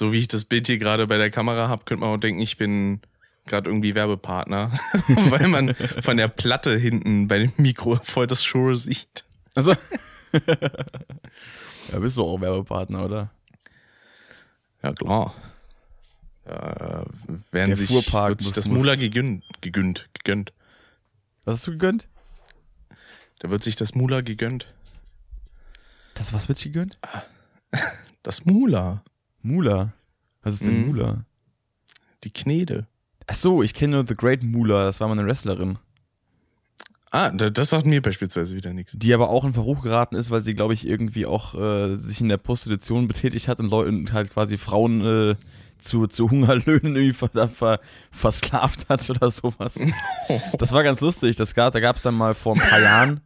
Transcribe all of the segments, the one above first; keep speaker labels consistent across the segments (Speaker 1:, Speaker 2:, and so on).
Speaker 1: so wie ich das Bild hier gerade bei der Kamera habe, könnte man auch denken, ich bin gerade irgendwie Werbepartner, weil man von der Platte hinten bei dem Mikro voll das Shure sieht.
Speaker 2: Also. ja, bist du auch Werbepartner, oder?
Speaker 1: Ja, klar. Ja, werden
Speaker 2: Der
Speaker 1: sich,
Speaker 2: Fuhrpark
Speaker 1: wird sich das Mula gegönnt, gegönnt, gegönnt.
Speaker 2: Was hast du gegönnt?
Speaker 1: Da wird sich das Mula gegönnt.
Speaker 2: Das was wird gegönnt?
Speaker 1: Das Mula,
Speaker 2: Mula. Was ist denn
Speaker 1: Mhm.
Speaker 2: Mula?
Speaker 1: die Knede.
Speaker 2: Ach so, ich kenne nur The Great Mula, das war mal eine Wrestlerin,
Speaker 1: Ah, da- das sagt mir beispielsweise wieder nichts.
Speaker 2: die aber auch in Verruch geraten ist, weil sie, glaube ich, irgendwie auch äh, sich in der Prostitution betätigt hat und Leuten halt quasi Frauen äh, zu, zu Hungerlöhnen irgendwie ver, ver, versklavt hat oder sowas. Das war ganz lustig. Das gab, da gab es dann mal vor ein paar Jahren.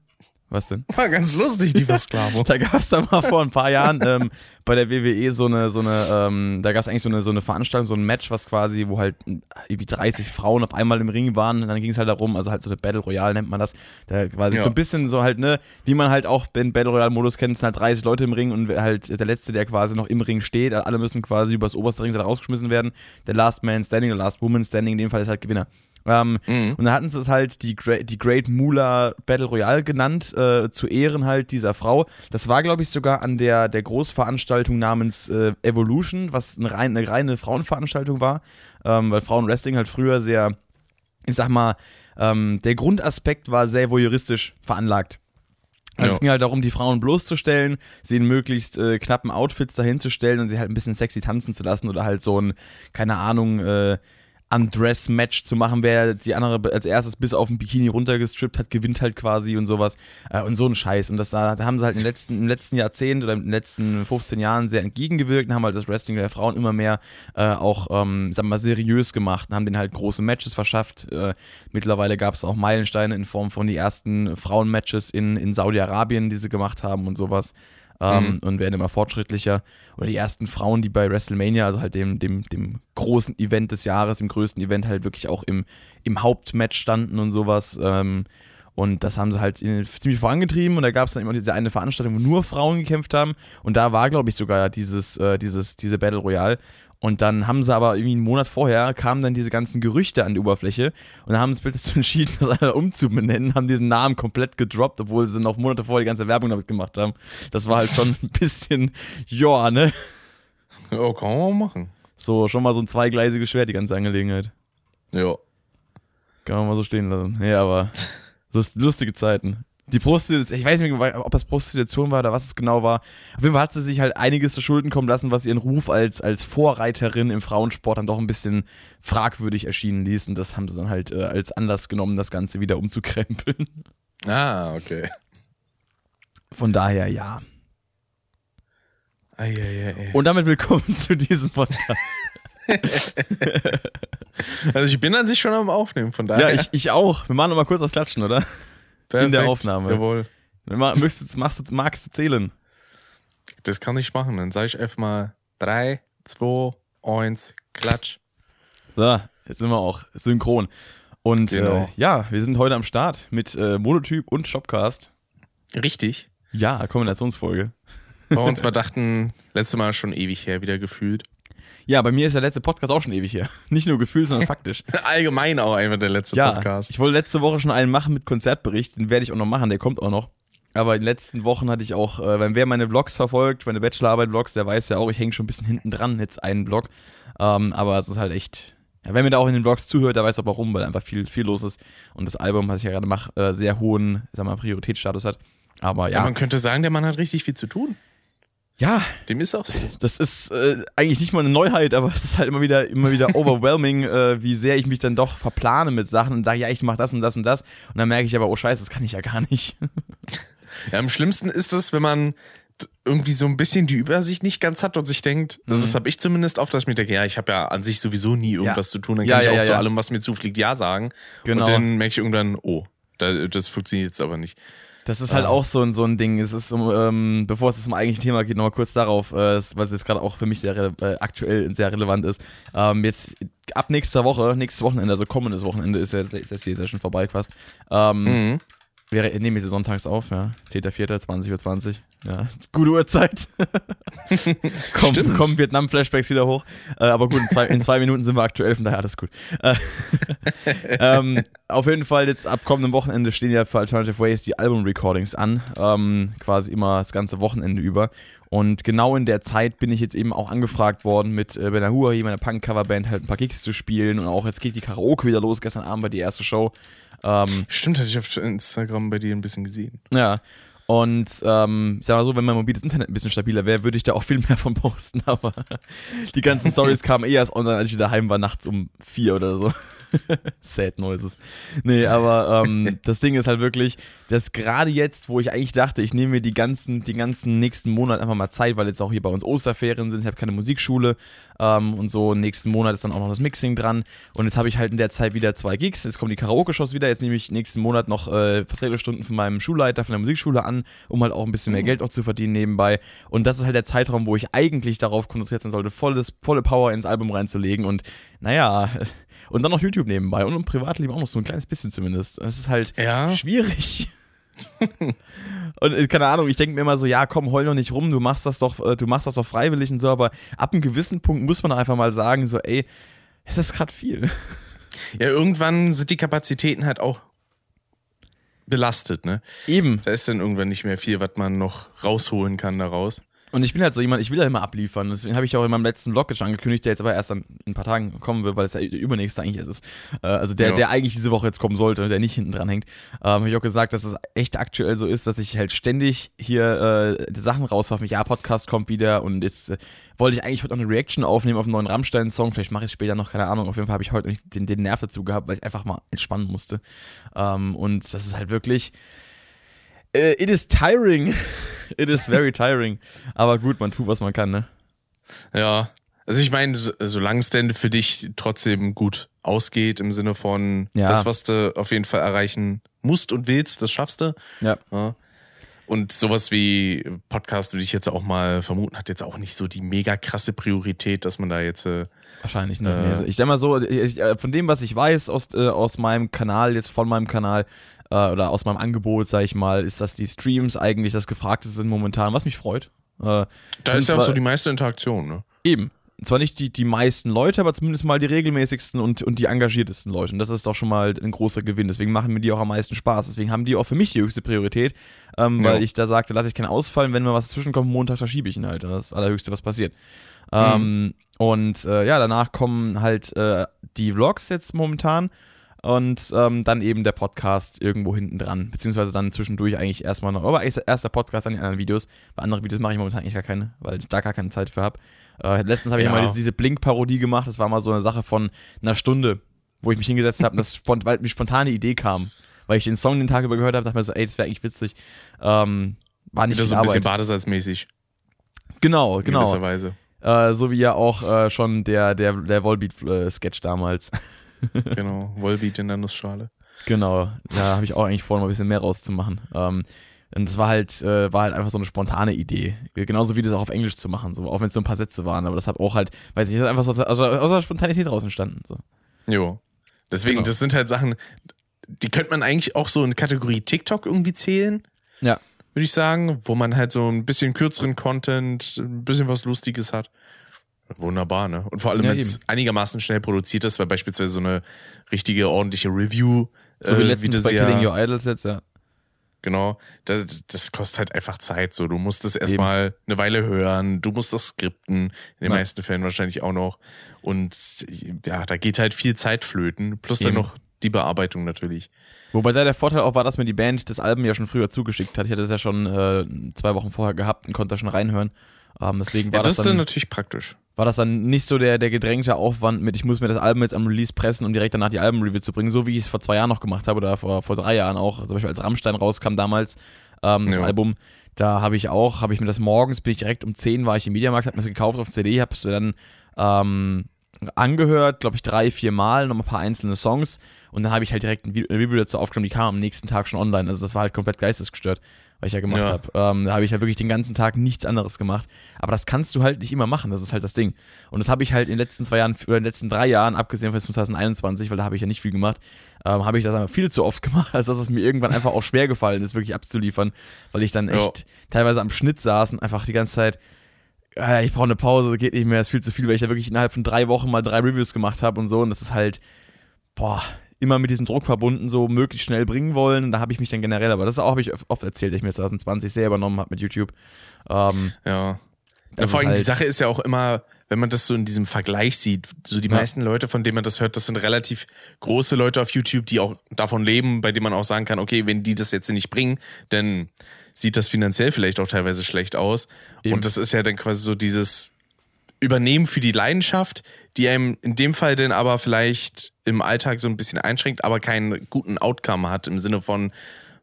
Speaker 2: Was denn?
Speaker 1: War ganz lustig, die Versklavung.
Speaker 2: Da gab es dann mal vor ein paar Jahren ähm, bei der WWE so eine, so eine, ähm, da gab es eigentlich so eine, so eine Veranstaltung, so ein Match, was quasi, wo halt äh, irgendwie 30 Frauen auf einmal im Ring waren. Und dann ging es halt darum, also halt so eine Battle Royale nennt man das. Da quasi
Speaker 1: Ja.
Speaker 2: so ein bisschen so halt, ne, wie man halt auch den Battle Royale-Modus kennt, sind halt 30 Leute im Ring und halt der Letzte, der quasi noch im Ring steht, alle müssen quasi übers oberste Ringseil rausgeschmissen werden. Der Last Man Standing, der Last Woman Standing, in dem Fall ist halt Gewinner. Ähm,
Speaker 1: Mhm.
Speaker 2: und da hatten sie es halt die, Gra die Great Mula Battle Royale genannt, äh, zu Ehren halt dieser Frau. Das war, glaube ich, sogar an der, der Großveranstaltung namens äh, Evolution, was eine, rein, eine reine Frauenveranstaltung war, ähm, weil Frauenwrestling halt früher sehr, ich sag mal, ähm, der Grundaspekt war sehr voyeuristisch veranlagt. Also
Speaker 1: Ja.
Speaker 2: es ging halt darum, die Frauen bloßzustellen, sie in möglichst äh, knappen Outfits dahinzustellen und sie halt ein bisschen sexy tanzen zu lassen oder halt so ein, keine Ahnung, äh, Undress-Match zu machen, wer die andere als erstes bis auf den Bikini runtergestrippt hat, gewinnt halt quasi und sowas. Äh, und so ein Scheiß. Und das da, haben sie halt im letzten, im letzten Jahrzehnt oder in den letzten 15 Jahren sehr entgegengewirkt und haben halt das Wrestling der Frauen immer mehr äh, auch, ähm, sagen wir mal, seriös gemacht und haben denen halt große Matches verschafft. Äh, mittlerweile gab es auch Meilensteine in Form von die ersten Frauenmatches in, in Saudi-Arabien, die sie gemacht haben und sowas. Ähm,
Speaker 1: Mhm.
Speaker 2: und werden immer fortschrittlicher. Oder die ersten Frauen, die bei WrestleMania, also halt dem, dem, dem großen Event des Jahres, im größten Event, halt wirklich auch im, im Hauptmatch standen und sowas. Ähm, und das haben sie halt ziemlich vorangetrieben. Und da gab es dann immer diese eine Veranstaltung, wo nur Frauen gekämpft haben. Und da war, glaube ich, sogar dieses, äh, dieses, diese Battle Royale. Und dann haben sie aber irgendwie einen Monat vorher kamen dann diese ganzen Gerüchte an die Oberfläche und dann haben sie dazu entschieden, das einfach umzubenennen, haben diesen Namen komplett gedroppt, obwohl sie noch Monate vorher die ganze Werbung damit gemacht haben. Das war halt schon ein bisschen, ja, ne?
Speaker 1: Ja, kann man mal machen.
Speaker 2: So, schon mal so ein zweigleisiges Schwert, die ganze Angelegenheit.
Speaker 1: Ja.
Speaker 2: Kann man mal so stehen lassen. Ja, aber lust, lustige Zeiten. Die Prostitution, ich weiß nicht mehr, ob das Prostitution war oder was es genau war. Auf jeden Fall hat sie sich halt einiges zu Schulden kommen lassen, was ihren Ruf als, als Vorreiterin im Frauensport dann doch ein bisschen fragwürdig erschienen ließ. Und das haben sie dann halt äh, als Anlass genommen, das Ganze wieder umzukrempeln.
Speaker 1: Ah, okay.
Speaker 2: Von daher ja.
Speaker 1: Eieiei.
Speaker 2: Und damit willkommen zu diesem Podcast.
Speaker 1: Also ich bin an sich schon am Aufnehmen, von daher.
Speaker 2: Ja, ich, ich auch. Wir machen noch mal kurz das Klatschen, oder? in der
Speaker 1: Perfekt.
Speaker 2: Aufnahme.
Speaker 1: Jawohl.
Speaker 2: Möchtest, machst du, magst du zählen?
Speaker 1: Das kann ich machen. Dann sage ich einfach mal 3, 2, 1, klatsch.
Speaker 2: So, jetzt sind wir auch synchron. Und
Speaker 1: Genau.
Speaker 2: äh, ja, wir sind heute am Start mit äh, Monotyp und Shopcast.
Speaker 1: Richtig.
Speaker 2: Ja, Kombinationsfolge.
Speaker 1: Wir uns mal dachten, letzte Mal schon ewig her wieder gefühlt.
Speaker 2: Ja, bei mir ist der letzte Podcast auch schon ewig her. Nicht nur gefühlt, sondern faktisch.
Speaker 1: Allgemein auch einfach der letzte
Speaker 2: ja,
Speaker 1: Podcast.
Speaker 2: ich wollte letzte Woche schon einen machen mit Konzertbericht. Den werde ich auch noch machen, der kommt auch noch. Aber in den letzten Wochen hatte ich auch, äh, wenn wer meine Vlogs verfolgt, meine Bachelorarbeit-Vlogs, der weiß ja auch, ich hänge schon ein bisschen hinten dran, jetzt einen Vlog. Ähm, aber es ist halt echt, ja, wer mir da auch in den Vlogs zuhört, der weiß auch warum, weil einfach viel, viel los ist. Und das Album, was ich ja gerade mache, äh, sehr hohen, sag mal, Prioritätsstatus hat. Aber
Speaker 1: Ja,
Speaker 2: ja,
Speaker 1: man könnte sagen, der Mann hat richtig viel zu tun.
Speaker 2: Ja,
Speaker 1: Dem ist auch so.
Speaker 2: das ist äh, eigentlich nicht mal eine Neuheit, aber es ist halt immer wieder, immer wieder overwhelming, äh, wie sehr ich mich dann doch verplane mit Sachen und sage, ja, ich mache das und das und das. Und dann merke ich aber, oh Scheiße, das kann ich ja gar nicht.
Speaker 1: Ja, am schlimmsten ist es, wenn man irgendwie so ein bisschen die Übersicht nicht ganz hat und sich denkt, also
Speaker 2: Mhm.
Speaker 1: das habe ich zumindest oft, dass ich mir denke, ja, ich habe ja an sich sowieso nie irgendwas zu tun, dann
Speaker 2: Ja,
Speaker 1: kann ich
Speaker 2: ja,
Speaker 1: auch
Speaker 2: ja,
Speaker 1: zu
Speaker 2: ja.
Speaker 1: allem, was mir zufliegt, ja sagen.
Speaker 2: Genau.
Speaker 1: Und dann merke ich irgendwann, oh, da, das funktioniert jetzt aber nicht.
Speaker 2: Das ist halt
Speaker 1: Ah.
Speaker 2: auch so ein, so ein Ding. Es ist, ähm, bevor es zum eigentlichen Thema geht, nochmal kurz darauf, äh, was jetzt gerade auch für mich sehr äh, aktuell sehr relevant ist. Ähm, jetzt ab nächster Woche, nächstes Wochenende, also kommendes Wochenende ist ja jetzt, jetzt die Session vorbei fast. Ähm,
Speaker 1: Mhm.
Speaker 2: Wäre, nehme ich sie sonntags auf, ja. 10.04., 20.20 Uhr. Ja, gute Uhrzeit. komm, kommen Vietnam-Flashbacks wieder hoch. Äh, aber gut, in zwei, in zwei Minuten sind wir aktuell, von daher alles gut. Äh, ähm, auf jeden Fall, jetzt ab kommendem Wochenende stehen ja für Alternative Ways die Album-Recordings an. Ähm, quasi immer das ganze Wochenende über. Und genau in der Zeit bin ich jetzt eben auch angefragt worden, mit äh, Benahua, hier meiner Punk-Coverband, halt ein paar Gigs zu spielen. Und auch jetzt geht die Karaoke wieder los. Gestern Abend war die erste Show. Ähm,
Speaker 1: Stimmt, hatte ich auf Instagram bei dir ein bisschen gesehen.
Speaker 2: ja. Und ähm, ich sag mal so, wenn mein mobiles Internet ein bisschen stabiler wäre, würde ich da auch viel mehr von posten. Aber die ganzen Stories kamen eher erst online, als ich wieder heim war, nachts um vier oder so. Sad Noises. Nee, aber ähm, das Ding ist halt wirklich, dass gerade jetzt, wo ich eigentlich dachte, ich nehme mir die ganzen, die ganzen nächsten Monate einfach mal Zeit, weil jetzt auch hier bei uns Osterferien sind, ich habe keine Musikschule ähm, und so. Nächsten Monat ist dann auch noch das Mixing dran. Und jetzt habe ich halt in der Zeit wieder zwei Gigs. Jetzt kommen die Karaoke-Shows wieder. Jetzt nehme ich nächsten Monat noch äh, Vertreterstunden von meinem Schulleiter von der Musikschule an, um halt auch ein bisschen mehr Geld auch zu verdienen nebenbei. Und das ist halt der Zeitraum, wo ich eigentlich darauf konzentriert sein sollte, volles, volle Power ins Album reinzulegen. Und naja, und dann noch YouTube nebenbei und im Privatleben auch noch so ein kleines bisschen zumindest. Das ist halt
Speaker 1: Ja.
Speaker 2: schwierig. und äh, keine Ahnung, ich denke mir immer so, ja, komm, heul doch nicht rum, du machst das doch, äh, du machst das doch freiwillig und so, aber ab einem gewissen Punkt muss man einfach mal sagen, so, ey, es ist gerade viel.
Speaker 1: Ja, irgendwann sind die Kapazitäten halt auch belastet, ne?
Speaker 2: Eben.
Speaker 1: Da ist dann irgendwann nicht mehr viel, was man noch rausholen kann daraus.
Speaker 2: Und ich bin halt so jemand, ich will ja immer abliefern. Deswegen habe ich auch in meinem letzten Vlog schon angekündigt, der jetzt aber erst dann in ein paar Tagen kommen wird, weil es ja der übernächste eigentlich ist. Äh, also der,
Speaker 1: Ja.
Speaker 2: der eigentlich diese Woche jetzt kommen sollte, der nicht hinten dran hängt. Ähm, habe ich auch gesagt, dass es echt aktuell so ist, dass ich halt ständig hier äh, die Sachen rauswerfe. Ja, Podcast kommt wieder und jetzt äh, wollte ich eigentlich heute noch eine Reaction aufnehmen auf einen neuen Rammstein-Song. Vielleicht mache ich es später noch, keine Ahnung. Auf jeden Fall habe ich heute noch nicht den, den Nerv dazu gehabt, weil ich einfach mal entspannen musste. Ähm, und das ist halt wirklich. Äh, it is tiring. It is very tiring. Aber gut, man tut, was man kann, ne?
Speaker 1: Ja. Also ich meine, so, solange es denn für dich trotzdem gut ausgeht, im Sinne von
Speaker 2: Ja.
Speaker 1: das, was du auf jeden Fall erreichen musst und willst, das schaffst du.
Speaker 2: Ja.
Speaker 1: Ja. Und sowas wie Podcast würde ich jetzt auch mal vermuten, hat jetzt auch nicht so die mega krasse Priorität, dass man da jetzt äh,
Speaker 2: Wahrscheinlich nicht.
Speaker 1: Äh.
Speaker 2: nee. Also ich sag mal so, ich, äh, von dem, was ich weiß aus, äh, aus meinem Kanal, jetzt von meinem Kanal äh, oder aus meinem Angebot, sag ich mal, ist, dass die Streams eigentlich das Gefragteste sind momentan, was mich freut. Äh,
Speaker 1: da ist ja auch so die meiste Interaktion, ne?
Speaker 2: Eben. Zwar nicht die, die meisten Leute, aber zumindest mal die regelmäßigsten und, und die engagiertesten Leute. Und das ist doch schon mal ein großer Gewinn. Deswegen machen mir die auch am meisten Spaß. Deswegen haben die auch für mich die höchste Priorität, ähm,
Speaker 1: Ja.
Speaker 2: weil ich da sagte, lasse ich keinen ausfallen. Wenn mal was dazwischenkommt, montags verschiebe ich ihn halt. Das ist das Allerhöchste, was passiert. Ähm, und äh, ja, danach kommen halt äh, die Vlogs jetzt momentan und ähm, dann eben der Podcast irgendwo hinten dran, beziehungsweise dann zwischendurch eigentlich erstmal noch, aber erst der Podcast, dann die anderen Videos. Bei anderen Videos mache ich momentan eigentlich gar keine, weil ich da gar keine Zeit für habe. Äh, letztens habe ich
Speaker 1: Ja.
Speaker 2: mal diese, diese Blink-Parodie gemacht, das war mal so eine Sache von einer Stunde, wo ich mich hingesetzt habe weil mir spontane Idee kam, weil ich den Song den Tag über gehört habe, dachte mir so, ey, das wäre eigentlich witzig. Ähm, war nicht
Speaker 1: Wieder so ein bisschen badesalzmäßig.
Speaker 2: Genau,
Speaker 1: in
Speaker 2: genau.
Speaker 1: gewisser Weise.
Speaker 2: Äh, so wie ja auch äh, schon der, der, der Volbeat-Sketch damals.
Speaker 1: Genau. Volbeat in der Nussschale.
Speaker 2: genau, da habe ich auch eigentlich vor, mal ein bisschen mehr rauszumachen. Ähm, und das war halt, äh, war halt einfach so eine spontane Idee. Genauso wie das auch auf Englisch zu machen, so, auch wenn es so ein paar Sätze waren. Aber das hat auch halt, weiß ich, das ist einfach so aus, aus, aus der Spontanität raus entstanden. So.
Speaker 1: Jo. Deswegen,
Speaker 2: Genau.
Speaker 1: das sind halt Sachen, die könnte man eigentlich auch so in Kategorie TikTok irgendwie zählen,
Speaker 2: Ja.
Speaker 1: würde ich sagen, wo man halt so ein bisschen kürzeren Content, ein bisschen was Lustiges hat. Wunderbar, ne? Und vor allem,
Speaker 2: Ja,
Speaker 1: wenn es einigermaßen schnell produziert ist, weil beispielsweise so eine richtige, ordentliche Review,
Speaker 2: So wie
Speaker 1: äh,
Speaker 2: letztens
Speaker 1: das
Speaker 2: bei
Speaker 1: ja-
Speaker 2: Killing Your Idols jetzt, ja.
Speaker 1: Genau, das, das kostet halt einfach Zeit. So, du musst das erstmal eine Weile hören, du musst das skripten, in den
Speaker 2: Ja.
Speaker 1: meisten Fällen wahrscheinlich auch noch. Und ja, da geht halt viel Zeit flöten, plus dann
Speaker 2: Eben.
Speaker 1: noch die Bearbeitung natürlich.
Speaker 2: Wobei da der Vorteil auch war, dass mir die Band das Album ja schon früher zugeschickt hat. Ich hatte es ja schon äh, zwei Wochen vorher gehabt und konnte da schon reinhören. Ähm, deswegen war
Speaker 1: Ja, das
Speaker 2: das,
Speaker 1: dann
Speaker 2: dann,
Speaker 1: natürlich praktisch.
Speaker 2: war das dann nicht so der, der gedrängte Aufwand mit, ich muss mir das Album jetzt am Release pressen, um direkt danach die Album-Review zu bringen, so wie ich es vor zwei Jahren noch gemacht habe oder vor, vor drei Jahren auch. Zum Beispiel als Rammstein rauskam damals, ähm, das
Speaker 1: Ja.
Speaker 2: Album, da habe ich auch, habe ich mir das morgens, bin ich direkt um 10 war ich im Mediamarkt, habe mir das gekauft auf CD, habe es dann ähm, angehört, glaube ich, drei, vier Mal, noch ein paar einzelne Songs und dann habe ich halt direkt ein Review dazu aufgenommen, die kam am nächsten Tag schon online. Also das war halt komplett geistesgestört, was ich ja gemacht ja. habe. Ähm, da habe ich halt wirklich den ganzen Tag nichts anderes gemacht. Aber das kannst du halt nicht immer machen, das ist halt das Ding. Und das habe ich halt in den letzten zwei Jahren, oder in den letzten drei Jahren, abgesehen von 2021, weil da habe ich ja nicht viel gemacht, ähm, habe ich das einfach viel zu oft gemacht, als dass es mir irgendwann einfach auch schwer gefallen ist, wirklich abzuliefern, weil ich dann echt ja. teilweise am Schnitt saß und einfach die ganze Zeit ich brauche eine Pause, geht nicht mehr, ist viel zu viel, weil ich da wirklich innerhalb von drei Wochen mal drei Reviews gemacht habe und so. Und das ist halt, boah, immer mit diesem Druck verbunden, so möglichst schnell bringen wollen. Und da habe ich mich dann generell, aber das auch habe ich oft erzählt, dass ich mir 2020 sehr übernommen habe mit YouTube.
Speaker 1: Ähm, ja. ja. Vor allem halt die Sache ist ja auch immer, wenn man das so in diesem Vergleich sieht, so die ja. meisten Leute, von denen man das hört, das sind relativ große Leute auf YouTube, die auch davon leben, bei denen man auch sagen kann, okay, wenn die das jetzt nicht bringen, dann sieht das finanziell vielleicht auch teilweise schlecht aus. Eben. Und das ist ja dann quasi so dieses Übernehmen für die Leidenschaft, die einem in dem Fall dann aber vielleicht im Alltag so ein bisschen einschränkt, aber keinen guten Outcome hat im Sinne von,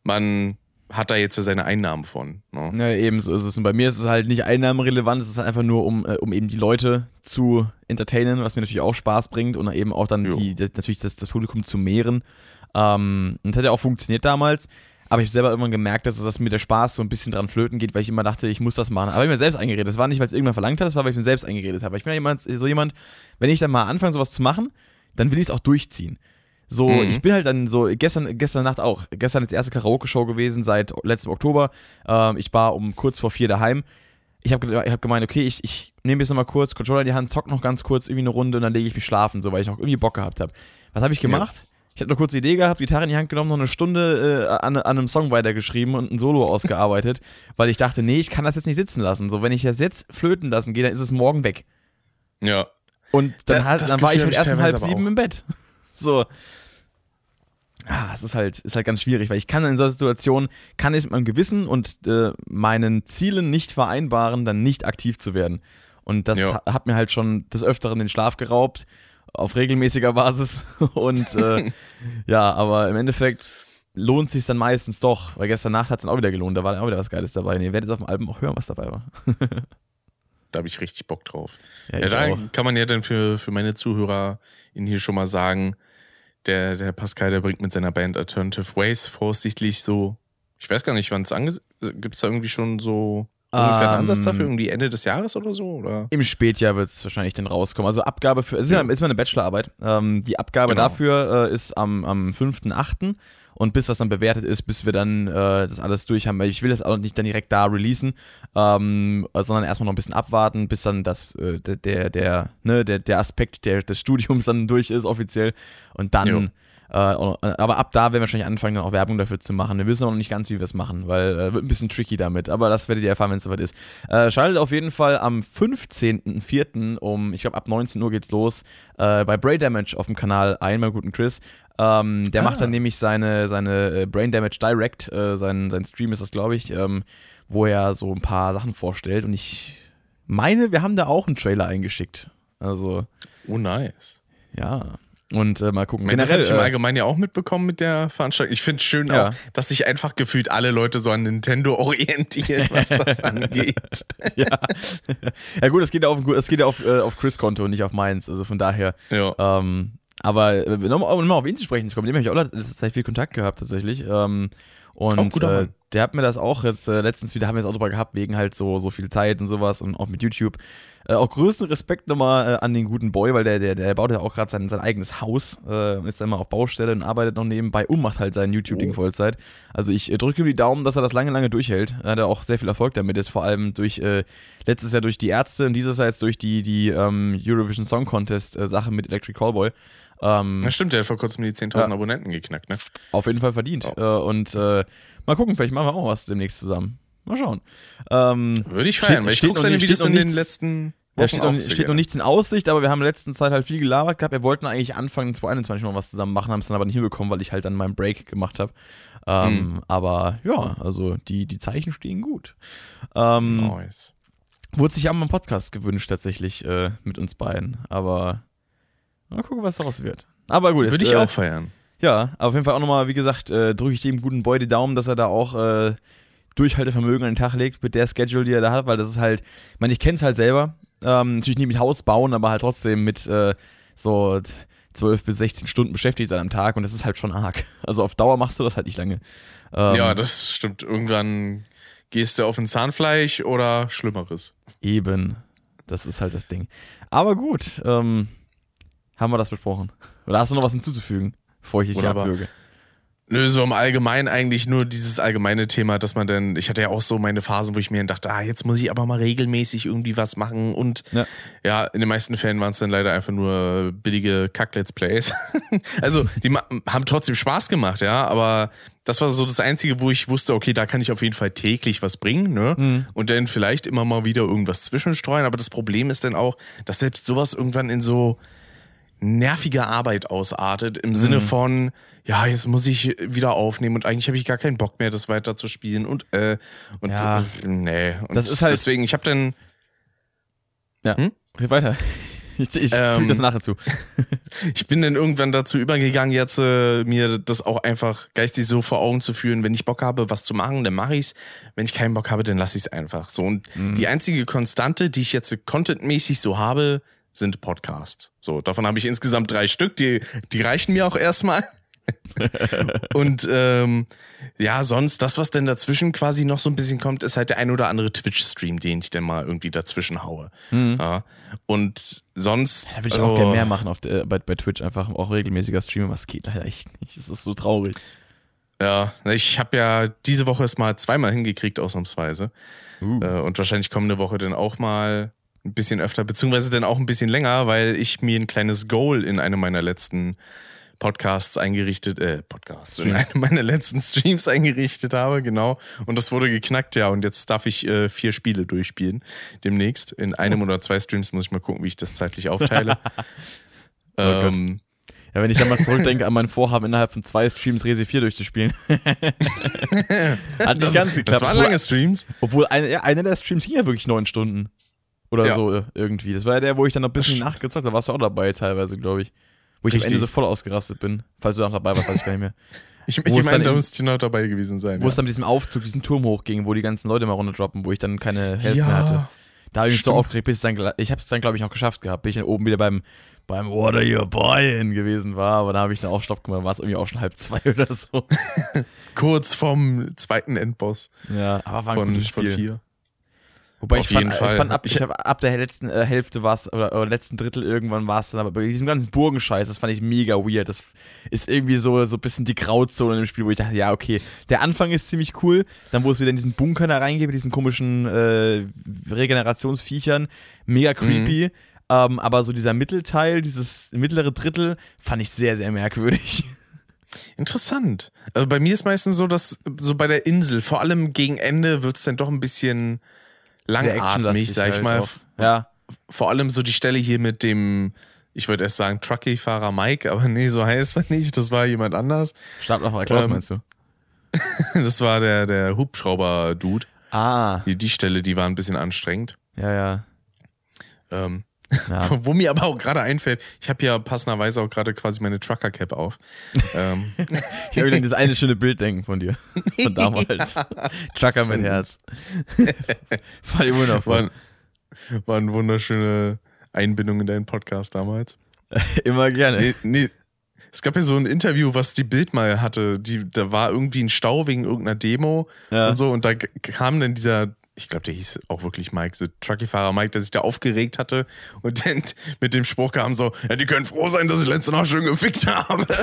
Speaker 1: man hat da jetzt seine Einnahmen von.
Speaker 2: Ne? Ja, eben so ist es. Und bei mir ist es halt nicht einnahmenrelevant, es ist halt einfach nur, um, äh, um eben die Leute zu entertainen, was mir natürlich auch Spaß bringt und eben auch dann die, natürlich das, das Publikum zu mehren. Ähm, und das hat ja auch funktioniert damals. Aber ich habe selber irgendwann gemerkt, dass das mit der Spaß so ein bisschen dran flöten geht, weil ich immer dachte, ich muss das machen. Aber ich mir selbst eingeredet. Das war nicht, weil es irgendwann verlangt hat, das war, weil ich mir selbst eingeredet habe. Ich bin ja jemand, so jemand, wenn ich dann mal anfange, sowas zu machen, dann will ich es auch durchziehen. So, mhm. ich bin halt dann so, gestern, gestern Nacht auch, gestern ist die erste Karaoke-Show gewesen seit letztem Oktober. Ähm, ich war um kurz vor vier daheim. Ich habe ich hab gemeint, okay, ich, ich nehme jetzt nochmal kurz Controller in die Hand, zock noch ganz kurz irgendwie eine Runde und dann lege ich mich schlafen, so, weil ich noch irgendwie Bock gehabt habe. Was habe ich gemacht? Ja. Ich habe eine kurze Idee gehabt, Gitarre in die Hand genommen, noch eine Stunde äh, an, an, einem Song weitergeschrieben und ein Solo ausgearbeitet, weil ich dachte, nee, ich kann das jetzt nicht sitzen lassen. So, wenn ich das jetzt flöten lassen gehe, dann ist es morgen weg.
Speaker 1: Ja.
Speaker 2: Und dann, halt, dann war ich halt erst um halb sieben im Bett. So. Ah, es ist halt, ist halt ganz schwierig, weil ich kann in solchen Situationen, kann ich mit meinem Gewissen und äh, meinen Zielen nicht vereinbaren, dann nicht aktiv zu werden. Und das ja. hat mir halt schon des Öfteren den Schlaf geraubt, auf regelmäßiger Basis. Und äh, ja, aber im Endeffekt lohnt sich dann meistens doch, weil gestern Nacht hat es dann auch wieder gelohnt, da war dann auch wieder was Geiles dabei. Und ihr werdet auf dem Album auch hören, was dabei war.
Speaker 1: da habe ich richtig Bock drauf. Ja, ja da auch. kann man ja dann für, für meine Zuhörer in hier schon mal sagen, der, der Pascal, der bringt mit seiner Band Alternative Ways vorsichtlich so, ich weiß gar nicht, wann es ange... Gibt es da irgendwie schon so Ungefähr ein Ansatz dafür, ähm, irgendwie Ende des Jahres oder so? Oder?
Speaker 2: Im Spätjahr wird es wahrscheinlich dann rauskommen. Also Abgabe für, es ist ja, ist mal eine Bachelorarbeit. Ähm, die Abgabe genau. dafür äh, ist am, am 5.8. Und bis das dann bewertet ist, bis wir dann äh, das alles durch haben, ich will das auch nicht dann direkt da releasen, ähm, sondern erstmal noch ein bisschen abwarten, bis dann das, äh, der, der, der, ne, der, der Aspekt der, des Studiums dann durch ist offiziell. Und dann jo. Äh, aber ab da werden wir wahrscheinlich anfangen, dann auch Werbung dafür zu machen. Wir wissen auch noch nicht ganz, wie wir es machen, weil äh, wird ein bisschen tricky damit. Aber das werdet ihr erfahren, wenn es soweit ist. Äh, schaltet auf jeden Fall am 15.04. um, ich glaube, ab 19 Uhr geht's los, äh, bei Brain Damage auf dem Kanal ein, mein guten Chris. Ähm, der ah. macht dann nämlich seine, seine äh, Brain Damage Direct, äh, sein, sein Stream ist das, glaube ich, ähm, wo er so ein paar Sachen vorstellt. Und ich meine, wir haben da auch einen Trailer eingeschickt. Also.
Speaker 1: Oh, nice.
Speaker 2: Ja. Und äh, mal gucken.
Speaker 1: Generell, das hatte ich im äh, Allgemeinen ja auch mitbekommen mit der Veranstaltung. Ich finde es schön ja. auch, dass sich einfach gefühlt alle Leute so an Nintendo orientieren, was das angeht.
Speaker 2: ja. ja gut, es geht ja auf, es geht ja auf, äh, auf Chris Konto, nicht auf meins. Also von daher. Ja. Ähm, aber äh, nochmal um auf ihn zu sprechen zu kommen, dem habe ich auch Zeit viel Kontakt gehabt tatsächlich. Ähm, und äh, der hat mir das auch jetzt äh, letztens wieder, haben wir es auch drüber gehabt, wegen halt so, so viel Zeit und sowas und auch mit YouTube. Äh, auch größten Respekt nochmal äh, an den guten Boy, weil der, der, der baut ja auch gerade sein, sein eigenes Haus, äh, ist dann mal auf Baustelle und arbeitet noch nebenbei und macht halt sein YouTube-Ding oh. Vollzeit. Also ich äh, drücke ihm die Daumen, dass er das lange, lange durchhält. Er hat ja auch sehr viel Erfolg damit, ist vor allem durch, äh, letztes Jahr durch die Ärzte und dieses Jahr jetzt durch die, die ähm, Eurovision Song Contest äh, Sache mit Electric Callboy.
Speaker 1: Ähm, ja, stimmt, der hat vor kurzem die 10.000 ja, Abonnenten geknackt, ne?
Speaker 2: Auf jeden Fall verdient. Oh. und mal gucken, vielleicht machen wir auch was demnächst zusammen. Mal schauen. Ähm,
Speaker 1: Würde ich feiern, weil ich gucke seine Videos in den letzten
Speaker 2: ja, steht, noch, steht noch, nichts in Aussicht, aber wir haben in der letzten Zeit halt viel gelabert gehabt. Wir wollten eigentlich Anfang 2021 mal was zusammen machen, haben es dann aber nicht hinbekommen, weil ich halt dann meinen Break gemacht habe. Ähm, hm. Aber ja, also die, die Zeichen stehen gut. Ähm, nice. Wurde sich ja mal ein Podcast gewünscht, tatsächlich, äh, mit uns beiden. Aber mal gucken, was daraus wird. Aber gut.
Speaker 1: Würde ich äh, auch feiern.
Speaker 2: Ja, auf jeden Fall auch nochmal, wie gesagt, äh, drücke ich dem guten Boy die Daumen, dass er da auch äh, Durchhaltevermögen an den Tag legt mit der Schedule, die er da hat, weil das ist halt, ich meine, ich kenne es halt selber, ähm, natürlich nicht mit Haus bauen, aber halt trotzdem mit äh, so 12 bis 16 Stunden beschäftigt sein am Tag und das ist halt schon arg. Also auf Dauer machst du das halt nicht lange.
Speaker 1: Ähm, ja, das stimmt. Irgendwann gehst du auf ein Zahnfleisch oder Schlimmeres.
Speaker 2: Eben. Das ist halt das Ding. Aber gut, ähm, haben wir das besprochen. Oder hast du noch was hinzuzufügen, bevor ich dich abwürge?
Speaker 1: Nö, so im Allgemeinen eigentlich nur dieses allgemeine Thema, dass man dann, ich hatte ja auch so meine Phasen, wo ich mir dachte, ah, jetzt muss ich aber mal regelmäßig irgendwie was machen und ja, ja in den meisten Fällen waren es dann leider einfach nur billige Kack-Let's Plays. also, die haben trotzdem Spaß gemacht, ja, aber das war so das Einzige, wo ich wusste, okay, da kann ich auf jeden Fall täglich was bringen, ne? Mhm. Und dann vielleicht immer mal wieder irgendwas zwischenstreuen, aber das Problem ist dann auch, dass selbst sowas irgendwann in so, nervige Arbeit ausartet, im mhm. Sinne von, ja, jetzt muss ich wieder aufnehmen und eigentlich habe ich gar keinen Bock mehr, das weiter zu spielen und äh, und ja. äh, nee. Und das ist halt deswegen, ich habe dann
Speaker 2: Ja, hm? red weiter. Ich, ich ähm, das nachher zu.
Speaker 1: ich bin dann irgendwann dazu übergegangen, jetzt äh, mir das auch einfach geistig so vor Augen zu führen, wenn ich Bock habe, was zu machen, dann mache ich's. Wenn ich keinen Bock habe, dann lasse ich es einfach. So und mhm. die einzige Konstante, die ich jetzt contentmäßig so habe, sind Podcasts. So, davon habe ich insgesamt drei Stück, die, die reichen mir auch erstmal. und ähm, ja, sonst, das, was denn dazwischen quasi noch so ein bisschen kommt, ist halt der ein oder andere Twitch-Stream, den ich dann mal irgendwie dazwischen haue. Mhm. Ja. Und sonst.
Speaker 2: Da würde ich also, auch gerne mehr machen auf der, bei, bei Twitch, einfach auch regelmäßiger Streamen, was geht leider echt nicht. Das ist so traurig.
Speaker 1: Ja, ich habe ja diese Woche es mal zweimal hingekriegt, ausnahmsweise. Uh. Äh, und wahrscheinlich kommende Woche dann auch mal ein bisschen öfter, beziehungsweise dann auch ein bisschen länger, weil ich mir ein kleines Goal in einem meiner letzten Podcasts eingerichtet, äh, Podcasts, Streams. in einem meiner letzten Streams eingerichtet habe, genau. Und das wurde geknackt, ja. Und jetzt darf ich äh, vier Spiele durchspielen demnächst. In einem oh. oder zwei Streams muss ich mal gucken, wie ich das zeitlich aufteile.
Speaker 2: oh ähm, ja, wenn ich dann mal zurückdenke an mein Vorhaben, innerhalb von zwei Streams Resi 4 durchzuspielen.
Speaker 1: Hat nicht das, ganz geklappt. Das waren lange Streams.
Speaker 2: Obwohl, eine, ja, einer der Streams ging ja wirklich neun Stunden. Oder ja. so irgendwie. Das war ja der, wo ich dann noch ein bisschen nachgezockt habe. Da warst du auch dabei teilweise, glaube ich. Wo ich Richtig. am Ende so voll ausgerastet bin. Falls du auch dabei warst, weiß ich gar nicht mehr.
Speaker 1: ich ich meine, da müsste ich noch dabei gewesen sein.
Speaker 2: Wo ja. es dann mit diesem Aufzug, diesen Turm hochging, wo die ganzen Leute mal runterdroppen, wo ich dann keine Hilfe ja, mehr hatte. Da habe ich mich so aufgeregt, bis dann, ich habe es dann, glaube ich, noch geschafft gehabt, bis ich dann oben wieder beim, beim What are you buying gewesen war, aber da habe ich dann auch Stopp gemacht, war es irgendwie auch schon halb zwei oder so.
Speaker 1: Kurz vom zweiten Endboss.
Speaker 2: Ja, aber war ein von, gutes Spiel.
Speaker 1: Von vier.
Speaker 2: Wobei Auf ich fand, Fall. ich fand ab, ich hab, ab der letzten äh, Hälfte war es, oder, oder, letzten Drittel irgendwann war es dann, aber bei diesem ganzen Burgenscheiß, das fand ich mega weird. Das ist irgendwie so, so ein bisschen die Grauzone im Spiel, wo ich dachte, ja, okay, der Anfang ist ziemlich cool, dann wo es wieder in diesen Bunker da reingeht, mit diesen komischen äh, Regenerationsviechern, mega creepy. Mhm. Ähm, aber so dieser Mittelteil, dieses mittlere Drittel, fand ich sehr, sehr merkwürdig.
Speaker 1: Interessant. Also bei mir ist meistens so, dass so bei der Insel, vor allem gegen Ende, wird es dann doch ein bisschen langatmig, sag ich halt mal. Auch.
Speaker 2: Ja.
Speaker 1: Vor allem so die Stelle hier mit dem, ich würde erst sagen Truckee-Fahrer Mike, aber nee, so heißt er nicht. Das war jemand anders.
Speaker 2: Stablacher Klaus ähm, meinst du?
Speaker 1: das war der, der Hubschrauber-Dude.
Speaker 2: Ah.
Speaker 1: Die, die Stelle, die war ein bisschen anstrengend.
Speaker 2: Ja, ja.
Speaker 1: Ähm, ja. Wo mir aber auch gerade einfällt, ich habe ja passenderweise auch gerade quasi meine Trucker-Cap auf. ähm.
Speaker 2: Ich habe das eine schöne Bild denken von dir. Von damals. ja. Trucker mit Herz. Fand ich wundervoll.
Speaker 1: War, war eine wunderschöne Einbindung in deinen Podcast damals.
Speaker 2: Immer gerne.
Speaker 1: Nee, nee. Es gab ja so ein Interview, was die Bild mal hatte. Die, da war irgendwie ein Stau wegen irgendeiner Demo ja. und so. Und da kam dann dieser ich glaube, der hieß auch wirklich Mike, so Truckee-Fahrer Mike, der sich da aufgeregt hatte und dann mit dem Spruch kam so, ja, die können froh sein, dass ich letzte Nacht schön gefickt habe.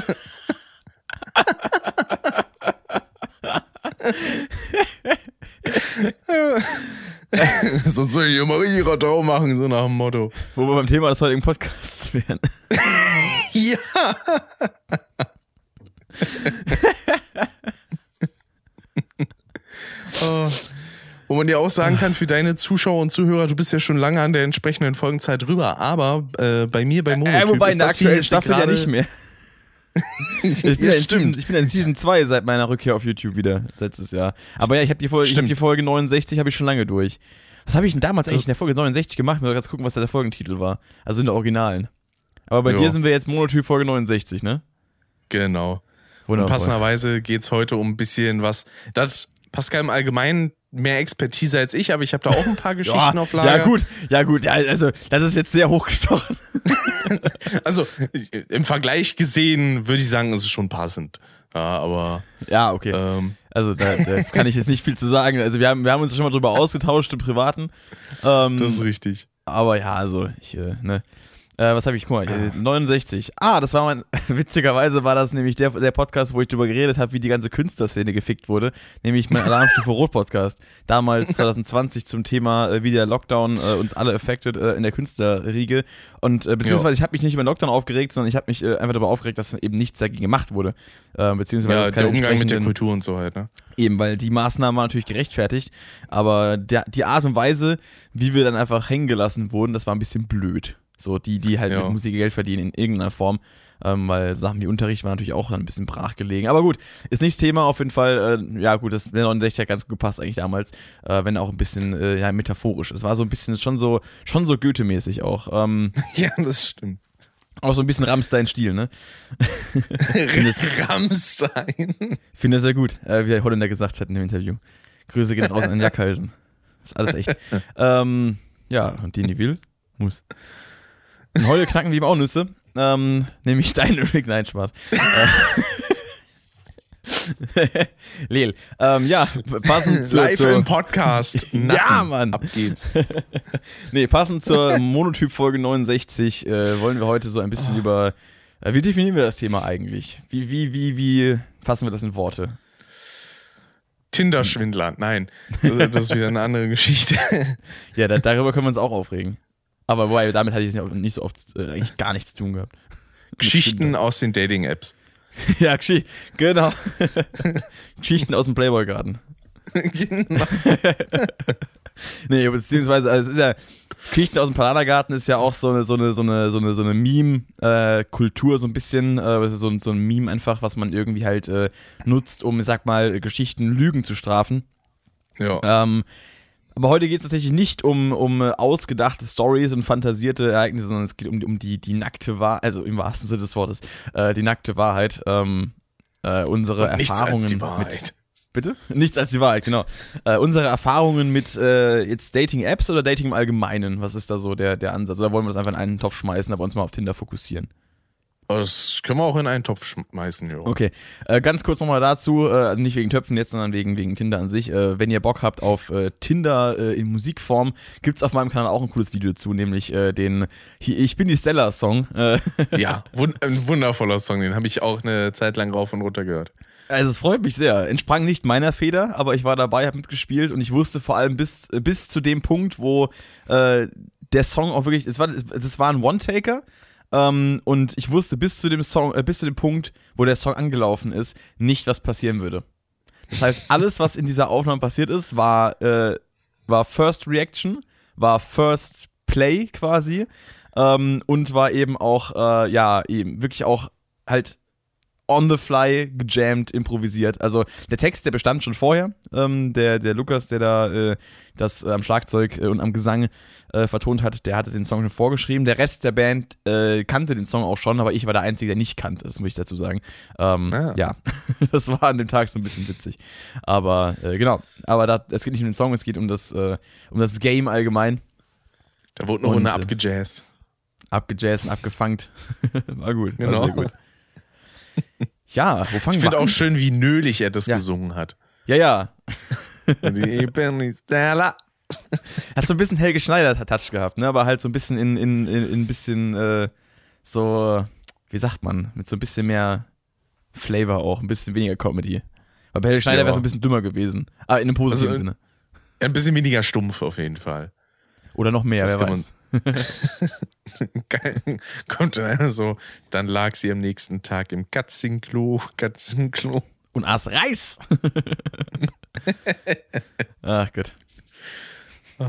Speaker 1: Sonst soll ich immer ihrer Radau machen, so nach dem Motto.
Speaker 2: Wo wir beim Thema des heutigen Podcasts wären.
Speaker 1: ja. oh. Wo man dir auch sagen kann, für deine Zuschauer und Zuhörer, du bist ja schon lange an der entsprechenden Folgenzeit drüber, aber äh, bei mir bei Momotyp
Speaker 2: äh, wobei in der aktuellen Staffel ja nicht mehr. ich, bin ja Season, ich bin in Season 2 seit meiner Rückkehr auf YouTube wieder, letztes Jahr. Aber ja, ich habe die, Folge, hab die Folge 69 habe ich schon lange durch. Was habe ich denn damals eigentlich in der Folge 69 gemacht? Ich muss ganz gucken, was da der Folgentitel war. Also in der Originalen. Aber bei jo. dir sind wir jetzt Monotyp Folge 69, ne?
Speaker 1: Genau. Wundervoll. Und passenderweise geht es heute um ein bisschen was. Das Pascal im Allgemeinen mehr Expertise als ich, aber ich habe da auch ein paar Geschichten
Speaker 2: ja,
Speaker 1: auf Lager.
Speaker 2: Ja, gut, ja, gut, ja, also das ist jetzt sehr hochgestochen.
Speaker 1: also im Vergleich gesehen würde ich sagen, es ist schon passend. Ja, aber.
Speaker 2: Ja, okay. Ähm, also da, da, kann ich jetzt nicht viel zu sagen. Also wir haben, wir haben uns schon mal drüber ausgetauscht im Privaten.
Speaker 1: Ähm, das ist richtig.
Speaker 2: Aber ja, also ich, äh, ne. Äh, was habe ich? Guck mal, ah. 69. Ah, das war mein, witzigerweise war das nämlich der, der Podcast, wo ich drüber geredet habe, wie die ganze Künstlerszene gefickt wurde. Nämlich mein Alarmstufe Rot Podcast. Damals 2020 zum Thema, äh, wie der Lockdown äh, uns alle affected äh, in der Künstlerriege. Und äh, beziehungsweise jo. ich habe mich nicht über den Lockdown aufgeregt, sondern ich habe mich äh, einfach darüber aufgeregt, dass eben nichts dagegen gemacht wurde. beziehungsweise
Speaker 1: ja, der Umgang mit der Kultur und so halt, ne?
Speaker 2: Eben, weil die Maßnahmen waren natürlich gerechtfertigt, aber der, die Art und Weise, wie wir dann einfach hängen gelassen wurden, das war ein bisschen blöd. So, die, die halt ja. mit Musik Geld verdienen in irgendeiner Form. Ähm, weil Sachen wie Unterricht waren natürlich auch ein bisschen brachgelegen. Aber gut, ist nicht das Thema auf jeden Fall. Äh, ja, gut, das der 69 hat ganz gut gepasst eigentlich damals, äh, wenn auch ein bisschen äh, ja, metaphorisch. Es war so ein bisschen schon so, schon so Goethe-mäßig auch. Ähm,
Speaker 1: ja, das stimmt.
Speaker 2: Auch so ein bisschen Rammstein-Stil, ne?
Speaker 1: Rammstein.
Speaker 2: Finde es sehr gut, äh, wie der Holländer gesagt hat in dem Interview. Grüße gehen raus an Jackhausen. Das ist alles echt. ähm, ja, und die nie will, muss. Und heute knacken wir ihm auch Nüsse. Ähm, nämlich dein Lyric. Nein, Spaß. Lel. Ähm, ja, passend zur.
Speaker 1: Live
Speaker 2: zur,
Speaker 1: im Podcast.
Speaker 2: ja, Mann.
Speaker 1: Ab geht's.
Speaker 2: nee, passend zur Monotyp-Folge 69 äh, wollen wir heute so ein bisschen oh. über. Äh, wie definieren wir das Thema eigentlich? Wie, wie, wie, wie fassen wir das in Worte?
Speaker 1: Tinder-Schwindler. Nein, das ist wieder eine andere Geschichte.
Speaker 2: ja, da, darüber können wir uns auch aufregen. Aber wobei, damit hatte ich nicht so oft äh, eigentlich gar nichts zu tun gehabt.
Speaker 1: Geschichten aus den Dating-Apps.
Speaker 2: ja, genau. Geschichten aus dem Playboy-Garten. genau. nee, beziehungsweise, also es ist ja, Geschichten aus dem Palanergarten ist ja auch so eine, so eine, so eine, so eine, so eine Meme-Kultur, äh, so ein bisschen, äh, so, so ein Meme einfach, was man irgendwie halt äh, nutzt, um, ich sag mal, Geschichten Lügen zu strafen. Ja. Ähm, aber heute geht es tatsächlich nicht um, um ausgedachte Stories und fantasierte Ereignisse, sondern es geht um, um die, die nackte Wahrheit, also im wahrsten Sinne des Wortes, äh, die nackte Wahrheit. Ähm, äh, unsere und nichts Erfahrungen. Als die Wahrheit. Mit, bitte? Nichts als die Wahrheit, genau. Äh, unsere Erfahrungen mit äh, jetzt Dating-Apps oder Dating im Allgemeinen, was ist da so der, der Ansatz? Oder wollen wir das einfach in einen Topf schmeißen, aber uns mal auf Tinder fokussieren?
Speaker 1: Das können wir auch in einen Topf schmeißen, jo.
Speaker 2: Okay, äh, ganz kurz nochmal dazu, äh, nicht wegen Töpfen jetzt, sondern wegen, wegen Tinder an sich. Äh, wenn ihr Bock habt auf äh, Tinder äh, in Musikform, gibt es auf meinem Kanal auch ein cooles Video dazu, nämlich äh, den Ich bin die Stella-Song.
Speaker 1: ja, wund ein wundervoller Song, den habe ich auch eine Zeit lang rauf und runter gehört.
Speaker 2: Also es freut mich sehr. Entsprang nicht meiner Feder, aber ich war dabei, habe mitgespielt und ich wusste vor allem bis, bis zu dem Punkt, wo der Song auch wirklich, es war, das war ein One-Taker, ähm, und ich wusste bis zu dem Song, äh, bis zu dem Punkt, wo der Song angelaufen ist, nicht, was passieren würde. Das heißt, alles, was in dieser Aufnahme passiert ist, war, äh, war First Reaction, war First Play quasi ähm, und war eben auch, äh, ja, eben wirklich auch halt on the fly gejammt, improvisiert. Also der Text, der bestand schon vorher. Ähm, der, der Lukas, der da äh, das äh, am Schlagzeug äh, und am Gesang äh, vertont hat, der hatte den Song schon vorgeschrieben. Der Rest der Band äh, kannte den Song auch schon, aber ich war der Einzige, der nicht kannte, das muss ich dazu sagen. Ähm, ah. Ja, das war an dem Tag so ein bisschen witzig. Aber genau, aber da, es geht nicht um den Song, es geht um das, um das Game allgemein.
Speaker 1: Da wurde eine Runde abgejazzt.
Speaker 2: Abgejazzt und abgefangt. war gut, genau. war sehr gut. Ja, wo fangen
Speaker 1: ich wir Ich finde auch schön, wie nölig er das ja. gesungen hat.
Speaker 2: Ja, ja.
Speaker 1: Die Benny Stella.
Speaker 2: Hat so ein bisschen Helge Schneider-Touch gehabt, ne? aber halt so ein bisschen in, in, in, in ein bisschen äh, so, wie sagt man, mit so ein bisschen mehr Flavor auch, ein bisschen weniger Comedy. Weil bei Helge Schneider ja. wäre es ein bisschen dümmer gewesen. Ah, in einem positiven also, Sinne.
Speaker 1: Ein bisschen weniger stumpf auf jeden Fall.
Speaker 2: Oder noch mehr, das wer weiß.
Speaker 1: Kommt dann einfach so, dann lag sie am nächsten Tag im Katzenklo, Katzenklo.
Speaker 2: Und aß Reis. Ach Gott.
Speaker 1: Oh.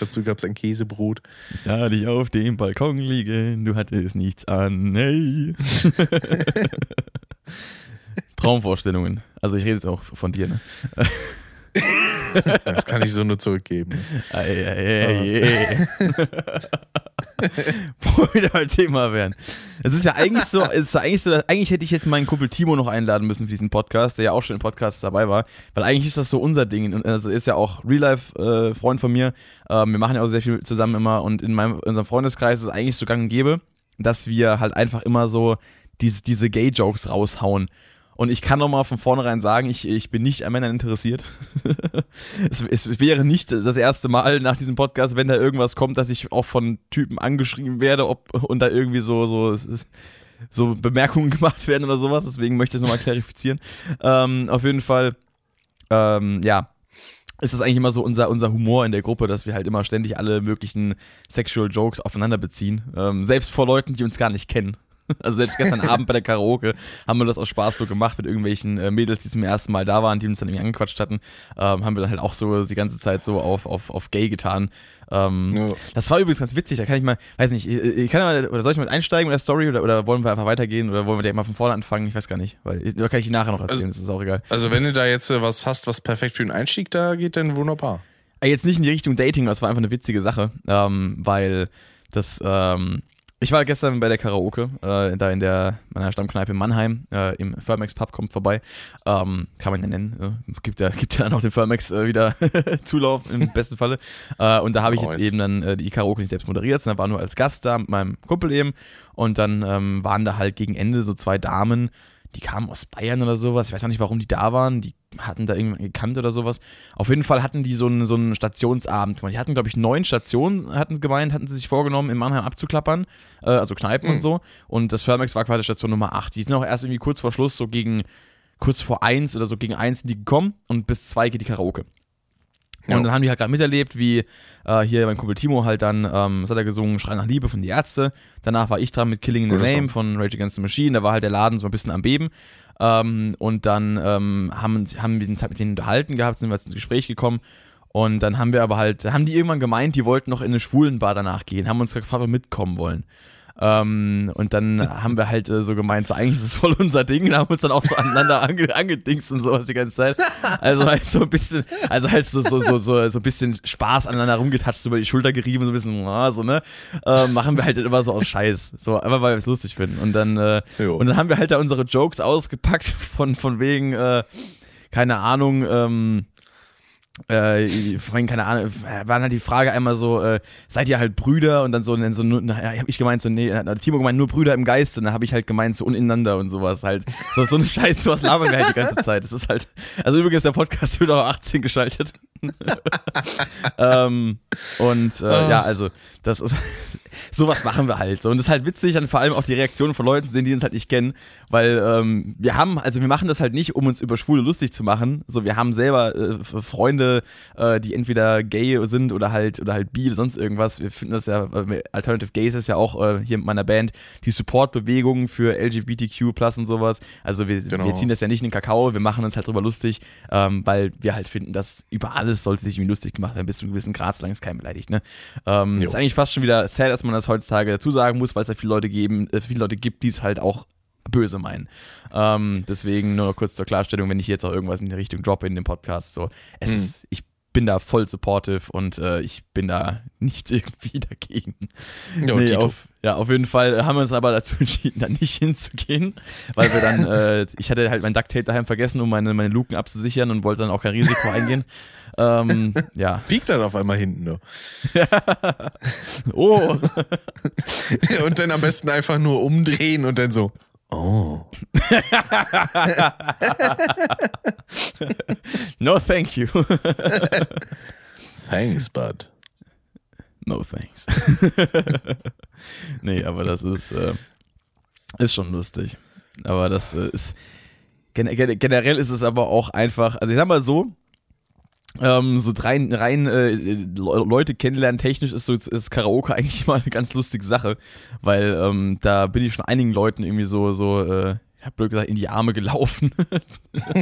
Speaker 1: Dazu gab es ein Käsebrot.
Speaker 2: Ich sah dich auf dem Balkon liegen, du hattest nichts an, hey. Traumvorstellungen. Also ich rede jetzt auch von dir, ne?
Speaker 1: Das kann ich so nur zurückgeben.
Speaker 2: Ei, ei, ei. Wo Thema werden. Es ist ja eigentlich so, es ist ja eigentlich so, eigentlich hätte ich jetzt meinen Kumpel Timo noch einladen müssen für diesen Podcast, der ja auch schon im Podcast dabei war, weil eigentlich ist das so unser Ding. Und also ist ja auch Real-Life-Freund äh, von mir. Ähm, wir machen ja auch sehr viel zusammen immer und in, meinem, in unserem Freundeskreis ist es eigentlich so gang und gäbe, dass wir halt einfach immer so diese, diese Gay-Jokes raushauen. Und ich kann nochmal von vornherein sagen, ich, ich bin nicht an Männern interessiert. es, es, wäre nicht das erste Mal nach diesem Podcast, wenn da irgendwas kommt, dass ich auch von Typen angeschrieben werde ob, und da irgendwie so, so, so Bemerkungen gemacht werden oder sowas. Deswegen möchte ich es nochmal klarifizieren. Ähm, auf jeden Fall, ähm, ja, ist das eigentlich immer so unser, unser Humor in der Gruppe, dass wir halt immer ständig alle möglichen Sexual Jokes aufeinander beziehen. Ähm, selbst vor Leuten, die uns gar nicht kennen. Also selbst gestern Abend bei der Karaoke haben wir das aus Spaß so gemacht mit irgendwelchen äh, Mädels, die zum ersten Mal da waren, die uns dann irgendwie angequatscht hatten. Ähm, haben wir dann halt auch so die ganze Zeit so auf, auf, auf gay getan. Ähm, ja. Das war übrigens ganz witzig, da kann ich mal, weiß nicht, ich kann mal, oder soll ich mal einsteigen mit der Story oder, oder wollen wir einfach weitergehen oder wollen wir direkt mal von vorne anfangen? Ich weiß gar nicht, weil da kann ich nachher noch erzählen, also, das ist auch egal.
Speaker 1: Also wenn du da jetzt äh, was hast, was perfekt für den Einstieg da geht, dann wunderbar.
Speaker 2: Äh, jetzt nicht in die Richtung Dating, das war einfach eine witzige Sache, ähm, weil das, ähm, ich war gestern bei der Karaoke, äh, da in der meiner Stammkneipe in Mannheim, äh, im Firmex Pub kommt vorbei. Ähm, kann man ja nennen. Äh, gibt ja, gibt ja dann auch den Firmex äh, wieder Zulauf im besten Falle. Äh, und da habe ich jetzt eben dann äh, die Karaoke nicht selbst moderiert, sondern war nur als Gast da mit meinem Kumpel eben. Und dann ähm, waren da halt gegen Ende so zwei Damen, die kamen aus Bayern oder sowas. Ich weiß auch nicht, warum die da waren. Die hatten da irgendjemanden gekannt oder sowas. Auf jeden Fall hatten die so einen, so einen Stationsabend Die hatten, glaube ich, neun Stationen, hatten gemeint, hatten sie sich vorgenommen, in Mannheim abzuklappern. Äh, also Kneipen mhm. und so. Und das Firmex war quasi Station Nummer 8. Die sind auch erst irgendwie kurz vor Schluss, so gegen, kurz vor eins oder so gegen eins sind die gekommen und bis zwei geht die Karaoke. Und dann haben die halt gerade miterlebt, wie äh, hier mein Kumpel Timo halt dann, ähm, was hat er gesungen, Schrei nach Liebe von Die Ärzte. Danach war ich dran mit Killing in the Name von Rage Against the Machine. Da war halt der Laden so ein bisschen am Beben. Ähm, und dann ähm, haben, haben wir Zeit mit denen unterhalten gehabt, sind wir ins Gespräch gekommen. Und dann haben wir aber halt, haben die irgendwann gemeint, die wollten noch in eine Schwulenbar danach gehen, haben uns gefragt, ob wir mitkommen wollen. Ähm, und dann haben wir halt äh, so gemeint, so eigentlich ist es voll unser Ding, und haben uns dann auch so aneinander ange angedingst und sowas die ganze Zeit. Also halt so ein bisschen, also halt so, so, so, so, so ein bisschen Spaß aneinander rumgetatscht, so über die Schulter gerieben, so ein bisschen, oh, so, ne? Äh, machen wir halt immer so aus Scheiß. So, einfach weil wir es lustig finden. Und dann, äh, und dann haben wir halt da unsere Jokes ausgepackt von, von wegen, äh, keine Ahnung, ähm, äh, vorhin, keine Ahnung, war halt die Frage einmal so, äh, seid ihr halt Brüder? Und dann so, dann so na, hab ich gemeint, so, nee, hat Timo gemeint, nur Brüder im Geiste. Und dann habe ich halt gemeint, so unineinander und sowas halt. So, so eine Scheiße, sowas labern wir halt die ganze Zeit. Das ist halt, also übrigens, der Podcast wird auch 18 geschaltet. ähm, und äh, oh. ja, also, das ist, sowas machen wir halt so. Und das ist halt witzig, dann vor allem auch die Reaktionen von Leuten sehen, die uns halt nicht kennen, weil ähm, wir haben, also wir machen das halt nicht, um uns über Schwule lustig zu machen. So, wir haben selber äh, Freunde, äh, die entweder gay sind oder halt oder halt bi oder sonst irgendwas. Wir finden das ja, äh, Alternative Gays ist ja auch äh, hier mit meiner Band die Support-Bewegung für LGBTQ plus und sowas. Also wir, genau. wir ziehen das ja nicht in den Kakao, wir machen uns halt drüber lustig, ähm, weil wir halt finden, dass über alles sollte sich irgendwie lustig gemacht werden, bis zu einem gewissen Grad, solange es keinen beleidigt. Ne? Ähm, ist eigentlich fast schon wieder sad, dass man das heutzutage dazu sagen muss, weil es ja viele Leute, geben, äh, viele Leute gibt, die es halt auch böse meinen. Ähm, deswegen nur kurz zur Klarstellung, wenn ich jetzt auch irgendwas in die Richtung droppe in dem Podcast, so, es hm. ist, ich bin da voll supportive und äh, ich bin da nicht irgendwie dagegen. Jo, nee, auf, ja, auf jeden Fall haben wir uns aber dazu entschieden, da nicht hinzugehen, weil wir dann, äh, ich hatte halt mein Ducktape daheim vergessen, um meine, meine Luken abzusichern und wollte dann auch kein Risiko eingehen. Ähm, ja.
Speaker 1: Biegt dann auf einmal hinten nur.
Speaker 2: oh.
Speaker 1: und dann am besten einfach nur umdrehen und dann so. Oh.
Speaker 2: no, thank you.
Speaker 1: thanks, bud.
Speaker 2: No, thanks. nee, aber das ist, äh, ist schon lustig. Aber das äh, ist. Generell ist es aber auch einfach. Also, ich sag mal so, ähm, so rein, rein äh, Leute kennenlernen technisch ist so ist Karaoke eigentlich immer eine ganz lustige Sache, weil ähm, da bin ich schon einigen Leuten irgendwie so so äh, ich hab blöd gesagt in die Arme gelaufen.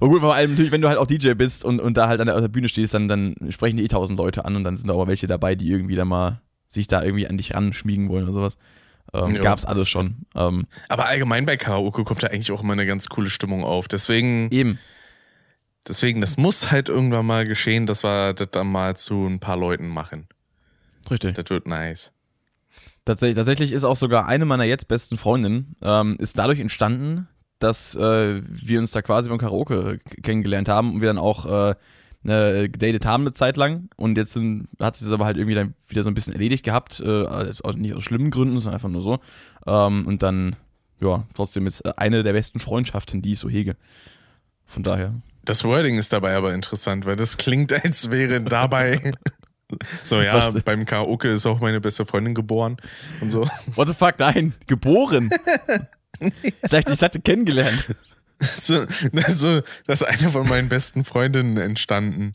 Speaker 2: und gut, vor allem natürlich, wenn du halt auch DJ bist und, und da halt an der, der Bühne stehst, dann, dann sprechen die eh tausend Leute an und dann sind da auch welche dabei, die irgendwie da mal sich da irgendwie an dich ranschmiegen wollen oder sowas. Ähm, gab's alles schon. Ähm,
Speaker 1: Aber allgemein bei Karaoke kommt da eigentlich auch immer eine ganz coole Stimmung auf. Deswegen.
Speaker 2: Eben.
Speaker 1: Deswegen, das muss halt irgendwann mal geschehen, dass wir das dann mal zu ein paar Leuten machen.
Speaker 2: Richtig.
Speaker 1: Das wird nice.
Speaker 2: Tatsächlich, tatsächlich ist auch sogar eine meiner jetzt besten Freundinnen, ähm, ist dadurch entstanden, dass äh, wir uns da quasi beim Karaoke kennengelernt haben und wir dann auch äh, ne, gedatet haben eine Zeit lang. Und jetzt sind, hat sich das aber halt irgendwie dann wieder so ein bisschen erledigt gehabt. Äh, nicht aus schlimmen Gründen, sondern einfach nur so. Ähm, und dann, ja, trotzdem jetzt eine der besten Freundschaften, die ich so hege. Von daher.
Speaker 1: Das Wording ist dabei aber interessant, weil das klingt, als wäre dabei. So, ja, Was? beim Karaoke ist auch meine beste Freundin geboren und so.
Speaker 2: What the fuck, nein, geboren. ich dachte, ich hatte kennengelernt.
Speaker 1: So, also, das ist eine von meinen besten Freundinnen entstanden.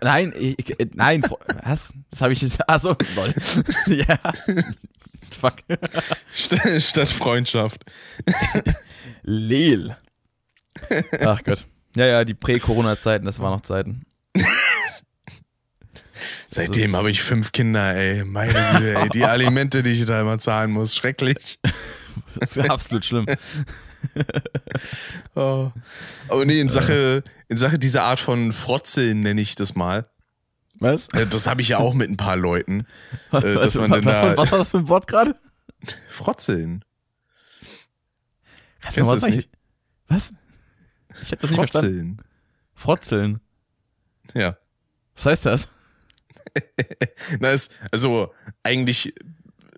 Speaker 2: Nein, ich, äh, nein, was? Das habe ich jetzt. Achso, lol. ja.
Speaker 1: Fuck. Statt, statt Freundschaft.
Speaker 2: Lel. Ach Gott. Ja, ja, die Prä-Corona-Zeiten, das waren noch Zeiten.
Speaker 1: Seitdem habe ich fünf Kinder, ey. Meine Güte, ey. Die Alimente, die ich da immer zahlen muss. Schrecklich.
Speaker 2: Das ist absolut schlimm.
Speaker 1: oh. Aber nee, in Sache, in Sache dieser Art von Frotzeln nenne ich das mal.
Speaker 2: Was?
Speaker 1: Das habe ich ja auch mit ein paar Leuten.
Speaker 2: Äh, dass man was, was war das für ein Wort gerade?
Speaker 1: Frotzeln.
Speaker 2: Kannst du was, nicht? was? Ich hab das
Speaker 1: nicht verstanden.
Speaker 2: Frotzeln.
Speaker 1: Ja.
Speaker 2: Was heißt das?
Speaker 1: Na, es, also eigentlich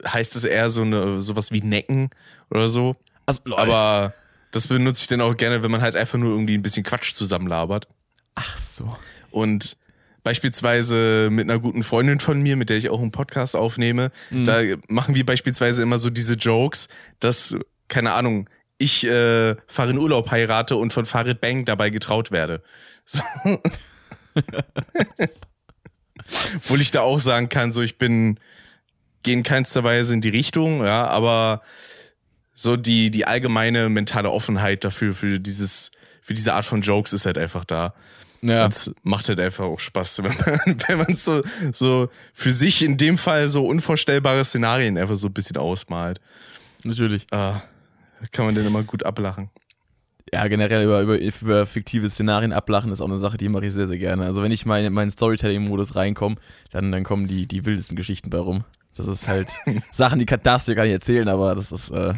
Speaker 1: heißt es eher so eine sowas wie Necken oder so. Also, Aber das benutze ich dann auch gerne, wenn man halt einfach nur irgendwie ein bisschen Quatsch zusammenlabert.
Speaker 2: Ach so.
Speaker 1: Und beispielsweise mit einer guten Freundin von mir, mit der ich auch einen Podcast aufnehme, mhm. da machen wir beispielsweise immer so diese Jokes, dass, keine Ahnung, ich äh, fahre in Urlaub heirate und von Farid Bang dabei getraut werde. So. Obwohl ich da auch sagen kann, so ich bin, gehe in keinster Weise in die Richtung, ja, aber so die, die allgemeine mentale Offenheit dafür, für dieses, für diese Art von Jokes ist halt einfach da. Ja. Und macht halt einfach auch Spaß, wenn man, wenn man so, so für sich in dem Fall so unvorstellbare Szenarien einfach so ein bisschen ausmalt.
Speaker 2: Natürlich.
Speaker 1: Ah, kann man den immer gut ablachen.
Speaker 2: Ja, generell über, über, über fiktive Szenarien ablachen ist auch eine Sache, die mache ich sehr, sehr gerne. Also wenn ich mal in meinen Storytelling-Modus reinkomme, dann, dann kommen die, die wildesten Geschichten bei rum. Das ist halt Sachen, die darfst du dir gar nicht erzählen, aber das ist, äh,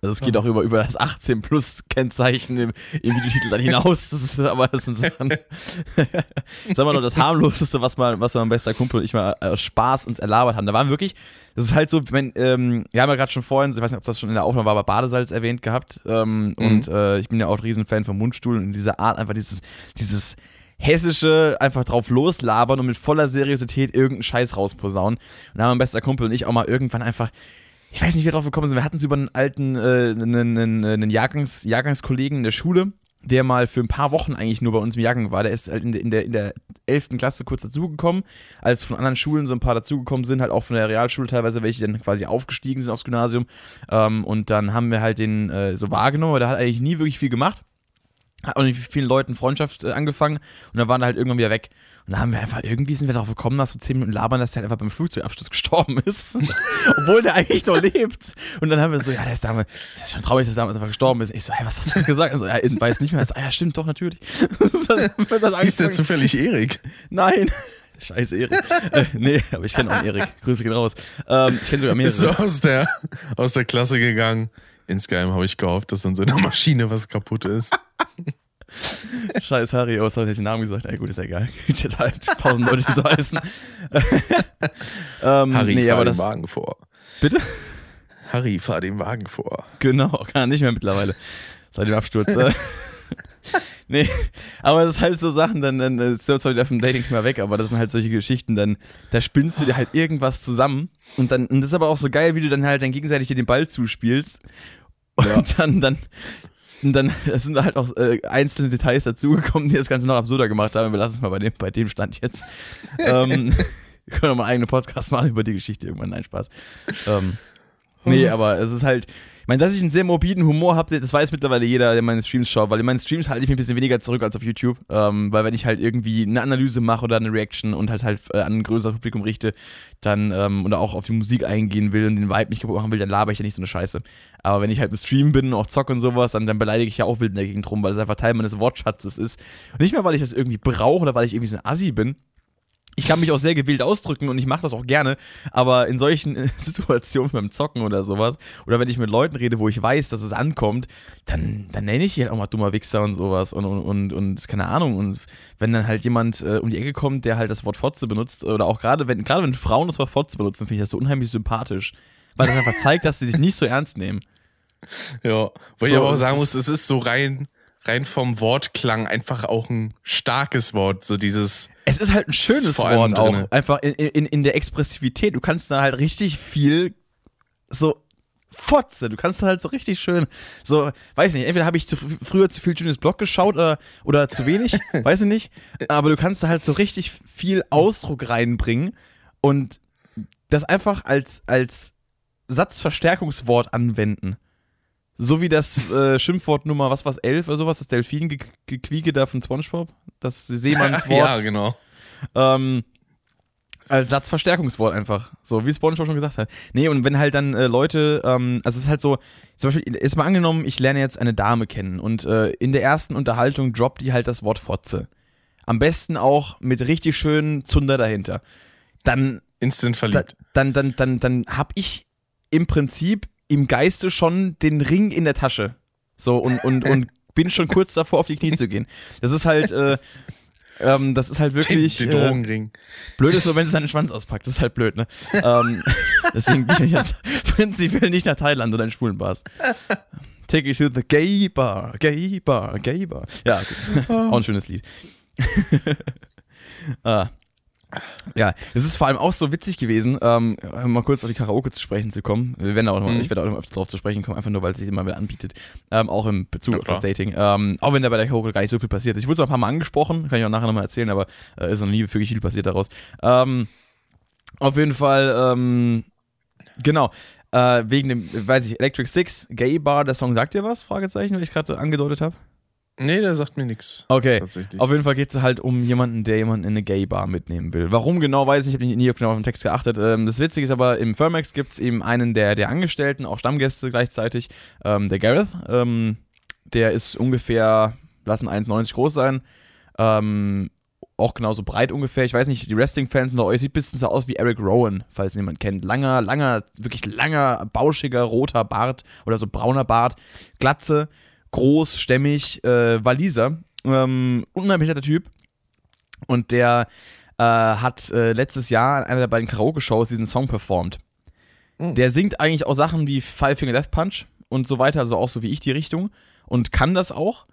Speaker 2: also es geht auch über, über das 18 plus Kennzeichen im, im Videotitel dann hinaus. Das ist, aber das sind Sachen. Sag mal nur das harmloseste, was mal, was mein bester Kumpel und ich mal aus Spaß uns erlabert haben. Da waren wirklich, das ist halt so, wenn, ähm, wir haben ja gerade schon vorhin, ich weiß nicht, ob das schon in der Aufnahme war, aber Badesalz erwähnt gehabt. Ähm, mhm. Und äh, ich bin ja auch ein Riesenfan vom Mundstuhl und in dieser Art einfach dieses, dieses hessische einfach drauf loslabern und mit voller Seriosität irgendeinen Scheiß rausposaunen. Und da haben mein bester Kumpel und ich auch mal irgendwann einfach ich weiß nicht, wie wir drauf gekommen sind. Wir hatten es über einen alten, äh, einen, einen, einen Jahrgangs, Jahrgangskollegen in der Schule, der mal für ein paar Wochen eigentlich nur bei uns im Jahrgang war. Der ist halt in der, in der, in der 11. Klasse kurz dazugekommen, als von anderen Schulen so ein paar dazugekommen sind, halt auch von der Realschule teilweise, welche dann quasi aufgestiegen sind aufs Gymnasium. Ähm, und dann haben wir halt den äh, so wahrgenommen, aber der hat eigentlich nie wirklich viel gemacht. Hat auch nicht mit vielen Leuten Freundschaft äh, angefangen und dann waren er halt irgendwann wieder weg. Und dann haben wir einfach, irgendwie sind wir darauf gekommen, nach so 10 Minuten labern, dass der halt einfach beim Flugzeugabsturz gestorben ist. Obwohl der eigentlich noch lebt. Und dann haben wir so, ja, der ist damals, ist schon traurig, dass er damals einfach gestorben ist. Ich so, hey, was hast du gesagt? Also, er weiß nicht mehr. So, ah, ja, stimmt, doch, natürlich.
Speaker 1: ist der zufällig Erik?
Speaker 2: Nein. Scheiße, Erik. äh, nee, aber ich kenne auch Erik. Grüße gehen raus. Ähm, ich kenne sogar mehrere.
Speaker 1: Ist so aus der, aus der Klasse gegangen. Insgeheim habe ich gehofft, dass an seiner Maschine was kaputt ist.
Speaker 2: Scheiß Harry, oh, was habe ich den Namen gesagt? Ey, gut, ist ja egal. Ich hätte halt tausend Leute, die so heißen.
Speaker 1: ähm, Harry, nee, fahr den Wagen vor.
Speaker 2: Bitte?
Speaker 1: Harry, fahr den Wagen vor.
Speaker 2: Genau, kann er nicht mehr mittlerweile. Seit dem Absturz. Äh. nee, aber das ist halt so Sachen, dann, dann ist zwar wieder vom Dating mal weg, aber das sind halt solche Geschichten, dann, da spinnst du dir halt irgendwas zusammen und dann, und das ist aber auch so geil, wie du dann halt dann gegenseitig dir den Ball zuspielst und ja. dann, dann dann es sind halt auch äh, einzelne Details dazugekommen, die das Ganze noch absurder gemacht haben. Wir lassen es mal bei dem, bei dem Stand jetzt. ähm, wir können auch mal einen eigenen Podcast machen über die Geschichte irgendwann. Nein, Spaß. Ähm, nee, aber es ist halt, meine, dass ich einen sehr morbiden Humor habe, das weiß mittlerweile jeder, der meine Streams schaut, weil in meinen Streams halte ich mich ein bisschen weniger zurück als auf YouTube, ähm, weil wenn ich halt irgendwie eine Analyse mache oder eine Reaction und halt halt äh, an ein größeres Publikum richte, dann ähm, oder auch auf die Musik eingehen will und den Vibe nicht kaputt machen will, dann laber ich ja nicht so eine Scheiße. Aber wenn ich halt im Stream bin und auch zocke und sowas, dann, dann beleidige ich ja auch wild in der Gegend rum, weil es einfach Teil meines Wortschatzes ist. Und nicht mehr, weil ich das irgendwie brauche oder weil ich irgendwie so ein Assi bin, ich kann mich auch sehr gewählt ausdrücken und ich mache das auch gerne, aber in solchen Situationen beim Zocken oder sowas, oder wenn ich mit Leuten rede, wo ich weiß, dass es ankommt, dann, dann nenne ich die halt auch mal dummer Wichser und sowas und, und, und, und keine Ahnung. Und wenn dann halt jemand äh, um die Ecke kommt, der halt das Wort Fotze benutzt, oder auch gerade wenn, gerade wenn Frauen das Wort Fotze benutzen, finde ich das so unheimlich sympathisch. Weil das einfach zeigt, dass sie sich nicht so ernst nehmen.
Speaker 1: Ja, weil so, ich aber auch sagen muss, es ist so rein rein vom Wortklang einfach auch ein starkes Wort, so dieses.
Speaker 2: Es ist halt ein schönes Wort auch, einfach in, in, in der Expressivität. Du kannst da halt richtig viel so Fotze. Du kannst halt so richtig schön, so, weiß nicht, entweder habe ich zu, früher zu viel schönes Blog geschaut oder, oder zu wenig, weiß ich nicht. Aber du kannst da halt so richtig viel Ausdruck reinbringen und das einfach als, als Satzverstärkungswort anwenden. So wie das äh, Schimpfwort Nummer, was war's, 11 oder sowas, das Delfin-Gequieke da von Spongebob, das Seemannswort.
Speaker 1: ja, genau.
Speaker 2: Ähm, als Satzverstärkungswort einfach. So, wie Spongebob schon gesagt hat. Nee, und wenn halt dann äh, Leute, ähm, also es ist halt so, zum Beispiel, ist mal angenommen, ich lerne jetzt eine Dame kennen und äh, in der ersten Unterhaltung droppt die halt das Wort Fotze. Am besten auch mit richtig schönen Zunder dahinter. Dann.
Speaker 1: Instant verliebt.
Speaker 2: Da, dann, dann, dann, dann hab ich im Prinzip im Geiste schon den Ring in der Tasche. So und, und, und bin schon kurz davor, auf die Knie zu gehen. Das ist halt, äh, ähm, das ist halt wirklich.
Speaker 1: Den, den Drogenring.
Speaker 2: Äh, blöd ist nur, wenn sie seinen Schwanz auspackt. Das ist halt blöd, ne? ähm, deswegen bin ich halt prinzipiell nicht nach Thailand oder in schwulen Bars. Take you to the gay bar, gay bar, gay bar. Ja, auch ein schönes Lied. ah. Ja, es ist vor allem auch so witzig gewesen, ähm, mal kurz auf die Karaoke zu sprechen zu kommen. Wir werden auch noch, mhm. Ich werde auch noch öfter darauf zu sprechen kommen, einfach nur, weil es sich immer wieder anbietet. Ähm, auch im Bezug ja, auf das Dating. Ähm, auch wenn da bei der Karaoke gar nicht so viel passiert ist. Ich wurde auch ein paar Mal angesprochen, kann ich auch nachher nochmal erzählen, aber äh, ist noch nie wirklich viel passiert daraus. Ähm, auf jeden Fall, ähm, genau. Äh, wegen dem, weiß ich, Electric Six, Gay Bar, der Song sagt dir was? Fragezeichen, weil ich gerade angedeutet habe.
Speaker 1: Nee, der sagt mir nichts.
Speaker 2: Okay. Auf jeden Fall geht es halt um jemanden, der jemanden in eine Gay-Bar mitnehmen will. Warum genau, weiß ich, ich habe nie genau auf den Text geachtet. Ähm, das Witzige ist aber, im Firmax gibt es eben einen der, der Angestellten, auch Stammgäste gleichzeitig, ähm, der Gareth. Ähm, der ist ungefähr, lassen 1,90 groß sein. Ähm, auch genauso breit ungefähr. Ich weiß nicht, die Wrestling-Fans unter euch sieht ein bisschen so aus wie Eric Rowan, falls jemand kennt. Langer, langer, wirklich langer, bauschiger, roter Bart oder so brauner Bart, Glatze groß, stämmig, äh, Waliser. Ähm, unheimlich netter Typ. Und der äh, hat äh, letztes Jahr in einer der beiden Karaoke-Shows diesen Song performt. Mhm. Der singt eigentlich auch Sachen wie Five Finger Death Punch und so weiter, also auch so wie ich die Richtung. Und kann das auch.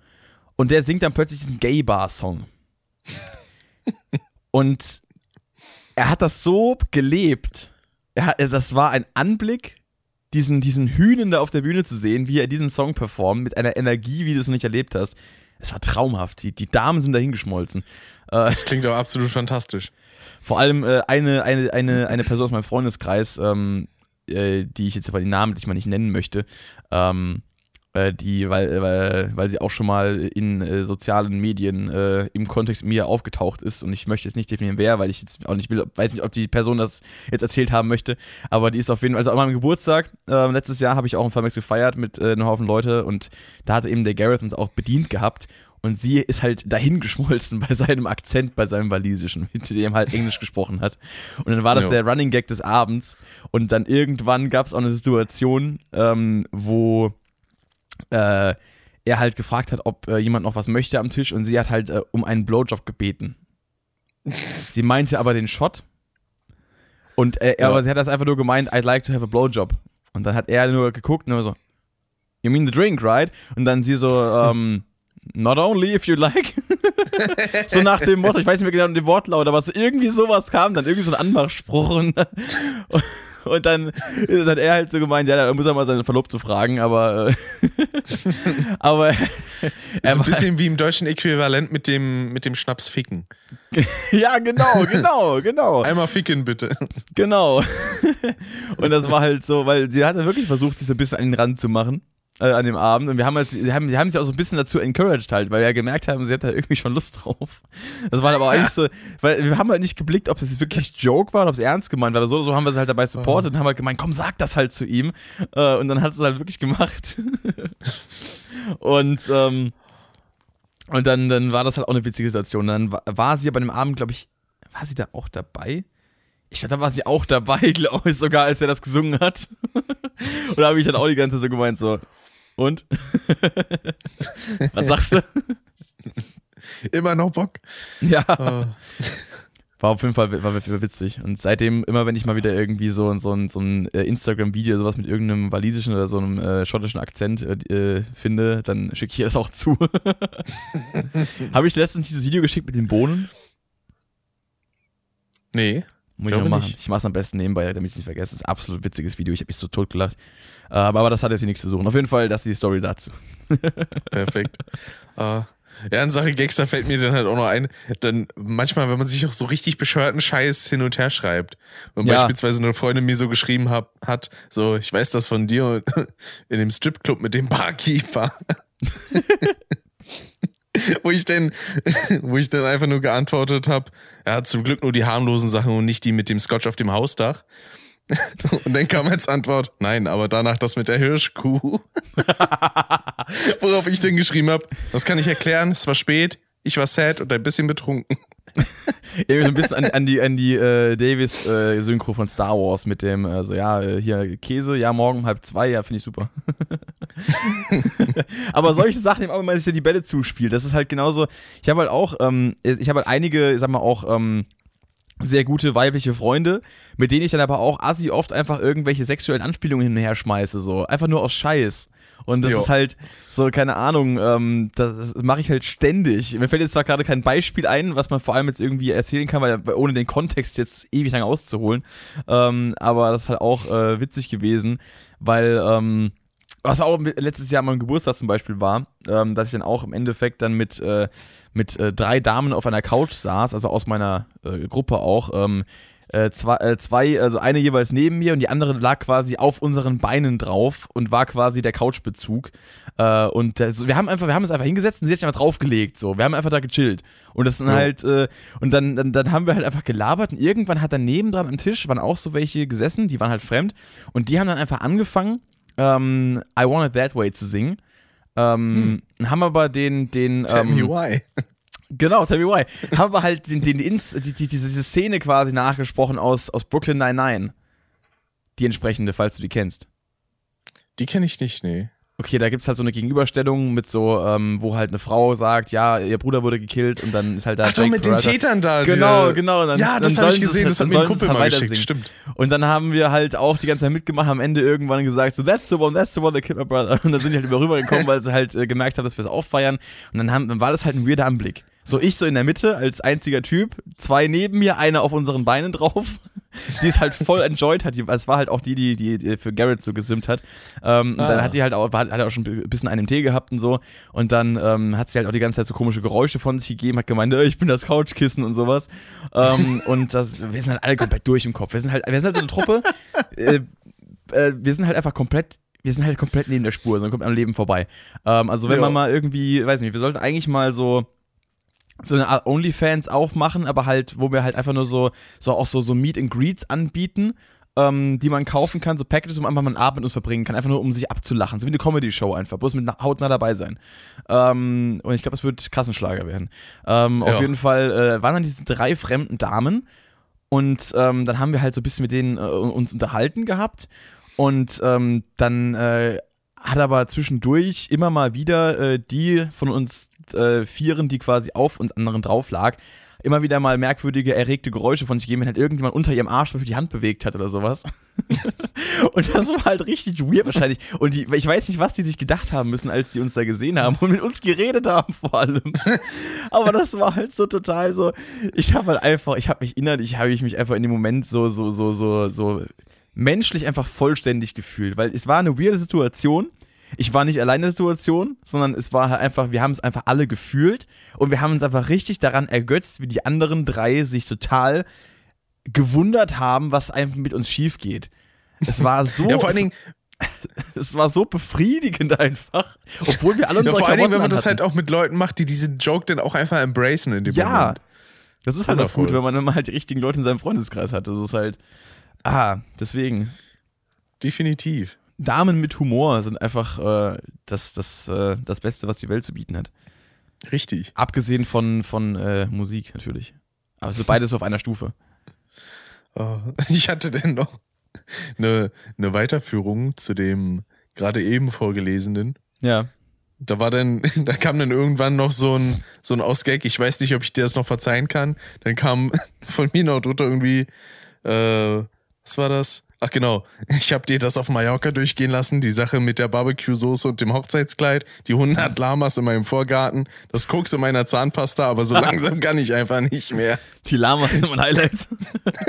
Speaker 2: Und der singt dann plötzlich diesen Gay-Bar-Song. und er hat das so gelebt. Hat, das war ein Anblick, diesen, diesen Hühnen da auf der Bühne zu sehen, wie er diesen Song performt, mit einer Energie, wie du es noch nicht erlebt hast. Es war traumhaft. Die, die Damen sind dahingeschmolzen.
Speaker 1: Äh, das klingt auch absolut fantastisch.
Speaker 2: Vor allem äh, eine, eine, eine, eine Person aus meinem Freundeskreis, ähm, äh, die ich jetzt aber den Namen, die ich mal nicht nennen möchte, ähm, äh, die, weil, weil, weil sie auch schon mal in äh, sozialen Medien äh, im Kontext mir aufgetaucht ist und ich möchte jetzt nicht definieren, wer, weil ich jetzt auch nicht will, weiß nicht, ob die Person das jetzt erzählt haben möchte, aber die ist auf jeden Fall, also an meinem Geburtstag, äh, letztes Jahr habe ich auch einen Firmax gefeiert mit äh, einem Haufen Leute und da hatte eben der Gareth uns auch bedient gehabt und sie ist halt dahin geschmolzen bei seinem Akzent, bei seinem Walisischen, mit dem halt Englisch gesprochen hat. Und dann war das jo. der Running Gag des Abends. Und dann irgendwann gab es auch eine Situation, ähm, wo äh, er halt gefragt hat, ob äh, jemand noch was möchte am Tisch und sie hat halt äh, um einen Blowjob gebeten. sie meinte aber den Shot. Und äh, ja. aber sie hat das einfach nur gemeint, I'd like to have a blowjob. Und dann hat er nur geguckt und nur so, You mean the drink, right? Und dann sie so, ähm, Not only if you like. so nach dem Motto, ich weiß nicht mehr genau den Wortlaut, aber so irgendwie sowas kam, dann irgendwie so ein Anmachspruch und, und und dann hat er halt so gemeint, ja, da muss er mal seine Verlobte fragen, aber. Äh, aber.
Speaker 1: Ist ein bisschen wie im deutschen Äquivalent mit dem, mit dem Schnaps ficken.
Speaker 2: ja, genau, genau, genau.
Speaker 1: Einmal ficken, bitte.
Speaker 2: Genau. Und das war halt so, weil sie hat wirklich versucht, sich so ein bisschen an den Rand zu machen äh, an dem Abend und wir haben halt, sie haben, sie haben sich auch so ein bisschen dazu encouraged halt, weil wir ja gemerkt haben, sie hat da irgendwie schon Lust drauf. Das war aber eigentlich so, weil wir haben halt nicht geblickt, ob es wirklich Joke war ob es ernst gemeint war oder so, so haben wir sie halt dabei supportet und haben halt gemeint, komm, sag das halt zu ihm äh, und dann hat sie es halt wirklich gemacht. und ähm, und dann, dann war das halt auch eine witzige Situation. Dann war, war sie bei dem Abend, glaube ich, war sie da auch dabei? Ich glaube, da war sie auch dabei, glaube ich, sogar, als er das gesungen hat. und da habe ich dann auch die ganze Zeit so gemeint, so, und? Was sagst du?
Speaker 1: Immer noch Bock.
Speaker 2: Ja. Oh. War auf jeden Fall war, war witzig. Und seitdem, immer wenn ich mal wieder irgendwie so, so, so ein äh, Instagram-Video, sowas mit irgendeinem walisischen oder so einem äh, schottischen Akzent äh, finde, dann schicke ich das auch zu. Habe ich letztens dieses Video geschickt mit den Bohnen?
Speaker 1: Nee.
Speaker 2: Muss ich noch machen. Nicht. Ich mache es am besten nebenbei, damit ich es nicht vergesse. Das ist ein absolut witziges Video. Ich habe mich so tot gelacht. Aber das hat jetzt hier nichts zu suchen. Auf jeden Fall, das ist die Story dazu.
Speaker 1: Perfekt. Uh, ja, in Sache Gangster fällt mir dann halt auch noch ein, dann manchmal, wenn man sich auch so richtig bescheuerten Scheiß hin und her schreibt. Und ja. beispielsweise eine Freundin mir so geschrieben hab, hat, so, ich weiß das von dir in dem Stripclub mit dem Barkeeper. wo ich denn, wo ich dann einfach nur geantwortet habe, ja, zum Glück nur die harmlosen Sachen und nicht die mit dem Scotch auf dem Hausdach. Und dann kam als Antwort, nein, aber danach das mit der Hirschkuh. Worauf ich dann geschrieben habe, das kann ich erklären, es war spät, ich war sad und ein bisschen betrunken.
Speaker 2: Irgendwie so ein bisschen an, an die, an die äh, Davis-Synchro äh, von Star Wars mit dem, also ja, äh, hier Käse, ja, morgen halb zwei, ja, finde ich super. Aber solche Sachen, eben auch wenn man sich ja die Bälle zuspielt, das ist halt genauso. Ich habe halt auch, ähm, ich habe halt einige, ich sag mal auch, ähm, sehr gute weibliche Freunde, mit denen ich dann aber auch assi oft einfach irgendwelche sexuellen Anspielungen hin und her schmeiße, so. Einfach nur aus Scheiß. Und das jo. ist halt so, keine Ahnung, ähm, das mache ich halt ständig. Mir fällt jetzt zwar gerade kein Beispiel ein, was man vor allem jetzt irgendwie erzählen kann, weil ohne den Kontext jetzt ewig lang auszuholen. Ähm, aber das ist halt auch äh, witzig gewesen, weil, ähm, was auch letztes Jahr mein Geburtstag zum Beispiel war, ähm, dass ich dann auch im Endeffekt dann mit, äh, mit äh, drei Damen auf einer Couch saß, also aus meiner äh, Gruppe auch, ähm, äh, zwei, äh, zwei, also eine jeweils neben mir und die andere lag quasi auf unseren Beinen drauf und war quasi der Couchbezug. Äh, und das, wir haben einfach, wir haben es einfach hingesetzt und sie hat sich einfach draufgelegt. So, wir haben einfach da gechillt. Und das sind ja. halt, äh, und dann, dann, dann haben wir halt einfach gelabert und irgendwann hat daneben dran am Tisch waren auch so welche gesessen, die waren halt fremd und die haben dann einfach angefangen, ähm, I Want It That Way zu singen. Ähm, hm. Haben aber den, den.
Speaker 1: Tell ähm, me why.
Speaker 2: Genau, Tell Me Why. Haben wir halt den, den Ins, die, die, diese Szene quasi nachgesprochen aus, aus Brooklyn 99. Die entsprechende, falls du die kennst.
Speaker 1: Die kenne ich nicht, nee.
Speaker 2: Okay, da gibt es halt so eine Gegenüberstellung mit so, ähm, wo halt eine Frau sagt, ja, ihr Bruder wurde gekillt und dann ist halt da.
Speaker 1: Ach doch, mit den Tätern da.
Speaker 2: Genau, genau.
Speaker 1: Dann, ja, das habe ich gesehen, das, das hat mir ein Kumpel halt mal geschickt, stimmt.
Speaker 2: Und dann haben wir halt auch die ganze Zeit mitgemacht, am Ende irgendwann gesagt, so, that's the one, that's the one that killed my brother. Und dann sind die halt über rübergekommen, weil sie halt äh, gemerkt haben, dass wir es auffeiern. Und dann, haben, dann war das halt ein weirder Anblick. So, ich so in der Mitte als einziger Typ, zwei neben mir, einer auf unseren Beinen drauf. die es halt voll enjoyed hat. Es war halt auch die, die, die für Garrett so gesimmt hat. Ähm, und dann ah. hat die halt auch, hat, hat auch schon ein bisschen einen Tee gehabt und so. Und dann ähm, hat sie halt auch die ganze Zeit so komische Geräusche von sich gegeben, hat gemeint, ich bin das Couchkissen und sowas. ähm, und das, wir sind halt alle komplett durch im Kopf. Wir sind halt, wir sind halt so eine Truppe. Äh, äh, wir sind halt einfach komplett wir sind halt komplett neben der Spur, so kommt am Leben vorbei. Ähm, also wenn ja. man mal irgendwie, weiß nicht, wir sollten eigentlich mal so so eine Art OnlyFans aufmachen, aber halt, wo wir halt einfach nur so, so auch so, so Meet and Greets anbieten, ähm, die man kaufen kann, so Packages, um einfach mal einen Abend mit uns verbringen kann, einfach nur um sich abzulachen. So wie eine Comedy-Show einfach, bloß mit hautnah dabei sein. Ähm, und ich glaube, das wird Kassenschlager werden. Ähm, ja. Auf jeden Fall äh, waren dann diese drei fremden Damen und ähm, dann haben wir halt so ein bisschen mit denen äh, uns unterhalten gehabt und ähm, dann äh, hat aber zwischendurch immer mal wieder äh, die von uns äh, Vieren, die quasi auf uns anderen drauf lag, immer wieder mal merkwürdige, erregte Geräusche von sich geben, wenn halt irgendjemand unter ihrem Arsch die Hand bewegt hat oder sowas. und das war halt richtig weird wahrscheinlich. Und die, ich weiß nicht, was die sich gedacht haben müssen, als die uns da gesehen haben und mit uns geredet haben vor allem. Aber das war halt so total so. Ich habe halt einfach, ich habe mich innerlich, habe ich mich einfach in dem Moment so, so, so, so, so menschlich einfach vollständig gefühlt, weil es war eine weirde Situation ich war nicht allein in der Situation, sondern es war halt einfach, wir haben es einfach alle gefühlt und wir haben uns einfach richtig daran ergötzt, wie die anderen drei sich total gewundert haben, was einfach mit uns schief geht. Es war so.
Speaker 1: ja, vor allen Dingen.
Speaker 2: Es war so befriedigend einfach, obwohl wir alle
Speaker 1: unsere ja, Vor allen Dingen, wenn man das halt auch mit Leuten macht, die diesen Joke dann auch einfach embracen in dem ja, Moment. Ja,
Speaker 2: das ist halt das Gute, wenn man immer halt die richtigen Leute in seinem Freundeskreis hat. Das ist halt, ah, deswegen.
Speaker 1: Definitiv.
Speaker 2: Damen mit Humor sind einfach äh, das, das, äh, das Beste, was die Welt zu bieten hat.
Speaker 1: Richtig.
Speaker 2: Abgesehen von, von äh, Musik natürlich. Aber so beides auf einer Stufe.
Speaker 1: Oh, ich hatte denn noch eine, eine Weiterführung zu dem gerade eben vorgelesenen.
Speaker 2: Ja.
Speaker 1: Da war dann, da kam dann irgendwann noch so ein, so ein Ausgag. Ich weiß nicht, ob ich dir das noch verzeihen kann. Dann kam von mir noch drunter irgendwie, äh, was war das? Ach genau, ich habe dir das auf Mallorca durchgehen lassen, die Sache mit der Barbecue-Soße und dem Hochzeitskleid, die 100 Lamas in meinem Vorgarten, das Koks in meiner Zahnpasta, aber so langsam kann ich einfach nicht mehr.
Speaker 2: Die Lamas sind mein Highlight.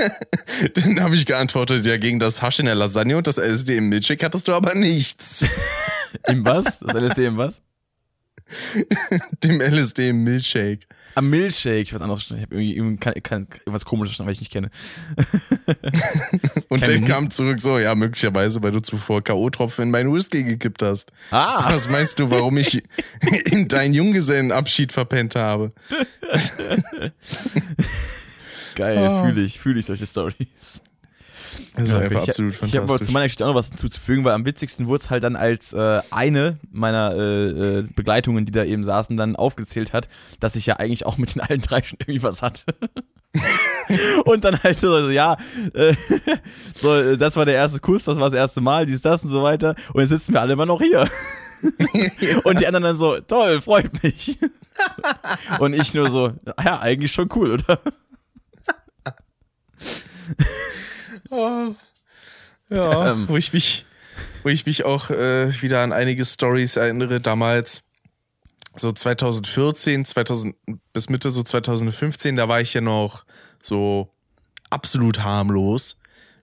Speaker 1: Dann habe ich geantwortet, ja, gegen das Hasch in der Lasagne und das LSD im Milchshake hattest du aber nichts.
Speaker 2: Im was? Das LSD im was?
Speaker 1: Dem LSD im Milchshake.
Speaker 2: Am Milchshake, ich weiß anderes. Ich habe irgendwie kann, kann, irgendwas komisches, weil ich nicht kenne.
Speaker 1: Und
Speaker 2: Kein
Speaker 1: dann kam zurück so, ja, möglicherweise, weil du zuvor K.O.-Tropfen in meinen Whisky gekippt hast.
Speaker 2: Ah,
Speaker 1: Was meinst du, warum ich in deinen Junggesellenabschied verpennt habe?
Speaker 2: geil,
Speaker 1: Ah.
Speaker 2: fühle ich, fühle ich solche Stories.
Speaker 1: Das ist
Speaker 2: Ja,
Speaker 1: einfach
Speaker 2: ich,
Speaker 1: absolut
Speaker 2: Ich habe aber
Speaker 1: fantastisch.
Speaker 2: zu meiner Geschichte auch noch was hinzuzufügen, weil am witzigsten wurde es halt dann, als äh, eine meiner äh, äh, Begleitungen, die da eben saßen, dann aufgezählt hat, dass ich ja eigentlich auch mit den allen drei schon irgendwie was hatte. und dann halt so, so ja, äh, so, äh, das war der erste Kuss, das war das erste Mal, dies, das und so weiter. Und jetzt sitzen wir alle immer noch hier. Und die anderen dann so, toll, freut mich. und ich nur so, ja, eigentlich schon cool, oder?
Speaker 1: Oh. Ja,
Speaker 2: Ähm.
Speaker 1: wo ich mich, wo ich mich auch äh, wieder an einige Stories erinnere, damals so 2014, 2000 bis Mitte so 2015, da war ich ja noch so absolut harmlos,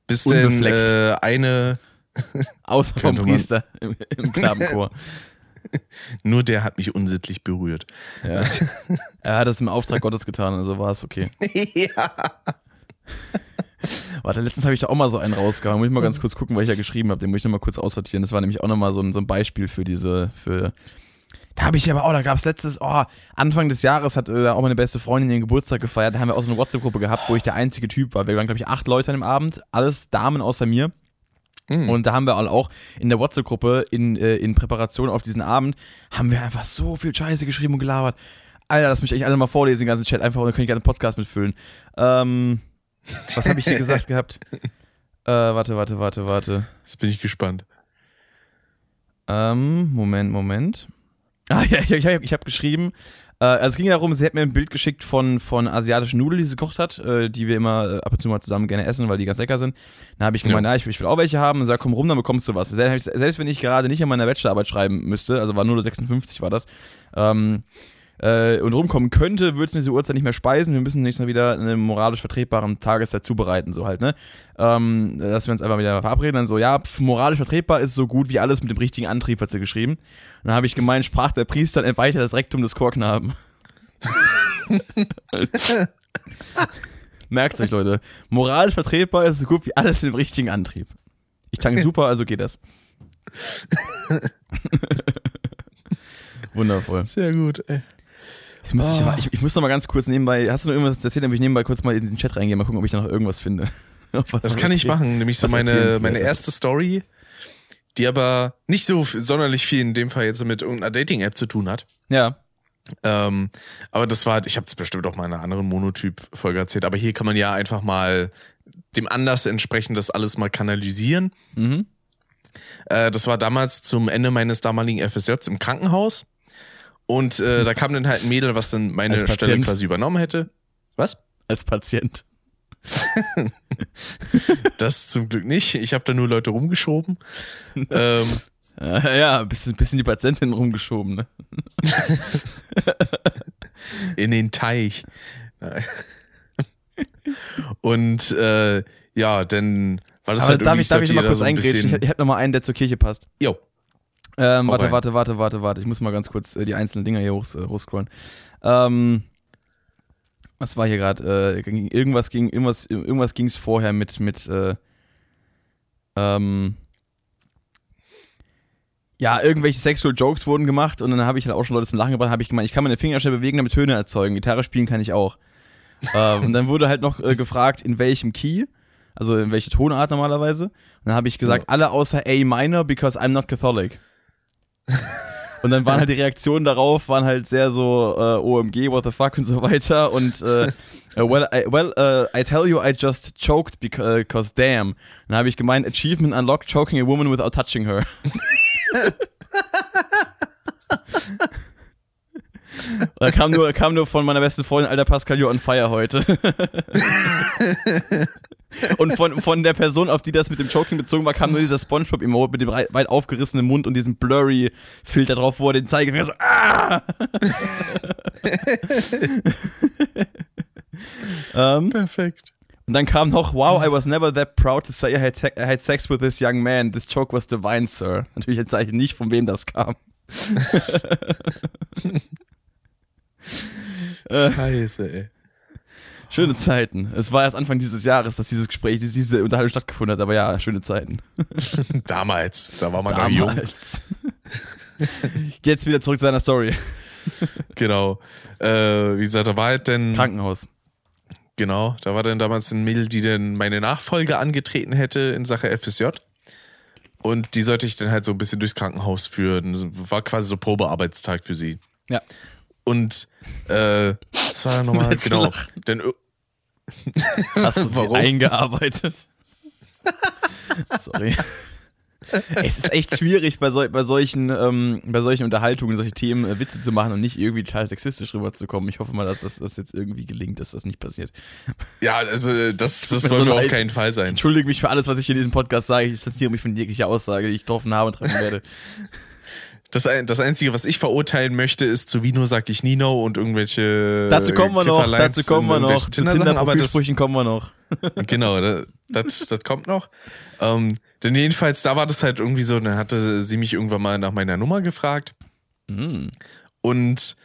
Speaker 1: bis denn äh, eine,
Speaker 2: Außer vom Priester im, im Knabenchor.
Speaker 1: nur der hat mich unsittlich berührt.
Speaker 2: Ja. Er hat es im Auftrag Gottes getan, also war es okay.
Speaker 1: ja.
Speaker 2: Warte, letztens habe ich da auch mal so einen rausgehauen. Muss ich mal ganz kurz gucken, was ich da geschrieben habe. Den muss ich nochmal kurz aussortieren. Das war nämlich auch nochmal so ein, so ein Beispiel für diese, für. Da habe ich aber auch, da gab es letztes, oh, Anfang des Jahres hat äh, auch meine beste Freundin ihren Geburtstag gefeiert. Da haben wir auch so eine WhatsApp-Gruppe gehabt, wo ich der einzige Typ war. Wir waren, glaube ich, acht Leute an dem Abend, alles Damen außer mir.
Speaker 1: Mhm.
Speaker 2: Und da haben wir auch in der WhatsApp-Gruppe in, äh, in Präparation auf diesen Abend, haben wir einfach so viel Scheiße geschrieben und gelabert. Alter, lass mich echt alle mal vorlesen, den ganzen Chat, einfach, und dann kann ich gerne einen Podcast mitfüllen. Ähm, was habe ich hier gesagt gehabt? Äh, warte, warte, warte, warte.
Speaker 1: Jetzt bin ich gespannt.
Speaker 2: Ähm, Moment, Moment. Ah ja, ich, ich, ich habe geschrieben, äh, also es ging darum, sie hat mir ein Bild geschickt von, von asiatischen Nudeln, die sie gekocht hat, äh, die wir immer äh, ab und zu mal zusammen gerne essen, weil die ganz lecker sind. Dann habe ich gemeint,
Speaker 1: Ja.
Speaker 2: na, ich, will- ich will auch welche haben. Und sag, komm rum, dann bekommst du was. Selbst, selbst wenn ich gerade nicht an meiner Bachelorarbeit schreiben müsste, also war nur 56 war das, ähm, äh, und rumkommen könnte, würde es mir diese Uhrzeit nicht mehr speisen. Wir müssen nächstes Mal wieder eine moralisch vertretbaren Tageszeit zubereiten, so halt, ne? Ähm, dass wir uns einfach wieder verabreden. Dann so, ja, pf, moralisch vertretbar ist so gut wie alles mit dem richtigen Antrieb, hat sie geschrieben. Und dann habe ich gemeint, sprach der Priester und entweihte das Rektum des Chorknaben. Merkt euch, Leute. Moralisch vertretbar ist so gut wie alles mit dem richtigen Antrieb. Ich tanke super, also geht das. Wundervoll.
Speaker 1: Sehr gut, ey.
Speaker 2: Ich muss, aber- ich, ich muss noch mal ganz kurz nebenbei. Hast du noch irgendwas erzählt? Dann will ich nebenbei kurz mal in den Chat reingehen, mal gucken, ob ich da noch irgendwas finde.
Speaker 1: Das kann ich machen, nämlich so meine, meine erste Story, die aber nicht so sonderlich viel in dem Fall jetzt mit irgendeiner Dating-App zu tun hat.
Speaker 2: Ja.
Speaker 1: Ähm, aber das war, ich habe es bestimmt auch mal in einer anderen Monotyp-Folge erzählt, aber hier kann man ja einfach mal dem Anlass entsprechend das alles mal kanalisieren.
Speaker 2: Mhm.
Speaker 1: Äh, das war damals zum Ende meines damaligen FSJs im Krankenhaus. Und äh, da kam dann halt ein Mädel, was dann meine Stelle quasi übernommen hätte. Was?
Speaker 2: Als Patient.
Speaker 1: Das zum Glück nicht. Ich habe da nur Leute rumgeschoben. ähm,
Speaker 2: Äh, ja, ein bisschen, bisschen die Patientin rumgeschoben, ne?
Speaker 1: in den Teich. Und äh, ja, dann war das
Speaker 2: Aber
Speaker 1: halt
Speaker 2: darf
Speaker 1: irgendwie
Speaker 2: ich, darf ich mal kurz
Speaker 1: so ein
Speaker 2: eingrätschen? Ich, ich hätte noch mal einen, der zur Kirche passt.
Speaker 1: Jo,
Speaker 2: Ähm, warte, warte, warte, warte, warte. Ich muss mal ganz kurz äh, die einzelnen Dinger hier hoch, äh, hochscrollen. Ähm, was war hier gerade? Äh, irgendwas ging, irgendwas, irgendwas vorher mit, mit, äh, ähm, ja, irgendwelche Sexual Jokes wurden gemacht und dann habe ich halt auch schon Leute zum Lachen gebracht, habe ich gemeint, ich kann meine Finger schnell bewegen, damit Töne erzeugen. Gitarre spielen kann ich auch. ähm, und dann wurde halt noch äh, gefragt, in welchem Key, also in welche Tonart normalerweise. Und dann habe ich gesagt,
Speaker 1: Ja.
Speaker 2: alle außer A minor, because I'm not Catholic. Und dann waren halt die Reaktionen darauf, waren halt sehr so äh, OMG, what the fuck und so weiter. Und äh, well, I, well uh, I tell you, I just choked because, because damn. Dann habe ich gemeint, Achievement unlocked, choking a woman without touching her. Da kam nur, kam nur von meiner besten Freundin, alter Pascal, you're on fire heute. und von, von der Person, auf die das mit dem Choking bezogen war, kam nur dieser Spongebob-Emote mit dem weit aufgerissenen Mund und diesem Blurry-Filter drauf, wo er den Zeigefinger so, ah!
Speaker 1: um, ähm, Perfekt.
Speaker 2: Und dann kam noch, wow, I was never that proud to say I had, I had sex with this young man. This joke was divine, sir. Natürlich jetzt sage ich nicht, von wem das kam.
Speaker 1: Äh, Scheiße, ey.
Speaker 2: Schöne Zeiten. Es war erst Anfang dieses Jahres, dass dieses Gespräch, diese Unterhaltung stattgefunden hat, aber ja, schöne Zeiten.
Speaker 1: Damals, da war man Damals. noch jung.
Speaker 2: Jetzt wieder zurück zu seiner Story.
Speaker 1: Genau. Äh, wie gesagt, da war halt denn.
Speaker 2: Krankenhaus.
Speaker 1: Genau, da war dann damals ein Mädel, die dann meine Nachfolge angetreten hätte in Sache FSJ. Und die sollte ich dann halt so ein bisschen durchs Krankenhaus führen. War quasi so Probearbeitstag für sie.
Speaker 2: Ja.
Speaker 1: Und äh, was war da nochmal? genau. Denn,
Speaker 2: Hast du sie eingearbeitet? Sorry. es ist echt schwierig, bei, so, bei, solchen, ähm, bei solchen Unterhaltungen, solche Themen äh, Witze zu machen und nicht irgendwie total sexistisch rüberzukommen. Ich hoffe mal, dass das jetzt irgendwie gelingt, dass das nicht passiert.
Speaker 1: Ja, also äh, das, das soll mir auf keinen Fall sein. Ich
Speaker 2: entschuldige mich für alles, was ich in diesem Podcast sage. Ich distanziere mich von jeglicher Aussage, die ich getroffen habe und treffen werde.
Speaker 1: Das, das Einzige, was ich verurteilen möchte, ist zu Vino sag ich Nino und irgendwelche.
Speaker 2: Dazu kommen wir noch, dazu kommen wir noch. Zu Tinder-Profilsprüchen kommen wir noch.
Speaker 1: genau, das, das, das kommt noch. Ähm, denn jedenfalls, da war das halt irgendwie so, dann hatte sie mich irgendwann mal nach meiner Nummer gefragt. Mm. Und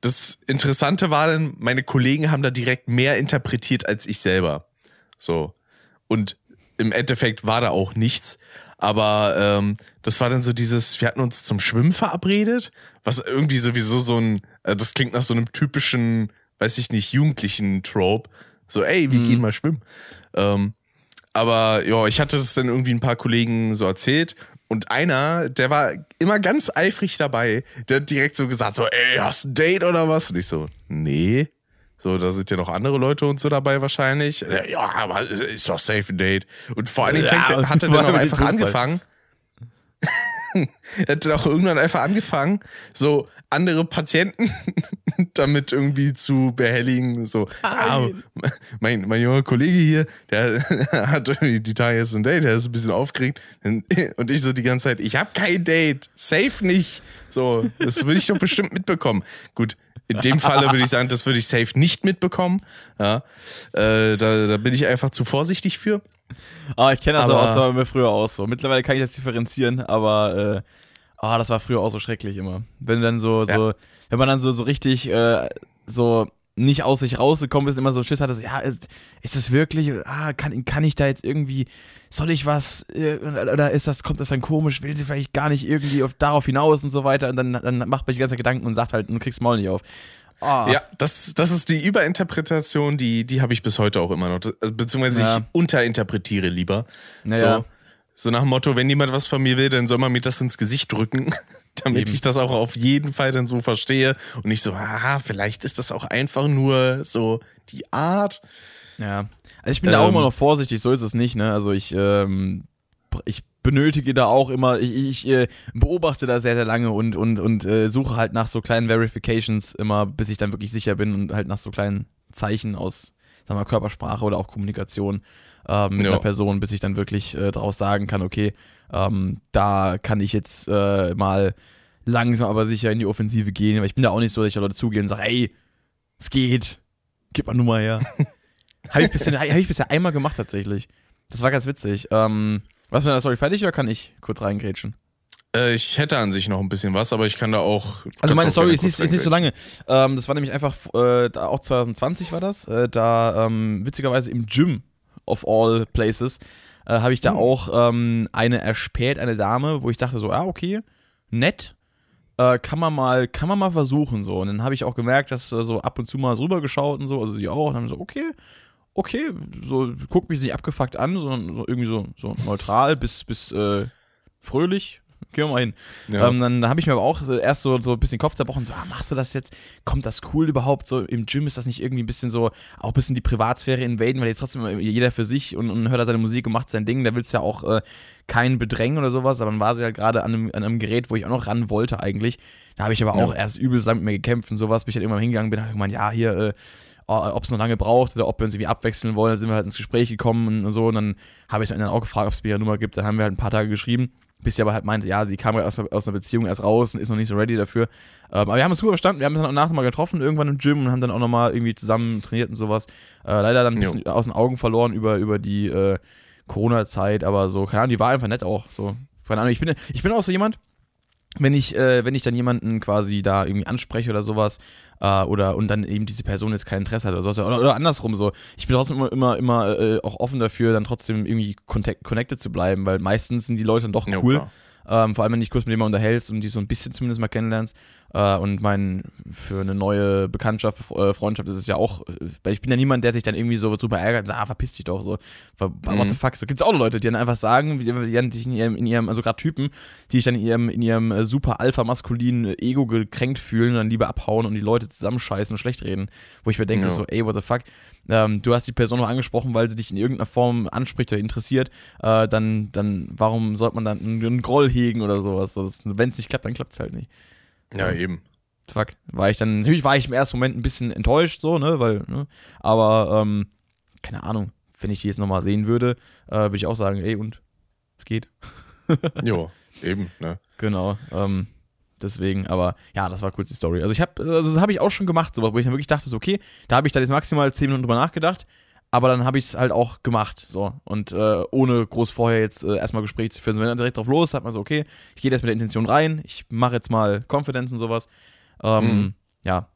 Speaker 1: das Interessante war dann, meine Kollegen haben da direkt mehr interpretiert als ich selber. So. Und im Endeffekt war da auch nichts. Aber ähm, das war dann so dieses, wir hatten uns zum Schwimmen verabredet, was irgendwie sowieso so ein, äh, das klingt nach so einem typischen, weiß ich nicht, jugendlichen Trope. So, ey, wir mhm. gehen mal schwimmen. Ähm, aber ja, ich hatte das dann irgendwie ein paar Kollegen so erzählt und einer, der war immer ganz eifrig dabei, der hat direkt so gesagt, so, ey, hast du ein Date oder was? Und ich so, nee. So, da sind ja noch andere Leute und so dabei wahrscheinlich. Ja, aber ist doch safe Date. Und vor allen Dingen fängt, ja, hat er dann auch einfach angefangen. er hat dann auch irgendwann einfach angefangen, so andere Patienten damit irgendwie zu behelligen. So, ah, mein, mein junger Kollege hier, der hat irgendwie die Tage jetzt ein Date, der ist ein bisschen aufgeregt. Und ich so die ganze Zeit, ich habe kein Date, safe nicht. So, das würde ich doch bestimmt mitbekommen. Gut, in dem Falle würde ich sagen, das würde ich safe nicht mitbekommen. Ja, äh, da, da bin ich einfach zu vorsichtig für.
Speaker 2: Ah, ich kenne das aber, auch, das war mir früher auch so. Mittlerweile kann ich das differenzieren, aber äh, ah, das war früher auch so schrecklich immer. Wenn dann so, so, ja. wenn man dann so, so richtig äh, so nicht aus sich rausgekommen ist, immer so Schiss hatte, so, ja, ist, ist das wirklich, ah, kann, kann ich da jetzt irgendwie, soll ich was, äh, oder ist das, kommt das dann komisch, will sie vielleicht gar nicht irgendwie auf, darauf hinaus und so weiter und dann, dann macht man die ganze Gedanken und sagt halt, du kriegst Maul nicht auf.
Speaker 1: Oh. Ja, das, das ist die Überinterpretation, die, die habe ich bis heute auch immer noch. Das, also, beziehungsweise ja. ich unterinterpretiere lieber.
Speaker 2: Naja.
Speaker 1: So, so nach dem Motto, wenn jemand was von mir will, dann soll man mir das ins Gesicht drücken, damit Eben. ich das auch auf jeden Fall dann so verstehe und nicht so, ah, vielleicht ist das auch einfach nur so die Art.
Speaker 2: Ja, also ich bin ähm, da auch immer ähm. noch vorsichtig, so ist es nicht, ne? Also ich, ähm, ich benötige da auch immer, ich, ich äh, beobachte da sehr, sehr lange und, und, und äh, suche halt nach so kleinen Verifications immer, bis ich dann wirklich sicher bin und halt nach so kleinen Zeichen aus, sagen wir, Körpersprache oder auch Kommunikation ähm, mit ja. einer Person, bis ich dann wirklich äh, daraus sagen kann, okay, ähm, da kann ich jetzt äh, mal langsam aber sicher in die Offensive gehen. Aber ich bin da auch nicht so, dass ich da Leute zugehe und sage, ey, es geht, gib mal Nummer her. Habe ich, bisher, hab ich bisher einmal gemacht tatsächlich. Das war ganz witzig. Ähm, was mit der Story fertig oder kann ich kurz reingrätschen?
Speaker 1: Äh, ich hätte an sich noch ein bisschen was, aber ich kann da auch.
Speaker 2: Also meine Story ist nicht, ist nicht, so lange. Ähm, das war nämlich einfach, äh, da auch 2020 war das, äh, da ähm, witzigerweise im Gym of all places, äh, habe ich da mhm. auch ähm, eine erspäht, eine Dame, wo ich dachte so, ah, okay, nett. Äh, kann man mal, kann man mal versuchen so. Und dann habe ich auch gemerkt, dass äh, so ab und zu mal rüber geschaut und so, also sie auch, und dann so, okay, okay, so guckt mich nicht abgefuckt an, sondern so irgendwie so, so neutral bis, bis äh, fröhlich. Gehen wir mal hin. Ja. Ähm, dann habe ich mir aber auch erst so, so ein bisschen Kopf zerbrochen, so, ah, machst du das jetzt? Kommt das cool überhaupt? So im Gym ist das nicht irgendwie ein bisschen so, auch ein bisschen die Privatsphäre invaden, weil jetzt trotzdem jeder für sich und, und hört da seine Musik und macht sein Ding. Da willst du ja auch äh, keinen bedrängen oder sowas, aber dann war sie halt gerade an einem, an einem Gerät, wo ich auch noch ran wollte eigentlich. Da habe ich aber auch ja. erst übel mit mir gekämpft und sowas, bis ich halt irgendwann hingegangen bin, habe ich gemeint, ja, hier, äh, ob es noch lange braucht oder ob wir uns irgendwie abwechseln wollen. Dann sind wir halt ins Gespräch gekommen und so. Und dann habe ich dann auch gefragt, ob es mir eine Nummer gibt. Dann haben wir halt ein paar Tage geschrieben, bis sie aber halt meinte, ja, sie kam aus, aus einer Beziehung erst raus und ist noch nicht so ready dafür. Ähm, aber wir haben es super verstanden. Wir haben uns dann auch nachher mal getroffen, irgendwann im Gym und haben dann auch nochmal irgendwie zusammen trainiert und sowas. Äh, leider dann ein bisschen jo. aus den Augen verloren über, über die äh, Corona-Zeit, aber so, keine Ahnung, die war einfach nett auch. So, keine Ahnung, ich bin, ich bin auch so jemand, wenn ich, äh, wenn ich dann jemanden quasi da irgendwie anspreche oder sowas, äh, oder und dann eben diese Person jetzt kein Interesse hat oder sowas, oder, oder andersrum so. Ich bin trotzdem immer, immer, immer äh, auch offen dafür, dann trotzdem irgendwie connected zu bleiben, weil meistens sind die Leute dann doch cool. Ja, ähm, vor allem, wenn du dich kurz mit jemandem unterhältst und die so ein bisschen zumindest mal kennenlernst. Äh, und mein, für eine neue Bekanntschaft, äh, Freundschaft ist es ja auch, äh, weil ich bin ja niemand, der sich dann irgendwie so super ärgert und sagt, ah, verpiss dich doch so. What the mhm. fuck? So gibt es auch Leute, die dann einfach sagen, die, die in ihrem, in ihrem also gerade Typen, die sich dann in ihrem, in ihrem äh, super alpha-maskulinen Ego gekränkt fühlen und dann lieber abhauen und die Leute zusammenscheißen und schlecht reden. Wo ich mir denke, ja. so, ey, what the fuck? Ähm, du hast die Person noch angesprochen, weil sie dich in irgendeiner Form anspricht oder interessiert, äh, dann, dann warum sollte man dann einen, Groll hegen oder sowas? So, Wenn es nicht klappt, dann klappt es halt nicht.
Speaker 1: Ja, ja, eben.
Speaker 2: Fuck. War ich dann, natürlich war ich im ersten Moment ein bisschen enttäuscht, so, ne, weil, ne, aber, ähm, keine Ahnung, wenn ich die jetzt nochmal sehen würde, äh, würde ich auch sagen, ey, und es geht.
Speaker 1: jo, eben, ne.
Speaker 2: Genau. Ähm, Deswegen, aber ja, das war kurz die Story. Also ich habe, also das habe ich auch schon gemacht, sowas, wo ich dann wirklich dachte, so, okay, da habe ich dann jetzt maximal 10 Minuten drüber nachgedacht, aber dann habe ich es halt auch gemacht, so. Und äh, ohne groß vorher jetzt äh, erstmal Gespräch zu führen. So, wenn dann direkt drauf los, sagt man so, okay, ich gehe jetzt mit der Intention rein, ich mache jetzt mal Confidence und sowas. Ähm, mhm. Ja.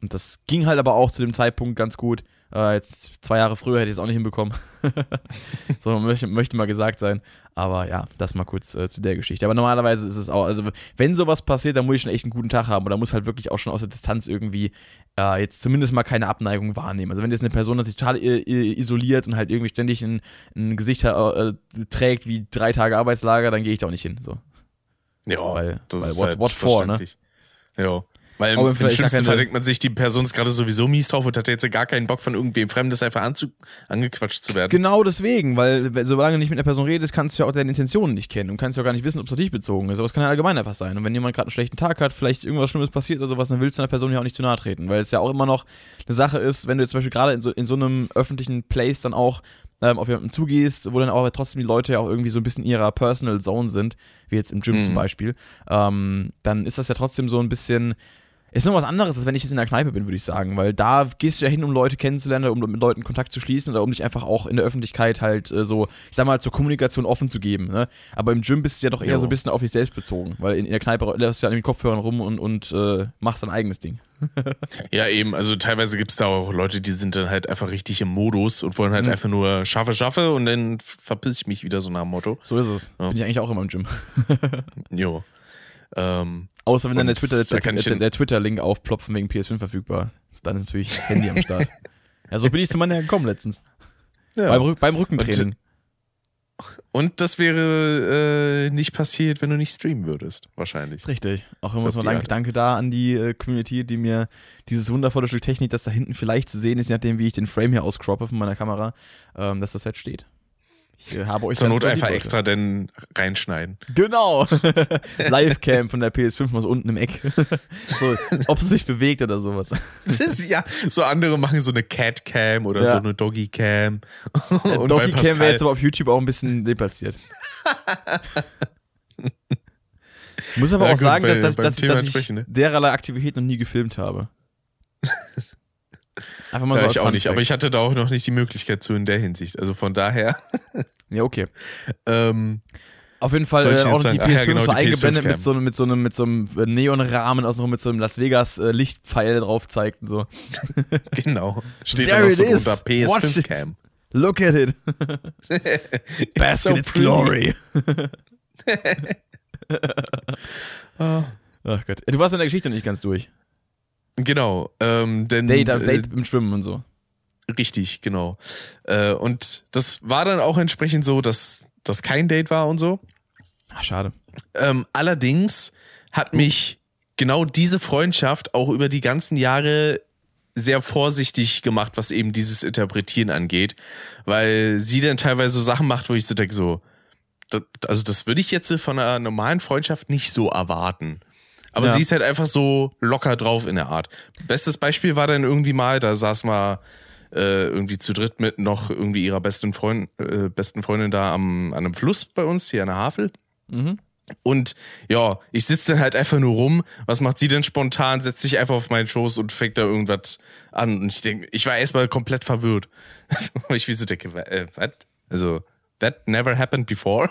Speaker 2: Und das ging halt aber auch zu dem Zeitpunkt ganz gut. Äh, jetzt zwei Jahre früher hätte ich es auch nicht hinbekommen. so möchte, möchte mal gesagt sein. Aber ja, das mal kurz äh, zu der Geschichte. Aber normalerweise ist es auch, also wenn sowas passiert, dann muss ich schon echt einen guten Tag haben. Oder muss halt wirklich auch schon aus der Distanz irgendwie äh, jetzt zumindest mal keine Abneigung wahrnehmen. Also wenn jetzt eine Person sich total isoliert und halt irgendwie ständig ein, ein Gesicht äh, trägt wie drei Tage Arbeitslager, dann gehe ich da auch nicht hin. So.
Speaker 1: Ja, weil, das weil ist what, halt what for, ne? Ja. Weil im, im schlimmsten Fall denkt man sich, die Person ist gerade sowieso mies drauf und hat jetzt gar keinen Bock von irgendwem Fremdes einfach anzu angequatscht zu werden.
Speaker 2: Genau deswegen, weil solange du nicht mit einer Person redest, kannst du ja auch deine Intentionen nicht kennen und kannst ja auch gar nicht wissen, ob es auf dich bezogen ist. Aber es kann ja allgemein einfach sein. Und wenn jemand gerade einen schlechten Tag hat, vielleicht irgendwas Schlimmes passiert oder sowas, dann willst du einer Person ja auch nicht zu nahe treten. Weil es ja auch immer noch eine Sache ist, wenn du jetzt zum Beispiel gerade in so, in so einem öffentlichen Place dann auch ähm, auf jemanden zugehst, wo dann auch trotzdem die Leute ja auch irgendwie so ein bisschen in ihrer Personal Zone sind, wie jetzt im Gym mhm. zum Beispiel, ähm, dann ist das ja trotzdem so ein bisschen ist noch was anderes, als wenn ich jetzt in der Kneipe bin, würde ich sagen, weil da gehst du ja hin, um Leute kennenzulernen, um mit Leuten Kontakt zu schließen oder um dich einfach auch in der Öffentlichkeit halt äh, so, ich sag mal, zur Kommunikation offen zu geben. Ne? Aber im Gym bist du ja doch eher jo. so ein bisschen auf dich selbst bezogen, weil in, in der Kneipe lässt du ja an den Kopfhörern rum und, und äh, machst dein eigenes Ding.
Speaker 1: ja, eben, also teilweise gibt es da auch Leute, die sind dann halt einfach richtig im Modus und wollen halt mhm. einfach nur schaffe, schaffe und dann verpiss ich mich wieder so nach dem Motto.
Speaker 2: So ist es. Ja. Bin ich eigentlich auch immer im Gym.
Speaker 1: jo.
Speaker 2: Ähm, Außer wenn dann der Twitter-Link der, der Twitter aufploppt wegen PS5 verfügbar. Dann ist natürlich Handy am Start. Ja, so bin ich zu meiner gekommen letztens. Ja. Beim, beim Rückentraining.
Speaker 1: Und, und, das wäre äh, nicht passiert, wenn du nicht streamen würdest, wahrscheinlich.
Speaker 2: Ist richtig. Auch immer so ein danke, danke da an die äh, Community, die mir dieses wundervolle Stück Technik, das da hinten vielleicht zu sehen ist, je nachdem, wie ich den Frame hier auscroppe von meiner Kamera, ähm, dass das halt steht.
Speaker 1: Ich äh, habe euch Zur Not einfach extra denn reinschneiden.
Speaker 2: Genau. Livecam von der PS5 mal so unten im Eck. so, ob es sich bewegt oder sowas.
Speaker 1: Ist, ja, so andere machen so eine Cat-Cam oder ja. so eine Doggy-Cam.
Speaker 2: Doggy-Cam wäre jetzt aber auf YouTube auch ein bisschen deplatziert. muss aber ja, auch gut, sagen, bei, dass, dass, dass, dass ich ne? dererlei Aktivität noch nie gefilmt habe.
Speaker 1: Einfach mal so ja, ich auch nicht, aber ich hatte da auch noch nicht die Möglichkeit zu in der Hinsicht. Also von daher.
Speaker 2: ja, okay. ähm, auf jeden Fall äh, auch noch die PS5 ja, genau, so die eingeblendet mit so, einem, mit, so einem, mit so einem Neonrahmen, außenrum mit so einem Las Vegas äh, Lichtpfeil drauf zeigt und so.
Speaker 1: genau. Steht dann auch so drunter PS5 Cam.
Speaker 2: Look at it. Bask so its glory. oh. Ach Gott. Du warst mit der Geschichte nicht ganz durch.
Speaker 1: Genau. Ähm, denn,
Speaker 2: Date, äh, Date im Schwimmen und so.
Speaker 1: Richtig, genau. Äh, und das war dann auch entsprechend so, dass das kein Date war und so.
Speaker 2: Ach, schade.
Speaker 1: Ähm, allerdings hat mich genau diese Freundschaft auch über die ganzen Jahre sehr vorsichtig gemacht, was eben dieses Interpretieren angeht, weil sie dann teilweise so Sachen macht, wo ich so denke, so, das, also das würde ich jetzt von einer normalen Freundschaft nicht so erwarten. Aber ja. sie ist halt einfach so locker drauf in der Art. Bestes Beispiel war dann irgendwie mal, da saß mal äh, irgendwie zu dritt mit noch irgendwie ihrer besten, Freund, äh, besten Freundin da am, an einem Fluss bei uns, hier an der Havel. Mhm. Und ja, ich sitze dann halt einfach nur rum. Was macht sie denn spontan? Setzt sich einfach auf meinen Schoß und fängt da irgendwas an. Und ich denke, ich war erstmal komplett verwirrt. Ich wie so denke, äh, was? Also, that never happened before.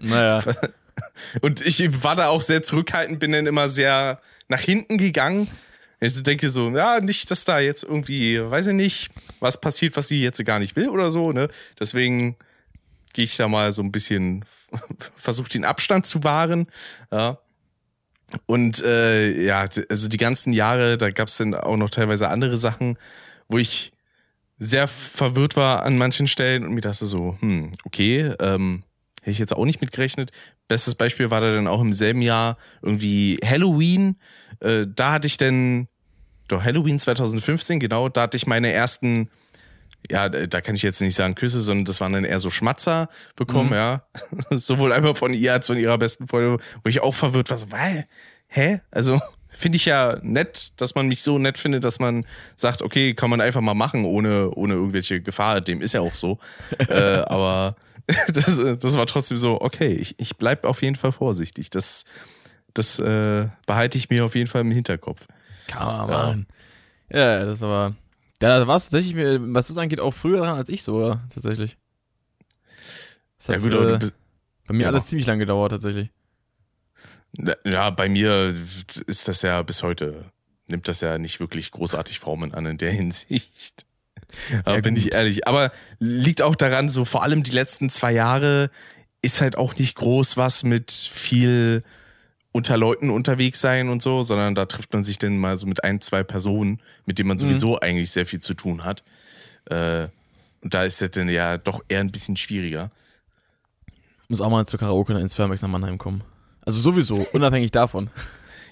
Speaker 2: Naja.
Speaker 1: Und ich war da auch sehr zurückhaltend, bin dann immer sehr nach hinten gegangen. Ich denke so, ja, nicht, dass da jetzt irgendwie, weiß ich nicht, was passiert, was sie jetzt gar nicht will oder so, ne? Deswegen gehe ich da mal so ein bisschen, versuche den Abstand zu wahren. Ja. Und äh, ja, also die ganzen Jahre, da gab es dann auch noch teilweise andere Sachen, wo ich sehr verwirrt war an manchen Stellen und mir dachte so, hm, okay, ähm, hätte ich jetzt auch nicht mitgerechnet. Bestes Beispiel war da dann auch im selben Jahr irgendwie Halloween. Äh, da hatte ich dann, doch Halloween 2015, genau, da hatte ich meine ersten ja, da kann ich jetzt nicht sagen Küsse, sondern das waren dann eher so Schmatzer bekommen, mhm. ja. Sowohl einmal von ihr als von ihrer besten Freundin, wo ich auch verwirrt war, so, weil, hä? Also, finde ich ja nett, dass man mich so nett findet, dass man sagt, okay, kann man einfach mal machen, ohne, ohne irgendwelche Gefahr. Dem ist ja auch so. äh, aber das, das war trotzdem so, okay, ich, ich bleib auf jeden Fall vorsichtig. Das, das äh, behalte ich mir auf jeden Fall im Hinterkopf.
Speaker 2: Kann man ja. Ja, das war da war es tatsächlich, was das angeht, auch früher dran als ich so, tatsächlich. Das hat, ja, gut, äh, bei mir ja. alles ziemlich lang gedauert, tatsächlich.
Speaker 1: Ja, bei mir ist das ja bis heute, nimmt das ja nicht wirklich großartig Formen an in der Hinsicht. Ja, bin ich ehrlich. Aber liegt auch daran, so vor allem die letzten zwei Jahre ist halt auch nicht groß was mit viel unter Leuten unterwegs sein und so, sondern da trifft man sich dann mal so mit ein, zwei Personen, mit denen man mhm. sowieso mhm. eigentlich sehr viel zu tun hat. Äh, und da ist das dann ja doch eher ein bisschen schwieriger.
Speaker 2: Muss auch mal zur Karaoke ins Fairmax nach Mannheim kommen. Also sowieso, unabhängig davon.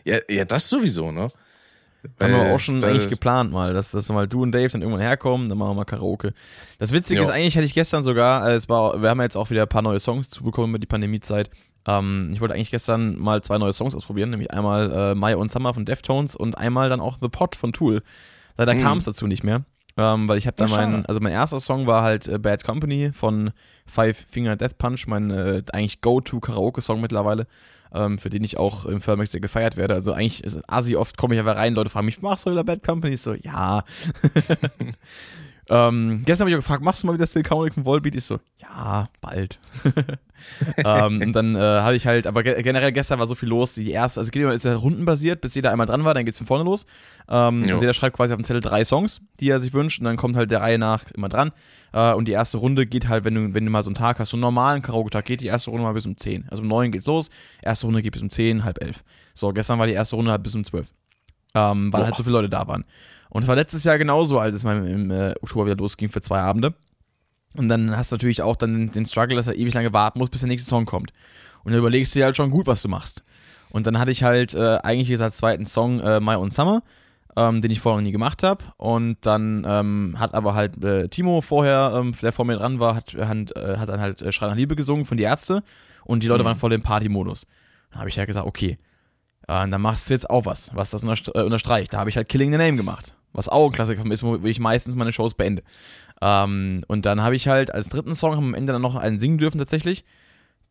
Speaker 1: Ja, ja, das sowieso, ne?
Speaker 2: Haben wir auch schon eigentlich geplant mal, dass, dass mal du und Dave dann irgendwann herkommen, dann machen wir mal Karaoke. Das Witzige jo. ist eigentlich, hatte ich gestern sogar, äh, es war, wir haben jetzt auch wieder ein paar neue Songs zu bekommen über die Pandemiezeit. Ähm, ich wollte eigentlich gestern mal zwei neue Songs ausprobieren, nämlich einmal äh, My und Summer von Deftones und einmal dann auch The Pot von Tool. Leider mhm. kam es dazu nicht mehr. Ähm, weil ich habe da meinen, also mein erster Song war halt äh, Bad Company von Five Finger Death Punch, mein äh, eigentlich Go-To-Karaoke-Song mittlerweile, ähm, für den ich auch im Firmax sehr gefeiert werde. Also eigentlich ist Asi oft komme ich einfach rein, Leute fragen mich, machst du wieder Bad Company? Ich so, ja. Ähm, gestern habe ich auch gefragt, machst du mal wieder Counting von Volbeat? Ich so, ja, bald. ähm, und dann äh, habe ich halt, aber ge generell gestern war so viel los. Die erste, also geht immer, ist ja rundenbasiert, bis jeder einmal dran war, dann geht es von vorne los. Ähm, also jeder schreibt quasi auf dem Zettel drei Songs, die er sich wünscht, und dann kommt halt der Reihe nach immer dran. Äh, und die erste Runde geht halt, wenn du, wenn du mal so einen Tag hast, so einen normalen Karaoke-Tag, geht die erste Runde mal bis um 10. Also um 9 geht's los, erste Runde geht bis um 10, halb 11. So, gestern war die erste Runde halt bis um 12. Ähm, weil Boah. halt so viele Leute da waren. Und es war letztes Jahr genauso, als es mal im äh, Oktober wieder losging für zwei Abende. Und dann hast du natürlich auch dann den Struggle, dass er ewig lange warten muss, bis der nächste Song kommt. Und dann überlegst du dir halt schon gut, was du machst. Und dann hatte ich halt äh, eigentlich jetzt als zweiten Song äh, My Own Summer, ähm, den ich vorher noch nie gemacht habe. Und dann ähm, hat aber halt äh, Timo vorher, ähm, der vor mir dran war, hat, hat, äh, hat dann halt äh, Schrei nach Liebe gesungen von Die Ärzte. Und die Leute mhm. waren voll im Party-Modus. Dann habe ich halt gesagt, okay, äh, dann machst du jetzt auch was, was das unterstreicht. Da habe ich halt Killing the Name gemacht was auch ein Klassiker ist, wo ich meistens meine Shows beende. Ähm, und dann habe ich halt als dritten Song am Ende dann noch einen singen dürfen tatsächlich.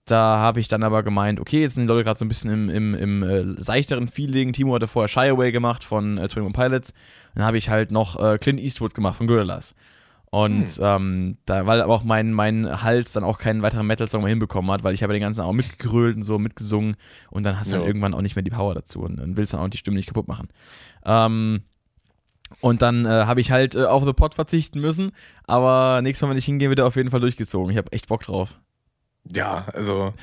Speaker 2: Da habe ich dann aber gemeint, okay, jetzt sind die Leute gerade so ein bisschen im, im, im äh, seichteren Feeling. Timo hatte vorher Shy Away gemacht von äh, 21 Pilots. Dann habe ich halt noch äh, Clint Eastwood gemacht von Gorillaz. Und hm. ähm, da, weil aber auch mein, mein Hals dann auch keinen weiteren Metal-Song mehr hinbekommen hat, weil ich habe den ganzen auch mitgegrölt und so mitgesungen und dann hast du ja. dann irgendwann auch nicht mehr die Power dazu und, und willst dann auch die Stimme nicht kaputt machen. Ähm, und dann äh, habe ich halt äh, auf The Pot verzichten müssen. Aber nächstes Mal, wenn ich hingehe, wird er auf jeden Fall durchgezogen. Ich habe echt Bock drauf.
Speaker 1: Ja, also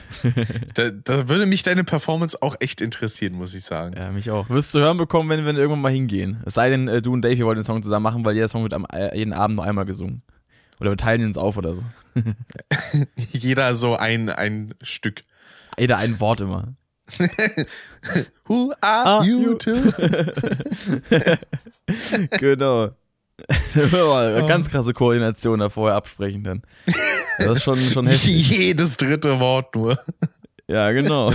Speaker 1: da, da, würde mich deine Performance auch echt interessieren, muss ich sagen.
Speaker 2: Ja, mich auch. Wirst du hören bekommen, wenn wir irgendwann mal hingehen. Es sei denn, äh, du und Dave, ihr wollt den Song zusammen machen, weil jeder Song wird am, äh, jeden Abend nur einmal gesungen. Oder wir teilen uns auf oder so.
Speaker 1: Jeder so ein, ein Stück.
Speaker 2: Jeder ein Wort immer.
Speaker 1: Who are
Speaker 2: Ah,
Speaker 1: you,
Speaker 2: you.
Speaker 1: to?
Speaker 2: genau. Ganz krasse Koordination da vorher absprechen dann. Das ist schon, schon heftig.
Speaker 1: Jedes dritte Wort nur.
Speaker 2: Ja, genau.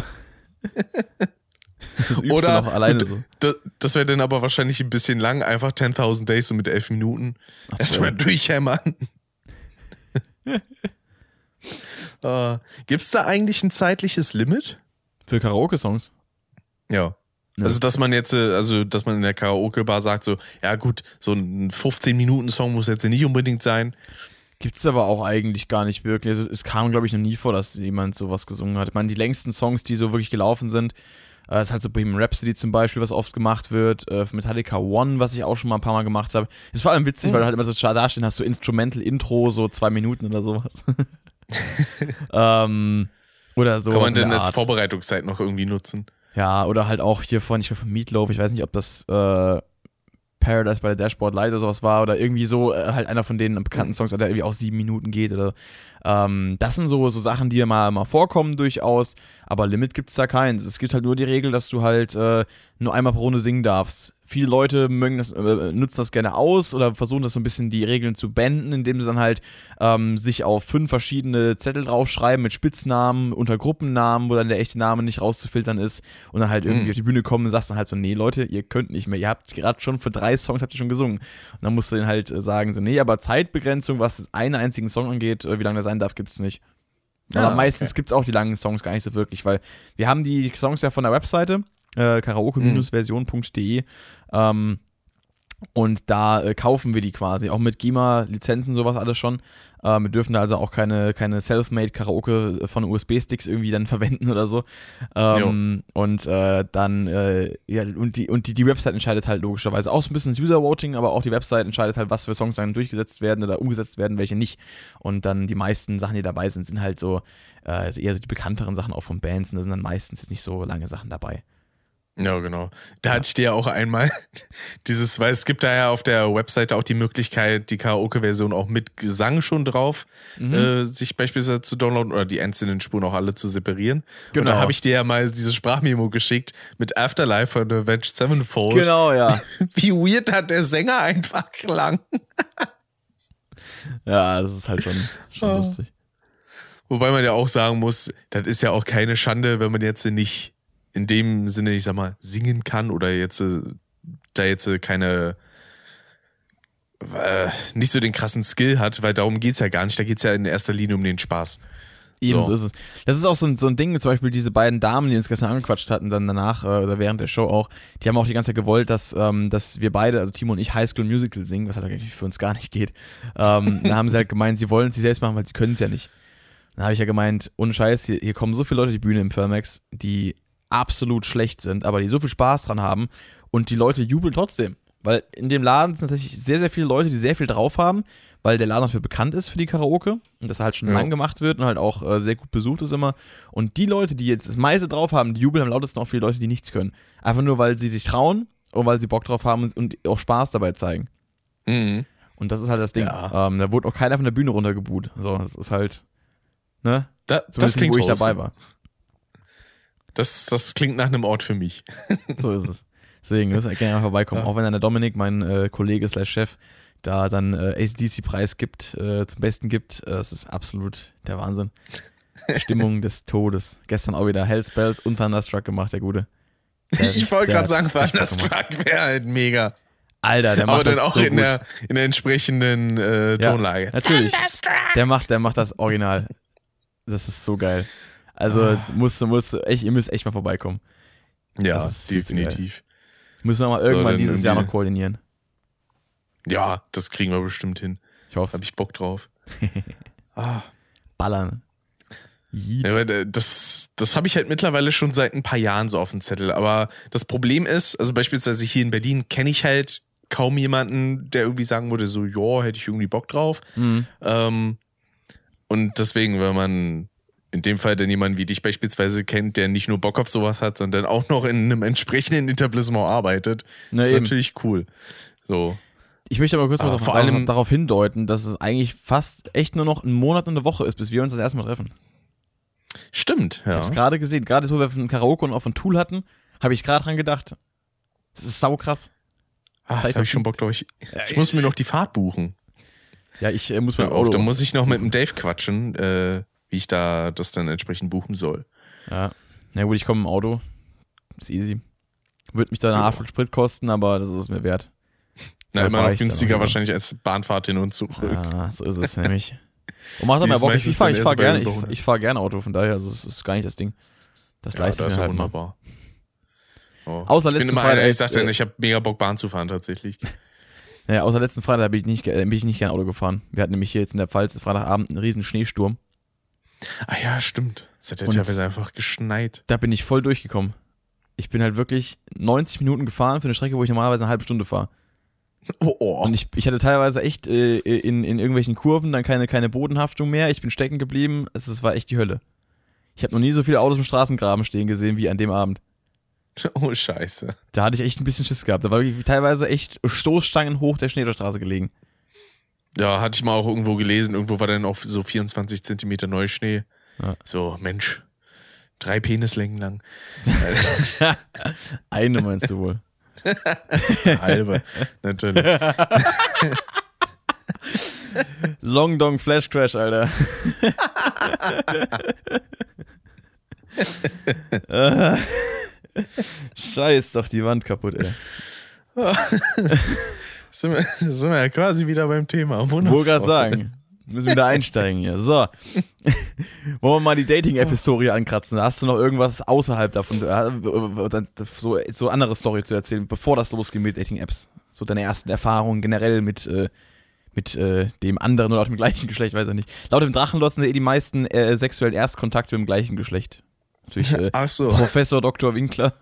Speaker 2: Das
Speaker 1: Oder
Speaker 2: noch alleine so.
Speaker 1: Das, das wäre dann aber wahrscheinlich ein bisschen lang, einfach 10.000 Days so mit elf Minuten. Erstmal durchhämmern. uh, Gibt es da eigentlich ein zeitliches Limit?
Speaker 2: Für Karaoke-Songs.
Speaker 1: Ja.
Speaker 2: Ja.
Speaker 1: Also, dass man jetzt, äh, also, dass man in der Karaoke-Bar sagt, so, ja gut, so ein 15-Minuten-Song muss jetzt nicht unbedingt sein.
Speaker 2: Gibt's aber auch eigentlich gar nicht wirklich. Also es kam, glaube ich, noch nie vor, dass jemand sowas gesungen hat. Ich meine, die längsten Songs, die so wirklich gelaufen sind, äh, ist halt so Bohemian Rhapsody zum Beispiel, was oft gemacht wird. Äh, Metallica One, was ich auch schon mal ein paar Mal gemacht habe. Ist vor allem witzig,
Speaker 1: Mhm.
Speaker 2: weil du halt immer so da stehen hast, so Instrumental-Intro, so zwei Minuten oder sowas. ähm, oder so.
Speaker 1: Kann man denn als Vorbereitungszeit noch irgendwie nutzen?
Speaker 2: Ja, oder halt auch hier von, ich glaube von Meatloaf, ich weiß nicht, ob das äh, Paradise bei der Dashboard Light oder sowas war oder irgendwie so, äh, halt einer von den bekannten Songs, der irgendwie auch sieben Minuten geht oder ähm, das sind so, so Sachen, die mal, mal vorkommen durchaus, aber Limit gibt es da keins. Es gibt halt nur die Regel, dass du halt äh, nur einmal pro Runde singen darfst. Viele Leute mögen das, äh, nutzen das gerne aus oder versuchen das so ein bisschen die Regeln zu benden, indem sie dann halt ähm, sich auf fünf verschiedene Zettel draufschreiben mit Spitznamen, unter Gruppennamen, wo dann der echte Name nicht rauszufiltern ist und dann halt irgendwie
Speaker 1: Mhm.
Speaker 2: auf die Bühne kommen und sagst dann halt so, nee Leute, ihr könnt nicht mehr, ihr habt gerade schon für drei Songs habt ihr schon gesungen. Und dann musst du denen halt äh, sagen, so, nee, aber Zeitbegrenzung, was einen einzigen Song angeht, äh, wie lange der sein darf, gibt's nicht.
Speaker 1: Ah,
Speaker 2: aber meistens
Speaker 1: okay.
Speaker 2: gibt's auch die langen Songs gar nicht so wirklich, weil wir haben die Songs ja von der Webseite, äh, karaoke-version.de, ähm, und da äh, kaufen wir die quasi, auch mit GEMA-Lizenzen, sowas alles schon. Äh, wir dürfen da also auch keine, keine Self-Made Karaoke von USB-Sticks irgendwie dann verwenden oder so. Ähm, und äh, dann, äh, ja, und die, und die, die Website entscheidet halt logischerweise auch so ein bisschen das User-Voting, aber auch die Website entscheidet halt, was für Songs dann durchgesetzt werden oder umgesetzt werden, welche nicht. Und dann die meisten Sachen, die dabei sind, sind halt so äh, eher so die bekannteren Sachen auch von Bands und da sind dann meistens jetzt nicht so lange Sachen dabei.
Speaker 1: Ja, genau. Da hatte ich dir ja auch einmal dieses, weil es gibt da ja auf der Webseite auch die Möglichkeit, die Karaoke-Version auch mit Gesang schon drauf,
Speaker 2: Mhm.
Speaker 1: äh, sich beispielsweise zu downloaden oder die einzelnen Spuren auch alle zu separieren. Und
Speaker 2: Genau.
Speaker 1: da habe ich dir ja mal dieses Sprachmemo geschickt mit Afterlife von Avenged Sevenfold.
Speaker 2: Genau, ja.
Speaker 1: Wie weird hat der Sänger einfach klang.
Speaker 2: Ja, das ist halt schon, schon
Speaker 1: Ah.
Speaker 2: lustig.
Speaker 1: Wobei man ja auch sagen muss, das ist ja auch keine Schande, wenn man jetzt nicht in dem Sinne, ich sag mal, singen kann oder jetzt äh, da jetzt äh, keine äh, nicht so den krassen Skill hat, weil darum geht's ja gar nicht. Da geht's ja in erster Linie um den Spaß.
Speaker 2: Eben
Speaker 1: So.
Speaker 2: so ist es. Das ist auch so ein, so ein Ding, zum Beispiel diese beiden Damen, die uns gestern angequatscht hatten, dann danach äh, oder während der Show auch, die haben auch die ganze Zeit gewollt, dass, ähm, dass wir beide, also Timo und ich, High School Musical singen, was halt eigentlich für uns gar nicht geht. Ähm, dann haben sie halt gemeint, sie wollen es sich selbst machen, weil sie können es ja nicht. Dann habe ich ja gemeint, ohne Scheiß, hier, hier kommen so viele Leute die Bühne im Firmax, die absolut schlecht sind, aber die so viel Spaß dran haben und die Leute jubeln trotzdem. Weil in dem Laden sind tatsächlich sehr, sehr viele Leute, die sehr viel drauf haben, weil der Laden dafür bekannt ist für die Karaoke und das halt schon
Speaker 1: Ja.
Speaker 2: lang gemacht wird und halt auch äh, sehr gut besucht ist immer. Und die Leute, die jetzt das meiste drauf haben, die jubeln am lautesten auch für die Leute, die nichts können. Einfach nur, weil sie sich trauen und weil sie Bock drauf haben und, und auch Spaß dabei zeigen.
Speaker 1: Mhm.
Speaker 2: Und das ist halt das Ding.
Speaker 1: Ja.
Speaker 2: Ähm, da wurde auch keiner von der Bühne runtergebuht. So, das ist halt, ne?
Speaker 1: Da, das klingt
Speaker 2: nicht, wo ich dabei war.
Speaker 1: Das, das klingt nach einem Ort für mich.
Speaker 2: So ist es. Deswegen müssen wir gerne vorbeikommen.
Speaker 1: Ja.
Speaker 2: Auch wenn dann der Dominik, mein äh, Kollege slash Chef, da dann äh, ACDC-Preis gibt, äh, zum Besten gibt. Äh, das ist absolut der Wahnsinn. Stimmung des Todes. Gestern auch wieder Hellspells und Thunderstruck gemacht, der Gute. Der-
Speaker 1: ich wollte gerade sagen. Thunderstruck wäre halt mega.
Speaker 2: Alter, der macht
Speaker 1: Aber dann
Speaker 2: das
Speaker 1: auch
Speaker 2: so
Speaker 1: in,
Speaker 2: gut.
Speaker 1: der, in der entsprechenden äh,
Speaker 2: Ja.
Speaker 1: Tonlage.
Speaker 2: Natürlich. Der macht, der macht das Original. Das ist so geil. Also
Speaker 1: Ah.
Speaker 2: musst, musst, echt, ihr müsst echt mal vorbeikommen.
Speaker 1: Ja, definitiv.
Speaker 2: Müssen wir mal irgendwann
Speaker 1: dann
Speaker 2: dieses Jahr noch koordinieren.
Speaker 1: Ja, das kriegen wir bestimmt hin.
Speaker 2: Ich hoffe
Speaker 1: Hab ich Bock drauf. ah.
Speaker 2: Ballern.
Speaker 1: Ja, äh, das, das habe ich halt mittlerweile schon seit ein paar Jahren so auf dem Zettel. Aber das Problem ist, also beispielsweise hier in Berlin kenne ich halt kaum jemanden, der irgendwie sagen würde, so, ja, hätte ich irgendwie Bock drauf.
Speaker 2: Mhm.
Speaker 1: Ähm, und deswegen, wenn man in dem Fall dann jemanden wie dich beispielsweise kennt, der nicht nur Bock auf sowas hat, sondern auch noch in einem entsprechenden Etablissement arbeitet,
Speaker 2: Na
Speaker 1: ist
Speaker 2: eben.
Speaker 1: natürlich cool. So.
Speaker 2: Ich möchte aber kurz
Speaker 1: Aber
Speaker 2: noch
Speaker 1: vor
Speaker 2: darauf,
Speaker 1: allem-
Speaker 2: darauf hindeuten, dass es eigentlich fast echt nur noch ein Monat und eine Woche ist, bis wir uns das erste Mal treffen.
Speaker 1: Stimmt, ja.
Speaker 2: Ich hab's gerade gesehen, gerade wo wir von Karaoke und auch von Tool hatten, habe ich gerade dran gedacht. Das ist saukrass.
Speaker 1: Ah, da habe ich schon Bock drauf. Ich, ich muss mir noch die Fahrt buchen.
Speaker 2: Ja, ich äh, muss mal.
Speaker 1: Auto. Da muss ich noch mit dem Dave quatschen, äh, wie ich da das dann entsprechend buchen soll.
Speaker 2: Ja. Na gut, ich komme im Auto. Ist easy. Wird mich da eine Art Sprit kosten, aber das ist es mir wert.
Speaker 1: Na, immer noch günstiger wahrscheinlich als Bahnfahrt hin und zurück.
Speaker 2: Ja, so ist es nämlich. Und macht doch mal Bock. Ich fahre fahr gerne, ich, ich fahr gerne Auto, von daher, also es ist gar nicht das Ding. Das ja, leiste ich mir halt wunderbar.
Speaker 1: Oh. Außer letzten Freitag. ich sagte, äh, ich habe mega Bock, Bahn zu fahren tatsächlich.
Speaker 2: Naja, außer letzten Freitag bin ich, nicht, bin ich nicht gerne Auto gefahren. Wir hatten nämlich hier jetzt in der Pfalz Freitagabend einen riesen Schneesturm.
Speaker 1: Ah ja, stimmt. Es hat ja teilweise einfach geschneit.
Speaker 2: Da bin ich voll durchgekommen. Ich bin halt wirklich 90 Minuten gefahren für eine Strecke, wo ich normalerweise eine halbe Stunde fahre. Oh, oh. Und ich, ich hatte teilweise echt äh, in, in irgendwelchen Kurven dann keine, keine Bodenhaftung mehr. Ich bin stecken geblieben. Es, es war echt die Hölle. Ich habe noch nie so viele Autos im Straßengraben stehen gesehen wie an dem Abend.
Speaker 1: Oh, scheiße.
Speaker 2: Da hatte ich echt ein bisschen Schiss gehabt. Da war teilweise echt Stoßstangen hoch der Schnee der Straße gelegen.
Speaker 1: Ja, hatte ich mal auch irgendwo gelesen. Irgendwo war dann auch so 24 Zentimeter Neuschnee. Ja. So, Mensch, drei Penislängen lang.
Speaker 2: Eine meinst du wohl?
Speaker 1: Halbe, natürlich.
Speaker 2: Long Dong Flash Crash, Alter. Scheiß doch die Wand kaputt, ey.
Speaker 1: Sind, wir, sind wir ja quasi wieder beim Thema.
Speaker 2: Wundervoll. Wollte gerade sagen. Müssen wir wieder einsteigen hier. So. Wollen wir mal die Dating-App-Historie ankratzen? Hast du noch irgendwas außerhalb davon, äh, so, so andere Story zu erzählen, bevor das losgeht mit Dating-Apps? So deine ersten Erfahrungen generell mit, äh, mit äh, dem anderen oder auch dem gleichen Geschlecht, weiß ich nicht. Laut dem Drachenlotz sind eh die meisten äh, sexuellen Erstkontakte mit dem gleichen Geschlecht. Natürlich äh, Ach so. Professor Dr. Winkler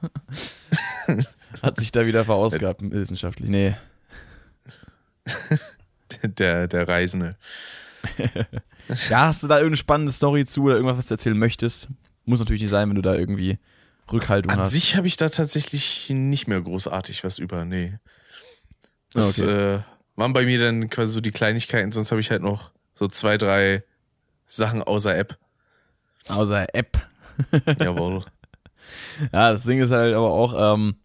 Speaker 2: hat sich da wieder verausgabt wissenschaftlich. Nee.
Speaker 1: Der, der Reisende.
Speaker 2: ja, hast du da irgendeine spannende Story zu oder irgendwas, was du erzählen möchtest? Muss natürlich nicht sein, wenn du da irgendwie Rückhaltung
Speaker 1: An
Speaker 2: hast.
Speaker 1: An sich habe ich da tatsächlich nicht mehr großartig was über, nee. Das okay. äh, waren bei mir dann quasi so die Kleinigkeiten, sonst habe ich halt noch so zwei, drei Sachen außer App.
Speaker 2: Außer App.
Speaker 1: Jawohl.
Speaker 2: Ja, das Ding ist halt aber auch, ähm,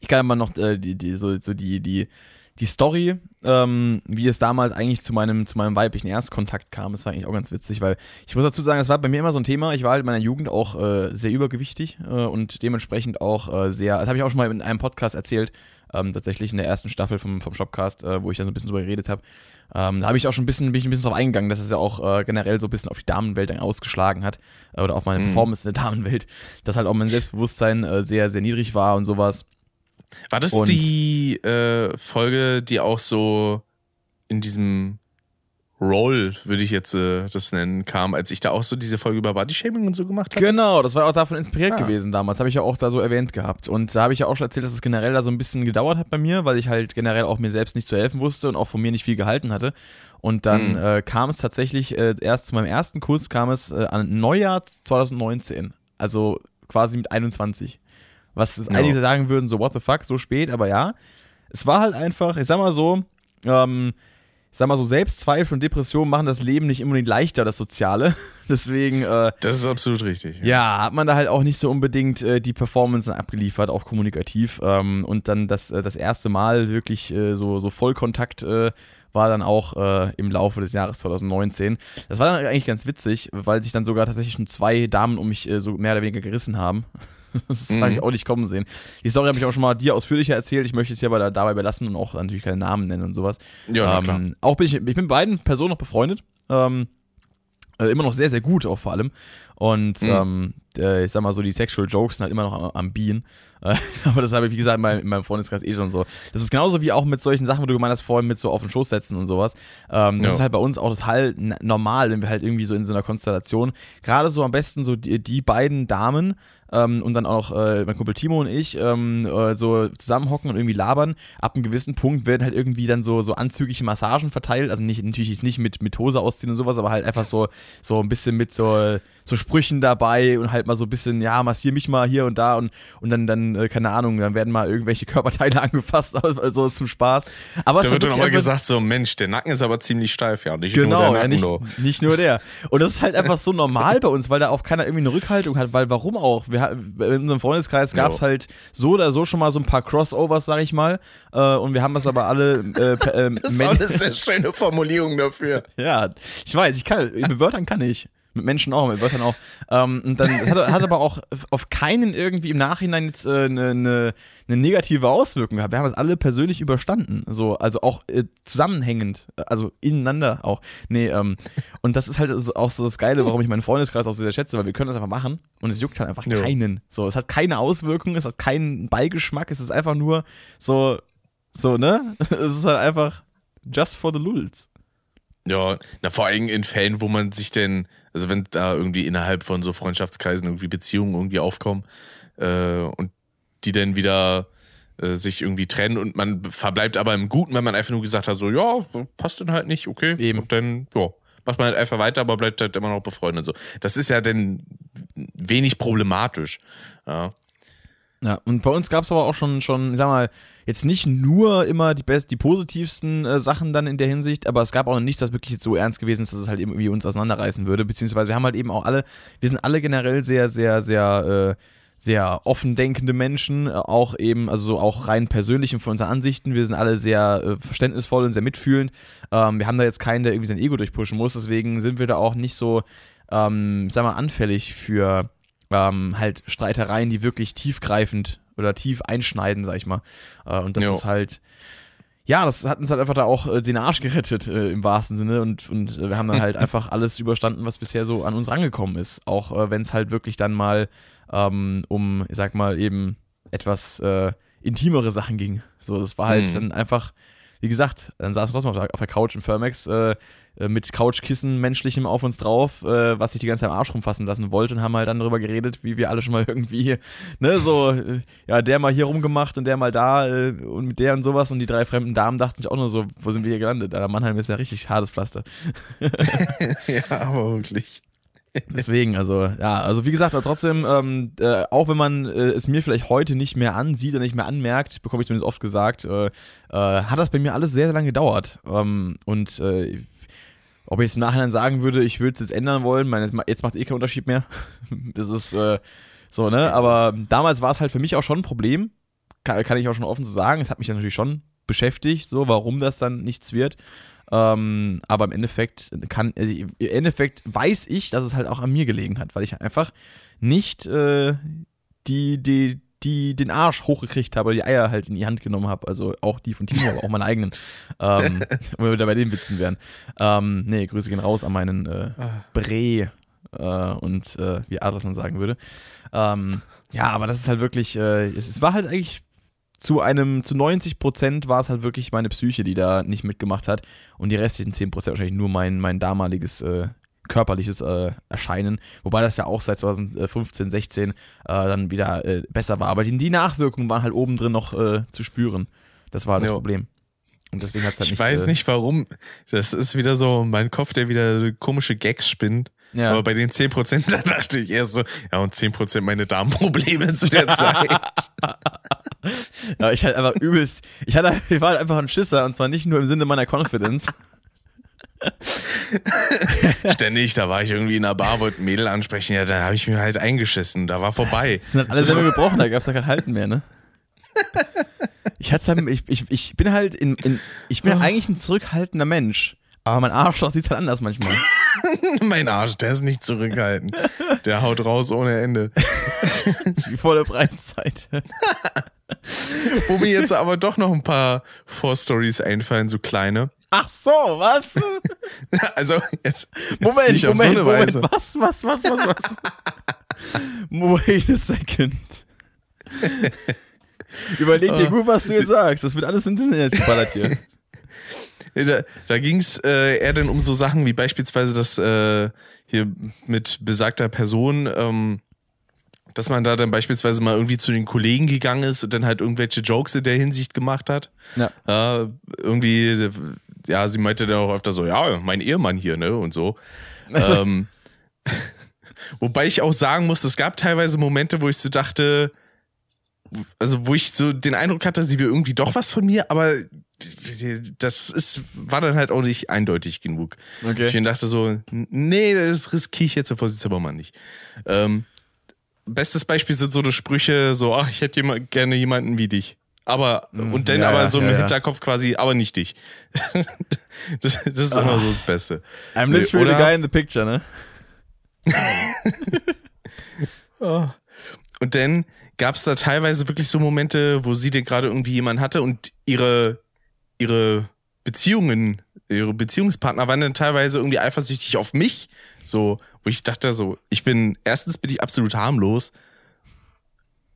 Speaker 2: ich kann immer noch äh, die, die, so, so die, die die Story, ähm, wie es damals eigentlich zu meinem, zu meinem weiblichen Erstkontakt kam, das war eigentlich auch ganz witzig, weil ich muss dazu sagen, es war bei mir immer so ein Thema. Ich war halt in meiner Jugend auch äh, sehr übergewichtig äh, und dementsprechend auch äh, sehr, das habe ich auch schon mal in einem Podcast erzählt, ähm, tatsächlich in der ersten Staffel vom, vom Shopcast, äh, wo ich da so ein bisschen drüber geredet habe. Ähm, da habe ich auch schon ein bisschen, bin ich ein bisschen drauf eingegangen, dass es ja auch äh, generell so ein bisschen auf die Damenwelt dann ausgeschlagen hat äh, oder auf meine mhm. Performance in der Damenwelt, dass halt auch mein Selbstbewusstsein sehr, sehr niedrig war und sowas.
Speaker 1: War das und die äh, Folge, die auch so in diesem Roll, würde ich jetzt äh, das nennen, kam, als ich da auch so diese Folge über Bodyshaming und so gemacht habe?
Speaker 2: Genau, das war auch davon inspiriert ah. gewesen damals. Habe ich ja auch da so erwähnt gehabt. Und da habe ich ja auch schon erzählt, dass es generell da so ein bisschen gedauert hat bei mir, weil ich halt generell auch mir selbst nicht zu helfen wusste und auch von mir nicht viel gehalten hatte. Und dann mhm. äh, kam es tatsächlich äh, erst zu meinem ersten Kurs, kam es äh, an Neujahr 2019. Also quasi mit 21. Was ja. einige sagen würden, so, what the fuck, so spät, aber ja. Es war halt einfach, ich sag mal so, ähm, ich sag mal so, Selbstzweifel und Depressionen machen das Leben nicht unbedingt leichter, das Soziale. Deswegen. Äh,
Speaker 1: das ist absolut richtig.
Speaker 2: Ja. ja. hat man da halt auch nicht so unbedingt äh, die Performance abgeliefert, auch kommunikativ. Ähm, und dann das, äh, das erste Mal wirklich äh, so, so Vollkontakt äh, war dann auch äh, im Laufe des Jahres 2019. Das war dann eigentlich ganz witzig, weil sich dann sogar tatsächlich schon zwei Damen um mich so mehr oder weniger gerissen haben. Das mhm. habe ich auch nicht kommen sehen. Die Story habe ich auch schon mal dir ausführlicher erzählt. Ich möchte es hier aber dabei belassen und auch natürlich keine Namen nennen und sowas. Ja, ähm, klar. Auch bin ich, ich bin mit beiden Personen noch befreundet. Ähm, äh, immer noch sehr, sehr gut auch vor allem. Und mhm. ähm, äh, ich sag mal so, die Sexual Jokes sind halt immer noch am, am Bienen. Äh, aber das habe ich, wie gesagt, in meinem, in meinem, Freundeskreis eh schon so. Das ist genauso wie auch mit solchen Sachen, wo du gemeint hast, vorhin mit so auf den Schoß setzen und sowas. Ähm, das ja. ist halt bei uns auch total normal, wenn wir halt irgendwie so in so einer Konstellation, gerade so am besten so die, die beiden Damen, ähm, und dann auch äh, mein Kumpel Timo und ich ähm, äh, so zusammenhocken und irgendwie labern. Ab einem gewissen Punkt werden halt irgendwie dann so, so anzügliche Massagen verteilt. Also nicht, natürlich nicht mit, mit Hose ausziehen und sowas, aber halt einfach so, so ein bisschen mit so, so Sprüchen dabei und halt mal so ein bisschen, ja, massier mich mal hier und da und, und dann, dann, äh, keine Ahnung, dann werden mal irgendwelche Körperteile angefasst, also zum Spaß. Aber
Speaker 1: da wird dann auch mal gesagt, so, Mensch, der Nacken ist aber ziemlich steif, ja.
Speaker 2: Nicht genau, nur der Nacken, ja, nicht, nicht nur der. Und das ist halt einfach so normal bei uns, weil da auch keiner irgendwie eine Rückhaltung hat, weil warum auch? Wir, in unserem Freundeskreis gab es halt so oder so schon mal so ein paar Crossovers, sag ich mal. Äh, und wir haben das aber alle. Äh, äh,
Speaker 1: das ist auch eine sehr schöne Formulierung dafür.
Speaker 2: ja, ich weiß, ich kann, mit Wörtern kann ich. Mit Menschen auch, mit Wörtern auch. Ähm, und dann hat, hat, aber auch auf keinen irgendwie im Nachhinein jetzt eine äh, ne, ne, ne negative Auswirkung gehabt. Wir haben es alle persönlich überstanden. So, also auch äh, zusammenhängend, äh, also ineinander auch. Nee, ähm, und das ist halt auch so das Geile, warum ich meinen Freundeskreis auch sehr schätze, weil wir können das einfach machen und es juckt halt einfach ja. keinen. So, es hat keine Auswirkung, es hat keinen Beigeschmack, es ist einfach nur so, so, ne? Es ist halt einfach just for the lulz.
Speaker 1: Ja, na vor allem in Fällen, wo man sich denn, also wenn da irgendwie innerhalb von so Freundschaftskreisen irgendwie Beziehungen irgendwie aufkommen äh, und die dann wieder äh, sich irgendwie trennen und man verbleibt aber im Guten, wenn man einfach nur gesagt hat, so ja, passt dann halt nicht, okay. Eben. Und dann, ja, macht man halt einfach weiter, aber bleibt halt immer noch befreundet. So. Das ist ja dann wenig problematisch. Ja.
Speaker 2: Ja, und bei uns gab es aber auch schon, schon, sag mal, jetzt nicht nur immer die best, die positivsten äh, Sachen dann in der Hinsicht, aber es gab auch noch nichts, was wirklich jetzt so ernst gewesen ist, dass es halt irgendwie uns auseinanderreißen würde. Beziehungsweise wir haben halt eben auch alle, wir sind alle generell sehr, sehr, sehr, äh, sehr offen denkende Menschen, äh, auch eben, also so auch rein persönlich und von unseren Ansichten. Wir sind alle sehr äh, verständnisvoll und sehr mitfühlend. Ähm, wir haben da jetzt keinen, der irgendwie sein Ego durchpushen muss, deswegen sind wir da auch nicht so, ähm, sag mal, anfällig für ähm, halt Streitereien, die wirklich tiefgreifend oder tief einschneiden, sag ich mal. Äh, und das jo. ist halt, ja, das hat uns halt einfach da auch äh, den Arsch gerettet äh, im wahrsten Sinne und, und äh, wir haben dann halt einfach alles überstanden, was bisher so an uns rangekommen ist. Auch äh, wenn es halt wirklich dann mal ähm, um, ich sag mal, eben etwas äh, intimere Sachen ging. So, das war halt mhm. dann einfach, wie gesagt, dann saßen wir trotzdem auf der, Couch in Firmax, äh, mit Couchkissen menschlichem auf uns drauf, äh, was sich die ganze Zeit am Arsch rumfassen lassen wollte und haben halt dann darüber geredet, wie wir alle schon mal irgendwie, ne, so, äh, ja, der mal hier rumgemacht und der mal da äh, und mit der und sowas und die drei fremden Damen dachten sich auch nur so, wo sind wir hier gelandet? Der Mannheim ist ja richtig hartes Pflaster.
Speaker 1: ja, aber wirklich.
Speaker 2: Deswegen, also, ja, also wie gesagt, aber trotzdem, ähm, äh, auch wenn man äh, es mir vielleicht heute nicht mehr ansieht oder nicht mehr anmerkt, bekomme ich zumindest oft gesagt, äh, äh hat das bei mir alles sehr, sehr lange gedauert. Ähm, und äh, ob ich es im Nachhinein sagen würde, ich würde es jetzt ändern wollen, meine, jetzt macht eh keinen Unterschied mehr. das ist äh, so, ne? Aber damals war es halt für mich auch schon ein Problem. Kann, kann ich auch schon offen zu sagen. Es hat mich ja natürlich schon beschäftigt, so, warum das dann nichts wird. Ähm, aber im Endeffekt kann, also im Endeffekt weiß ich, dass es halt auch an mir gelegen hat, weil ich einfach nicht äh, die, die, die den Arsch hochgekriegt habe, die Eier halt in die Hand genommen habe. Also auch die von Timo, aber auch meine eigenen. ähm, wenn wir wieder bei den Witzen wären. Ähm, nee, Grüße gehen raus an meinen äh, ah. Bre. Äh, und äh, wie Adras dann sagen würde. Ähm, ja, aber das ist halt wirklich, äh, es, es, war halt eigentlich zu einem, zu 90 Prozent war es halt wirklich meine Psyche, die da nicht mitgemacht hat und die restlichen 10 Prozent wahrscheinlich nur mein, mein damaliges äh, körperliches äh, Erscheinen, wobei das ja auch seit 2015, 16 äh, dann wieder äh, besser war. Aber die, die, Nachwirkungen waren halt oben drin noch äh, zu spüren. Das war halt das jo. Problem. Und deswegen hat's halt
Speaker 1: Ich weiß äh, nicht warum. Das ist wieder so mein Kopf, der wieder komische Gags spinnt. Ja. Aber bei den 10%, da dachte ich erst so, ja, und 10% meine Darmprobleme zu der Zeit.
Speaker 2: ja, ich hatte einfach übelst, ich hatte, ich war halt einfach ein Schisser und zwar nicht nur im Sinne meiner Confidence.
Speaker 1: Ständig, da war ich irgendwie in einer Bar, wollte ein Mädel ansprechen, ja, da habe ich mir halt eingeschissen, da war vorbei.
Speaker 2: Das sind halt alle selber gebrochen, da gab es da kein Halten mehr, ne? Ich, halt, ich, ich, ich bin halt in, in ich bin oh. eigentlich ein zurückhaltender Mensch, aber mein Arschloch sieht halt anders manchmal.
Speaker 1: mein Arsch, der ist nicht zurückhaltend. Der haut raus ohne Ende.
Speaker 2: Die volle Breitseite.
Speaker 1: Wo mir jetzt aber doch noch ein paar Vorstories einfallen, so kleine.
Speaker 2: Ach so, was?
Speaker 1: also jetzt,
Speaker 2: jetzt Moment, nicht auf Moment, so eine Moment, Weise. was, was, was, was, was? Wait a second. Überleg dir gut, was du jetzt sagst. Das wird alles ins Internet geballert hier.
Speaker 1: Da, da ging es äh, eher dann um so Sachen wie beispielsweise das äh, hier mit besagter Person, ähm, dass man da dann beispielsweise mal irgendwie zu den Kollegen gegangen ist und dann halt irgendwelche Jokes in der Hinsicht gemacht hat. Ja. Äh, irgendwie ja, sie meinte dann auch öfter so, ja, mein Ehemann hier, ne, und so. Also. Ähm, Wobei ich auch sagen muss, es gab teilweise Momente, wo ich so dachte, also wo ich so den Eindruck hatte, sie will irgendwie doch was von mir, aber das ist, war dann halt auch nicht eindeutig genug. Okay. Ich dachte so, nee, das riskiere ich jetzt vorsichtshalber mal nicht. Ähm, bestes Beispiel sind so eine Sprüche, so, ach, ich hätte gerne jemanden wie dich. Aber, mhm. und dann ja, aber so im ja. Hinterkopf quasi, aber nicht dich. das, das, ist immer so das Beste.
Speaker 2: I'm literally Oder, the guy in the picture, ne?
Speaker 1: oh. Und dann gab es da teilweise wirklich so Momente, wo sie denn gerade irgendwie jemanden hatte und ihre, ihre Beziehungen, ihre Beziehungspartner waren dann teilweise irgendwie eifersüchtig auf mich. So, wo ich dachte so, ich bin, erstens bin ich absolut harmlos.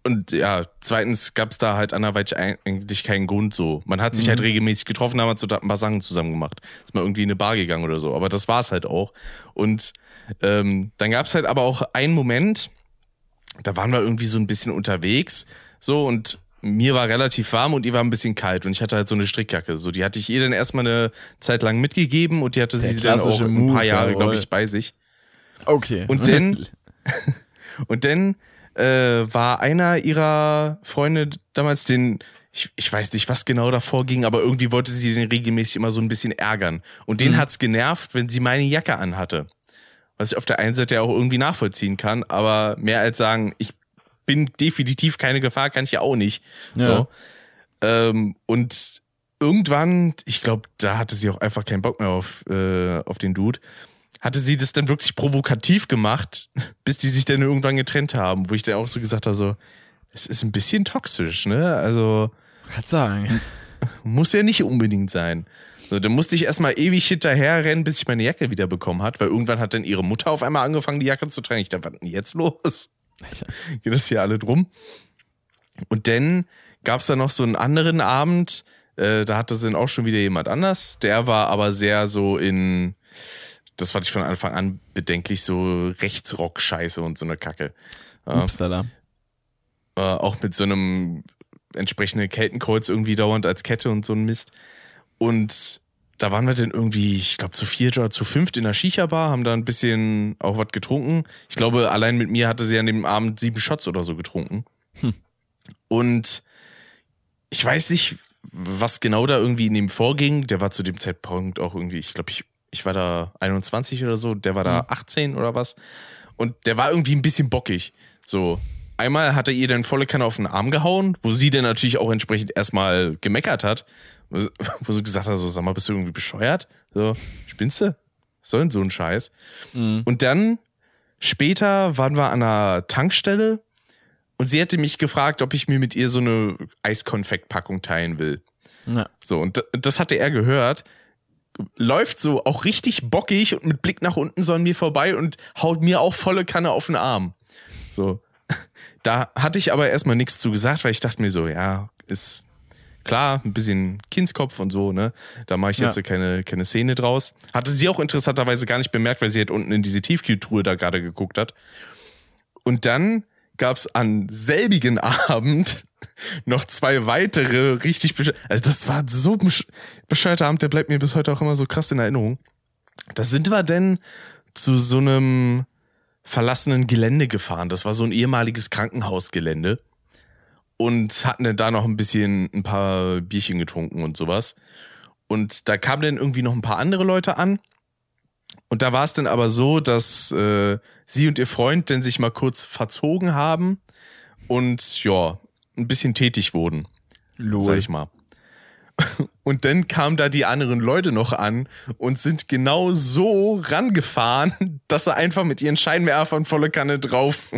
Speaker 1: Und ja, zweitens gab es da halt anderweitig eigentlich keinen Grund so. Man hat sich halt mhm. halt regelmäßig getroffen, haben so ein paar Sachen zusammen gemacht. Ist mal irgendwie in eine Bar gegangen oder so. Aber das war es halt auch. Und ähm, dann gab es halt aber auch einen Moment, da waren wir irgendwie so ein bisschen unterwegs, so und mir war relativ warm und ihr war ein bisschen kalt und ich hatte halt so eine Strickjacke. So, die hatte ich ihr dann erstmal eine Zeit lang mitgegeben und die hatte Der sie dann auch ein paar Jahre, glaube ich, bei sich.
Speaker 2: Okay.
Speaker 1: Und dann, und dann äh, war einer ihrer Freunde damals den, ich, ich weiß nicht, was genau davor ging, aber irgendwie wollte sie den regelmäßig immer so ein bisschen ärgern. Und den mhm. hat's genervt, wenn sie meine Jacke anhatte. Was ich auf der einen Seite auch irgendwie nachvollziehen kann, aber mehr als sagen, ich bin definitiv keine Gefahr, kann ich ja auch nicht. Ja. So. Ähm, und irgendwann, ich glaube, da hatte sie auch einfach keinen Bock mehr auf, äh, auf den Dude, hatte sie das dann wirklich provokativ gemacht, bis die sich dann irgendwann getrennt haben, wo ich dann auch so gesagt habe, so, es ist ein bisschen toxisch, ne? Also.
Speaker 2: Kann sagen.
Speaker 1: Muss ja nicht unbedingt sein. So, dann musste ich erstmal ewig hinterher rennen, bis ich meine Jacke wieder bekommen hat, weil irgendwann hat dann ihre Mutter auf einmal angefangen, die Jacke zu tragen. Ich dachte, was ist denn jetzt los? Geht das hier alle drum? Und dann gab es da noch so einen anderen Abend, äh, da hatte sie dann auch schon wieder jemand anders. Der war aber sehr so in, das fand ich von Anfang an bedenklich, so Rechtsrock-Scheiße und so eine Kacke.
Speaker 2: Upsala.
Speaker 1: Äh, auch mit so einem entsprechenden Keltenkreuz irgendwie dauernd als Kette und so ein Mist. Und da waren wir dann irgendwie, ich glaube, zu viert oder zu fünft in der Shisha-Bar, haben da ein bisschen auch was getrunken. Ich glaube, allein mit mir hatte sie an dem Abend sieben Shots oder so getrunken. Hm. Und ich weiß nicht, was genau da irgendwie in ihm vorging. Der war zu dem Zeitpunkt auch irgendwie, ich glaube, ich, ich war da 21 oder so, der war da 18 hm. oder was. Und der war irgendwie ein bisschen bockig. So, einmal hat er ihr dann volle Kanne auf den Arm gehauen, wo sie dann natürlich auch entsprechend erstmal gemeckert hat wo sie gesagt hat, so, sag mal, bist du irgendwie bescheuert? So, spinnst du? So so ein Scheiß. Mhm. Und dann, später waren wir an einer Tankstelle und sie hätte mich gefragt, ob ich mir mit ihr so eine Eiskonfektpackung teilen will. Ja. So, und das hatte er gehört, läuft so auch richtig bockig und mit Blick nach unten so an mir vorbei und haut mir auch volle Kanne auf den Arm. So. Da hatte ich aber erstmal nichts zu gesagt, weil ich dachte mir so, ja, ist klar, ein bisschen Kindskopf und so, ne? Da mache ich jetzt ja. keine, keine Szene draus. Hatte sie auch interessanterweise gar nicht bemerkt, weil sie halt unten in diese Tiefkühltruhe da gerade geguckt hat. Und dann gab es an selbigen Abend noch zwei weitere richtig bescheuerte, also das war so bescheuerter Abend, der bleibt mir bis heute auch immer so krass in Erinnerung. Da sind wir denn zu so einem verlassenen Gelände gefahren. Das war so ein ehemaliges Krankenhausgelände und hatten dann da noch ein bisschen ein paar Bierchen getrunken und sowas. Und da kamen dann irgendwie noch ein paar andere Leute an. Und da war es dann aber so, dass äh, sie und ihr Freund dann sich mal kurz verzogen haben und ja, ein bisschen tätig wurden. Lol. Sag ich mal. Und dann kamen da die anderen Leute noch an und sind genau so rangefahren, dass sie einfach mit ihren Scheinwerfern volle Kanne drauf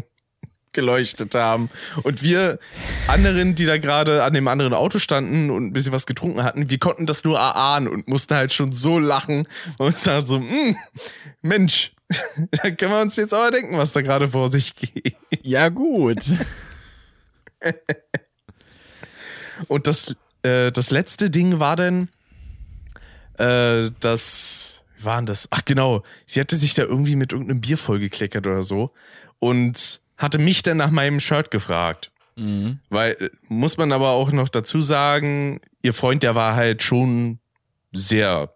Speaker 1: geleuchtet haben. Und wir anderen, die da gerade an dem anderen Auto standen und ein bisschen was getrunken hatten, wir konnten das nur erahnen und mussten halt schon so lachen und uns dann so, hm, Mensch, da können wir uns jetzt aber denken, was da gerade vor sich geht.
Speaker 2: Ja, gut.
Speaker 1: und das, äh, das letzte Ding war dann, äh, das, wie war denn das? Ach genau, sie hatte sich da irgendwie mit irgendeinem Bier vollgekleckert oder so. Und hatte mich dann nach meinem Shirt gefragt. Mhm. Weil, äh, muss man aber auch noch dazu sagen, ihr Freund, der war halt schon sehr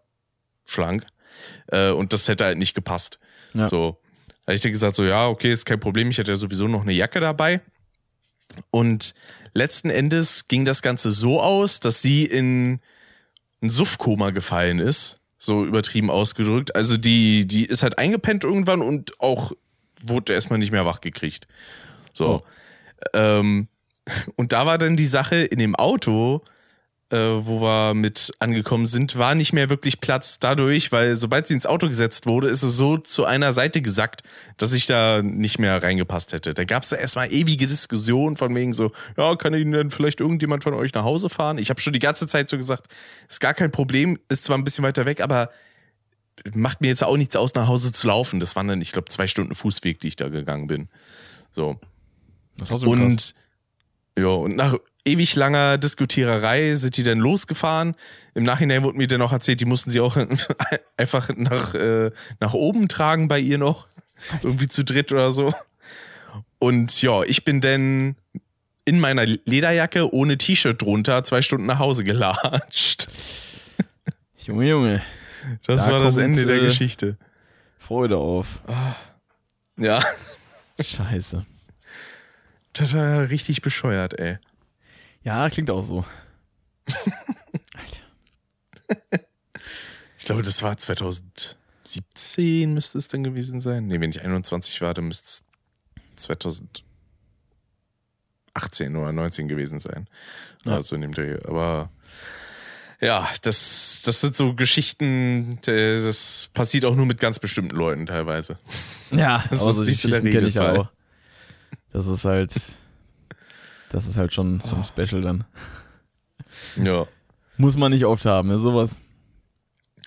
Speaker 1: schlank. Äh, und das hätte halt nicht gepasst. Ja. So. habe ich dir gesagt, so, ja, okay, ist kein Problem, ich hatte ja sowieso noch eine Jacke dabei. Und letzten Endes ging das Ganze so aus, dass sie in ein Suffkoma gefallen ist. So übertrieben ausgedrückt. Also die, die ist halt eingepennt irgendwann und auch wurde erstmal nicht mehr wach gekriegt. So. Oh. Ähm, und da war dann die Sache in dem Auto, äh, wo wir mit angekommen sind, war nicht mehr wirklich Platz dadurch, weil sobald sie ins Auto gesetzt wurde, ist es so zu einer Seite gesackt, dass ich da nicht mehr reingepasst hätte. Da gab es da erstmal ewige Diskussionen von wegen so, ja, kann Ihnen denn vielleicht irgendjemand von euch nach Hause fahren? Ich habe schon die ganze Zeit so gesagt, ist gar kein Problem, ist zwar ein bisschen weiter weg, aber macht mir jetzt auch nichts aus, nach Hause zu laufen. Das waren dann, ich glaube, zwei Stunden Fußweg, die ich da gegangen bin. So. Das war so und ja, und nach ewig langer Diskutiererei sind die dann losgefahren. Im Nachhinein wurde mir dann auch erzählt, die mussten sie auch einfach nach, äh, nach oben tragen bei ihr noch. Irgendwie zu dritt oder so. Und ja, ich bin dann in meiner Lederjacke ohne T-Shirt drunter zwei Stunden nach Hause gelatscht.
Speaker 2: Junge, Junge.
Speaker 1: Das da war das Ende der Geschichte.
Speaker 2: Freude auf.
Speaker 1: Ja.
Speaker 2: Scheiße.
Speaker 1: Das war richtig bescheuert, ey.
Speaker 2: Ja, klingt auch so.
Speaker 1: Alter. Ich glaube, das war 2017 müsste es dann gewesen sein. Nee, wenn ich 21 war, dann müsste es 2018 oder 19 gewesen sein. Ja. Also in dem Dreh. Aber ja, das, das sind so Geschichten, das passiert auch nur mit ganz bestimmten Leuten teilweise.
Speaker 2: Ja, das ist nicht so der Regelfall. Das ist halt das ist halt schon, schon special dann.
Speaker 1: Ja.
Speaker 2: Muss man nicht oft haben, ne, sowas.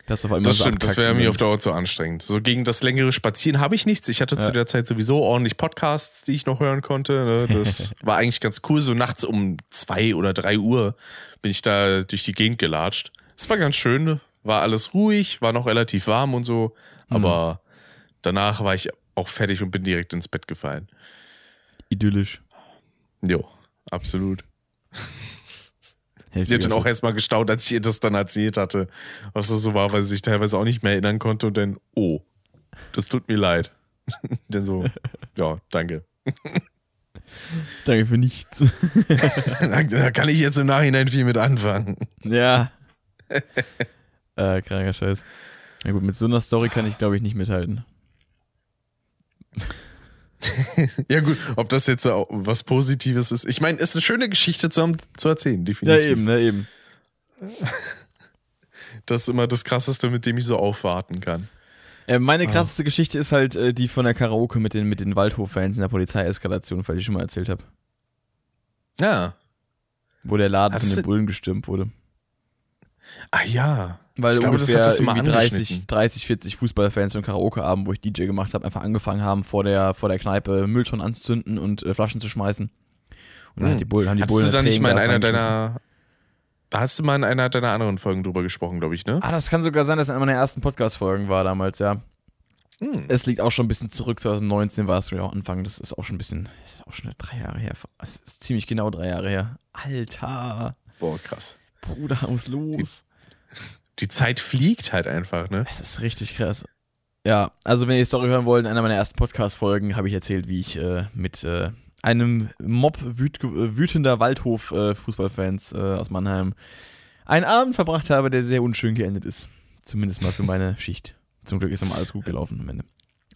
Speaker 1: Das, auf einmal das stimmt, das wäre mir auf Dauer zu anstrengend. So gegen das längere Spazieren habe ich nichts. Ich hatte ja. zu der Zeit sowieso ordentlich Podcasts, die ich noch hören konnte. Ne? Das war eigentlich ganz cool. So nachts um zwei oder drei Uhr bin ich da durch die Gegend gelatscht. Das war ganz schön. War alles ruhig, war noch relativ warm und so. Aber mhm. danach war ich auch fertig und bin direkt ins Bett gefallen.
Speaker 2: Idyllisch.
Speaker 1: Jo absolut. Sie hat dann auch erstmal gestaunt, als ich ihr das dann erzählt hatte, was das so war, weil sie sich teilweise auch nicht mehr erinnern konnte und dann, oh, das tut mir leid. dann so, ja, danke.
Speaker 2: Danke für nichts.
Speaker 1: da kann ich jetzt im Nachhinein viel mit anfangen.
Speaker 2: Ja. äh, kranker Scheiß. Na gut, mit so einer Story kann ich, glaube ich, nicht mithalten.
Speaker 1: ja gut, ob das jetzt was Positives ist. Ich meine, es ist eine schöne Geschichte zu, haben, zu erzählen, definitiv.
Speaker 2: Ja, eben, ne, eben.
Speaker 1: Das ist immer das Krasseste, mit dem ich so aufwarten kann.
Speaker 2: Ja, meine ah. krasseste ah. Geschichte ist halt äh, die von der Karaoke mit den, mit den Waldhof-Fans in der Polizeieskalation, weil ich schon mal erzählt habe.
Speaker 1: Ja.
Speaker 2: Wo der Laden Hast von den Bullen gestürmt wurde.
Speaker 1: Ah ja.
Speaker 2: Weil ich glaube, ungefähr das irgendwie 30, 30, 40 Fußballfans für einen Karaoke-Abend, wo ich DJ gemacht habe, einfach angefangen haben, vor der, vor der Kneipe Mülltonnen anzuzünden und äh, Flaschen zu schmeißen. Und dann hm. die Bullen, haben die
Speaker 1: Hattest
Speaker 2: Bullen
Speaker 1: du da nicht mal in einer deiner da hast du mal in einer deiner anderen Folgen drüber gesprochen, glaube ich, ne?
Speaker 2: Ah, das kann sogar sein, dass es in einer meiner ersten Podcast-Folgen war damals, ja. Hm. Es liegt auch schon ein bisschen zurück, 2019 war es ja auch Anfang, das ist auch schon ein bisschen, das ist auch schon drei Jahre her. Es ist ziemlich genau drei Jahre her. Alter.
Speaker 1: Boah, krass.
Speaker 2: Bruder, was los?
Speaker 1: die Zeit fliegt halt einfach, ne?
Speaker 2: Es ist richtig krass. Ja, also wenn ihr die Story hören wollt, in einer meiner ersten Podcast-Folgen habe ich erzählt, wie ich äh, mit äh, einem Mob wüt wütender Waldhof-Fußballfans äh, aus Mannheim einen Abend verbracht habe, der sehr unschön geendet ist. Zumindest mal für meine Schicht. Zum Glück ist immer alles gut gelaufen am Ende.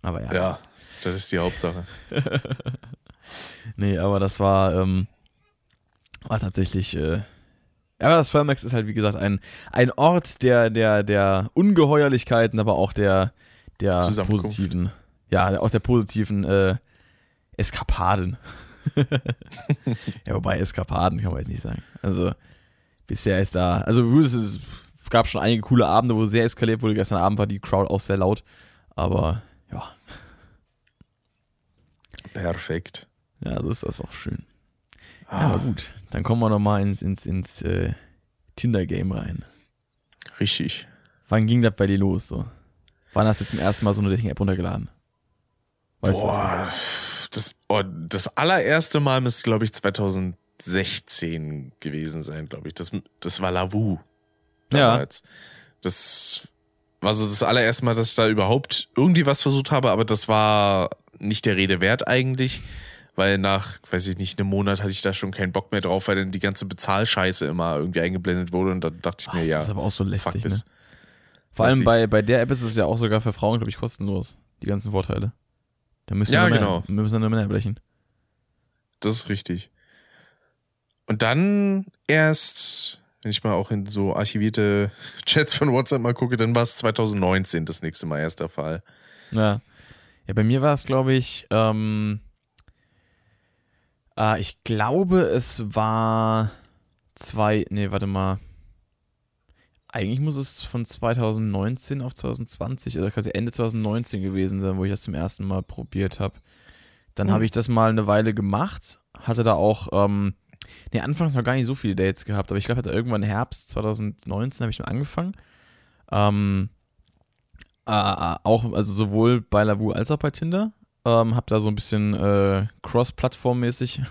Speaker 2: Aber ja.
Speaker 1: Ja, das ist die Hauptsache.
Speaker 2: nee, aber das war, ähm, war tatsächlich äh, ja, das Firmax ist halt, wie gesagt, ein, ein Ort der, der, der Ungeheuerlichkeiten, aber auch der, der positiven, ja, auch der positiven äh, Eskapaden. ja, wobei Eskapaden kann man jetzt nicht sagen. Also, bisher ist da, also es gab schon einige coole Abende, wo sehr eskaliert wurde. Gestern Abend war die Crowd auch sehr laut, aber ja.
Speaker 1: Perfekt.
Speaker 2: Ja, so ist das auch schön. Ja, aber gut. Dann kommen wir nochmal ins, ins, ins äh, Tinder-Game rein.
Speaker 1: Richtig.
Speaker 2: Wann ging das bei dir los so? Wann hast du zum ersten Mal so eine Dating-App runtergeladen?
Speaker 1: Weißt Boah, das, oh, das allererste Mal müsste, glaube ich, 2016 gewesen sein, glaube ich. Das, das war Lavu.
Speaker 2: Damals.
Speaker 1: Ja. Das war so das allererste Mal, dass ich da überhaupt irgendwie was versucht habe, aber das war nicht der Rede wert eigentlich, weil nach, weiß ich nicht, einem Monat hatte ich da schon keinen Bock mehr drauf, weil dann die ganze Bezahlscheiße immer irgendwie eingeblendet wurde und dann dachte ich mir,
Speaker 2: das
Speaker 1: ja.
Speaker 2: Das ist aber auch so lästig, ne? Vor allem bei, bei der App ist es ja auch sogar für Frauen, glaube ich, kostenlos. Die ganzen Vorteile. Da müssen
Speaker 1: Ja,
Speaker 2: Männer,
Speaker 1: genau.
Speaker 2: Wir müssen nur Männer blechen.
Speaker 1: Das ist richtig. Und dann erst, wenn ich mal auch in so archivierte Chats von WhatsApp mal gucke, dann war es 2019 das nächste Mal erst der Fall.
Speaker 2: Ja. Ja, bei mir war es, glaube ich, ähm, äh, ich glaube, es war zwei, nee, warte mal. Eigentlich muss es von 2019 auf 2020, also quasi Ende 2019 gewesen sein, wo ich das zum ersten Mal probiert habe. Dann
Speaker 1: Mhm.
Speaker 2: habe ich das mal eine Weile gemacht, hatte da auch, ähm, nee, anfangs noch gar nicht so viele Dates gehabt, aber ich glaube, hatte irgendwann Herbst 2019 habe ich mal angefangen. Ähm, äh, auch, also sowohl bei Lavu als auch bei Tinder. Ähm, hab da so ein bisschen äh, Cross-Plattform-mäßig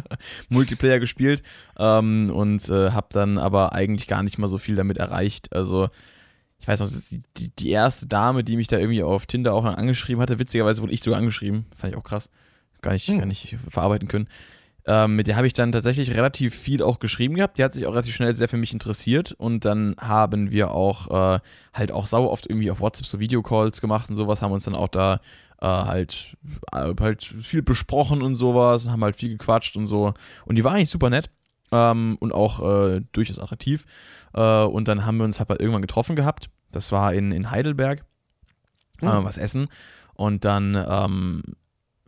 Speaker 2: Multiplayer gespielt ähm, und äh, hab dann aber eigentlich gar nicht mal so viel damit erreicht. Also, ich weiß noch, die, die erste Dame, die mich da irgendwie auf Tinder auch angeschrieben hatte, witzigerweise wurde ich sogar angeschrieben, fand ich auch krass. Gar nicht,
Speaker 1: Hm.
Speaker 2: gar nicht verarbeiten können. Ähm, mit der habe ich dann tatsächlich relativ viel auch geschrieben gehabt. Die hat sich auch relativ schnell sehr für mich interessiert und dann haben wir auch äh, halt auch sau oft irgendwie auf WhatsApp so Videocalls gemacht und sowas, haben uns dann auch da äh, halt, äh, halt viel besprochen und sowas, haben halt viel gequatscht und so. Und die war eigentlich super nett ähm, und auch äh, durchaus attraktiv. Äh, und dann haben wir uns halt mal irgendwann getroffen gehabt. Das war in, in Heidelberg.
Speaker 1: Mhm.
Speaker 2: Was essen. Und dann ähm,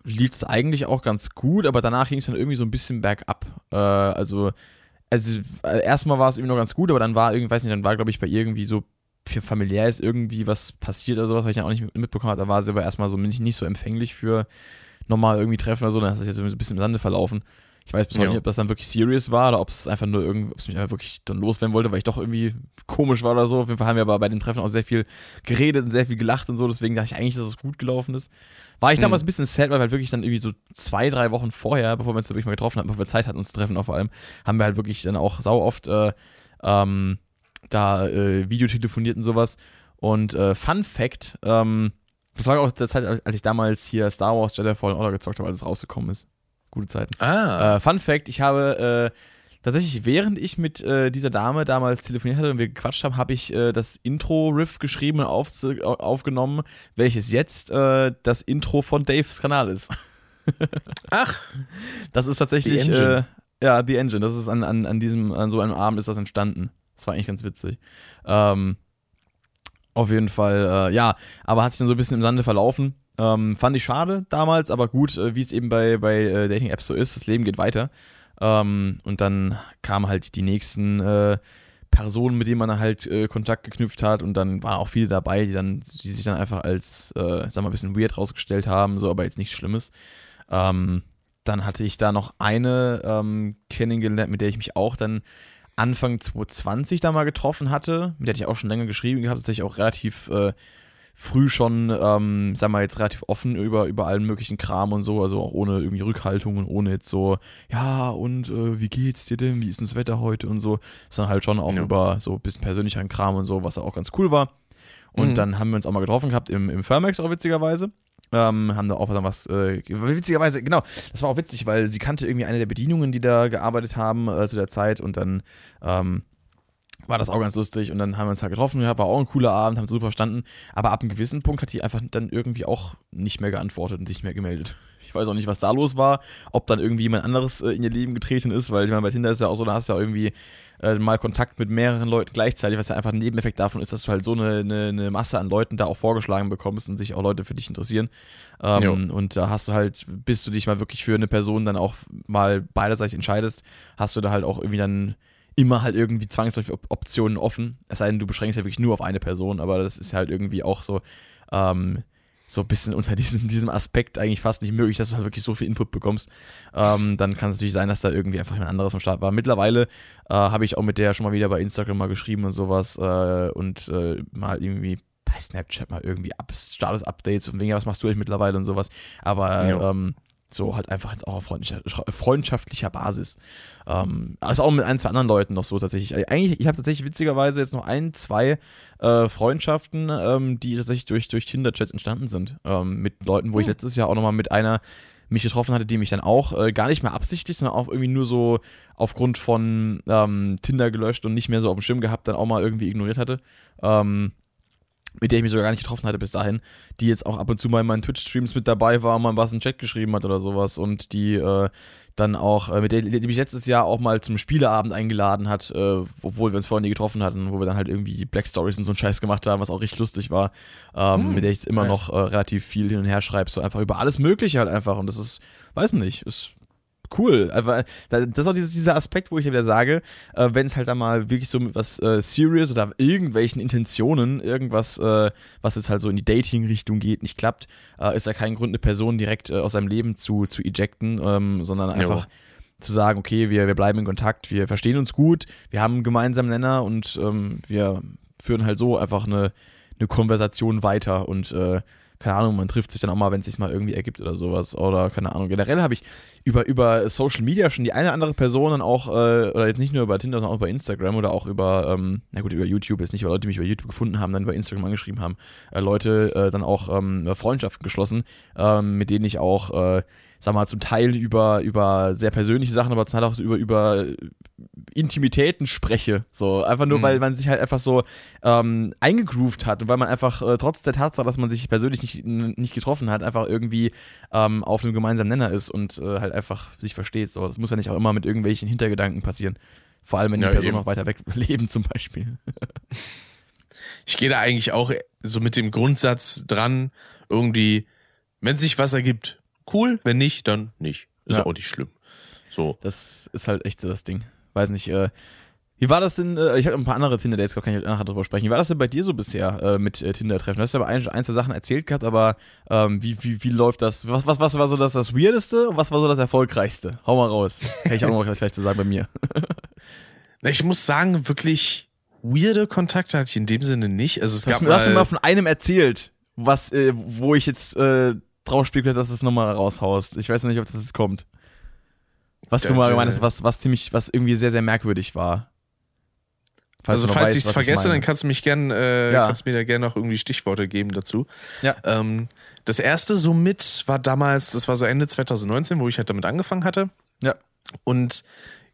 Speaker 2: lief es eigentlich auch ganz gut, aber danach ging es dann irgendwie so ein bisschen bergab. Äh, also, also äh, erstmal war es irgendwie noch ganz gut, aber dann war irgendwie, weiß nicht, dann war, glaube ich, bei ihr irgendwie so familiär ist irgendwie was passiert oder sowas, was ich dann auch nicht mitbekommen habe. Da war sie aber erstmal so nicht, nicht so empfänglich für nochmal irgendwie Treffen oder so. Dann ist das jetzt irgendwie so ein bisschen im Sande verlaufen. Ich weiß bis heute nicht, ob das dann wirklich serious war oder ob es einfach nur irgendwie, ob es mich einfach wirklich dann loswerden wollte, weil ich doch irgendwie komisch war oder so. Auf jeden Fall haben wir aber bei den Treffen auch sehr viel geredet und sehr viel gelacht und so. Deswegen dachte ich eigentlich, dass es gut gelaufen ist. War ich
Speaker 1: Mhm.
Speaker 2: damals ein bisschen sad, weil wir halt wirklich dann irgendwie so zwei, drei Wochen vorher, bevor wir uns wirklich mal getroffen hatten, bevor wir Zeit hatten, uns zu treffen, auch vor allem, haben wir halt wirklich dann auch sau oft äh, ähm, da äh, Videotelefoniert und sowas. Und äh, Fun Fact, ähm, das war auch der Zeit, als ich damals hier Star Wars Jedi Fallen Order gezockt habe, als es rausgekommen ist. Gute Zeiten.
Speaker 1: Ah.
Speaker 2: Äh, Fun Fact: Ich habe äh, tatsächlich, während ich mit äh, dieser Dame damals telefoniert hatte und wir gequatscht haben, habe ich äh, das Intro-Riff geschrieben und auf, aufgenommen, welches jetzt äh, das Intro von Daves Kanal ist.
Speaker 1: Ach,
Speaker 2: Das ist tatsächlich.
Speaker 1: The Engine.
Speaker 2: Äh, ja, The Engine. Das ist an, an, an diesem, an so einem Abend ist das entstanden. Das war eigentlich ganz witzig. Ähm, auf jeden Fall, ja, aber hat sich dann so ein bisschen im Sande verlaufen. Ähm, fand ich schade damals, aber gut, äh, wie es eben bei, bei äh, Dating-Apps so ist, das Leben geht weiter. Ähm, und dann kamen halt die nächsten äh, Personen, mit denen man halt äh, Kontakt geknüpft hat und dann waren auch viele dabei, die dann, die sich dann einfach als, äh, sag mal, ein bisschen weird rausgestellt haben, so, aber jetzt nichts Schlimmes. Ähm, dann hatte ich da noch eine ähm, kennengelernt, mit der ich mich auch dann Anfang 2020 da mal getroffen hatte. Mit der hatte ich auch schon länger geschrieben gehabt, tatsächlich auch relativ äh, früh schon, ähm, sag mal jetzt relativ offen über, über allen möglichen Kram und so, also auch ohne irgendwie Rückhaltung und ohne jetzt so, ja, und äh, wie geht's dir denn, wie ist denn das Wetter heute und so, sondern halt schon auch
Speaker 1: Ja.
Speaker 2: über so ein bisschen persönlicheren Kram und so, was auch ganz cool war. Und
Speaker 1: Mhm.
Speaker 2: dann haben wir uns auch mal getroffen gehabt im, im Firmax auch witzigerweise. Ähm, haben da auch was, äh, witzigerweise, genau, das war auch witzig, weil sie kannte irgendwie eine der Bedienungen, die da gearbeitet haben äh, zu der Zeit und dann ähm, war das auch ganz lustig und dann haben wir uns halt getroffen, ja, war auch ein cooler Abend, haben super verstanden, aber ab einem gewissen Punkt hat die einfach dann irgendwie auch nicht mehr geantwortet und sich nicht mehr gemeldet. Ich weiß auch nicht, was da los war, ob dann irgendwie jemand anderes äh, in ihr Leben getreten ist, weil ich meine, bei Tinder ist ja auch so, da hast du ja irgendwie äh, mal Kontakt mit mehreren Leuten gleichzeitig, was ja einfach ein Nebeneffekt davon ist, dass du halt so eine, eine, eine Masse an Leuten da auch vorgeschlagen bekommst und sich auch Leute für dich interessieren. Ähm, und da hast du halt, bis du dich mal wirklich für eine Person dann auch mal beiderseitig entscheidest, hast du da halt auch irgendwie dann immer halt irgendwie zwangsläufig Op Optionen offen. Es sei denn, du beschränkst ja wirklich nur auf eine Person, aber das ist halt irgendwie auch so, ähm, so ein bisschen unter diesem, diesem Aspekt eigentlich fast nicht möglich, dass du halt wirklich so viel Input bekommst. Ähm, dann kann es natürlich sein, dass da irgendwie einfach jemand anderes am Start war. Mittlerweile äh, habe ich auch mit der schon mal wieder bei Instagram mal geschrieben und sowas äh, und äh, mal irgendwie bei Snapchat mal irgendwie Up Status-Updates und wegen, was machst du eigentlich mittlerweile und sowas. Aber
Speaker 1: Ja.
Speaker 2: ähm, So halt einfach jetzt auch auf freundlicher, freundschaftlicher Basis. Ähm, also auch mit ein, zwei anderen Leuten noch so tatsächlich. Äh, eigentlich, ich habe tatsächlich witzigerweise jetzt noch ein, zwei äh, Freundschaften, ähm, die tatsächlich durch, durch Tinder-Chats entstanden sind. Ähm, mit Leuten, wo ich hm. letztes Jahr auch nochmal mit einer mich getroffen hatte, die mich dann auch äh, gar nicht mehr absichtlich, sondern auch irgendwie nur so aufgrund von ähm, Tinder gelöscht und nicht mehr so auf dem Schirm gehabt, dann auch mal irgendwie ignoriert hatte. Ähm, mit der ich mich sogar gar nicht getroffen hatte bis dahin, die jetzt auch ab und zu mal in meinen Twitch-Streams mit dabei war, mal was in den Chat geschrieben hat oder sowas und die äh, dann auch, äh, mit der die mich letztes Jahr auch mal zum Spieleabend eingeladen hat, äh, obwohl wir uns vorher nie getroffen hatten, wo wir dann halt irgendwie Black Stories und so einen Scheiß gemacht haben, was auch richtig lustig war, ähm, hm, mit der ich immer nice. noch äh, relativ viel hin und her schreibe, so einfach über alles Mögliche halt einfach und das ist, weiß nicht, ist cool. Einfach, das ist auch dieser Aspekt, wo ich wieder sage, äh, wenn es halt da mal wirklich so mit was äh, Serious oder irgendwelchen Intentionen, irgendwas, äh, was jetzt halt so in die Dating-Richtung geht, nicht klappt, äh, ist ja kein Grund, eine Person direkt äh, aus seinem Leben zu, zu ejecten, ähm, sondern einfach. Jo. Zu sagen, okay, wir, wir bleiben in Kontakt, wir verstehen uns gut, wir haben einen gemeinsamen Nenner und ähm, wir führen halt so einfach eine, eine Konversation weiter und äh, keine Ahnung, man trifft sich dann auch mal, wenn es sich mal irgendwie ergibt oder sowas. Oder keine Ahnung. Generell habe ich über, über Social Media schon die eine oder andere Person dann auch, äh, oder jetzt nicht nur über Tinder, sondern auch über Instagram oder auch über, ähm, na gut, über YouTube, jetzt nicht, weil Leute, die mich über YouTube gefunden haben, dann über Instagram angeschrieben haben, äh, Leute äh, dann auch ähm, Freundschaften geschlossen, ähm, mit denen ich auch äh, sag mal, zum Teil über, über sehr persönliche Sachen, aber zum Teil auch über, über Intimitäten spreche. So, einfach nur, mhm. weil man sich halt einfach so ähm, eingegroovt hat und weil man einfach äh, trotz der Tatsache, dass man sich persönlich nicht, nicht getroffen hat, einfach irgendwie ähm, auf einem gemeinsamen Nenner ist und äh, halt einfach sich versteht. So, das muss ja nicht auch immer mit irgendwelchen Hintergedanken passieren. Vor allem, wenn die ja, Person noch weiter weg leben, zum Beispiel.
Speaker 1: ich gehe da eigentlich auch so mit dem Grundsatz dran, irgendwie, wenn sich was ergibt, cool, wenn nicht, dann nicht. Ist ja. auch nicht schlimm. So.
Speaker 2: Das ist halt echt so das Ding. Weiß nicht, äh, wie war das denn? Äh, ich habe ein paar andere Tinder-Dates, kann ich nachher drüber sprechen. Wie war das denn bei dir so bisher äh, mit äh, Tinder-Treffen? Du hast ja aber ein, ein, zwei Sachen erzählt gehabt, aber ähm, wie, wie, wie läuft das? Was, was, was war so das, das Weirdeste und was war so das Erfolgreichste? Hau mal raus. Kann ich auch noch gleich zu sagen bei mir.
Speaker 1: ich muss sagen, wirklich weirde Kontakte hatte ich in dem Sinne nicht. Also es
Speaker 2: du
Speaker 1: gab
Speaker 2: hast, mir mal von einem erzählt, was, äh, wo ich jetzt äh, drauf spekuliert, dass du es nochmal raushaust. Ich weiß nicht, ob das jetzt kommt. Was du mal gemeint hast, was, was ziemlich, was irgendwie sehr, sehr merkwürdig war.
Speaker 1: Falls also falls ich es vergesse, dann kannst du mich gern, äh, ja. kannst mir da gerne noch irgendwie Stichworte geben dazu. Ja. Ähm, das erste somit war damals, das war so Ende 2019, wo ich halt damit angefangen hatte.
Speaker 2: Ja.
Speaker 1: Und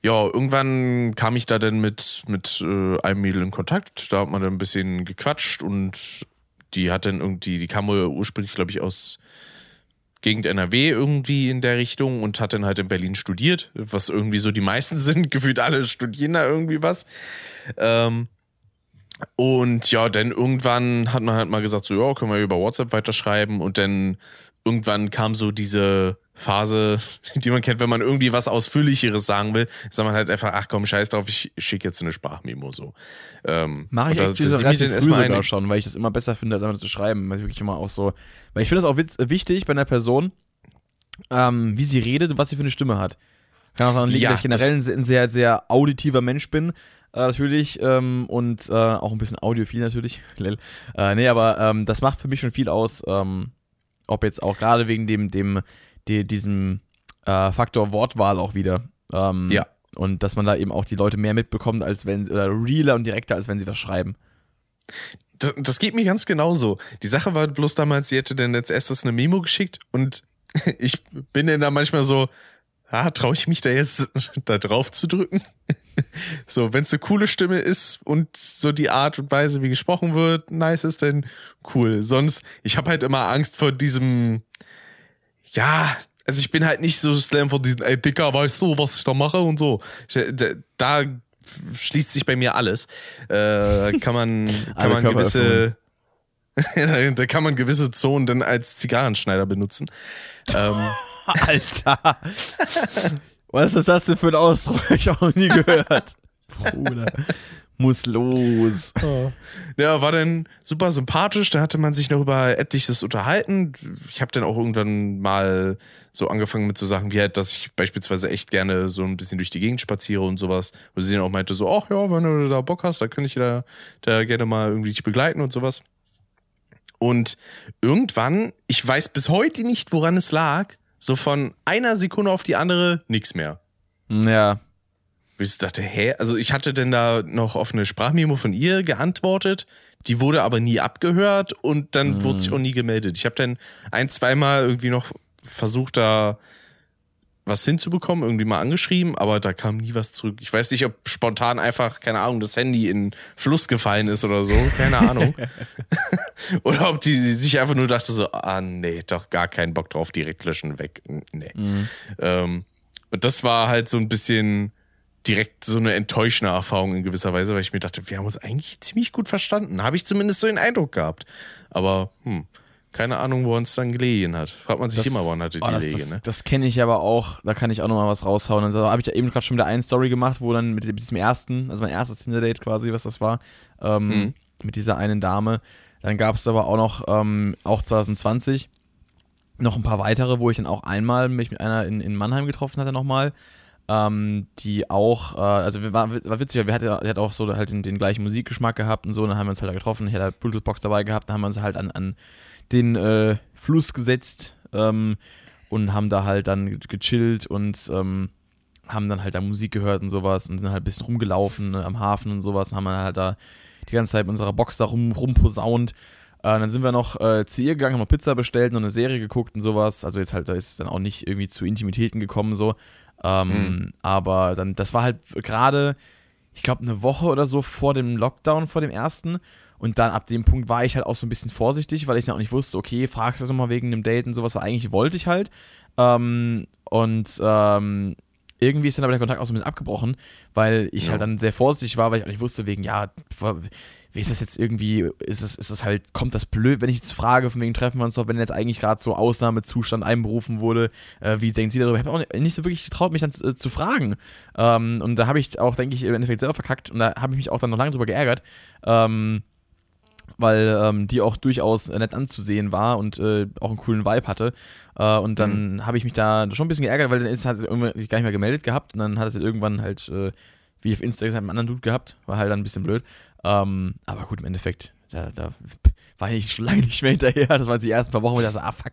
Speaker 1: ja, irgendwann kam ich da dann mit, mit äh, einem Mädel in Kontakt. Da hat man dann ein bisschen gequatscht und die hat dann irgendwie, die kam ursprünglich, glaube ich, aus Gegend NRW irgendwie in der Richtung und hat dann halt in Berlin studiert, was irgendwie so die meisten sind. Gefühlt alle studieren da irgendwie was. Ähm, und ja, dann irgendwann hat man halt mal gesagt, so, ja, können wir über WhatsApp weiterschreiben. Und dann irgendwann kam so diese Phase, die man kennt, wenn man irgendwie was Ausführlicheres sagen will, sagt man halt einfach, ach komm, scheiß drauf, ich schicke jetzt eine Sprachmemo so.
Speaker 2: Ähm, Mache ich echt diese relativ früh sogar schon, weil ich das immer besser finde, als einfach zu schreiben. Weil ich wirklich immer auch so, weil ich finde das auch wichtig bei einer Person, ähm, wie sie redet und was sie für eine Stimme hat. Kann auch daran liegen, ja, dass ich generell ein sehr, sehr auditiver Mensch bin, äh, natürlich, ähm, und äh, auch ein bisschen audiophil natürlich. äh, nee, aber ähm, das macht für mich schon viel aus, ähm, ob jetzt auch gerade wegen dem, dem, dem diesem äh, Faktor Wortwahl auch wieder. Ähm, ja. Und dass man da eben auch die Leute mehr mitbekommt, als wenn, oder realer und direkter, als wenn sie was schreiben.
Speaker 1: Das, das geht mir ganz genauso. Die Sache war bloß damals, sie hätte dann als erstes eine Memo geschickt und ich bin dann da manchmal so, ah, traue ich mich da jetzt da drauf zu drücken? So, wenn es eine coole Stimme ist und so die Art und Weise, wie gesprochen wird, nice ist, dann cool. Sonst, ich habe halt immer Angst vor diesem, ja, also ich bin halt nicht so slam vor diesem, ey Dicker, weißt du, was ich da mache und so. Da schließt sich bei mir alles. Äh, kann man, kann man gewisse, da kann man gewisse Zonen dann als Zigarrenschneider benutzen. ähm,
Speaker 2: Alter. Was ist das denn für ein Ausdruck? Ich auch noch nie gehört. Bruder. Muss los.
Speaker 1: Ja, war dann super sympathisch. Da hatte man sich noch über etliches unterhalten. Ich habe dann auch irgendwann mal so angefangen mit so Sachen wie halt, dass ich beispielsweise echt gerne so ein bisschen durch die Gegend spaziere und sowas. Wo sie dann auch meinte so, ach ja, wenn du da Bock hast, dann könnte ich da, da gerne mal irgendwie dich begleiten und sowas. Und irgendwann, ich weiß bis heute nicht, woran es lag, so von einer Sekunde auf die andere nichts mehr.
Speaker 2: Ja.
Speaker 1: Ich dachte, hä? Also ich hatte denn da noch auf eine Sprachmemo von ihr geantwortet, die wurde aber nie abgehört und dann mhm. wurde sich auch nie gemeldet. Ich habe dann ein, zweimal irgendwie noch versucht, da was hinzubekommen, irgendwie mal angeschrieben, aber da kam nie was zurück. Ich weiß nicht, ob spontan einfach, keine Ahnung, das Handy in Fluss gefallen ist oder so, keine Ahnung. oder ob die sich einfach nur dachte so, ah nee, doch gar keinen Bock drauf, direkt löschen, weg. Nee. Mhm. Ähm, und das war halt so ein bisschen direkt so eine enttäuschende Erfahrung in gewisser Weise, weil ich mir dachte, wir haben uns eigentlich ziemlich gut verstanden. Habe ich zumindest so den Eindruck gehabt. Aber, hm, keine Ahnung, wo uns dann gelegen hat. Fragt man sich das, immer, woran hatte die oh,
Speaker 2: das,
Speaker 1: Lege,
Speaker 2: das,
Speaker 1: ne?
Speaker 2: Das kenne ich aber auch, da kann ich auch nochmal was raushauen. Also habe ich ja eben gerade schon wieder eine Story gemacht, wo dann mit diesem ersten, also mein erstes Tinder-Date quasi, was das war, ähm, mhm. mit dieser einen Dame. Dann gab es aber auch noch, ähm, auch 2020, noch ein paar weitere, wo ich dann auch einmal mich mit einer in, in Mannheim getroffen hatte nochmal. Ähm, die auch, äh, also war, war witzig, weil wir hatten, hat auch so halt den, den, gleichen Musikgeschmack gehabt und so, und dann haben wir uns halt da getroffen, ich hatte halt Bluetooth-Box dabei gehabt, dann haben wir uns halt an, an den äh, Fluss gesetzt ähm, und haben da halt dann gechillt und ähm, haben dann halt da Musik gehört und sowas und sind halt ein bisschen rumgelaufen ne, am Hafen und sowas und haben dann halt da die ganze Zeit mit unserer Box da rum, rumposaunt. Äh, dann sind wir noch äh, zu ihr gegangen, haben noch Pizza bestellt und eine Serie geguckt und sowas. Also jetzt halt, da ist es dann auch nicht irgendwie zu Intimitäten gekommen so. Ähm, mhm. Aber dann, das war halt gerade, ich glaube, eine Woche oder so vor dem Lockdown, vor dem ersten. Und dann ab dem Punkt war ich halt auch so ein bisschen vorsichtig, weil ich dann auch nicht wusste, okay, fragst du das nochmal wegen einem Date und sowas, eigentlich wollte ich halt. Ähm, und ähm, irgendwie ist dann aber der Kontakt auch so ein bisschen abgebrochen, weil ich ja. halt dann sehr vorsichtig war, weil ich auch nicht wusste, wegen, ja, wie ist das jetzt irgendwie, ist es, ist es halt, kommt das blöd, wenn ich jetzt frage, von wegen treffen wir uns doch, wenn jetzt eigentlich gerade so Ausnahmezustand einberufen wurde, äh, wie denkt sie darüber? Ich habe auch nicht so wirklich getraut, mich dann zu, äh, zu fragen. Ähm, und da habe ich auch, denke ich, im Endeffekt selber verkackt und da habe ich mich auch dann noch lange drüber geärgert. Ähm, weil ähm, die auch durchaus nett anzusehen war und äh, auch einen coolen Vibe hatte. Äh, und dann mhm. habe ich mich da schon ein bisschen geärgert, weil dann ist hat sich gar nicht mehr gemeldet gehabt und dann hat es irgendwann halt äh, wie auf Instagram einen anderen Dude gehabt, war halt dann ein bisschen blöd. Ähm, aber gut, im Endeffekt, da, da war ich schon lange nicht mehr hinterher. Das waren die ersten paar Wochen, wo ich dachte, ah fuck,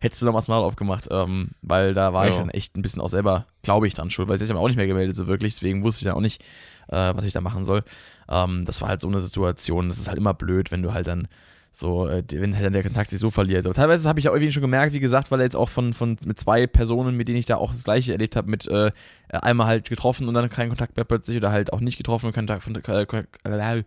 Speaker 2: hättest du noch mal aufgemacht. Ähm, weil da war ja. ich dann echt ein bisschen auch selber, glaube ich, dran schuld, weil ich habe auch nicht mehr gemeldet so wirklich, deswegen wusste ich dann auch nicht, äh, was ich da machen soll. Ähm, das war halt so eine Situation, das ist halt immer blöd, wenn du halt dann so, äh, wenn halt der Kontakt sich so verliert. Aber teilweise habe ich auch irgendwie schon gemerkt, wie gesagt, weil er jetzt auch von, von mit zwei Personen, mit denen ich da auch das gleiche erlebt habe, mit äh, einmal halt getroffen und dann keinen Kontakt mehr plötzlich oder halt auch nicht getroffen und Kontakt, äh, äh,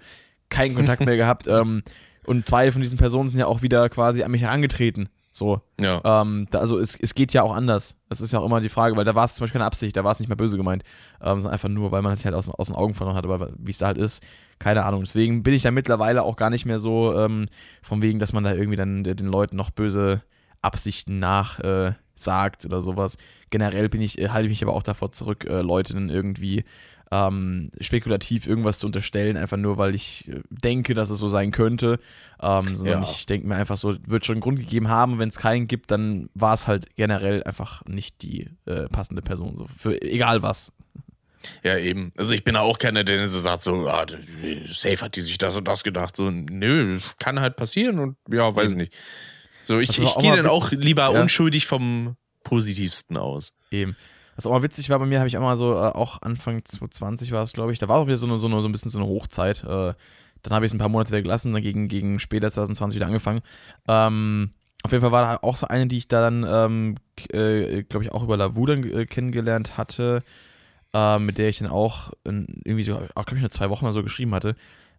Speaker 2: keinen Kontakt mehr gehabt. Ähm, und zwei von diesen Personen sind ja auch wieder quasi an mich herangetreten. So. Ja. Ähm, da, also es, es geht ja auch anders. Das ist ja auch immer die Frage, weil da war es zum Beispiel keine Absicht, da war es nicht mal böse gemeint. Ähm, sondern einfach nur, weil man es halt aus, aus den Augen verloren hat, aber wie es da halt ist, keine Ahnung. Deswegen bin ich da mittlerweile auch gar nicht mehr so ähm, von wegen, dass man da irgendwie dann den Leuten noch böse Absichten nach äh, sagt oder sowas. Generell bin ich, äh, halte ich mich aber auch davor zurück, äh, Leute dann irgendwie ähm, spekulativ irgendwas zu unterstellen, einfach nur, weil ich äh, denke, dass es so sein könnte. Ähm, sondern ja. ich denke mir einfach so, wird schon einen Grund gegeben haben. Wenn es keinen gibt, dann war es halt generell einfach nicht die äh, passende Person. So für egal was.
Speaker 1: Ja, eben. Also ich bin auch keiner, der so sagt, so, ah, safe hat die sich das und das gedacht. So, nö, kann halt passieren und ja, weiß ich nicht. So, ich, ich gehe dann auch lieber ja. unschuldig vom Positivsten aus.
Speaker 2: Eben. Was auch mal witzig war bei mir, habe ich einmal so, äh, auch Anfang 2020 war es, glaube ich, da war auch wieder so, eine, so, eine, so ein bisschen so eine Hochzeit. Äh, dann habe ich es ein paar Monate wieder gelassen, dann gegen, gegen später 2020 wieder angefangen. Ähm, auf jeden Fall war da auch so eine, die ich dann, ähm, äh, glaube ich, auch über Lavu dann äh, kennengelernt hatte, äh, mit der ich dann auch irgendwie so, auch glaube ich, nur zwei Wochen oder so geschrieben hatte.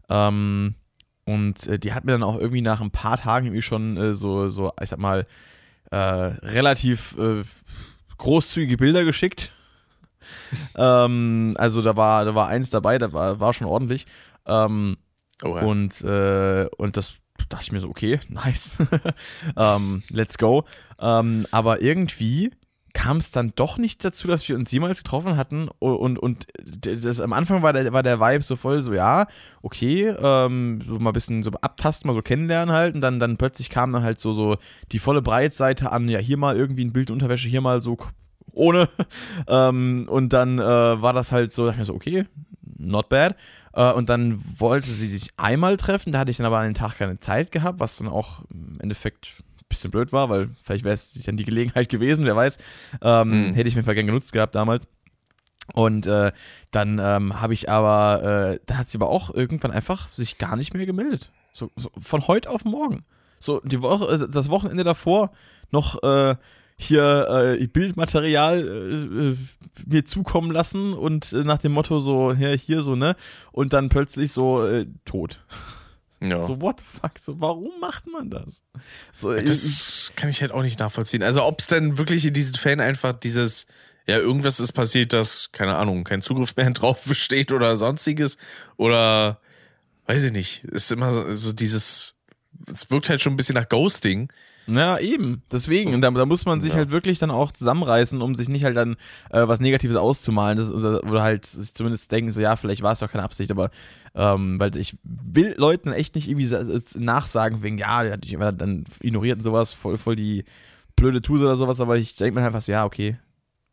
Speaker 2: Ähm, und äh, die hat mir dann auch irgendwie nach ein paar Tagen irgendwie schon äh, so, so, ich sag mal, äh, relativ großzügige Bilder geschickt. ähm, also da war, da war eins dabei, da war, war schon ordentlich. Ähm, oh, ja. und, äh, und das dachte ich mir so, okay, nice. ähm, let's go. Ähm, aber irgendwie kam es dann doch nicht dazu, dass wir uns jemals getroffen hatten. Und, und das, am Anfang war der, war der Vibe so voll so, ja, okay, ähm, so mal ein bisschen so abtasten, mal so kennenlernen halt. Und dann, dann plötzlich kam dann halt so, so die volle Breitseite an, ja, hier mal irgendwie ein Bild Unterwäsche, hier mal so ohne. ähm, und dann äh, war das halt so, dachte ich mir so, okay, not bad. Äh, und dann wollte sie sich einmal treffen, da hatte ich dann aber an dem Tag keine Zeit gehabt, was dann auch im Endeffekt bisschen blöd war, weil vielleicht wäre es dann die Gelegenheit gewesen, wer weiß. Ähm, mhm. Hätte ich auf jeden Fall gern genutzt gehabt damals. Und äh, dann ähm, habe ich aber, äh, dann hat sie aber auch irgendwann einfach sich gar nicht mehr gemeldet. So, so von heute auf morgen. So die Woche, äh, das Wochenende davor noch äh, hier äh, Bildmaterial äh, mir zukommen lassen und nach dem Motto so, ja, hier so, ne? Und dann plötzlich so tot. Ja. So, what the fuck? So, warum macht man das? So,
Speaker 1: das ich, kann ich halt auch nicht nachvollziehen. Also, ob es denn wirklich in diesen Fällen einfach dieses, ja, irgendwas ist passiert, dass, keine Ahnung, kein Zugriff mehr drauf besteht oder sonstiges. Oder, weiß ich nicht. Ist immer so, so dieses, es wirkt halt schon ein bisschen nach Ghosting.
Speaker 2: Ja, eben. Deswegen. Und da, da muss man sich ja. halt wirklich dann auch zusammenreißen, um sich nicht halt dann äh, was Negatives auszumalen. Das, oder, oder, halt zumindest denken, so ja, vielleicht war es doch keine Absicht, aber ähm, weil ich will Leuten echt nicht irgendwie nachsagen, wegen, ja, dann ignoriert und sowas, voll, voll die blöde Tuse oder sowas, aber ich denke mir einfach so, ja, okay,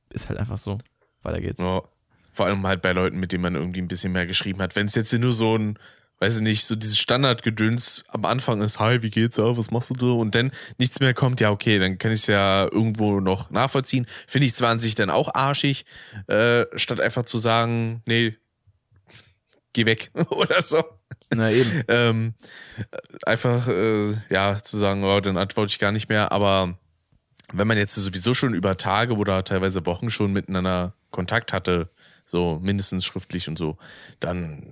Speaker 2: ist halt einfach so. Weiter geht's. Ja.
Speaker 1: Vor allem halt bei Leuten, mit denen man irgendwie ein bisschen mehr geschrieben hat. Wenn es jetzt nur so ein weiß ich nicht, so dieses Standardgedöns am Anfang ist, hi, wie geht's, ja, was machst du Und dann nichts mehr kommt, ja, okay, dann kann ich es ja irgendwo noch nachvollziehen. Finde ich zwar an sich dann auch arschig, äh, statt einfach zu sagen, nee, geh weg oder so.
Speaker 2: Na eben.
Speaker 1: ähm, einfach, äh, ja, zu sagen, oh, dann antworte ich gar nicht mehr, aber wenn man jetzt sowieso schon über Tage oder teilweise Wochen schon miteinander Kontakt hatte, so mindestens schriftlich und so, dann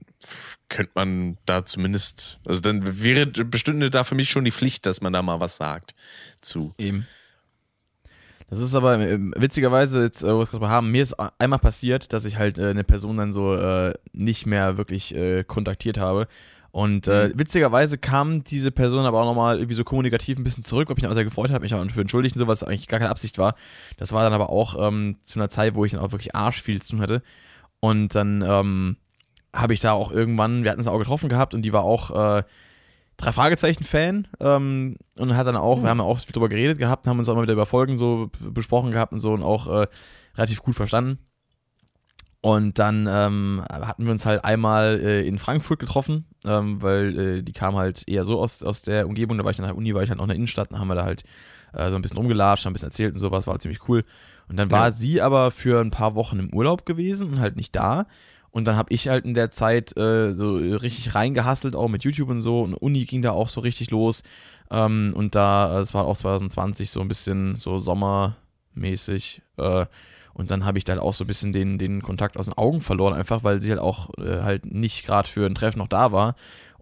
Speaker 1: könnte man da zumindest, also dann wäre bestünde da für mich schon die Pflicht, dass man da mal was sagt zu.
Speaker 2: Eben. Das ist aber äh, witzigerweise, jetzt, äh, wo wir es gerade haben, mir ist einmal passiert, dass ich halt äh, eine Person dann so äh, nicht mehr wirklich äh, kontaktiert habe. Und äh, mhm. witzigerweise kam diese Person aber auch nochmal irgendwie so kommunikativ ein bisschen zurück, ob ich mich auch sehr gefreut habe, mich auch für entschuldigt und so, was eigentlich gar keine Absicht war. Das war dann aber auch ähm, zu einer Zeit, wo ich dann auch wirklich arsch viel zu tun hatte. Und dann ähm, habe ich da auch irgendwann, wir hatten es auch getroffen gehabt und die war auch äh, drei Fragezeichen-Fan ähm, und hat dann auch, mhm. wir haben auch viel drüber geredet gehabt, haben uns auch mal wieder über Folgen so besprochen gehabt und so und auch äh, relativ gut verstanden. Und dann ähm, hatten wir uns halt einmal äh, in Frankfurt getroffen, ähm, weil äh, die kam halt eher so aus, aus der Umgebung. Da war ich dann an der Uni, war ich dann auch in der Innenstadt, dann haben wir da halt äh, so ein bisschen rumgelatscht, haben ein bisschen erzählt und sowas, war halt ziemlich cool. Und dann war ja. sie aber für ein paar Wochen im Urlaub gewesen und halt nicht da. Und dann habe ich halt in der Zeit äh, so richtig reingehasselt, auch mit YouTube und so. Und Uni ging da auch so richtig los. Ähm, und da, es war auch 2020 so ein bisschen so sommermäßig. Äh, und dann habe ich da halt auch so ein bisschen den, den Kontakt aus den Augen verloren, einfach weil sie halt auch äh, halt nicht gerade für ein Treff noch da war.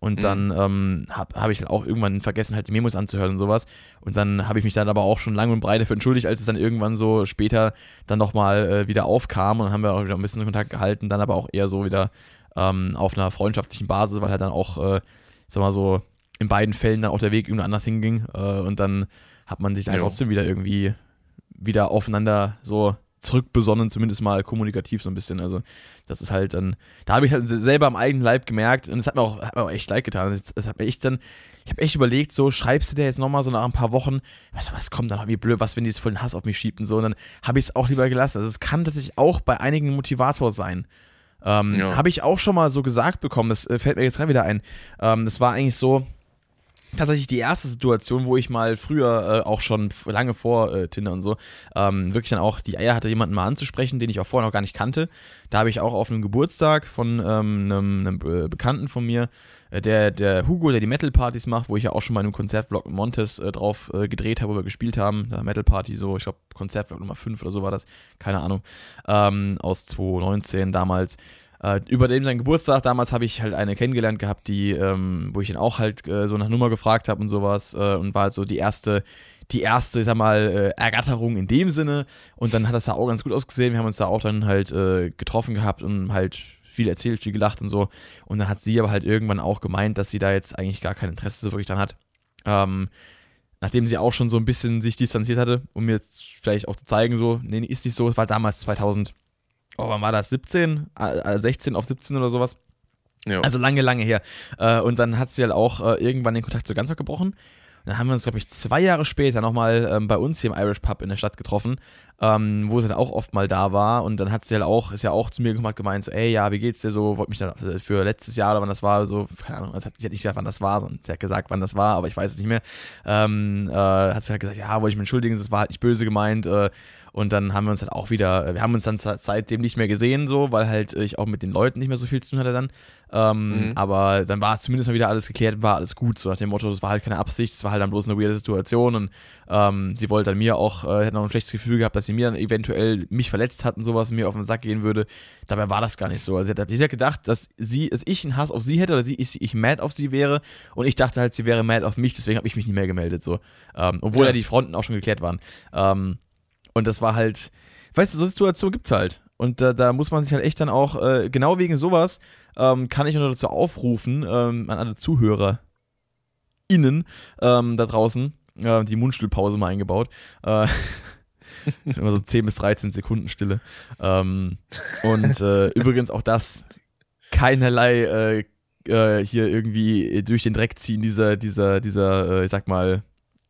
Speaker 2: Und mhm. dann ähm, habe hab ich halt auch irgendwann vergessen, halt die Memos anzuhören und sowas. Und dann habe ich mich dann aber auch schon lang und breit dafür entschuldigt, als es dann irgendwann so später dann nochmal äh, wieder aufkam. Und dann haben wir auch wieder ein bisschen Kontakt gehalten, dann aber auch eher so wieder ähm, auf einer freundschaftlichen Basis, weil halt dann auch, äh, sag mal so, in beiden Fällen dann auch der Weg irgendwo anders hinging. Äh, und dann hat man sich dann jo. trotzdem wieder irgendwie wieder aufeinander so zurückbesonnen, zumindest mal kommunikativ so ein bisschen. Also, das ist halt dann, da habe ich halt selber am eigenen Leib gemerkt und es hat mir auch, hat mir auch echt leid getan. Das, hat mir echt dann, ich habe echt überlegt, so, schreibst du dir jetzt nochmal so nach ein paar Wochen, was, was kommt dann, wie blöd, was, wenn die jetzt voll den Hass auf mich schiebt und so, und dann habe ich es auch lieber gelassen. Also, es kann tatsächlich auch bei einigen Motivator sein. Ähm, ja. Habe ich auch schon mal so gesagt bekommen, das äh, fällt mir jetzt gerade wieder ein. Ähm, das war eigentlich so, tatsächlich die erste Situation, wo ich mal früher äh, auch schon lange vor äh, Tinder und so ähm, wirklich dann auch die Eier hatte, jemanden mal anzusprechen, den ich auch vorher noch gar nicht kannte. Da habe ich auch auf einem Geburtstag von ähm, einem, einem äh, Bekannten von mir, äh, der, der Hugo, der die Metal-Partys macht, wo ich ja auch schon mal in einem Konzertvlog Montes äh, drauf äh, gedreht habe, wo wir gespielt haben. Metal-Party, so, ich glaube, Konzertvlog Nummer 5 oder so war das, keine Ahnung, ähm, aus 2019 damals. Äh, über dem sein Geburtstag damals habe ich halt eine kennengelernt gehabt, die, ähm, wo ich ihn auch halt äh, so nach Nummer gefragt habe und sowas äh, und war halt so die erste, die erste, ich sag mal, äh, Ergatterung in dem Sinne. Und dann hat das da auch ganz gut ausgesehen. Wir haben uns da auch dann halt äh, getroffen gehabt und halt viel erzählt, viel gelacht und so. Und dann hat sie aber halt irgendwann auch gemeint, dass sie da jetzt eigentlich gar kein Interesse so wirklich dran hat. Ähm, nachdem sie auch schon so ein bisschen sich distanziert hatte, um mir vielleicht auch zu zeigen, so, nee, ist nicht so, es war damals 2000 oh, wann war das? 17? 16 auf 17 oder sowas. Jo. Also lange, lange her. Äh, und dann hat sie halt auch äh, irgendwann den Kontakt zu ganz abgebrochen. dann haben wir uns, glaube ich, zwei Jahre später nochmal ähm, bei uns hier im Irish Pub in der Stadt getroffen, ähm, wo sie dann auch oft mal da war. Und dann hat sie halt auch, ist ja auch zu mir gekommen, gemeint, so, ey, ja, wie geht's dir so? Wollte mich dann äh, für letztes Jahr oder wann das war, so, keine Ahnung, also hat, sie hat nicht gesagt, wann das war, sondern sie hat gesagt, wann das war, aber ich weiß es nicht mehr. Ähm, äh, hat sie halt gesagt, ja, wollte ich mich entschuldigen, das war halt nicht böse gemeint. Äh, und dann haben wir uns halt auch wieder, wir haben uns dann seitdem nicht mehr gesehen, so, weil halt ich auch mit den Leuten nicht mehr so viel zu tun hatte dann. Ähm, mhm. Aber dann war zumindest mal wieder alles geklärt, war alles gut, so nach dem Motto, das war halt keine Absicht, es war halt dann bloß eine weirde Situation und ähm, sie wollte dann mir auch, äh, hätte noch ein schlechtes Gefühl gehabt, dass sie mir dann eventuell mich verletzt hat und sowas mir auf den Sack gehen würde. Dabei war das gar nicht so. Also sie hat, sie hat gedacht, dass sie, dass ich einen Hass auf sie hätte oder sie, ich, ich mad auf sie wäre und ich dachte halt, sie wäre mad auf mich, deswegen habe ich mich nicht mehr gemeldet, so. Ähm, obwohl ja. ja die Fronten auch schon geklärt waren. Ähm, und das war halt, weißt du, so Situationen gibt es halt. Und da, da, muss man sich halt echt dann auch, äh, genau wegen sowas, ähm, kann ich nur dazu aufrufen, ähm, an alle Zuhörer innen ähm, da draußen, äh, die Mundstuhlpause mal eingebaut. Äh, immer so 10 bis 13 Sekunden Stille. Ähm, und äh, übrigens auch das keinerlei äh, äh, hier irgendwie durch den Dreck ziehen, dieser, dieser, dieser, ich sag mal,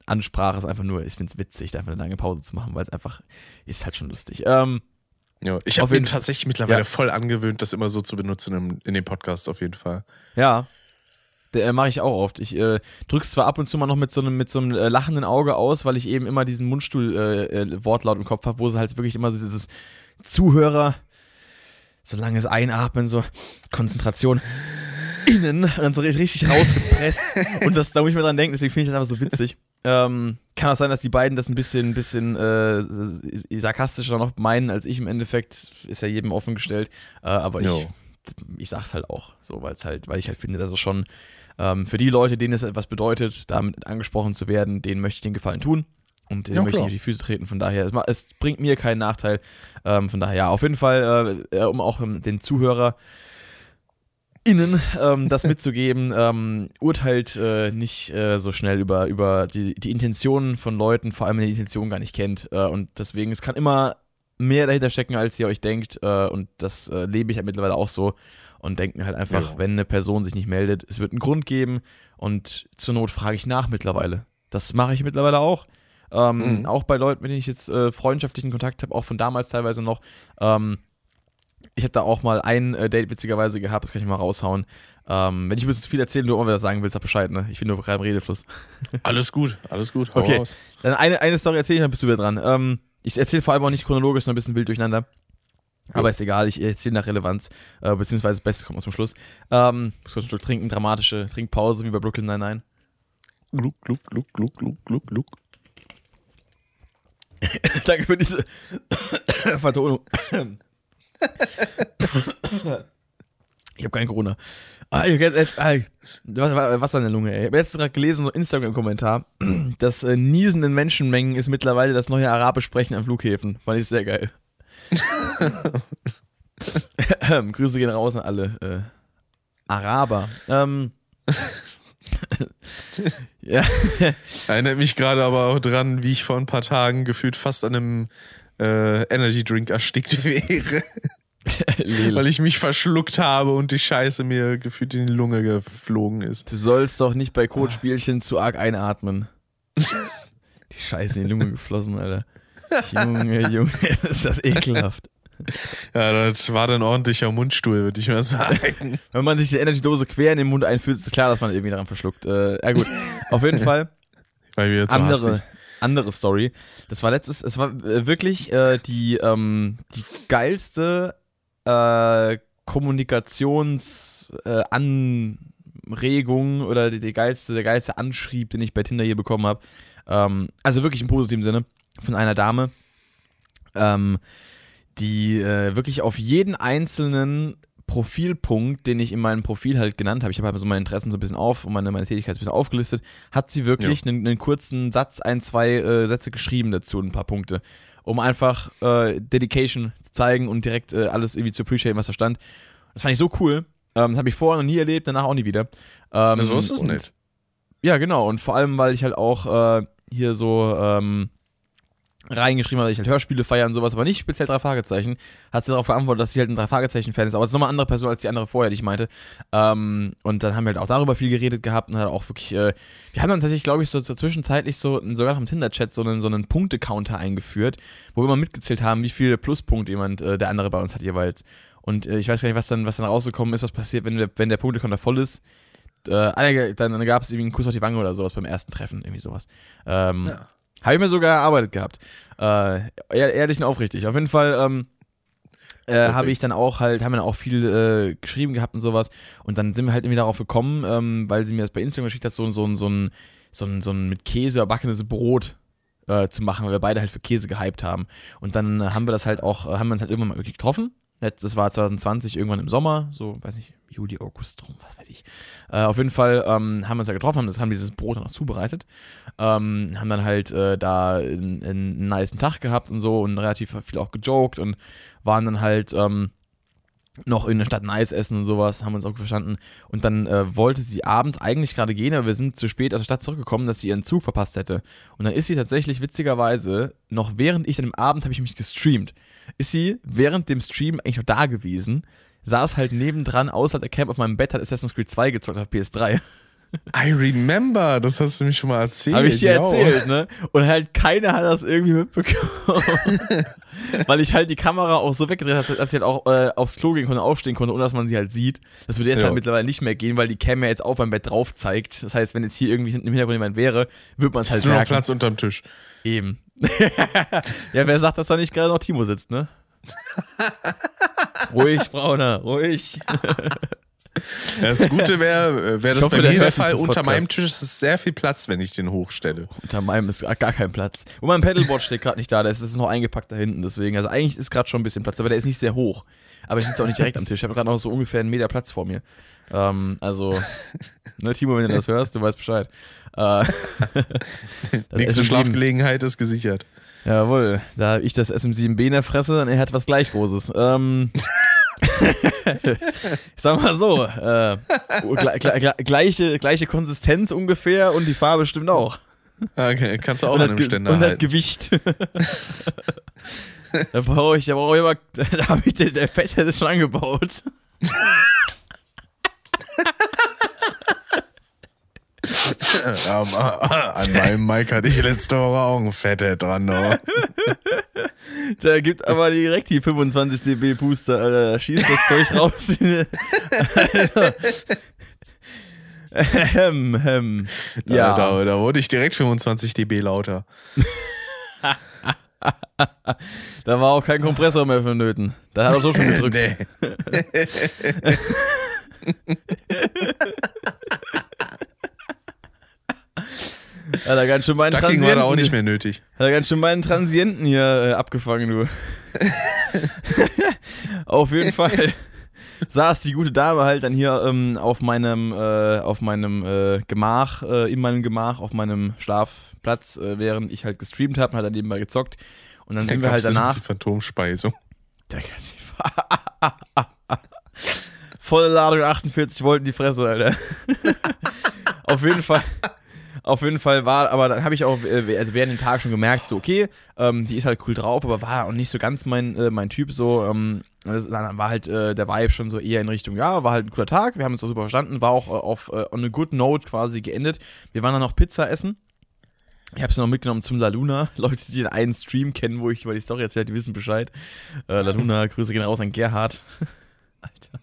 Speaker 2: Ansprache ist einfach nur, ich finde es witzig, da einfach eine lange Pause zu machen, weil es einfach ist halt schon lustig. Ähm,
Speaker 1: ja, ich habe mir tatsächlich mittlerweile ja. voll angewöhnt, das immer so zu benutzen im, in den Podcasts auf jeden Fall.
Speaker 2: Ja. Äh, mache ich auch oft. Ich äh, drück's zwar ab und zu mal noch mit so einem, mit so einem äh, lachenden Auge aus, weil ich eben immer diesen Mundstuhl-Wortlaut äh, äh im Kopf habe, wo es halt wirklich immer so dieses Zuhörer, so langes Einatmen, so Konzentration innen und dann so richtig rausgepresst. und das, da muss ich mir dran denken, deswegen finde ich das einfach so witzig. Ähm, kann auch sein, dass die beiden das ein bisschen, bisschen äh, sarkastischer noch meinen als ich im Endeffekt. Ist ja jedem offen gestellt. Äh, aber ich, ich sag's halt auch so, weil halt, weil ich halt finde, dass es schon ähm, für die Leute, denen es etwas bedeutet, damit angesprochen zu werden, denen möchte ich den Gefallen tun. Und den ja, möchte ich auf die Füße treten. Von daher, es, es bringt mir keinen Nachteil. Ähm, von daher, ja, auf jeden Fall, äh, um auch ähm, den Zuhörer Ihnen ähm, das mitzugeben. Ähm, urteilt äh, nicht äh, so schnell über, über die, die Intentionen von Leuten, vor allem wenn ihr die Intention gar nicht kennt. Äh, und deswegen, es kann immer mehr dahinter stecken, als ihr euch denkt. Äh, und das äh, lebe ich halt mittlerweile auch so. Und denke mir halt einfach, ja. wenn eine Person sich nicht meldet, es wird einen Grund geben. Und zur Not frage ich nach mittlerweile. Das mache ich mittlerweile auch. Ähm, mhm. Auch bei Leuten, mit denen ich jetzt äh, freundschaftlichen Kontakt habe, auch von damals teilweise noch. Ich habe da auch mal ein äh, Date witzigerweise gehabt, das kann ich mal raushauen. Ähm, wenn ich ein bisschen zu viel erzählen, du auch was sagen willst, sag Bescheid, ne? Ich bin nur gerade im Redefluss.
Speaker 1: alles gut, alles gut.
Speaker 2: Hau okay, raus. dann eine, eine Story erzähle ich, dann bist du wieder dran. Ähm, ich erzähle vor allem auch nicht chronologisch, sondern ein bisschen wild durcheinander. Aber ist egal, ich erzähle nach Relevanz, äh, beziehungsweise das Beste kommt zum Schluss. Ähm, muss kurz ein Stück trinken, dramatische Trinkpause, wie bei Brooklyn Nine-Nine.
Speaker 1: Gluck, gluck, gluck, gluck, gluck, gluck, gluck.
Speaker 2: Danke für diese Vertonung. Ich habe keinen Corona. Ah, jetzt, jetzt, ah, Wasser in der Lunge, ey. Ich habe jetzt gerade gelesen, so Instagram-Kommentar, dass äh, Niesen in Menschenmengen ist mittlerweile das neue Arabisch sprechen an Flughäfen. Fand ich sehr geil. Grüße gehen raus an alle äh, Araber. Ähm,
Speaker 1: ja. Erinnert mich gerade aber auch dran, wie ich vor ein paar Tagen gefühlt fast an einem äh, Energy Drink erstickt wäre. Weil ich mich verschluckt habe und die Scheiße mir gefühlt in die Lunge geflogen ist.
Speaker 2: Du sollst doch nicht bei Codespielchen zu arg einatmen. die Scheiße in die Lunge geflossen, Alter. Junge, Junge, ist das ekelhaft.
Speaker 1: Ja, das war dann ordentlicher Mundstuhl, würde ich mal sagen.
Speaker 2: Wenn man sich die Energy-Dose quer in den Mund einfühlt, ist klar, dass man irgendwie daran verschluckt. Äh, ja gut, auf jeden Fall.
Speaker 1: Weil wir jetzt
Speaker 2: andere, andere Story. Das war letztes, es war äh, wirklich äh, die, ähm, die geilste äh, Kommunikationsanregung oder die, die, geilste, der geilste Anschrieb, den ich bei Tinder hier bekommen habe. Ähm, also wirklich im positiven Sinne von einer Dame, ähm, die äh, wirklich auf jeden einzelnen Profilpunkt, den ich in meinem Profil halt genannt habe, ich habe halt so meine Interessen so ein bisschen auf und meine, meine Tätigkeit ein bisschen aufgelistet, hat sie wirklich ja. einen, einen, kurzen Satz, ein, zwei äh, Sätze geschrieben dazu, ein paar Punkte, um einfach äh, Dedication zu zeigen und direkt äh, alles irgendwie zu appreciaten, was da stand. Das fand ich so cool. Ähm, das habe ich vorher noch nie erlebt, danach auch nie wieder.
Speaker 1: Ähm, so ist es nicht.
Speaker 2: Ja, genau. Und vor allem, weil ich halt auch äh, hier so ähm, reingeschrieben hat, ich halt Hörspiele feiere und sowas, aber nicht speziell drei Fragezeichen, hat sie darauf geantwortet, dass sie halt ein drei Fragezeichen-Fan ist, aber es ist nochmal eine andere Person als die andere vorher, die ich meinte. Ähm, und dann haben wir halt auch darüber viel geredet gehabt und halt auch wirklich, äh, wir haben dann tatsächlich, glaube ich, so, so zwischenzeitlich so, sogar noch im Tinder-Chat so einen, so einen Punkte-Counter eingeführt, wo wir mal mitgezählt haben, wie viele Pluspunkte jemand, äh, der andere bei uns hat jeweils. Und äh, ich weiß gar nicht, was dann, was dann rausgekommen ist, was passiert, wenn, wenn der Punkte-Counter voll ist. Äh, dann, dann gab es irgendwie einen Kuss auf die Wange oder sowas beim ersten Treffen, irgendwie sowas. Ähm, ja. Habe ich mir sogar erarbeitet gehabt. Äh, ehrlich und aufrichtig. Auf jeden Fall ähm, äh, habe ich dann auch halt, haben wir dann auch viel äh, geschrieben gehabt und sowas. Und dann sind wir halt irgendwie darauf gekommen, ähm, weil sie mir das bei Instagram geschickt hat, so, so, so, ein, so, ein, so ein mit Käse erbackenes Brot äh, zu machen, weil wir beide halt für Käse gehypt haben. Und dann haben wir das halt auch, haben wir uns halt irgendwann mal wirklich getroffen das war 2020 irgendwann im Sommer, so, weiß nicht, Juli, August rum, was weiß ich. Äh, auf jeden Fall ähm, haben wir uns ja getroffen, haben, das, haben dieses Brot dann auch zubereitet. Ähm, haben dann halt äh, da einen, einen nice Tag gehabt und so und relativ viel auch gejoked und waren dann halt ähm, noch in der Stadt Nice essen und sowas, haben uns auch verstanden. Und dann äh, wollte sie abends eigentlich gerade gehen, aber wir sind zu spät aus der Stadt zurückgekommen, dass sie ihren Zug verpasst hätte. Und dann ist sie tatsächlich witzigerweise, noch während ich dann im Abend habe ich mich gestreamt, ist sie während dem Stream eigentlich noch da gewesen, saß halt nebendran außer der Camp auf meinem Bett, hat Assassin's Creed 2 gezockt auf PS3.
Speaker 1: I remember, das hast du mich schon mal erzählt.
Speaker 2: Habe ich dir erzählt, ne? Und halt keiner hat das irgendwie mitbekommen. Weil ich halt die Kamera auch so weggedreht habe, dass ich halt auch äh, aufs Klo gehen konnte, aufstehen konnte, ohne dass man sie halt sieht. Das würde jetzt jo. halt mittlerweile nicht mehr gehen, weil die Cam ja jetzt auf meinem Bett drauf zeigt. Das heißt, wenn jetzt hier irgendwie im Hintergrund jemand wäre, würde man es halt
Speaker 1: merken. Ist nur Platz unterm Tisch.
Speaker 2: Eben. ja, wer sagt, dass da nicht gerade noch Timo sitzt, ne? ruhig, Brauner, ruhig.
Speaker 1: Das Gute wäre, wäre das hoffe, bei mir der Fall. Unter meinem Tisch ist es sehr viel Platz, wenn ich den hochstelle.
Speaker 2: Unter meinem ist gar kein Platz. Und mein Pedalboard steht gerade nicht da, der ist, ist noch eingepackt da hinten. Deswegen, also eigentlich ist gerade schon ein bisschen Platz, aber der ist nicht sehr hoch. Aber ich sitze auch nicht direkt am Tisch. Ich habe gerade noch so ungefähr einen Meter Platz vor mir. Ähm, also, ne, Timo, wenn du das hörst, du weißt Bescheid. Äh,
Speaker 1: Nächste SM7, ist gesichert.
Speaker 2: Jawohl, da habe ich das SM7B in der Fresse und er hat was gleich Großes. Ähm, ich sag mal so, äh, gleiche, gleiche Konsistenz ungefähr und die Farbe stimmt auch.
Speaker 1: Okay, kannst du auch an einem Ständer
Speaker 2: Und das Gewicht. da brauche ich, da brauche ich immer, da habe ich den, der Fett hätte schon angebaut.
Speaker 1: um, an meinem Mic hatte ich letzte Woche auch ein Fette dran. No.
Speaker 2: Der gibt aber direkt die 25 dB Booster, Alter. Da schießt das Zeug raus. ähm, ähm,
Speaker 1: ja. Da, da wurde ich direkt 25 dB lauter.
Speaker 2: da war auch kein Kompressor mehr vonnöten. Da hat er so schon gedrückt. Nee. Hat er ganz schön meinen
Speaker 1: Ducking Transienten. war da auch nicht mehr nötig.
Speaker 2: Hat er ganz schön meinen Transienten hier äh, abgefangen, du. Auf jeden Fall saß die gute Dame halt dann hier ähm, auf meinem, äh, auf meinem äh, Gemach, äh, in meinem Gemach, auf meinem Schlafplatz, äh, während ich halt gestreamt habe, hat er nebenbei gezockt. Und dann da sind wir halt danach.
Speaker 1: Die Phantomspeisung.
Speaker 2: Der Volle Ladung 48 Volt die Fresse, Alter. auf jeden Fall auf jeden Fall war, aber dann habe ich auch äh, also während dem Tag schon gemerkt, so, okay, ähm, die ist halt cool drauf, aber war auch nicht so ganz mein, äh, mein Typ, so, ähm, dann war halt äh, der Vibe schon so eher in Richtung, ja, war halt ein cooler Tag, wir haben uns auch super verstanden, war auch äh, auf äh, on a good note quasi geendet. Wir waren dann noch Pizza essen. Ich habe es noch mitgenommen zum La Luna. Leute, die den einen Stream kennen, wo ich über die Story erzählt, die wissen Bescheid. Äh, La Luna, Grüße gehen raus an Gerhard. Alter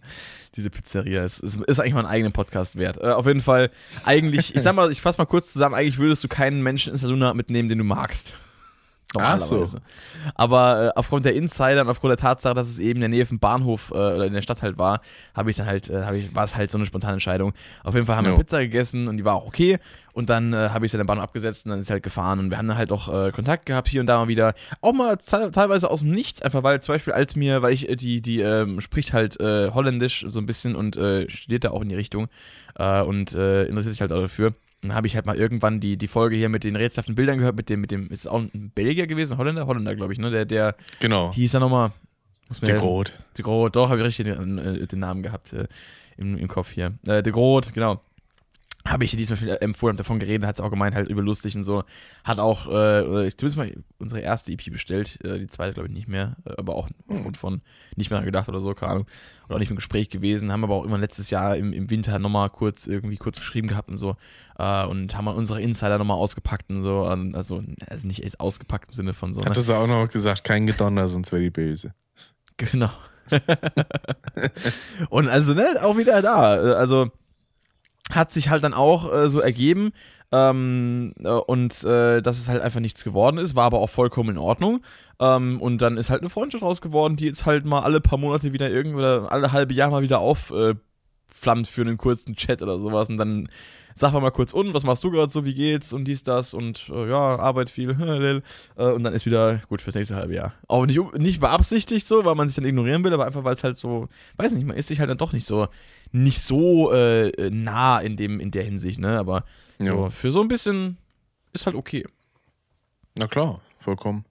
Speaker 2: diese Pizzeria. Es ist, ist, eigentlich mal einen eigenen Podcast wert. Äh, auf jeden Fall, eigentlich, ich sag mal, ich fasse mal kurz zusammen, eigentlich würdest du keinen Menschen in Saluna mitnehmen, den du magst. Normalerweise. So. Aber äh, aufgrund der Insider und aufgrund der Tatsache, dass es eben in der Nähe vom Bahnhof äh, oder in der Stadt halt war, habe ich dann halt, äh, ich, war es halt so eine spontane Entscheidung. Auf jeden Fall haben jo. wir Pizza gegessen und die war auch okay. Und dann äh, habe ich sie den Bahnhof abgesetzt und dann ist sie halt gefahren. Und wir haben dann halt auch äh, Kontakt gehabt, hier und da mal wieder. Auch mal teilweise aus dem Nichts, einfach weil zum Beispiel als mir, weil ich, äh, die, die ähm, spricht halt Holländisch so ein bisschen und studiert da auch in die Richtung und interessiert sich halt auch dafür dann habe ich halt mal irgendwann die, die Folge hier mit den rätselhaften Bildern gehört, mit dem, mit dem, ist es auch ein Belgier gewesen, Holländer? Holländer, glaube ich, ne? Der, der,
Speaker 1: genau.
Speaker 2: hieß er nochmal?
Speaker 1: De Groot.
Speaker 2: De Groot, doch, habe ich richtig den, äh, den, Namen gehabt äh, im, im Kopf hier. Äh, De Groot, genau. Habe ich diesmal viel empfohlen, davon geredet, hat es auch gemeint, halt über lustig und so. Hat auch, äh, zumindest mal unsere erste EP bestellt, äh, die zweite glaube ich nicht mehr, äh, aber auch aufgrund von nicht mehr gedacht oder so, keine Ahnung. Oder auch nicht im Gespräch gewesen, haben aber auch immer letztes Jahr im, im Winter nochmal kurz irgendwie kurz geschrieben gehabt und so. Äh, und haben unsere Insider nochmal ausgepackt und so. Also, also nicht ausgepackt im Sinne von so.
Speaker 1: Hat
Speaker 2: ne?
Speaker 1: es auch noch gesagt, kein Gedonner, sonst wäre die böse.
Speaker 2: Genau. und also, ne, auch wieder da. Also hat sich halt dann auch äh, so ergeben. Ähm, äh, und äh, dass es halt einfach nichts geworden ist, war aber auch vollkommen in Ordnung. Ähm, und dann ist halt eine Freundschaft raus geworden, die jetzt halt mal alle paar Monate wieder irgendwie oder alle halbe Jahr mal wieder aufflammt für einen kurzen Chat oder sowas. Und dann sag mal kurz und, was machst du gerade so, wie geht's und dies, das und äh, ja, Arbeit viel. äh, und dann ist wieder gut fürs nächste halbe Jahr. Auch nicht, nicht beabsichtigt so, weil man sich dann ignorieren will, aber einfach, weil es halt so, weiß nicht, man ist sich halt dann doch nicht so, nicht so äh, nah in dem, in der Hinsicht, ne? Aber so,
Speaker 1: Ja.
Speaker 2: für so ein bisschen ist halt okay.
Speaker 1: Na klar, vollkommen.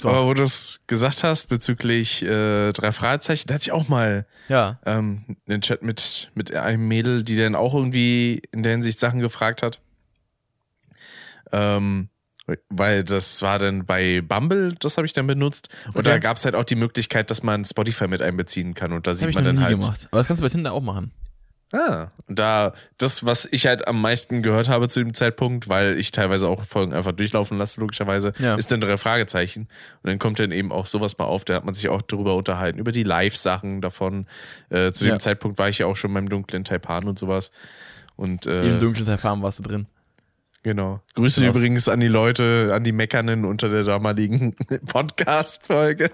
Speaker 2: So.
Speaker 1: Aber wo du es gesagt hast bezüglich äh, drei Fragezeichen, da hatte ich auch mal
Speaker 2: Ja.
Speaker 1: ähm, einen Chat mit, mit einem Mädel, die dann auch irgendwie in der Hinsicht Sachen gefragt hat. Ähm, weil das war dann bei Bumble, das habe ich dann benutzt. Und
Speaker 2: Okay.
Speaker 1: da gab es halt auch die Möglichkeit, dass man Spotify mit einbeziehen kann. Und da
Speaker 2: Das
Speaker 1: sieht man dann halt.
Speaker 2: gemacht. Aber das kannst du bei Tinder auch machen.
Speaker 1: Ah, da, das, was ich halt am meisten gehört habe zu dem Zeitpunkt, weil ich teilweise auch Folgen einfach durchlaufen lasse, logischerweise,
Speaker 2: Ja.
Speaker 1: ist dann drei Fragezeichen. Und dann kommt dann eben auch sowas mal auf, da hat man sich auch drüber unterhalten, über die Live-Sachen davon. Äh, zu dem
Speaker 2: Ja.
Speaker 1: Zeitpunkt war ich ja auch schon beim dunklen Taipan und sowas. Und äh,
Speaker 2: Im dunklen Taipan warst du drin.
Speaker 1: genau. Grüße
Speaker 2: Krass.
Speaker 1: übrigens an die Leute, an die Meckernen unter der damaligen Podcast-Folge.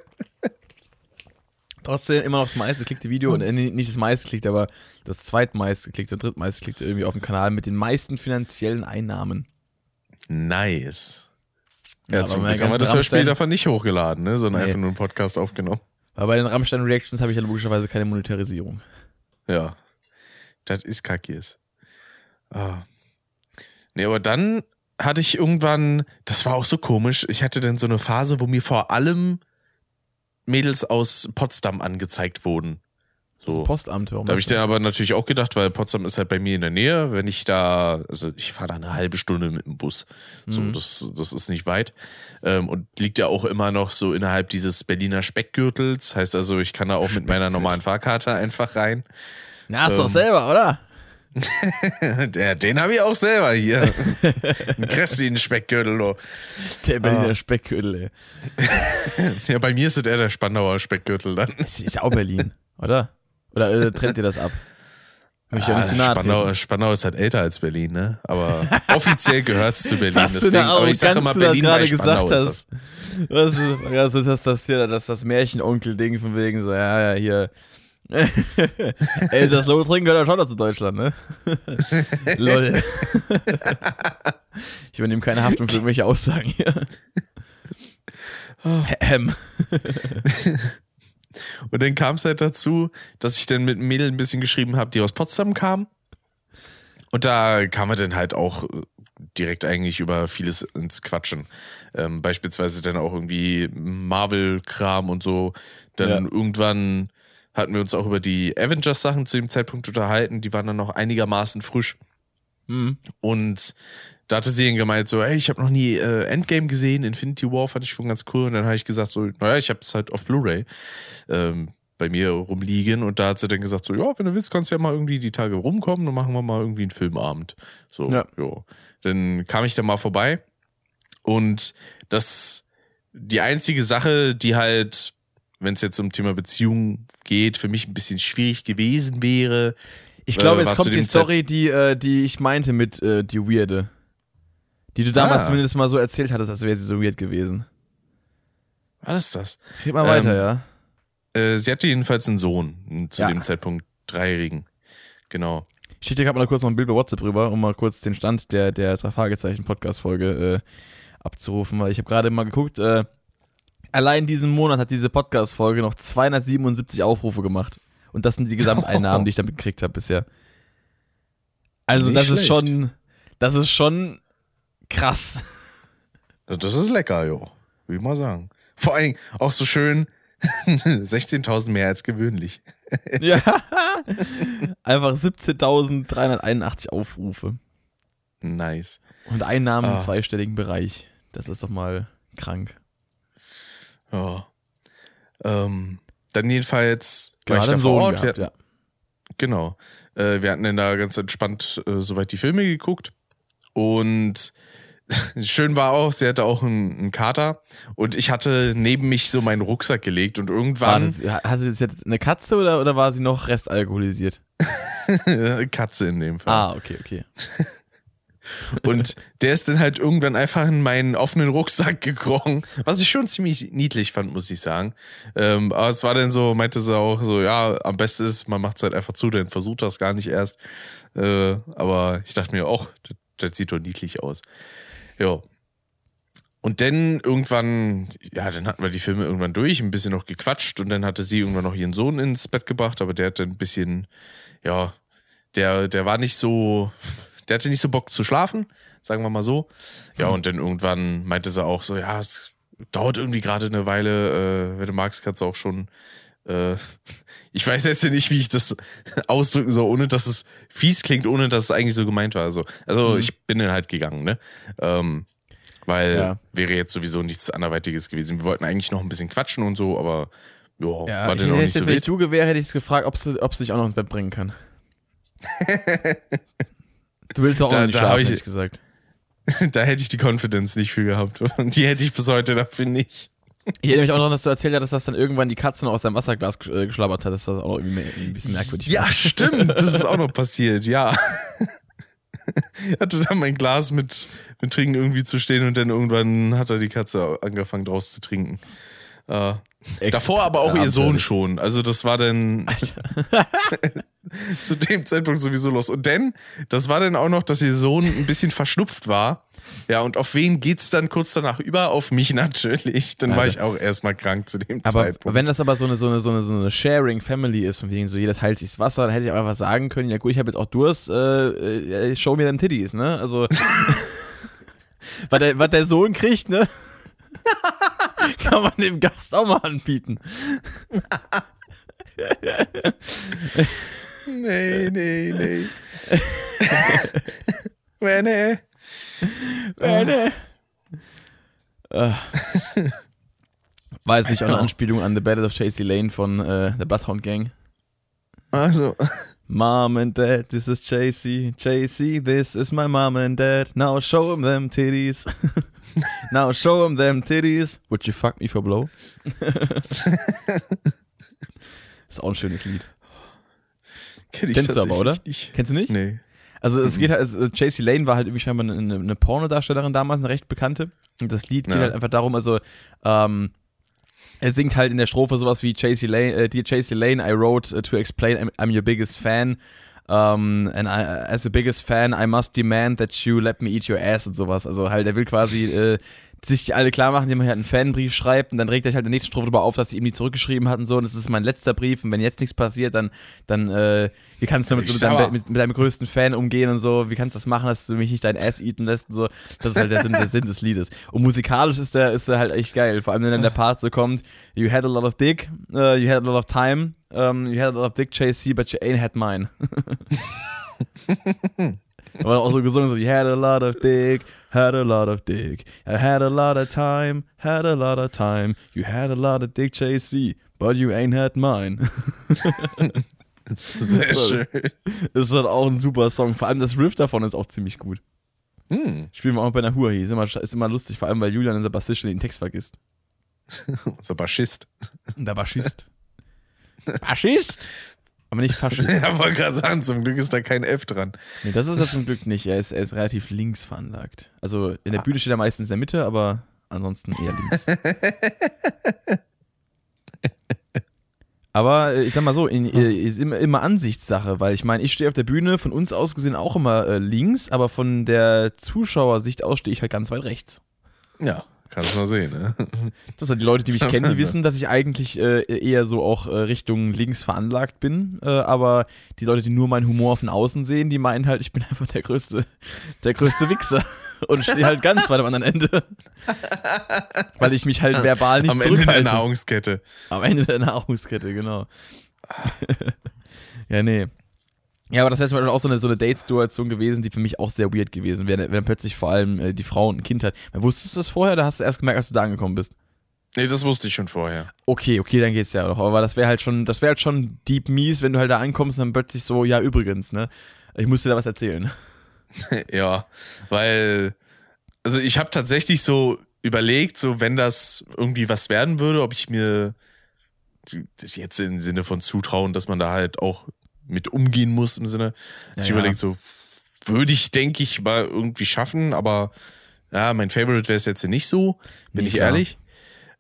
Speaker 2: Trotzdem immer noch das meistgeklickte Video, und äh, nicht das meistgeklickte, aber das zweitmeistgeklickte, drittmeistgeklickte irgendwie auf dem Kanal mit den meisten finanziellen Einnahmen.
Speaker 1: Nice. Ja,
Speaker 2: Ja,
Speaker 1: zum Glück haben wir das Hörspiel davon nicht hochgeladen, ne, sondern
Speaker 2: Nee.
Speaker 1: einfach nur einen Podcast aufgenommen.
Speaker 2: Weil bei den Rammstein-Reactions habe ich ja logischerweise keine Monetarisierung.
Speaker 1: Ja. Das ist kackies. Ah. Nee, aber dann hatte ich irgendwann, das war auch so komisch, ich hatte dann so eine Phase, wo mir vor allem Mädels aus Potsdam angezeigt wurden.
Speaker 2: Das
Speaker 1: So.
Speaker 2: Postamt, warum
Speaker 1: Da habe ich
Speaker 2: das
Speaker 1: dann aber natürlich auch gedacht, weil Potsdam ist halt bei mir in der Nähe. Wenn ich da, also ich fahre da eine halbe Stunde mit dem Bus. So,
Speaker 2: Mhm.
Speaker 1: das, das ist nicht weit. Ähm, und liegt ja auch immer noch so innerhalb dieses Berliner Speckgürtels. Heißt also, ich kann da auch mit meiner normalen Fahrkarte einfach rein.
Speaker 2: Na, hast du doch
Speaker 1: ähm,
Speaker 2: selber, oder?
Speaker 1: Der, den habe ich auch selber hier. Einen kräftigen Speckgürtel. Oh.
Speaker 2: Der Berliner
Speaker 1: Ah.
Speaker 2: Speckgürtel, ey.
Speaker 1: Ja, bei mir ist es eher der Spandauer Speckgürtel dann.
Speaker 2: Das ist ja auch Berlin, oder? Oder äh, trennt ihr das ab? Möchte ich auch
Speaker 1: Ah,
Speaker 2: nicht zu nahe
Speaker 1: Spandau. Spandau ist halt älter als Berlin, ne? Aber offiziell gehört es zu Berlin.
Speaker 2: Was für
Speaker 1: Deswegen,
Speaker 2: eine
Speaker 1: aber ich sage immer, Berlin bei
Speaker 2: gerade
Speaker 1: Spandau
Speaker 2: gesagt
Speaker 1: ist das.
Speaker 2: hast. Was ist, das ist das, das, hier, das, das Märchenonkel-Ding von wegen so, ja, ja, hier. Elsass-Lothringen gehört ja schon noch zu Deutschland, ne? Lol. ich übernehme keine Haftung für irgendwelche Aussagen hier. Ähm.
Speaker 1: Und dann kam es halt dazu, dass ich dann mit einem Mädel ein bisschen geschrieben habe, die aus Potsdam kam. Und da kam er dann halt auch äh, direkt eigentlich über vieles ins Quatschen. Ähm, beispielsweise dann auch irgendwie Marvel-Kram und so. Dann
Speaker 2: Ja.
Speaker 1: irgendwann hatten wir uns auch über die Avengers-Sachen zu dem Zeitpunkt unterhalten. Die waren dann noch einigermaßen frisch.
Speaker 2: Hm.
Speaker 1: Und da hatte sie dann gemeint so, ey, ich habe noch nie äh, Endgame gesehen, Infinity War fand ich schon ganz cool. Und dann habe ich gesagt so, naja, ich habe es halt auf Blu-ray ähm, bei mir rumliegen. Und da hat sie dann gesagt so, ja, wenn du willst, kannst du ja mal irgendwie die Tage rumkommen, dann machen wir mal irgendwie einen Filmabend. So,
Speaker 2: Ja.
Speaker 1: jo. Dann kam ich da mal vorbei. Und das, die einzige Sache, die halt, wenn es jetzt um Thema Beziehung geht, für mich ein bisschen schwierig gewesen wäre,
Speaker 2: Ich glaube,
Speaker 1: Äh,
Speaker 2: jetzt
Speaker 1: war
Speaker 2: kommt die Story, die, äh, die ich meinte mit äh, die Weirde. Die du damals
Speaker 1: Ah.
Speaker 2: zumindest mal so erzählt hattest, als wäre sie so weird gewesen.
Speaker 1: was ist das?
Speaker 2: Red mal weiter,
Speaker 1: Ähm,
Speaker 2: ja.
Speaker 1: Äh, sie hatte jedenfalls einen Sohn, zu
Speaker 2: Ja.
Speaker 1: dem Zeitpunkt dreijährigen. Genau.
Speaker 2: Ich schicke dir gerade mal kurz noch ein Bild bei WhatsApp rüber, um mal kurz den Stand der, der drei Fragezeichen Podcast-Folge äh, abzurufen, weil ich habe gerade mal geguckt, äh, allein diesen Monat hat diese Podcast-Folge noch 277 Aufrufe gemacht. Und das sind die Gesamteinnahmen, die ich damit gekriegt habe bisher. Also,
Speaker 1: Nicht
Speaker 2: das ist
Speaker 1: schlecht.
Speaker 2: schon, das ist schon krass.
Speaker 1: Also das ist lecker, jo. Will ich mal sagen. Vor allem auch so schön 16.000 mehr als gewöhnlich.
Speaker 2: ja. Einfach 17.381 Aufrufe.
Speaker 1: Nice.
Speaker 2: Und Einnahmen
Speaker 1: Ah.
Speaker 2: im zweistelligen Bereich. Das ist doch mal krank.
Speaker 1: Ja. Ähm, dann jedenfalls war ich
Speaker 2: Gerade
Speaker 1: da vor Ort. Wir
Speaker 2: gehabt,
Speaker 1: hatten,
Speaker 2: ja.
Speaker 1: Genau. Äh, wir hatten dann da ganz entspannt äh, soweit die Filme geguckt. Und schön war auch, sie hatte auch einen, einen Kater. Und ich hatte neben mich so meinen Rucksack gelegt und irgendwann
Speaker 2: das, hatte sie jetzt eine Katze oder, oder war sie noch restalkoholisiert?
Speaker 1: Katze in dem Fall.
Speaker 2: Ah, okay, okay.
Speaker 1: Und der ist dann halt irgendwann einfach in meinen offenen Rucksack gekrochen, was ich schon ziemlich niedlich fand, muss ich sagen. Ähm, aber es war dann so, meinte sie auch so, ja, am besten ist, man macht es halt einfach zu, dann versucht das gar nicht erst. Äh, aber ich dachte mir auch, das, sieht doch niedlich aus. Ja. Und dann irgendwann, ja, dann hatten wir die Filme irgendwann durch, ein bisschen noch gequatscht und dann hatte sie irgendwann noch ihren Sohn ins Bett gebracht, aber der hatte ein bisschen, ja, der, der war nicht so, der hatte nicht so Bock zu schlafen, sagen wir mal so. Ja, und dann irgendwann meinte sie auch so, ja, es dauert irgendwie gerade eine Weile, äh, wenn du magst, kannst du auch schon, äh, ich weiß jetzt nicht, wie ich das ausdrücken soll, ohne dass es fies klingt, ohne dass es eigentlich so gemeint war. Also, also
Speaker 2: Mhm.
Speaker 1: ich bin dann halt gegangen, ne? Ähm, weil
Speaker 2: Ja.
Speaker 1: wäre jetzt sowieso nichts anderweitiges gewesen. Wir wollten eigentlich noch ein bisschen quatschen und so, aber jo,
Speaker 2: Ja,
Speaker 1: war
Speaker 2: ich
Speaker 1: dann auch nicht
Speaker 2: jetzt,
Speaker 1: so
Speaker 2: wenn ich
Speaker 1: wild.
Speaker 2: du wäre, hätte ich es gefragt, ob sie, ob sie sich auch noch ins Bett bringen kann. du willst auch
Speaker 1: Da-
Speaker 2: nicht
Speaker 1: da
Speaker 2: schlafen,
Speaker 1: ich-
Speaker 2: ich gesagt.
Speaker 1: da hätte ich die Confidence nicht für gehabt. Und die hätte ich bis heute dafür nicht.
Speaker 2: Ich erinnere mich auch noch, dass du erzählt hast, dass das dann irgendwann die Katze noch aus deinem Wasserglas äh, geschlabbert hat. Das ist das auch noch irgendwie ein bisschen merkwürdig.
Speaker 1: Ja, stimmt. Das ist auch noch passiert, ja. Ich hatte dann mein Glas mit, mit Trinken irgendwie zu stehen und dann irgendwann hat er die Katze angefangen draus zu trinken. Äh, davor aber auch ihr Sohn schon. Also das war dann zu dem Zeitpunkt sowieso los. Und dann, das war dann auch noch, dass ihr Sohn ein bisschen verschnupft war. Ja, und auf wen geht's dann kurz danach über? Auf mich natürlich. Dann war
Speaker 2: Alter.
Speaker 1: ich auch erstmal krank zu dem
Speaker 2: Aber
Speaker 1: Zeitpunkt.
Speaker 2: wenn das aber so eine, so eine, so eine, so eine Sharing Family ist, von wegen so jeder teilt sich das Wasser, dann hätte ich auch einfach sagen können, ja gut, ich habe jetzt auch Durst, äh, äh, show mir deine Titties, ne? Also, was, der, was der Sohn kriegt, ne? Kann man dem Gast auch mal anbieten.
Speaker 1: Nee, nee, nee. nee, nee.
Speaker 2: Äh. War jetzt nicht auch eine Anspielung an The Battle of Chasey Lane von äh, der Bloodhound Gang?
Speaker 1: Also,
Speaker 2: Mom and Dad, this is Chasey. Chasey, this is my mom and dad. Now show 'em them titties. Now show 'em them titties. Would you fuck me for blow? ist auch ein schönes Lied.
Speaker 1: kenn ich
Speaker 2: Kennst du aber, oder?
Speaker 1: Nicht.
Speaker 2: Kennst du nicht?
Speaker 1: Nee.
Speaker 2: Also es geht halt, also Chasey Lane war halt irgendwie scheinbar eine, eine Pornodarstellerin damals, eine recht bekannte. Und das Lied geht
Speaker 1: Ja.
Speaker 2: halt einfach darum, also ähm, er singt halt in der Strophe sowas wie Chasey Lane, äh, Dear Chasey Lane, I wrote uh, to explain I'm, I'm your biggest fan. Um, and I, as the biggest fan, I must demand that you let me eat your ass und sowas. Also halt, er will quasi äh, sich die alle klar machen, indem er halt einen Fanbrief schreibt und dann regt er sich halt in der nächsten Strophe darüber auf, dass sie ihm die zurückgeschrieben hat und so. Und das ist mein letzter Brief und wenn jetzt nichts passiert, dann, dann äh, wie kannst du mit, so mit, deinem, mit, mit deinem größten Fan umgehen und so? Wie kannst du das machen, dass du mich nicht dein Ass eaten lässt und so? Das ist halt der Sinn, der Sinn des Liedes. Und musikalisch ist der, ist der halt echt geil. Vor allem, wenn dann der Part so kommt, you had a lot of dick, uh, you had a lot of time, um, you had a lot of dick, JC, but you ain't had mine. Aber auch so gesungen, so, you had a lot of dick, had a lot of dick, I had a lot of time, had a lot of time, you had a lot of dick, JC, but you ain't had mine.
Speaker 1: Sehr
Speaker 2: So.
Speaker 1: schön.
Speaker 2: Das ist halt auch ein super Song. Vor allem das Riff davon ist auch ziemlich gut.
Speaker 1: Hm.
Speaker 2: Spielen wir auch bei einer Huahi. Ist immer, ist immer lustig, vor allem weil Julian unser Bassist den Text vergisst.
Speaker 1: Unser Bassist.
Speaker 2: Der Bassist. Bassist? Aber nicht Faschist.
Speaker 1: Ja, wollte gerade sagen, zum Glück ist da kein F dran.
Speaker 2: Nee, das ist er zum Glück nicht. Er ist, er ist relativ links veranlagt. Also in der Bühne steht er meistens in der Mitte, aber ansonsten eher links. Aber äh, ich sag mal so, in, äh, ist immer, immer Ansichtssache, weil ich meine, ich stehe auf der Bühne, von uns aus gesehen auch immer äh, links, aber von der Zuschauersicht aus stehe ich halt ganz weit rechts.
Speaker 1: Ja, kannst mal sehen, ne?
Speaker 2: Das sind die Leute, die mich kennen, die wissen, dass ich eigentlich äh, eher so auch äh, Richtung links veranlagt bin. Äh, aber die Leute, die nur meinen Humor von außen sehen, die meinen halt, ich bin einfach der größte, der größte Wichser. Und stehe halt ganz weit am anderen Ende. Weil ich mich halt verbal nicht
Speaker 1: Am Ende der. Nahrungskette.
Speaker 2: Am Ende der Nahrungskette, genau. ja, nee. Ja, aber das wäre zum Beispiel auch so eine, so eine Date-Situation gewesen, die für mich auch sehr weird gewesen wäre, wenn dann plötzlich vor allem äh, die Frau und ein Kind hat. Wusstest du das vorher oder hast du erst gemerkt, als du da angekommen bist?
Speaker 1: Nee, das wusste ich schon vorher.
Speaker 2: Okay, okay, dann geht's ja doch. Aber das wäre halt schon, das wäre halt schon deep mies, wenn du halt da ankommst und dann plötzlich so, ja, übrigens, ne? Ich muss dir da was erzählen.
Speaker 1: ja, weil, also ich habe tatsächlich so überlegt, so wenn das irgendwie was werden würde, ob ich mir jetzt im Sinne von zutrauen, dass man da halt auch mit umgehen muss im Sinne. Ja, ich ja. überlege so, würde ich, denke ich, mal irgendwie schaffen, aber ja, mein Favorite wäre es jetzt nicht so, bin nicht ich klar. ehrlich.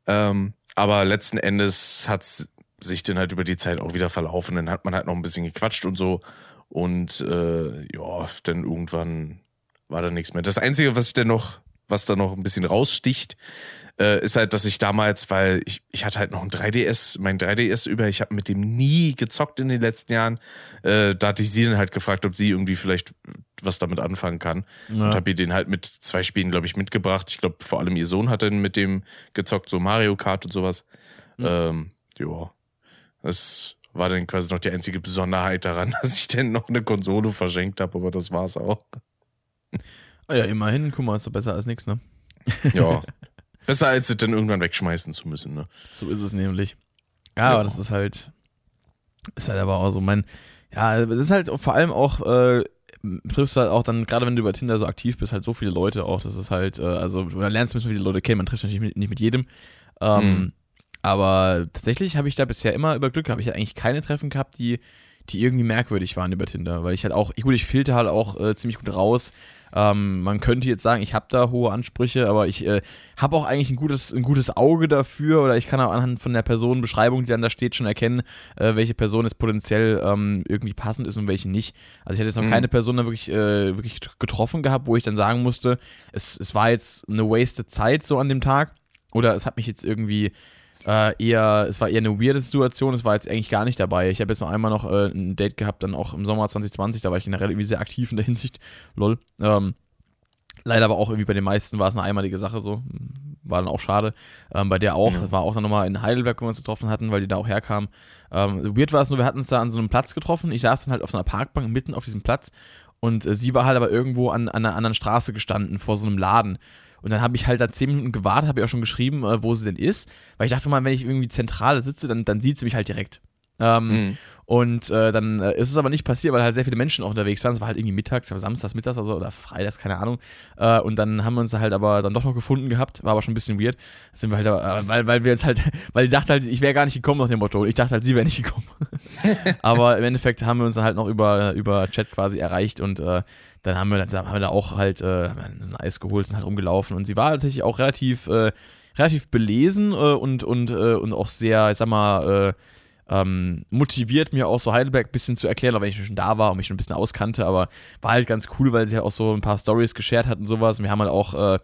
Speaker 1: Ähm, aber letzten Endes hat sich dann halt über die Zeit auch wieder verlaufen. Dann hat man halt noch ein bisschen gequatscht und so. Und äh, ja, dann irgendwann war da nichts mehr. Das Einzige, was ich denn noch, was da noch ein bisschen raussticht, äh, ist halt, dass ich damals, weil ich, ich hatte halt noch ein 3DS, mein 3DS über, ich habe mit dem nie gezockt in den letzten Jahren. Äh, da hatte ich sie dann halt gefragt, ob sie irgendwie vielleicht was damit anfangen kann. Ja. Und habe ihr den halt mit zwei Spielen, glaube ich, mitgebracht. Ich glaube, vor allem ihr Sohn hat dann mit dem gezockt, so Mario Kart und sowas. Mhm. Ähm, ja. Das war dann quasi noch die einzige Besonderheit daran, dass ich dann noch eine Konsole verschenkt habe, aber das war's auch.
Speaker 2: Ah ja, immerhin, guck mal, ist doch besser als nichts, ne?
Speaker 1: Ja. Besser als es dann irgendwann wegschmeißen zu müssen, ne?
Speaker 2: So ist es nämlich. Ja, ja. aber das ist halt, ist halt aber auch so mein, ja, das ist halt vor allem auch, äh, triffst du halt auch dann, gerade wenn du über Tinder so aktiv bist, halt so viele Leute auch, das ist halt, äh, also, du lernst ein bisschen viele Leute kennen, man trifft natürlich nicht mit jedem, ähm, mhm. aber tatsächlich habe ich da bisher immer über Glück, habe ich ja eigentlich keine Treffen gehabt, die, die irgendwie merkwürdig waren über Tinder, weil ich halt auch, gut, ich filter halt auch äh, ziemlich gut raus, ähm, man könnte jetzt sagen, ich habe da hohe Ansprüche, aber ich äh, habe auch eigentlich ein gutes, ein gutes Auge dafür oder ich kann auch anhand von der Personenbeschreibung, die dann da steht, schon erkennen, äh, welche Person jetzt potenziell ähm, irgendwie passend ist und welche nicht. Also ich hatte jetzt noch mhm. keine Person da wirklich, äh, wirklich getroffen gehabt, wo ich dann sagen musste, es, es war jetzt eine wasted Zeit so an dem Tag oder es hat mich jetzt irgendwie äh, eher, es war eher eine weirde Situation, es war jetzt eigentlich gar nicht dabei. Ich habe jetzt noch einmal noch äh, ein Date gehabt, dann auch im Sommer 2020, da war ich generell irgendwie sehr aktiv in der Hinsicht. Lol. Ähm, leider aber auch irgendwie bei den meisten war es eine einmalige Sache so. War dann auch schade. Ähm, bei der auch, das war auch dann nochmal in Heidelberg, wo wir uns getroffen hatten, weil die da auch herkamen. Ähm, weird war es nur, wir hatten uns da an so einem Platz getroffen. Ich saß dann halt auf so einer Parkbank mitten auf diesem Platz und äh, sie war halt aber irgendwo an, an einer anderen Straße gestanden, vor so einem Laden. Und dann habe ich halt da zehn Minuten gewartet, habe ich auch schon geschrieben, äh, wo sie denn ist. Weil ich dachte mal, wenn ich irgendwie zentral sitze, dann, dann sieht sie mich halt direkt. Ähm, mhm. Und äh, dann äh, ist es aber nicht passiert, weil halt sehr viele Menschen auch unterwegs waren. Es war halt irgendwie mittags, samstags, mittags oder, so, oder freitags, keine Ahnung. Äh, und dann haben wir uns halt aber dann doch noch gefunden gehabt. War aber schon ein bisschen weird. sind wir halt aber, äh, weil, weil wir jetzt halt, weil ich dachte halt, ich wäre gar nicht gekommen nach dem Motto. Ich dachte halt, sie wäre nicht gekommen. aber im Endeffekt haben wir uns dann halt noch über, über Chat quasi erreicht und äh, dann haben wir, dann haben wir da auch halt äh, ein Eis geholt, sind halt rumgelaufen und sie war tatsächlich auch relativ, äh, relativ belesen und, und, und auch sehr, ich sag mal, äh, ähm, motiviert, mir auch so Heidelberg ein bisschen zu erklären, auch wenn ich schon da war und mich schon ein bisschen auskannte, aber war halt ganz cool, weil sie halt auch so ein paar Stories geshared hat und sowas. Und wir haben halt auch äh,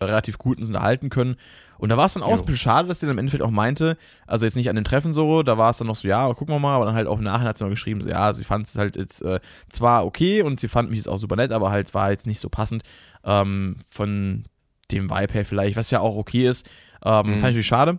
Speaker 2: relativ gut uns unterhalten können. Und da war es dann auch ein bisschen schade, dass sie dann im Endeffekt auch meinte, also jetzt nicht an dem Treffen so, da war es dann noch so, ja, gucken wir mal, aber dann halt auch nachher hat sie noch geschrieben, so, ja, sie fand es halt jetzt äh, zwar okay und sie fand mich jetzt auch super nett, aber halt war jetzt nicht so passend ähm, von dem Vibe her vielleicht, was ja auch okay ist. Ähm, mhm. Fand ich natürlich schade,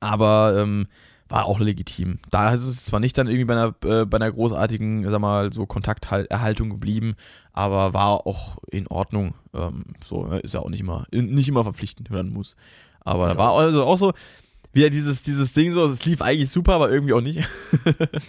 Speaker 2: aber ähm, war auch legitim. Da ist es zwar nicht dann irgendwie bei einer, äh, bei einer großartigen, sag mal, so Kontakterhaltung geblieben, aber war auch in Ordnung. Ähm, so, ne, ist ja auch nicht immer, nicht immer verpflichtend hören muss. Aber ja. war also auch so, wieder dieses, dieses Ding so, es lief eigentlich super, aber irgendwie auch nicht. das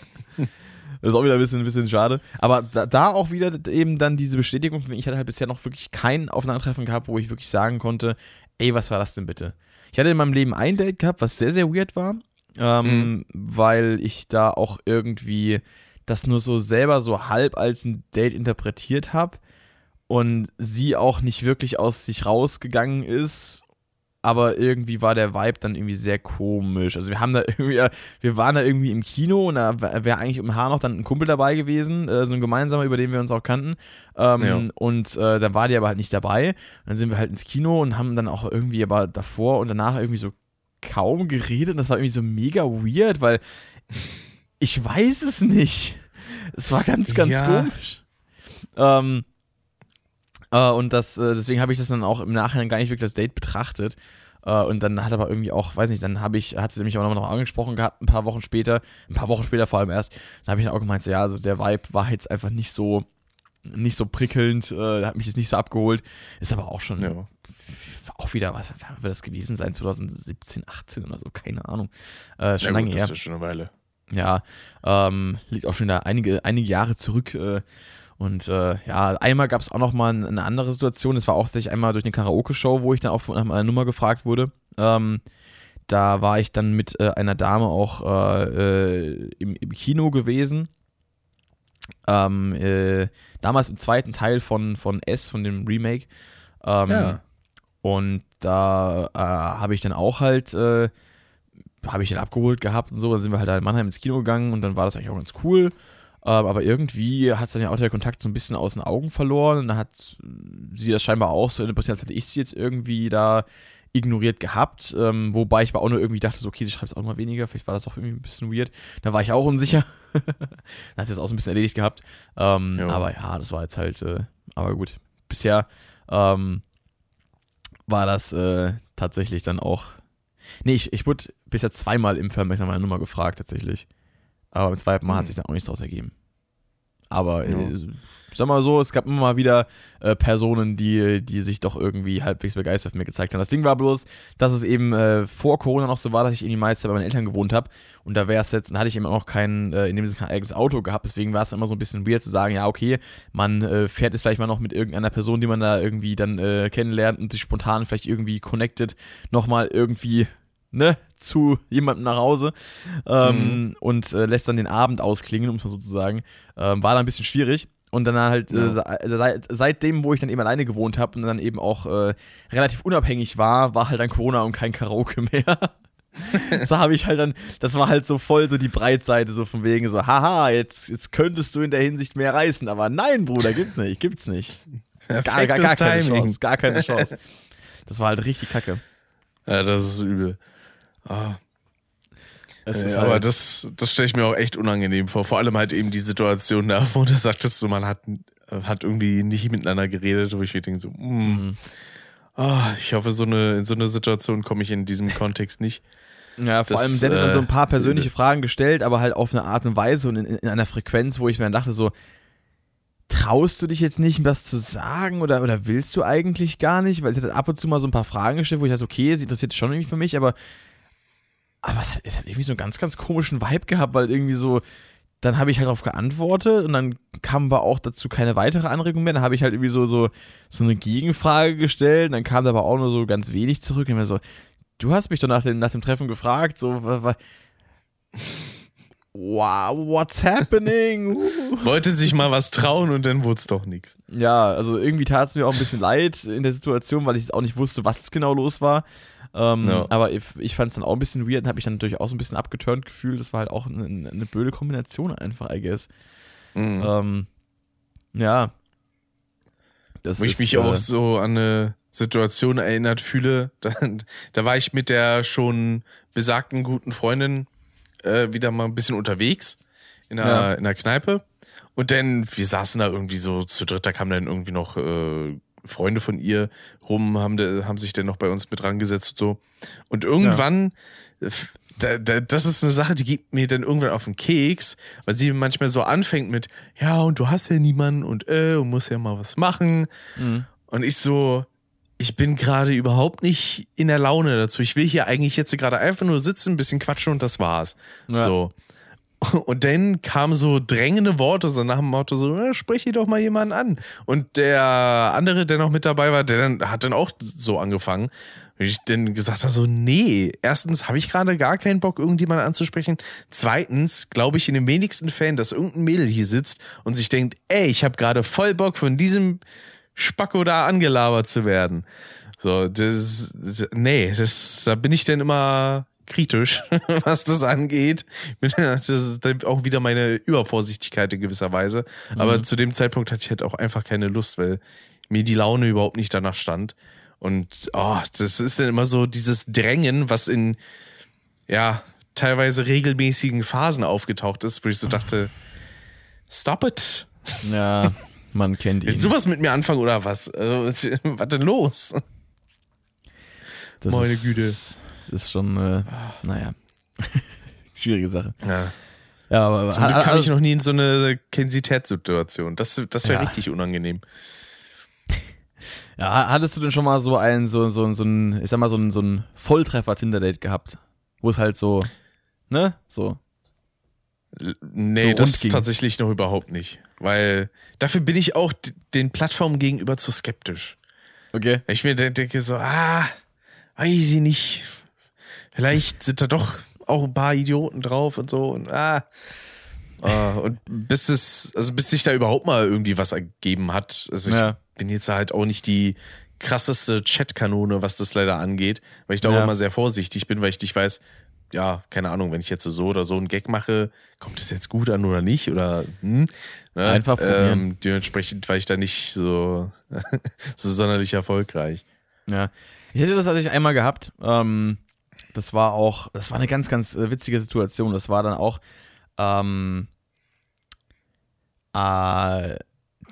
Speaker 2: ist auch wieder ein bisschen, ein bisschen schade. Aber da, da, auch wieder eben dann diese Bestätigung, ich hatte halt bisher noch wirklich kein Aufeinandertreffen gehabt, wo ich wirklich sagen konnte, ey, was war das denn bitte? Ich hatte in meinem Leben ein Date gehabt, was sehr, sehr weird war ähm, mhm. weil ich da auch irgendwie das nur so selber so halb als ein Date interpretiert habe und sie auch nicht wirklich aus sich rausgegangen ist aber irgendwie war der Vibe dann irgendwie sehr komisch. Also wir haben da irgendwie, wir waren da irgendwie im Kino und da wäre eigentlich im Haar noch dann ein Kumpel dabei gewesen, äh, so ein gemeinsamer, über den wir uns auch kannten. Ähm, ja. Und äh, dann war die aber halt nicht dabei. Und dann sind wir halt ins Kino und haben dann auch irgendwie aber davor und danach irgendwie so kaum geredet. Das war irgendwie so mega weird, weil ich weiß es nicht. Es war ganz, ganz ja. komisch. Ähm, äh, und das, äh, deswegen habe ich das dann auch im Nachhinein gar nicht wirklich das Date betrachtet. Äh, und dann hat aber irgendwie auch, weiß nicht, dann habe ich, hat sie mich auch noch angesprochen gehabt, ein paar Wochen später, ein paar Wochen später vor allem erst, dann habe ich dann auch gemeint, so, ja, also der Vibe war jetzt einfach nicht so, nicht so prickelnd, äh, hat mich jetzt nicht so abgeholt. Ist aber auch schon ja. auch wieder, was wird das gewesen sein, 2017, 18 oder so, keine Ahnung. Äh, schon ja, lange gut, her. Das
Speaker 1: ist schon eine Weile.
Speaker 2: Ja, ähm, liegt auch schon da einige, einige Jahre zurück. Äh, und äh, ja, einmal gab es auch noch mal eine andere Situation. Das war auch tatsächlich einmal durch eine Karaoke-Show, wo ich dann auch nach meiner Nummer gefragt wurde. Ähm, da war ich dann mit äh, einer Dame auch äh, äh im, im, Kino gewesen. Ähm, äh, damals im zweiten Teil von, von S, von dem Remake. Ähm, ja. Und da äh, habe ich dann auch halt, habe ich dann abgeholt gehabt und so. Da sind wir halt in Mannheim ins Kino gegangen und dann war das eigentlich auch ganz cool. Ähm, aber irgendwie hat dann ja auch der Kontakt so ein bisschen aus den Augen verloren. Und dann hat sie das scheinbar auch so interpretiert, als hätte ich sie jetzt irgendwie da ignoriert gehabt. Ähm, wobei ich aber auch nur irgendwie dachte, so, okay, sie schreibt es auch mal weniger. Vielleicht war das auch irgendwie ein bisschen weird. Da war ich auch unsicher. dann hat sie das auch so ein bisschen erledigt gehabt. Ähm, aber ja, das war jetzt halt, äh, aber gut. Bisher ähm, war das äh, tatsächlich dann auch. Nee, ich, ich wurde bisher zweimal im nach meiner Nummer gefragt, tatsächlich. Aber beim zweiten Mal mhm. hat sich dann auch nichts daraus ergeben. Aber ja. äh, ich sag mal so, es gab immer mal wieder äh, Personen, die, die sich doch irgendwie halbwegs begeistert von mir gezeigt haben. Das Ding war bloß, dass es eben äh, vor Corona noch so war, dass ich irgendwie meist bei meinen Eltern gewohnt habe. Und da wäre es jetzt, dann hatte ich eben auch noch kein, äh, in dem Sinne kein eigenes Auto gehabt. Deswegen war es immer so ein bisschen weird zu sagen, ja, okay, man äh, fährt jetzt vielleicht mal noch mit irgendeiner Person, die man da irgendwie dann äh, kennenlernt und sich spontan vielleicht irgendwie connected, nochmal irgendwie ne, zu jemandem nach Hause ähm, mhm. und äh, lässt dann den Abend ausklingen, um es mal so zu sagen. Ähm, war dann ein bisschen schwierig. Und dann halt äh, ja. äh, seit, seitdem, wo ich dann eben alleine gewohnt habe und dann eben auch äh, relativ unabhängig war, war halt dann Corona und kein Karaoke mehr. so habe ich halt dann, das war halt so voll so die Breitseite, so von wegen so, haha, jetzt, jetzt könntest du in der Hinsicht mehr reißen, aber nein, Bruder, gibt's nicht, gibt's nicht. Gar, gar, gar keine Timing. Chance, gar keine Chance. Das war halt richtig kacke.
Speaker 1: Ja, das ist übel. Ah. Äh, halt aber das, das stelle ich mir auch echt unangenehm vor. Vor allem halt eben die Situation da, wo du sagtest, so, man hat, hat irgendwie nicht miteinander geredet, wo ich mir denke, so, mm, mhm. oh, ich hoffe, so eine, in so eine Situation komme ich in diesem Kontext nicht.
Speaker 2: Ja, vor das, allem, hätte dann so ein paar persönliche äh, Fragen gestellt, aber halt auf eine Art und Weise und in, in einer Frequenz, wo ich mir dann dachte, so, traust du dich jetzt nicht, was zu sagen oder, oder willst du eigentlich gar nicht? Weil sie hat ab und zu mal so ein paar Fragen gestellt, wo ich dachte, okay, sie interessiert schon irgendwie für mich, aber aber es hat, es hat irgendwie so einen ganz, ganz komischen Vibe gehabt, weil irgendwie so, dann habe ich halt darauf geantwortet und dann kam aber auch dazu keine weitere Anregung mehr. Dann habe ich halt irgendwie so, so, so eine Gegenfrage gestellt, dann kam da aber auch nur so ganz wenig zurück. Und mir so, du hast mich doch nach dem, nach dem Treffen gefragt, so, wow, what's happening?
Speaker 1: Wollte sich mal was trauen und dann wurde es doch nichts.
Speaker 2: Ja, also irgendwie tat es mir auch ein bisschen leid in der Situation, weil ich auch nicht wusste, was genau los war. Ähm, ja. Aber ich, ich fand es dann auch ein bisschen weird und habe mich dann natürlich auch so ein bisschen abgeturnt gefühlt. Das war halt auch eine, eine blöde Kombination einfach, I guess. Mhm. Ähm, ja.
Speaker 1: Das Wo ich mich äh, auch so an eine Situation erinnert fühle, da, da war ich mit der schon besagten guten Freundin äh, wieder mal ein bisschen unterwegs in einer, ja. in einer Kneipe. Und dann, wir saßen da irgendwie so zu dritt, da kam dann irgendwie noch äh, Freunde von ihr rum, haben, haben sich dann noch bei uns mit rangesetzt und so. Und irgendwann, ja. da, da, das ist eine Sache, die gibt mir dann irgendwann auf den Keks, weil sie manchmal so anfängt mit, ja, und du hast ja niemanden und äh, und musst ja mal was machen. Mhm. Und ich so, ich bin gerade überhaupt nicht in der Laune dazu. Ich will hier eigentlich jetzt gerade einfach nur sitzen, ein bisschen quatschen und das war's. Ja. So. Und dann kamen so drängende Worte, so nach dem Motto, so, sprich hier doch mal jemanden an. Und der andere, der noch mit dabei war, der dann, hat dann auch so angefangen. Und ich dann gesagt habe, so, nee, erstens habe ich gerade gar keinen Bock, irgendjemanden anzusprechen. Zweitens glaube ich in den wenigsten Fällen, dass irgendein Mädel hier sitzt und sich denkt, ey, ich habe gerade voll Bock, von diesem Spacko da angelabert zu werden. So, das, nee, das, da bin ich dann immer kritisch, was das angeht. Das ist auch wieder meine Übervorsichtigkeit in gewisser Weise. Aber mhm. zu dem Zeitpunkt hatte ich halt auch einfach keine Lust, weil mir die Laune überhaupt nicht danach stand. Und oh, das ist dann immer so dieses Drängen, was in ja teilweise regelmäßigen Phasen aufgetaucht ist, wo ich so dachte, stop it.
Speaker 2: Ja, man kennt ihn.
Speaker 1: Willst du was mit mir anfangen oder was? Also, was denn los?
Speaker 2: Das
Speaker 1: Meine
Speaker 2: ist,
Speaker 1: Güte.
Speaker 2: Das ist schon, äh, naja, schwierige Sache.
Speaker 1: Ja.
Speaker 2: Ja, aber
Speaker 1: Zum Glück kam ich
Speaker 2: alles-
Speaker 1: noch nie in so eine Kensitätssituation. Das, das wäre
Speaker 2: Ja.
Speaker 1: richtig unangenehm.
Speaker 2: Ja, hattest du denn schon mal so ein, so, so, so ein, ich sag mal, so ein, so ein Volltreffer-Tinder-Date gehabt? Wo es halt so, ne? So.
Speaker 1: Nee,
Speaker 2: So
Speaker 1: das
Speaker 2: ging.
Speaker 1: tatsächlich noch überhaupt nicht. Weil dafür bin ich auch den Plattformen gegenüber zu skeptisch.
Speaker 2: Okay.
Speaker 1: Ich mir de- denke so, ah, weiß ich nicht. Vielleicht sind da doch auch ein paar Idioten drauf und so und ah. Ah, und bis es, also bis sich da überhaupt mal irgendwie was ergeben hat. Also ich
Speaker 2: Ja.
Speaker 1: bin jetzt halt auch nicht die krasseste Chatkanone, was das leider angeht, weil ich da
Speaker 2: Ja.
Speaker 1: auch immer sehr vorsichtig bin, weil ich nicht weiß, ja, keine Ahnung, wenn ich jetzt so oder so einen Gag mache, kommt es jetzt gut an oder nicht? Oder hm? Ne?
Speaker 2: Einfach probieren.
Speaker 1: Ähm, dementsprechend war ich da nicht so, so sonderlich erfolgreich.
Speaker 2: Ja. Ich hätte das tatsächlich einmal gehabt. Ähm, das war auch, das war eine ganz, ganz äh, witzige Situation. Das war dann auch, ähm, äh,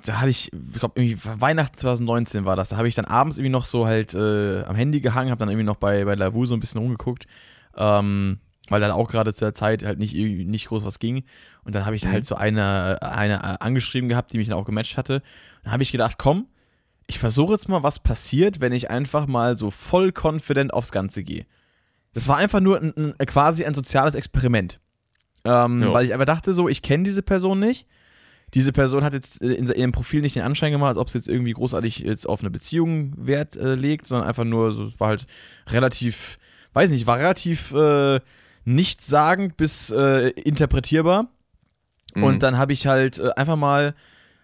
Speaker 2: da hatte ich, ich glaube, irgendwie Weihnachten 2019 war das. Da habe ich dann abends irgendwie noch so halt äh, am Handy gehangen, habe dann irgendwie noch bei, bei Lavu so ein bisschen rumgeguckt, ähm, weil dann auch gerade zu der Zeit halt nicht, nicht groß was ging. Und dann habe ich
Speaker 1: Mhm.
Speaker 2: halt so eine, eine äh, angeschrieben gehabt, die mich dann auch gematcht hatte. Dann habe ich gedacht, komm, ich versuche jetzt mal, was passiert, wenn ich einfach mal so voll confident aufs Ganze gehe. Das war einfach nur ein, ein, quasi ein soziales Experiment. Ähm. Weil ich einfach dachte so, ich kenne diese Person nicht. Diese Person hat jetzt äh, in ihrem Profil nicht den Anschein gemacht, als ob sie jetzt irgendwie großartig jetzt auf eine Beziehung Wert äh, legt, sondern einfach nur so, war halt relativ, weiß nicht, war relativ äh, nichtssagend bis äh, interpretierbar.
Speaker 1: Mhm.
Speaker 2: Und dann habe ich halt äh, einfach mal,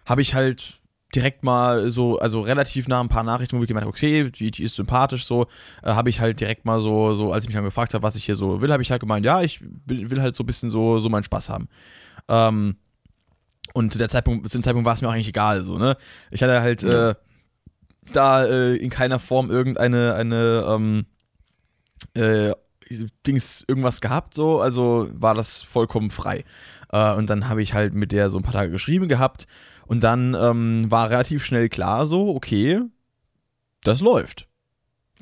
Speaker 2: habe ich halt direkt mal so, also relativ nah ein paar Nachrichten, wo ich gemeint habe, okay, die, die ist sympathisch, so, äh, habe ich halt direkt mal so, so, als ich mich dann gefragt habe, was ich hier so will, habe ich halt gemeint, ja, ich will, will halt so ein bisschen so, so meinen Spaß haben. Ähm, und zu der Zeitpunkt, zu dem Zeitpunkt war es mir auch eigentlich egal, so, ne? Ich hatte halt
Speaker 1: Ja.
Speaker 2: äh, da äh, in keiner Form irgendeine, eine, ähm, äh, Dings, irgendwas gehabt, so, also war das vollkommen frei. Äh, und dann habe ich halt mit der so ein paar Tage geschrieben gehabt und dann ähm, war relativ schnell klar, so, okay, das läuft.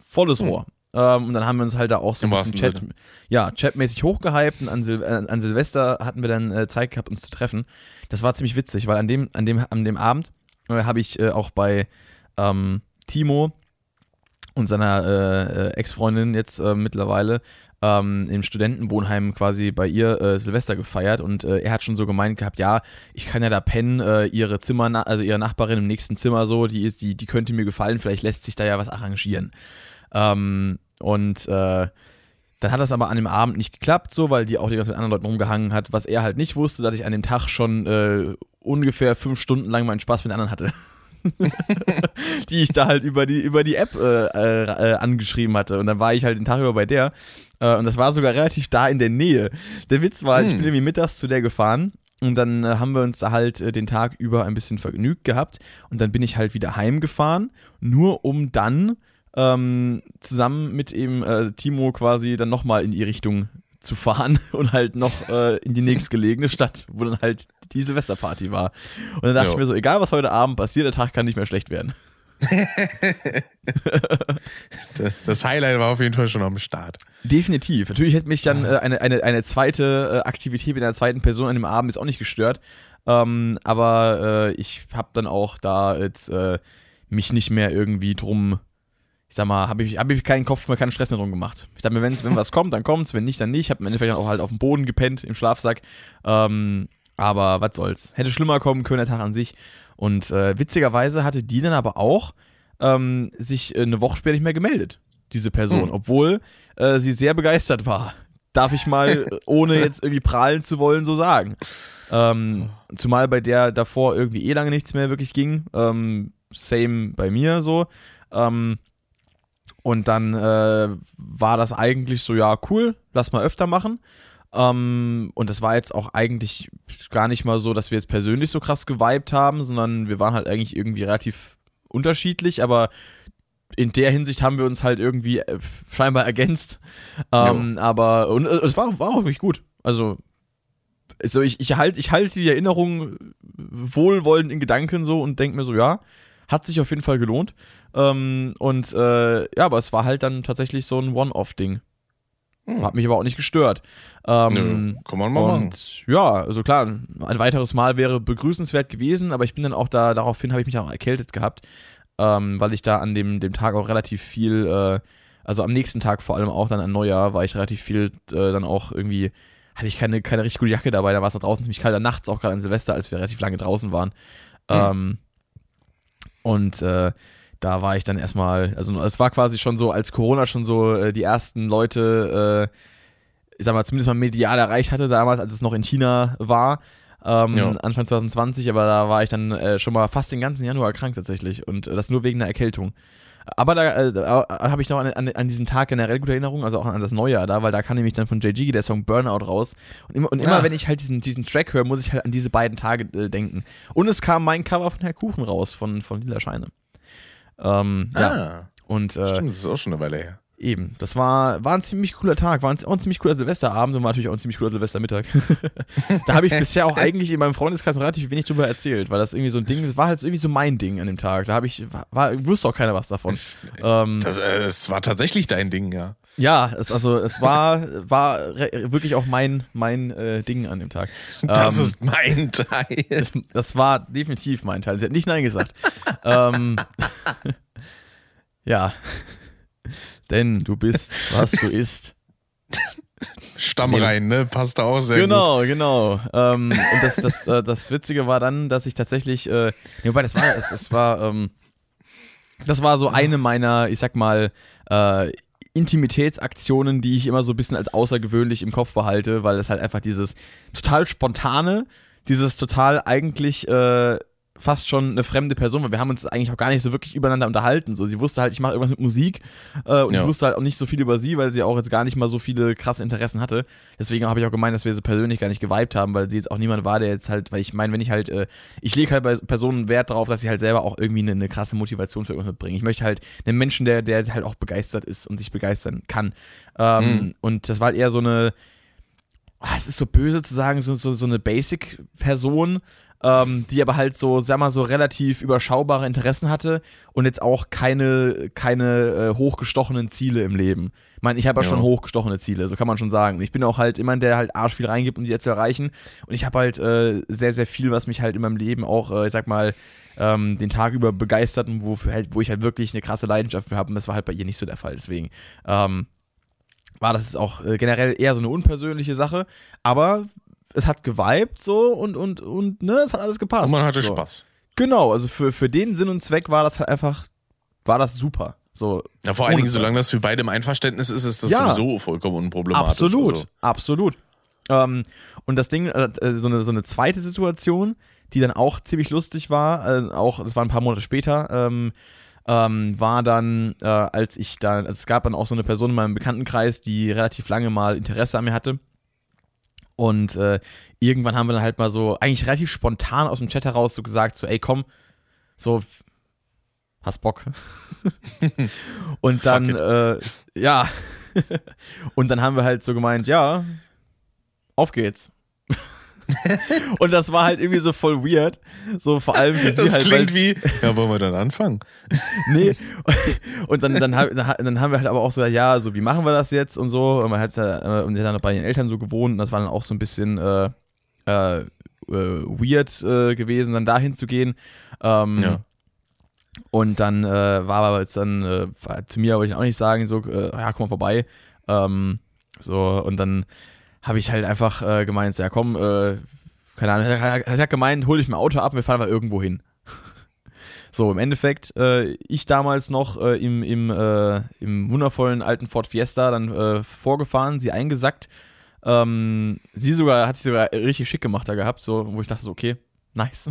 Speaker 2: Volles
Speaker 1: Hm.
Speaker 2: Rohr. Ähm, und dann haben wir uns halt da auch so
Speaker 1: Im
Speaker 2: ein bisschen Chat, ja, chatmäßig hochgehypt und an, Sil äh, an Silvester hatten wir dann äh, Zeit gehabt, uns zu treffen. Das war ziemlich witzig, weil an dem, an dem, an dem Abend äh, habe ich äh, auch bei ähm, Timo und seiner äh, äh, Ex-Freundin jetzt mittlerweile ähm, im Studentenwohnheim quasi bei ihr äh, Silvester gefeiert und äh, er hat schon so gemeint gehabt, ja, ich kann ja da pennen, äh, ihre Zimmer, also ihre Nachbarin im nächsten Zimmer so, die ist, die, die könnte mir gefallen, vielleicht lässt sich da ja was arrangieren. Ähm, und äh, dann hat das aber an dem Abend nicht geklappt, so, weil die auch die ganze Zeit mit anderen Leuten rumgehangen hat. Was er halt nicht wusste, dass ich an dem Tag schon äh, ungefähr fünf Stunden lang meinen Spaß mit anderen hatte. die ich da halt über die, über die App äh, äh, äh, angeschrieben hatte. Und dann war ich halt den Tag über bei der. Äh, und das war sogar relativ da in der Nähe. Der Witz war, ich
Speaker 1: Hm.
Speaker 2: bin irgendwie mittags zu der gefahren. Und dann äh, haben wir uns da halt äh, den Tag über ein bisschen vergnügt gehabt. Und dann bin ich halt wieder heimgefahren, nur um dann ähm, zusammen mit eben äh, Timo quasi dann nochmal in die Richtung zu fahren und halt noch äh, in die nächstgelegene Stadt, wo dann halt die Silvesterparty war. Und dann dachte
Speaker 1: Jo.
Speaker 2: ich mir so, egal was heute Abend passiert, der Tag kann nicht mehr schlecht werden.
Speaker 1: Das Highlight war auf jeden Fall schon am Start.
Speaker 2: Definitiv. Natürlich hätte mich dann äh, eine, eine, eine zweite äh, Aktivität mit einer zweiten Person an dem Abend jetzt auch nicht gestört. Ähm, aber äh, ich habe dann auch da jetzt äh, mich nicht mehr irgendwie drum, ich sag mal, habe ich, hab ich keinen Kopf mehr, keinen Stress mehr drum gemacht. Ich dachte mir, wenn's, wenn was kommt, dann kommt's, wenn nicht, dann nicht. Ich habe im Endeffekt dann auch halt auf dem Boden gepennt, im Schlafsack. Ähm, aber was soll's. Hätte schlimmer kommen können, der Tag an sich. Und äh, witzigerweise hatte die dann aber auch ähm, sich äh, eine Woche später nicht mehr gemeldet, diese Person,
Speaker 1: Hm.
Speaker 2: obwohl äh, sie sehr begeistert war. Darf ich mal, ohne jetzt irgendwie prahlen zu wollen, so sagen. Ähm, zumal bei der davor irgendwie eh lange nichts mehr wirklich ging. Ähm, same bei mir so. Ähm, und dann äh, war das eigentlich so, ja, cool, lass mal öfter machen. Ähm, und das war jetzt auch eigentlich gar nicht mal so, dass wir jetzt persönlich so krass geweibt haben, sondern wir waren halt eigentlich irgendwie relativ unterschiedlich, aber in der Hinsicht haben wir uns halt irgendwie äh, scheinbar ergänzt. Ähm, aber und, äh, es war, war auch wirklich gut. Also, also ich, ich halte ich halt die Erinnerung wohlwollend in Gedanken so und denke mir so, ja, Hat sich auf jeden Fall gelohnt. Ähm, und äh, ja, aber es war halt dann tatsächlich so ein One-Off-Ding. Hm. Hat mich aber auch nicht gestört. Ähm, Nö,
Speaker 1: kann man mal und, machen.
Speaker 2: Ja, also klar, ein weiteres Mal wäre begrüßenswert gewesen, aber ich bin dann auch da, daraufhin habe ich mich auch erkältet gehabt, ähm, weil ich da an dem, dem Tag auch relativ viel, äh, also am nächsten Tag vor allem auch dann an Neujahr, war ich relativ viel äh, dann auch irgendwie, hatte ich keine, keine richtig gute Jacke dabei, da war es da draußen ziemlich kalt, dann nachts auch gerade an Silvester, als wir relativ lange draußen waren. Mhm. Ähm, und äh, da war ich dann erstmal, also es war quasi schon so, als Corona schon so äh, die ersten Leute, äh, ich sag mal, zumindest mal medial erreicht hatte, damals, als es noch in China war, ähm, ja. Anfang 2020, aber da war ich dann äh, schon mal fast den ganzen Januar krank tatsächlich und äh, das nur wegen einer Erkältung. Aber da, äh, da habe ich noch an, an, an, diesen Tag generell gute Erinnerung, also auch an das Neujahr da, weil da kam nämlich dann von JG der Song Burnout raus. Und immer, und immer wenn ich halt diesen, diesen Track höre, muss ich halt an diese beiden Tage äh, denken. Und es kam mein Cover von Herr Kuchen raus, von, von Lila Scheine. Ähm, ah, ja. Und,
Speaker 1: äh, stimmt, das ist auch schon eine Weile her.
Speaker 2: Eben, das war, war ein ziemlich cooler Tag, war ein, auch ein ziemlich cooler Silvesterabend und war natürlich auch ein ziemlich cooler Silvestermittag. da habe ich bisher auch eigentlich in meinem Freundeskreis noch relativ wenig drüber erzählt, weil das irgendwie so ein Ding, das war halt irgendwie so mein Ding an dem Tag. Da habe ich, war, wusste auch keiner was davon.
Speaker 1: ähm, das, äh, das war tatsächlich dein Ding, ja.
Speaker 2: Ja, es, also es war, war wirklich auch mein, mein äh, Ding an dem Tag.
Speaker 1: Das ähm, ist mein Teil.
Speaker 2: Das war definitiv mein Teil. Sie hat nicht Nein gesagt. ähm, ja. Denn du bist, was du isst.
Speaker 1: Stamm rein, ne? Passt da auch sehr
Speaker 2: genau,
Speaker 1: gut.
Speaker 2: Genau, genau. Ähm, und das, das, äh, das Witzige war dann, dass ich tatsächlich, äh, nee, wobei das war, es, es war, ähm, das war so eine meiner, ich sag mal, äh, Intimitätsaktionen, die ich immer so ein bisschen als außergewöhnlich im Kopf behalte, weil es halt einfach dieses total spontane, dieses total eigentlich äh, fast schon eine fremde Person, weil wir haben uns eigentlich auch gar nicht so wirklich übereinander unterhalten. So, sie wusste halt, ich mache irgendwas mit Musik äh, und ja. ich wusste halt auch nicht so viel über sie, weil sie auch jetzt gar nicht mal so viele krasse Interessen hatte. Deswegen habe ich auch gemeint, dass wir so persönlich gar nicht geweibt haben, weil sie jetzt auch niemand war, der jetzt halt, weil ich meine, wenn ich halt, äh, ich lege halt bei Personen Wert darauf, dass sie halt selber auch irgendwie eine, eine krasse Motivation für irgendwas mitbringen. Ich möchte halt einen Menschen, der, der halt auch begeistert ist und sich begeistern kann. Ähm, mhm. Und das war halt eher so eine, oh, es ist so böse zu sagen, so, so, so eine Basic-Person, ähm, die aber halt so, sag mal, so relativ überschaubare Interessen hatte und jetzt auch keine, keine äh, hochgestochenen Ziele im Leben. Ich meine, ich habe ja, ja, schon hochgestochene Ziele, so kann man schon sagen. Ich bin auch halt jemand, der halt arsch viel reingibt, um die zu erreichen. Und ich habe halt äh, sehr, sehr viel, was mich halt in meinem Leben auch, äh, ich sag mal, ähm, den Tag über begeistert und wo, halt, wo ich halt wirklich eine krasse Leidenschaft für habe. Und das war halt bei ihr nicht so der Fall. Deswegen ähm, war das auch äh, generell eher so eine unpersönliche Sache. Aber es hat geweibt so und, und, und, ne, es hat alles gepasst. Und
Speaker 1: man hatte
Speaker 2: so.
Speaker 1: Spaß.
Speaker 2: Genau, also für, für den Sinn und Zweck war das halt einfach, war das super. So,
Speaker 1: ja, vor allen Dingen, solange das für beide im Einverständnis ist, ist das ja, sowieso vollkommen unproblematisch.
Speaker 2: Absolut, also. absolut. Ähm, und das Ding, äh, äh, so, eine, so eine zweite Situation, die dann auch ziemlich lustig war, äh, auch, das war ein paar Monate später, ähm, ähm, war dann, äh, als ich da, also es gab dann auch so eine Person in meinem Bekanntenkreis, die relativ lange mal Interesse an mir hatte. Und äh, irgendwann haben wir dann halt mal so, eigentlich relativ spontan aus dem Chat heraus so gesagt, so, ey, komm, so, hast Bock. und dann, äh, ja. und dann haben wir halt so gemeint, ja, auf geht's. und das war halt irgendwie so voll weird. So vor allem für sie
Speaker 1: das
Speaker 2: halt.
Speaker 1: Klingt wie, ja, wollen wir dann anfangen?
Speaker 2: nee. Und dann, dann, dann haben wir halt aber auch so, ja, so wie machen wir das jetzt und so. Und man hat ja, und dann bei den Eltern so gewohnt und das war dann auch so ein bisschen äh, äh, äh weird äh, gewesen, dann dahin zu gehen. Ähm, ja. Und dann äh, war aber jetzt dann, äh, zu mir wollte ich auch nicht sagen, so, ja, komm mal vorbei. Ähm, so, und dann habe ich halt einfach äh, gemeint, ja komm, äh, keine Ahnung, er hat gemeint, hol ich mein Auto ab wir fahren mal irgendwo hin. so, im Endeffekt, äh, ich damals noch äh, im, im, äh, im wundervollen alten Ford Fiesta dann äh, vorgefahren, sie eingesackt. Ähm, sie sogar, hat sich sogar richtig schick gemacht da gehabt, so, wo ich dachte so, okay, nice.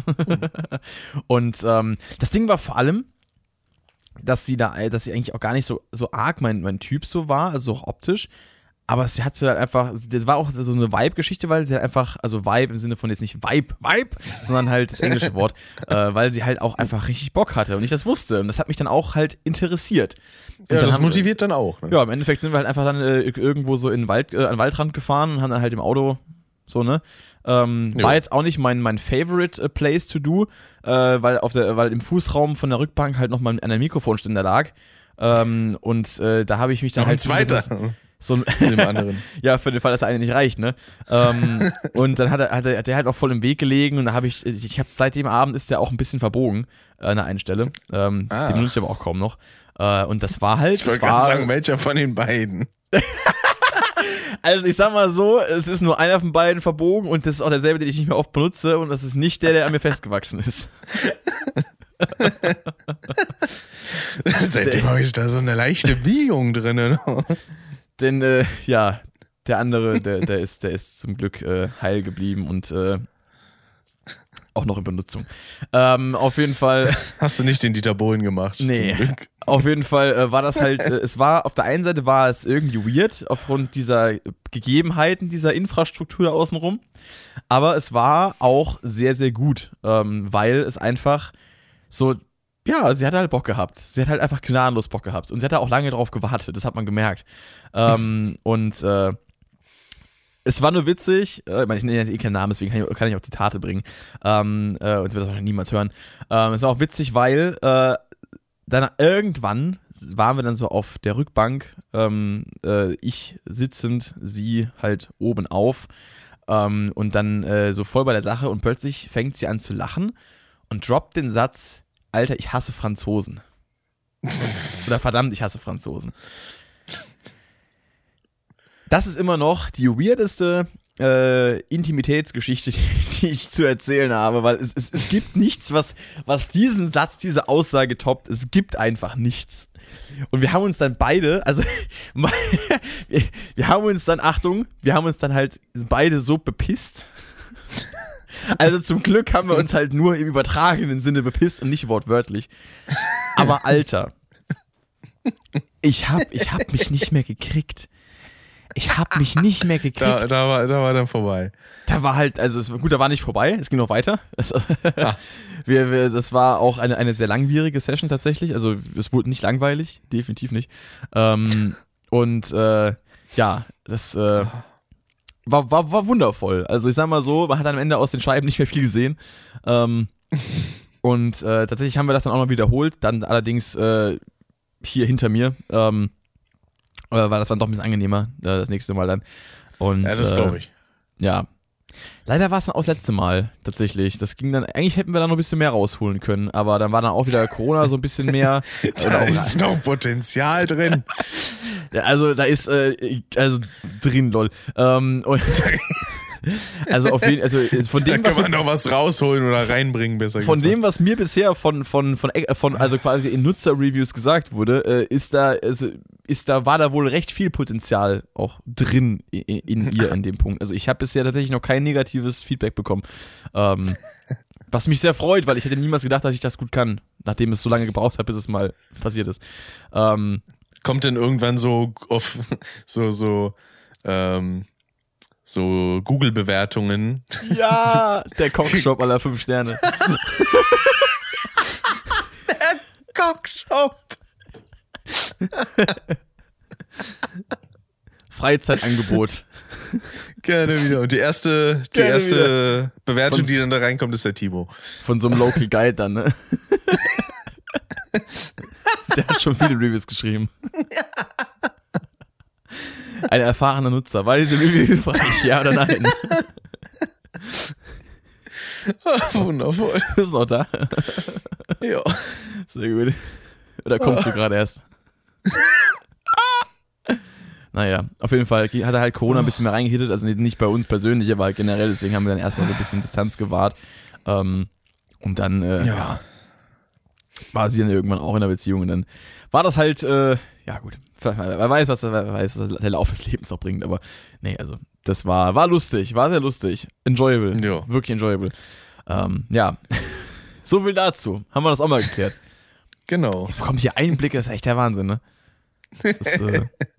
Speaker 2: und ähm, das Ding war vor allem, dass sie da, dass sie eigentlich auch gar nicht so, so arg mein, mein Typ so war, also auch optisch, aber sie hatte halt einfach, das war auch so eine Vibe-Geschichte, weil sie halt einfach, also Vibe im Sinne von jetzt nicht Vibe, Vibe, sondern halt das englische Wort, äh, weil sie halt auch einfach richtig Bock hatte und ich das wusste. Und das hat mich dann auch halt interessiert. Und
Speaker 1: ja, das motiviert wir, dann auch.
Speaker 2: Ne? Ja, im Endeffekt sind wir halt einfach dann äh, irgendwo so in Wald, äh, an den Waldrand gefahren und haben dann halt im Auto so, ne? Ähm, war jetzt auch nicht mein, mein favorite äh, place to do, äh, weil, auf der, weil im Fußraum von der Rückbank halt nochmal ein Mikrofonständer lag. Ähm, und äh, da habe ich mich dann halt.
Speaker 1: ein zweiter.
Speaker 2: So ein
Speaker 1: Zu dem anderen.
Speaker 2: ja, für den Fall, dass der eine nicht reicht, ne? Ähm, und dann hat er, hat er hat der halt auch voll im Weg gelegen und da habe ich, ich habe seit dem Abend ist der auch ein bisschen verbogen äh, an der einen Stelle. Ähm,
Speaker 1: Ah.
Speaker 2: Den nutze ich aber auch kaum noch. Äh, und das war halt.
Speaker 1: Ich wollte gerade sagen, welcher von den beiden?
Speaker 2: Also ich sag mal so, es ist nur einer von beiden verbogen und das ist auch derselbe, den ich nicht mehr oft benutze und das ist nicht der, der an mir festgewachsen ist.
Speaker 1: Seitdem habe ich da so eine leichte Biegung drin.
Speaker 2: Denn äh, ja, der andere, der, der, ist, der ist zum Glück äh, heil geblieben und äh, auch noch in Benutzung. Ähm, auf jeden Fall.
Speaker 1: Hast du nicht den Dieter Bohlen gemacht?
Speaker 2: Nee.
Speaker 1: Zum Glück.
Speaker 2: Auf jeden Fall äh, war das halt, äh, es war, auf der einen Seite war es irgendwie weird, aufgrund dieser Gegebenheiten, dieser Infrastruktur da außenrum. Aber es war auch sehr, sehr gut, ähm, weil es einfach so, ja, sie hat halt Bock gehabt. Sie hat halt einfach gnadenlos Bock gehabt. Und sie hat da auch lange drauf gewartet, das hat man gemerkt. ähm, und äh, es war nur witzig, äh, ich meine, ich nenne jetzt eh keinen Namen, deswegen kann ich, kann ich auch Zitate bringen. Ähm, äh, und sie wird das auch niemals hören. Ähm, es war auch witzig, weil äh, dann irgendwann waren wir dann so auf der Rückbank, ähm, äh, ich sitzend, sie halt oben auf ähm, und dann äh, so voll bei der Sache und plötzlich fängt sie an zu lachen und droppt den Satz, Alter, ich hasse Franzosen. Oder verdammt, ich hasse Franzosen. Das ist immer noch die weirdeste äh, Intimitätsgeschichte, die, ich zu erzählen habe, weil es, es, es gibt nichts, was, was diesen Satz, diese Aussage toppt. Es gibt einfach nichts. Und wir haben uns dann beide, also wir, wir haben uns dann, Achtung, wir haben uns dann halt beide so bepisst. Also zum Glück haben wir uns halt nur im übertragenen Sinne bepisst und nicht wortwörtlich. Aber Alter, ich hab, ich hab mich nicht mehr gekriegt. Ich hab mich nicht mehr gekriegt.
Speaker 1: Da, da, war, da war dann vorbei.
Speaker 2: Da war halt, also es, gut, da war nicht vorbei, es ging noch weiter. Es, wir, wir, das war auch eine, eine sehr langwierige Session tatsächlich. Also es wurde nicht langweilig, definitiv nicht. Ähm, und äh, ja, das äh, war, war, war wundervoll. Also ich sag mal so, man hat am Ende aus den Scheiben nicht mehr viel gesehen. Ähm, und äh, tatsächlich haben wir das dann auch noch wiederholt, dann allerdings äh, hier hinter mir. Ähm, äh, weil das war doch ein bisschen angenehmer, äh, das nächste Mal dann. Und,
Speaker 1: Ja, das
Speaker 2: äh,
Speaker 1: glaube ich.
Speaker 2: ja. Leider war es dann auch das letzte Mal, tatsächlich. Das ging dann, eigentlich hätten wir da noch ein bisschen mehr rausholen können, aber dann war dann auch wieder Corona so ein bisschen mehr.
Speaker 1: Da ist noch Potenzial drin.
Speaker 2: Also da ist, äh, also drin, lol. Ähm, und, also auf jeden also von
Speaker 1: Da
Speaker 2: dem,
Speaker 1: kann
Speaker 2: was
Speaker 1: man noch was rausholen oder reinbringen, besser
Speaker 2: von
Speaker 1: gesagt.
Speaker 2: dem, was mir bisher von, von, von, äh, von also quasi in Nutzer-Reviews gesagt wurde, äh, ist da, also, ist da, war da wohl recht viel Potenzial auch drin in, in ihr in dem Punkt. Also ich habe bisher tatsächlich noch kein negatives Feedback bekommen. Ähm, was mich sehr freut, weil ich hätte niemals gedacht, dass ich das gut kann, nachdem es so lange gebraucht hat, bis es mal passiert ist. Ähm,
Speaker 1: Kommt denn irgendwann so auf so, so, ähm, so Google-Bewertungen?
Speaker 2: ja, der Cockshop aller fünf Sterne.
Speaker 1: Cockshop!
Speaker 2: Freizeitangebot.
Speaker 1: Gerne wieder. Und die erste, die
Speaker 2: Gerne
Speaker 1: erste Bewertung,
Speaker 2: Von-
Speaker 1: die dann da reinkommt, ist der Timo.
Speaker 2: Von so einem Local Guide dann, ne? Der hat schon viele Reviews geschrieben. Ein erfahrener Nutzer. War diese Review hilfreich? Ja oder nein?
Speaker 1: Wundervoll.
Speaker 2: Ist noch da?
Speaker 1: Ja.
Speaker 2: Sehr gut. Oder kommst du gerade erst? Naja, auf jeden Fall hat er halt Corona ein bisschen mehr reingehittet, also nicht bei uns persönlich, aber halt generell, deswegen haben wir dann erstmal so ein bisschen Distanz gewahrt. Ähm, und dann, äh,
Speaker 1: Ja.
Speaker 2: war sie dann irgendwann auch in der Beziehung und dann war das halt, äh, ja gut, wer weiß, was, wer weiß, was der Lauf des Lebens noch bringt, aber nee, also das war, war lustig, war sehr lustig, enjoyable,
Speaker 1: Ja.
Speaker 2: wirklich enjoyable. Ähm, ja, so viel dazu, haben wir das auch mal geklärt.
Speaker 1: Genau.
Speaker 2: Bekommt hier Einblicke, das ist echt der Wahnsinn, ne? Das ist, äh,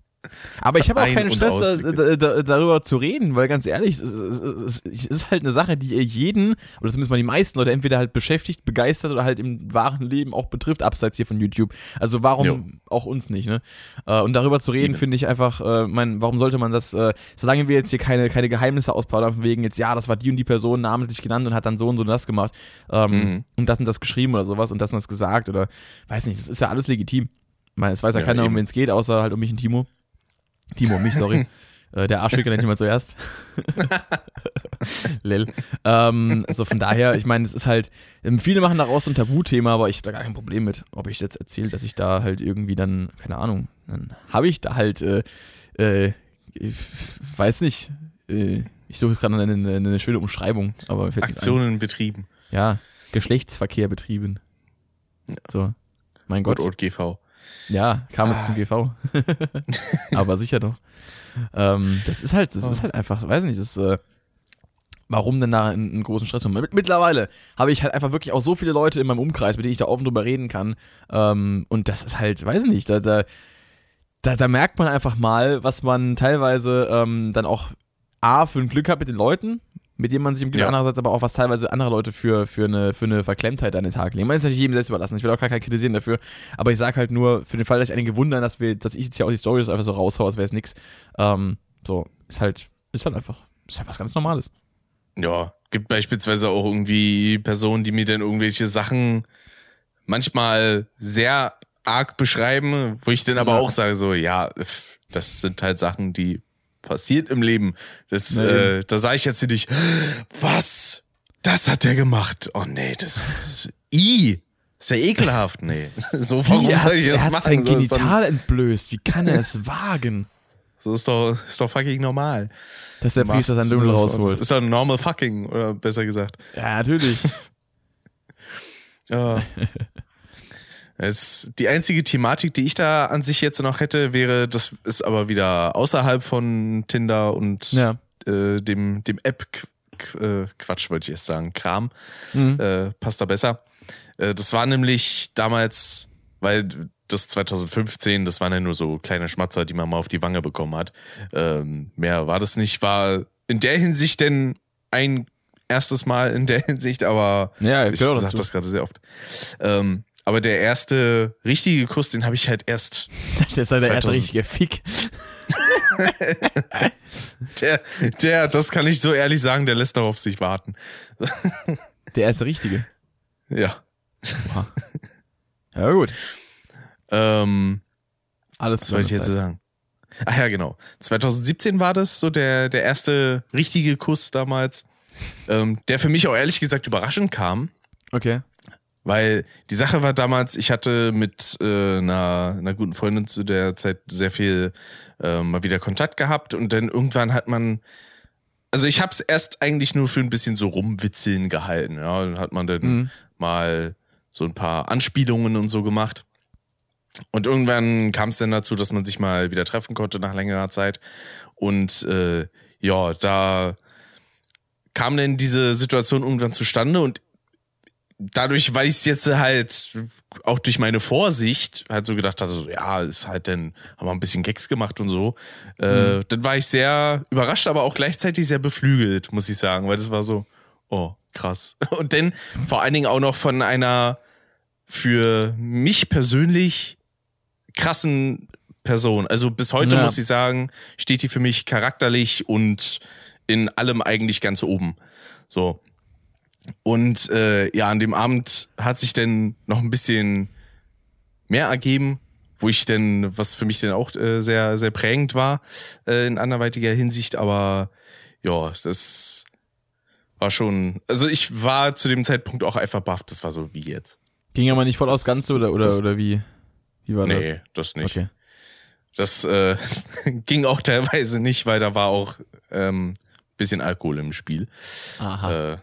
Speaker 2: Aber ich habe auch
Speaker 1: Ein-
Speaker 2: keinen
Speaker 1: und
Speaker 2: Stress, da, da, da, darüber zu reden, weil ganz ehrlich, es, es, es, ist halt eine Sache, die jeden, oder zumindest mal die meisten Leute, entweder halt beschäftigt, begeistert oder halt im wahren Leben auch betrifft, abseits hier von YouTube. Also warum
Speaker 1: Jo.
Speaker 2: auch uns nicht, ne? Äh, Und darüber zu reden, finde ich einfach, äh, mein, warum sollte man das, äh, solange wir jetzt hier keine, keine Geheimnisse ausplaudern, von wegen jetzt, ja, das war die und die Person namentlich genannt und hat dann so und so das gemacht ähm,
Speaker 1: Mhm.
Speaker 2: und das und das geschrieben oder sowas und das und das gesagt oder weiß nicht, das ist ja alles legitim. Ich meine, es weiß ja,
Speaker 1: Ja,
Speaker 2: keiner, um
Speaker 1: eben.
Speaker 2: wen es geht, außer halt um mich und Timo. Timo, mich, sorry. äh, der Arschficker nennt mal zuerst. Lil. Ähm, also von daher, ich meine, es ist halt, ähm, viele machen daraus so ein Tabuthema, aber ich habe da gar kein Problem mit, ob ich jetzt erzähle, dass ich da halt irgendwie dann, keine Ahnung, dann habe ich da halt, äh, äh, ich weiß nicht, äh, ich suche gerade eine, eine, eine schöne Umschreibung, aber.
Speaker 1: Aktionen betrieben.
Speaker 2: Ja, Geschlechtsverkehr betrieben. So, mein Gott.
Speaker 1: Ort GV.
Speaker 2: Ja, kam es
Speaker 1: Ah.
Speaker 2: zum GV. Aber sicher doch. Ähm, das ist halt, das ist halt einfach, weiß nicht, das äh, warum denn da einen, einen großen Stress? Mit, mittlerweile habe ich halt einfach wirklich auch so viele Leute in meinem Umkreis, mit denen ich da offen drüber reden kann. Ähm, und das ist halt, weiß ich nicht, da, da, da, da merkt man einfach mal, was man teilweise ähm, dann auch A, für ein Glück hat mit den Leuten, mit denen man sich umgibt,
Speaker 1: Ja.
Speaker 2: andererseits aber auch, was teilweise andere Leute für, für, eine, für eine Verklemmtheit an den Tag legen. Man ist natürlich jedem selbst überlassen. Ich will auch gar keinen kritisieren dafür. Aber ich sage halt nur, für den Fall, dass ich einige wundern, dass, wir, dass ich jetzt hier auch die Stories einfach so raushaue, als wäre es nix. Ähm, so, ist halt, ist halt einfach, ist halt was ganz Normales.
Speaker 1: Ja, gibt beispielsweise auch irgendwie Personen, die mir dann irgendwelche Sachen manchmal sehr arg beschreiben, wo ich dann aber
Speaker 2: Ja.
Speaker 1: auch sage so, ja, das sind halt Sachen, die passiert im Leben. Das,
Speaker 2: Na
Speaker 1: äh, da sage ich jetzt nicht, was? Das hat der gemacht. Oh nee, das ist i. Ist ja ekelhaft, nee. So, warum
Speaker 2: er
Speaker 1: soll
Speaker 2: hat,
Speaker 1: ich
Speaker 2: er
Speaker 1: das
Speaker 2: hat
Speaker 1: machen?
Speaker 2: sein
Speaker 1: So
Speaker 2: Genital entblößt. Wie kann er es wagen?
Speaker 1: so ist doch, ist doch fucking normal.
Speaker 2: Dass der Priester sein Lümmel rausholt.
Speaker 1: Ist doch normal fucking, oder besser gesagt.
Speaker 2: Ja, natürlich.
Speaker 1: Ja. Es, die einzige Thematik, die ich da an sich jetzt noch hätte, wäre, das ist aber wieder außerhalb von Tinder und
Speaker 2: Ja.
Speaker 1: äh, dem, dem App-Quatsch, wollte ich jetzt sagen, Kram.
Speaker 2: Mhm.
Speaker 1: Äh, passt da besser. Äh, das war nämlich damals, weil das 2015, das waren ja nur so kleine Schmatzer, die man mal auf die Wange bekommen hat. Ähm, mehr war das nicht, war in der Hinsicht denn ein erstes Mal in der Hinsicht, aber
Speaker 2: Ja,
Speaker 1: ich
Speaker 2: gehört
Speaker 1: sag
Speaker 2: dazu.
Speaker 1: das gerade sehr oft. Ähm, aber der erste richtige Kuss, den habe ich halt erst,
Speaker 2: Das ist halt der erste
Speaker 1: 2000.
Speaker 2: richtige Fick.
Speaker 1: der, der, das kann ich so ehrlich sagen, der lässt noch auf sich warten.
Speaker 2: Der erste richtige.
Speaker 1: Ja.
Speaker 2: Ja, gut.
Speaker 1: Ähm,
Speaker 2: Alles
Speaker 1: was wollte ich jetzt
Speaker 2: Zeit.
Speaker 1: sagen? Ach ja, genau. 2017 war das so der, der erste richtige Kuss damals, ähm, der für mich auch ehrlich gesagt überraschend kam.
Speaker 2: Okay.
Speaker 1: Weil die Sache war damals, ich hatte mit äh, einer, einer guten Freundin zu der Zeit sehr viel äh, mal wieder Kontakt gehabt und dann irgendwann hat man, also ich habe es erst eigentlich nur für ein bisschen so rumwitzeln gehalten. Ja, dann hat man dann
Speaker 2: Mhm.
Speaker 1: mal so ein paar Anspielungen und so gemacht. Und irgendwann kam es dann dazu, dass man sich mal wieder treffen konnte nach längerer Zeit. Und äh, ja, da kam dann diese Situation irgendwann zustande und dadurch, weil ich es jetzt halt auch durch meine Vorsicht halt so gedacht hatte, so, ja, ist halt dann, haben wir ein bisschen Gags gemacht und so, äh, dann war ich sehr überrascht, aber auch gleichzeitig sehr beflügelt, muss ich sagen, weil das war so, oh, krass. Und dann vor allen Dingen auch noch von einer für mich persönlich krassen Person. Also bis heute
Speaker 2: Ja.
Speaker 1: muss ich sagen, steht die für mich charakterlich und in allem eigentlich ganz oben. So. Und äh, ja, an dem Abend hat sich dann noch ein bisschen mehr ergeben, wo ich denn, was für mich dann auch äh, sehr, sehr prägend war äh, in anderweitiger Hinsicht, aber ja, das war schon, also ich war zu dem Zeitpunkt auch einfach baff, das war so wie jetzt.
Speaker 2: Ging aber nicht voll
Speaker 1: Das-
Speaker 2: aufs Ganze oder, oder,
Speaker 1: das-
Speaker 2: oder wie? Wie war das?
Speaker 1: Nee, das nicht.
Speaker 2: Okay.
Speaker 1: Das äh, ging auch teilweise nicht, weil da war auch ähm, bisschen Alkohol im Spiel.
Speaker 2: Aha.
Speaker 1: Äh,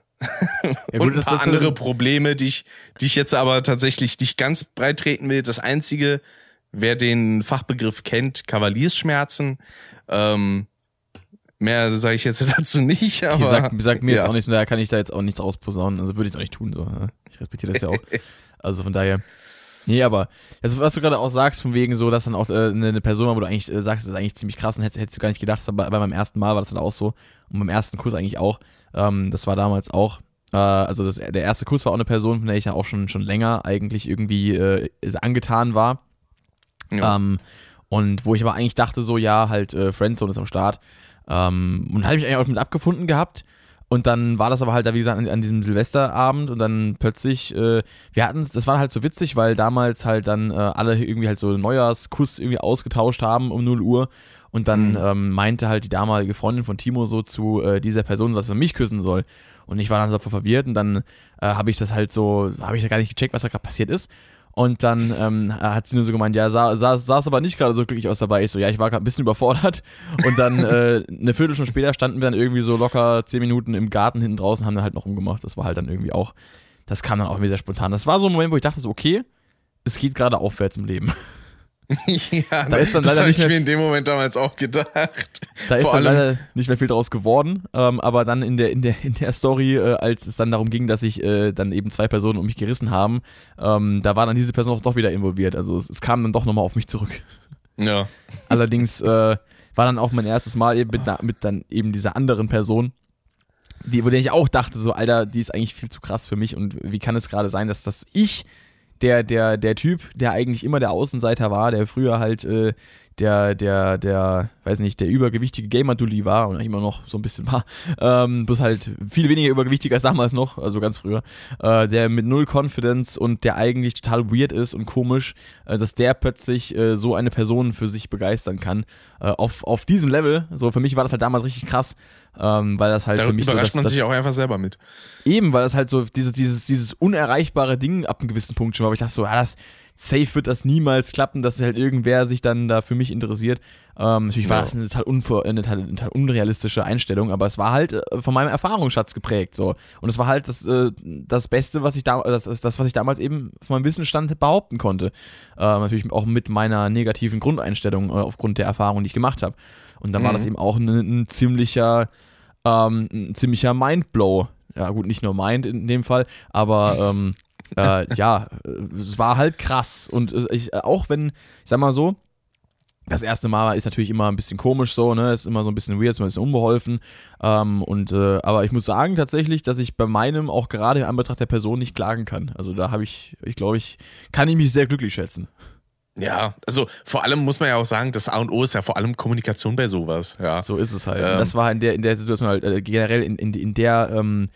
Speaker 2: ja,
Speaker 1: und ein paar andere Probleme, die ich, die ich jetzt aber tatsächlich nicht ganz breit treten will. Das einzige, wer den Fachbegriff kennt, Kavaliersschmerzen. Ähm, mehr sage ich jetzt dazu nicht, aber.
Speaker 2: Die sagt, sagt mir jetzt
Speaker 1: ja.
Speaker 2: auch nicht, daher kann ich da jetzt auch nichts rausposaunen. Also würde ich es auch nicht tun. So. ja. Ich respektiere das ja auch. Also von daher. Nee, aber das, was du gerade auch sagst, von wegen so, dass dann auch äh, eine Person wo du eigentlich äh, sagst, das ist eigentlich ziemlich krass und hättest, hättest du gar nicht gedacht, aber bei meinem ersten Mal war das dann auch so und beim ersten Kurs eigentlich auch. Ähm, das war damals auch, äh, also das, der erste Kurs war auch eine Person, von der ich ja auch schon, schon länger eigentlich irgendwie äh, angetan war. Ja. Ähm, und wo ich aber eigentlich dachte, so, ja, halt, äh, Friendzone ist am Start. Ähm, und hatte mich eigentlich auch mit abgefunden gehabt. Und dann war das aber halt da, wie gesagt, an, an diesem Silvesterabend und dann plötzlich, äh, wir hatten es, das war halt so witzig, weil damals halt dann äh, alle irgendwie halt so Neujahrskuss irgendwie ausgetauscht haben um 0 Uhr. Und dann mhm. ähm, meinte halt die damalige Freundin von Timo so zu äh, dieser Person, dass er mich küssen soll. Und ich war dann so verwirrt und dann äh, habe ich das halt so, habe ich da gar nicht gecheckt, was da gerade passiert ist. Und dann ähm, hat sie nur so gemeint, ja, sah, sah, es aber nicht gerade so glücklich aus dabei. Ich so, ja, ich war gerade ein bisschen überfordert. Und dann äh, eine Viertelstunde später standen wir dann irgendwie so locker zehn Minuten im Garten hinten draußen, haben dann halt noch rumgemacht. Das war halt dann irgendwie auch, das kam dann auch irgendwie sehr spontan. Das war so ein Moment, wo ich dachte so, okay, es geht gerade aufwärts im Leben.
Speaker 1: ja, da ist dann das habe ich mir in dem Moment damals auch gedacht.
Speaker 2: Da ist dann leider nicht mehr viel draus geworden. Ähm, aber dann in der, in der, in der Story, äh, als es dann darum ging, dass sich äh, dann eben zwei Personen um mich gerissen haben, ähm, da war dann diese Person auch doch wieder involviert. Also es, es kam dann doch nochmal auf mich zurück.
Speaker 1: Ja.
Speaker 2: Allerdings äh, war dann auch mein erstes Mal eben mit, mit dann eben dieser anderen Person, die, wo ich auch dachte, so, Alter, die ist eigentlich viel zu krass für mich und wie kann es gerade sein, dass das ich der, der, der Typ, der eigentlich immer der Außenseiter war, der früher halt äh, der, der, der, weiß nicht, der übergewichtige Gamer-Dulli war und immer noch so ein bisschen war, ähm, bloß halt viel weniger übergewichtig als damals noch, also ganz früher, äh, der mit null Confidence und der eigentlich total weird ist und komisch, äh, dass der plötzlich äh, so eine Person für sich begeistern kann. Äh, auf, auf diesem Level, so für mich war das halt damals richtig krass, ähm, weil das halt
Speaker 1: da
Speaker 2: für mich
Speaker 1: überrascht
Speaker 2: so,
Speaker 1: man
Speaker 2: das,
Speaker 1: sich auch einfach selber mit.
Speaker 2: Eben, weil das halt so dieses, dieses, dieses unerreichbare Ding ab einem gewissen Punkt schon war, aber ich dachte so, ja, das safe wird das niemals klappen, dass halt irgendwer sich dann da für mich interessiert. Ähm, natürlich war ja. das eine total, unvor, eine, eine total, unrealistische Einstellung, aber es war halt äh, von meinem Erfahrungsschatz geprägt so. Und es war halt das, äh, das Beste, was ich da, das, das, was ich damals eben von meinem Wissensstand behaupten konnte. Äh, natürlich auch mit meiner negativen Grundeinstellung äh, aufgrund der Erfahrung, die ich gemacht habe. Und dann mhm. war das mhm. eben auch ein, ein ziemlicher, ähm, ein ziemlicher Mindblow. Ja, gut, nicht nur Mind in dem Fall, aber ähm, äh, ja, es war halt krass. Und äh, ich, äh, auch wenn, ich sag mal so, das erste Mal ist natürlich immer ein bisschen komisch so, ne? Ist immer so ein bisschen weird, ist ein bisschen unbeholfen. Ähm, und, äh, aber ich muss sagen tatsächlich, dass ich bei meinem auch gerade in Anbetracht der Person nicht klagen kann. Also da habe ich, ich glaube, ich kann ich mich sehr glücklich schätzen.
Speaker 1: Ja, also vor allem muss man ja auch sagen, das A und O ist ja vor allem Kommunikation bei sowas. Ja.
Speaker 2: So ist es halt. Ähm. Das war in der, in der Situation halt äh, generell in, in, in der ähm,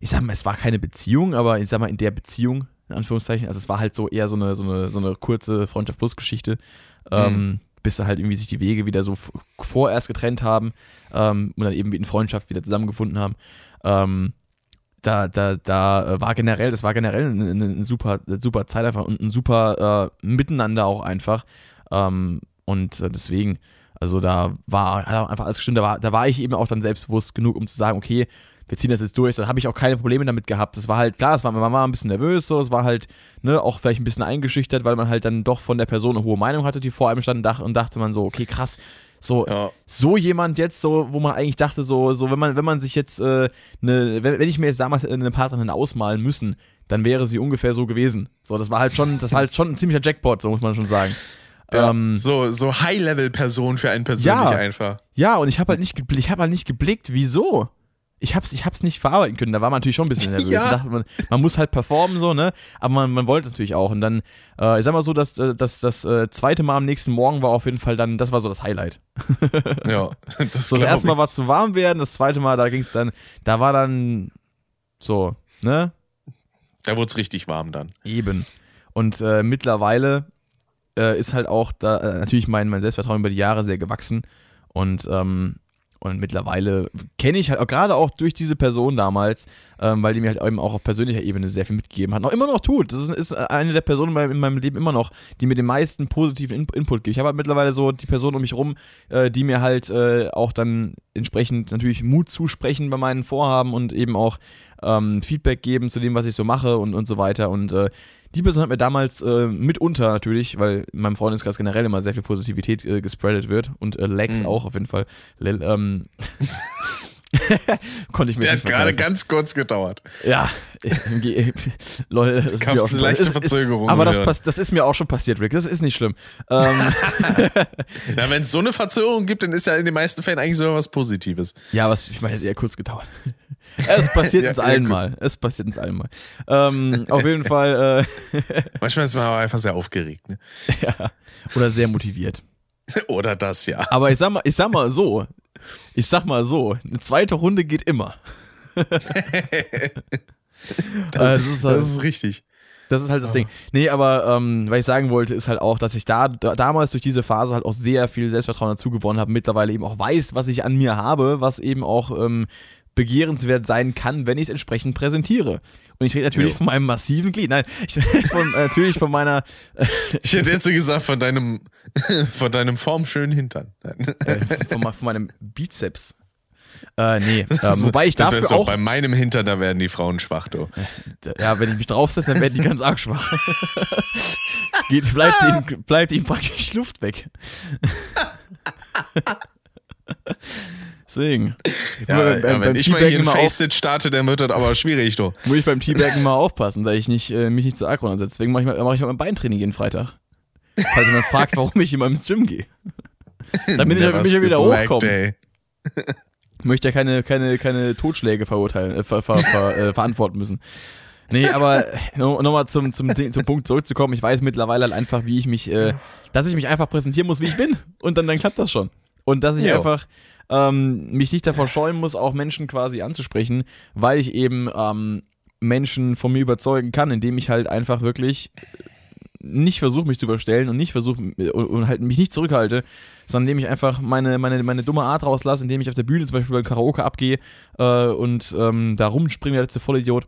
Speaker 2: ich sag mal, es war keine Beziehung, aber ich sag mal, in der Beziehung, in Anführungszeichen, also es war halt so eher so eine, so eine, so eine kurze Freundschaft plus Geschichte, ähm, mhm. bis da halt irgendwie sich die Wege wieder so vorerst getrennt haben ähm, und dann eben in Freundschaft wieder zusammengefunden haben. Da, da, da war generell, das war generell eine, eine super, super Zeit einfach und ein super äh, Miteinander auch einfach. Ähm, und äh, deswegen, also da war einfach alles gestimmt, da war, da war ich eben auch dann selbstbewusst genug, um zu sagen, okay, wir ziehen das jetzt durch. Da habe ich auch keine Probleme damit gehabt. Das war halt klar, es war, man war ein bisschen nervös, so, es war halt ne, auch vielleicht ein bisschen eingeschüchtert, weil man halt dann doch von der Person eine hohe Meinung hatte, die vor einem stand und dachte man so, okay, krass. So, ja. so jemand jetzt, so, wo man eigentlich dachte, so, so wenn man, wenn man sich jetzt äh, ne, wenn, wenn ich mir jetzt damals eine Partnerin ausmalen müssen, dann wäre sie ungefähr so gewesen. So, das war halt schon, das war halt schon ein ziemlicher Jackpot, so muss man schon sagen.
Speaker 1: Ja, ähm, so so High-Level-Person für einen persönlich ja, einfach.
Speaker 2: Ja, und ich habe halt nicht, ich habe halt nicht geblickt, wieso ich hab's, ich hab's nicht verarbeiten können. Da war man natürlich schon ein bisschen nervös. ja. man, man, muss halt performen, so, ne? Aber man, man wollte es natürlich auch. Und dann, äh, ich sag mal so, dass, dass, dass das äh, zweite Mal am nächsten Morgen war auf jeden Fall dann, das war so das Highlight.
Speaker 1: ja,
Speaker 2: das So, das erste Mal war zu warm werden, das zweite Mal, da ging's dann, da war dann so, ne?
Speaker 1: Da wurde es richtig warm dann.
Speaker 2: Eben. Und äh, mittlerweile äh, ist halt auch da äh, natürlich mein, mein Selbstvertrauen über die Jahre sehr gewachsen. Und ähm, und mittlerweile kenne ich halt auch gerade auch durch diese Person damals, ähm, weil die mir halt eben auch auf persönlicher Ebene sehr viel mitgegeben hat, noch immer noch tut. Das ist, ist eine der Personen in meinem Leben immer noch, die mir den meisten positiven In Input gibt. Ich habe halt mittlerweile so die Person um mich rum, äh, die mir halt äh, auch dann entsprechend natürlich Mut zusprechen bei meinen Vorhaben und eben auch ähm, Feedback geben zu dem, was ich so mache und, und so weiter. Und äh, die Person hat mir damals äh, mitunter natürlich, weil in meinem Freundeskreis generell immer sehr viel Positivität äh, gespreadet wird und äh, Lex mhm. auch auf jeden Fall. Ähm, Konnte ich mir
Speaker 1: Der hat gerade ganz kurz gedauert.
Speaker 2: Ja, lol. Das ist mir auch
Speaker 1: eine leichte
Speaker 2: ist- ist-
Speaker 1: Verzögerung
Speaker 2: Aber das, pass, das ist mir auch schon passiert, Rick. Das ist nicht schlimm. Ähm,
Speaker 1: wenn es so eine Verzögerung gibt, dann ist ja in den meisten Fällen eigentlich sogar was Positives.
Speaker 2: ja, was ich meine, es eher kurz gedauert. Es passiert
Speaker 1: Ja,
Speaker 2: uns
Speaker 1: ja,
Speaker 2: allen
Speaker 1: gut.
Speaker 2: mal. Es passiert uns allen mal. Ähm, auf jeden Fall,
Speaker 1: Manchmal ist man aber einfach sehr aufgeregt. Ne?
Speaker 2: äh, ja, oder sehr motiviert.
Speaker 1: Oder das, ja.
Speaker 2: Aber ich sag mal, ich sag mal so, ich sag mal so, eine zweite Runde geht immer. das, ist halt,
Speaker 1: Das ist richtig.
Speaker 2: das ist halt das Ding. Nee, aber ähm, was ich sagen wollte, ist halt auch, dass ich da, da damals durch diese Phase halt auch sehr viel Selbstvertrauen dazu gewonnen habe, mittlerweile eben auch weiß, was ich an mir habe, was eben auch ähm, begehrenswert sein kann, wenn ich es entsprechend präsentiere. Und ich rede natürlich
Speaker 1: Jo.
Speaker 2: von meinem massiven Glied. Nein, ich rede von, äh, natürlich von meiner,
Speaker 1: Ich hätte jetzt so gesagt, von deinem, von deinem formschönen Hintern.
Speaker 2: äh, von, von meinem Bizeps. Äh, nee, äh,
Speaker 1: Das ist-
Speaker 2: wobei ich
Speaker 1: das
Speaker 2: dafür
Speaker 1: doch,
Speaker 2: auch
Speaker 1: bei meinem Hintern, da werden die Frauen schwach, du.
Speaker 2: Ja, wenn ich mich draufsetze, dann werden die ganz arg schwach. Geht, bleibt, ihnen, bleibt ihnen praktisch Luft weg. Deswegen.
Speaker 1: Ja, ja,
Speaker 2: beim-
Speaker 1: wenn
Speaker 2: beim
Speaker 1: ich mal hier einen Face-Sit starte, dann wird das aber schwierig, du.
Speaker 2: Muss ich beim Teabaggen mal aufpassen, dass ich nicht, äh, mich nicht zu arg runtersetze. Deswegen mache ich, mal- mach ich mal mein Beintraining jeden Freitag. Falls jemand fragt, warum ich immer ins Gym gehe. Damit ich ja wieder hochkomme. Ich möchte ja keine, keine, keine Totschläge verurteilen, äh, ver, ver, ver, äh, verantworten müssen. Nee, aber nochmal noch mal zum, zum, zum Punkt zurückzukommen. Ich weiß mittlerweile halt einfach, wie ich mich, äh, dass ich mich einfach präsentieren muss, wie ich bin. Und dann, dann klappt das schon. Und dass ich
Speaker 1: Jo.
Speaker 2: einfach ähm, mich nicht davor scheuen muss, auch Menschen quasi anzusprechen, weil ich eben ähm, Menschen von mir überzeugen kann, indem ich halt einfach wirklich nicht versuche, mich zu verstellen und nicht versuche und, und halt mich nicht zurückhalte, sondern indem ich einfach meine, meine, meine dumme Art rauslasse, indem ich auf der Bühne zum Beispiel beim Karaoke abgehe äh, und ähm, da rumspringe, der letzte Vollidiot,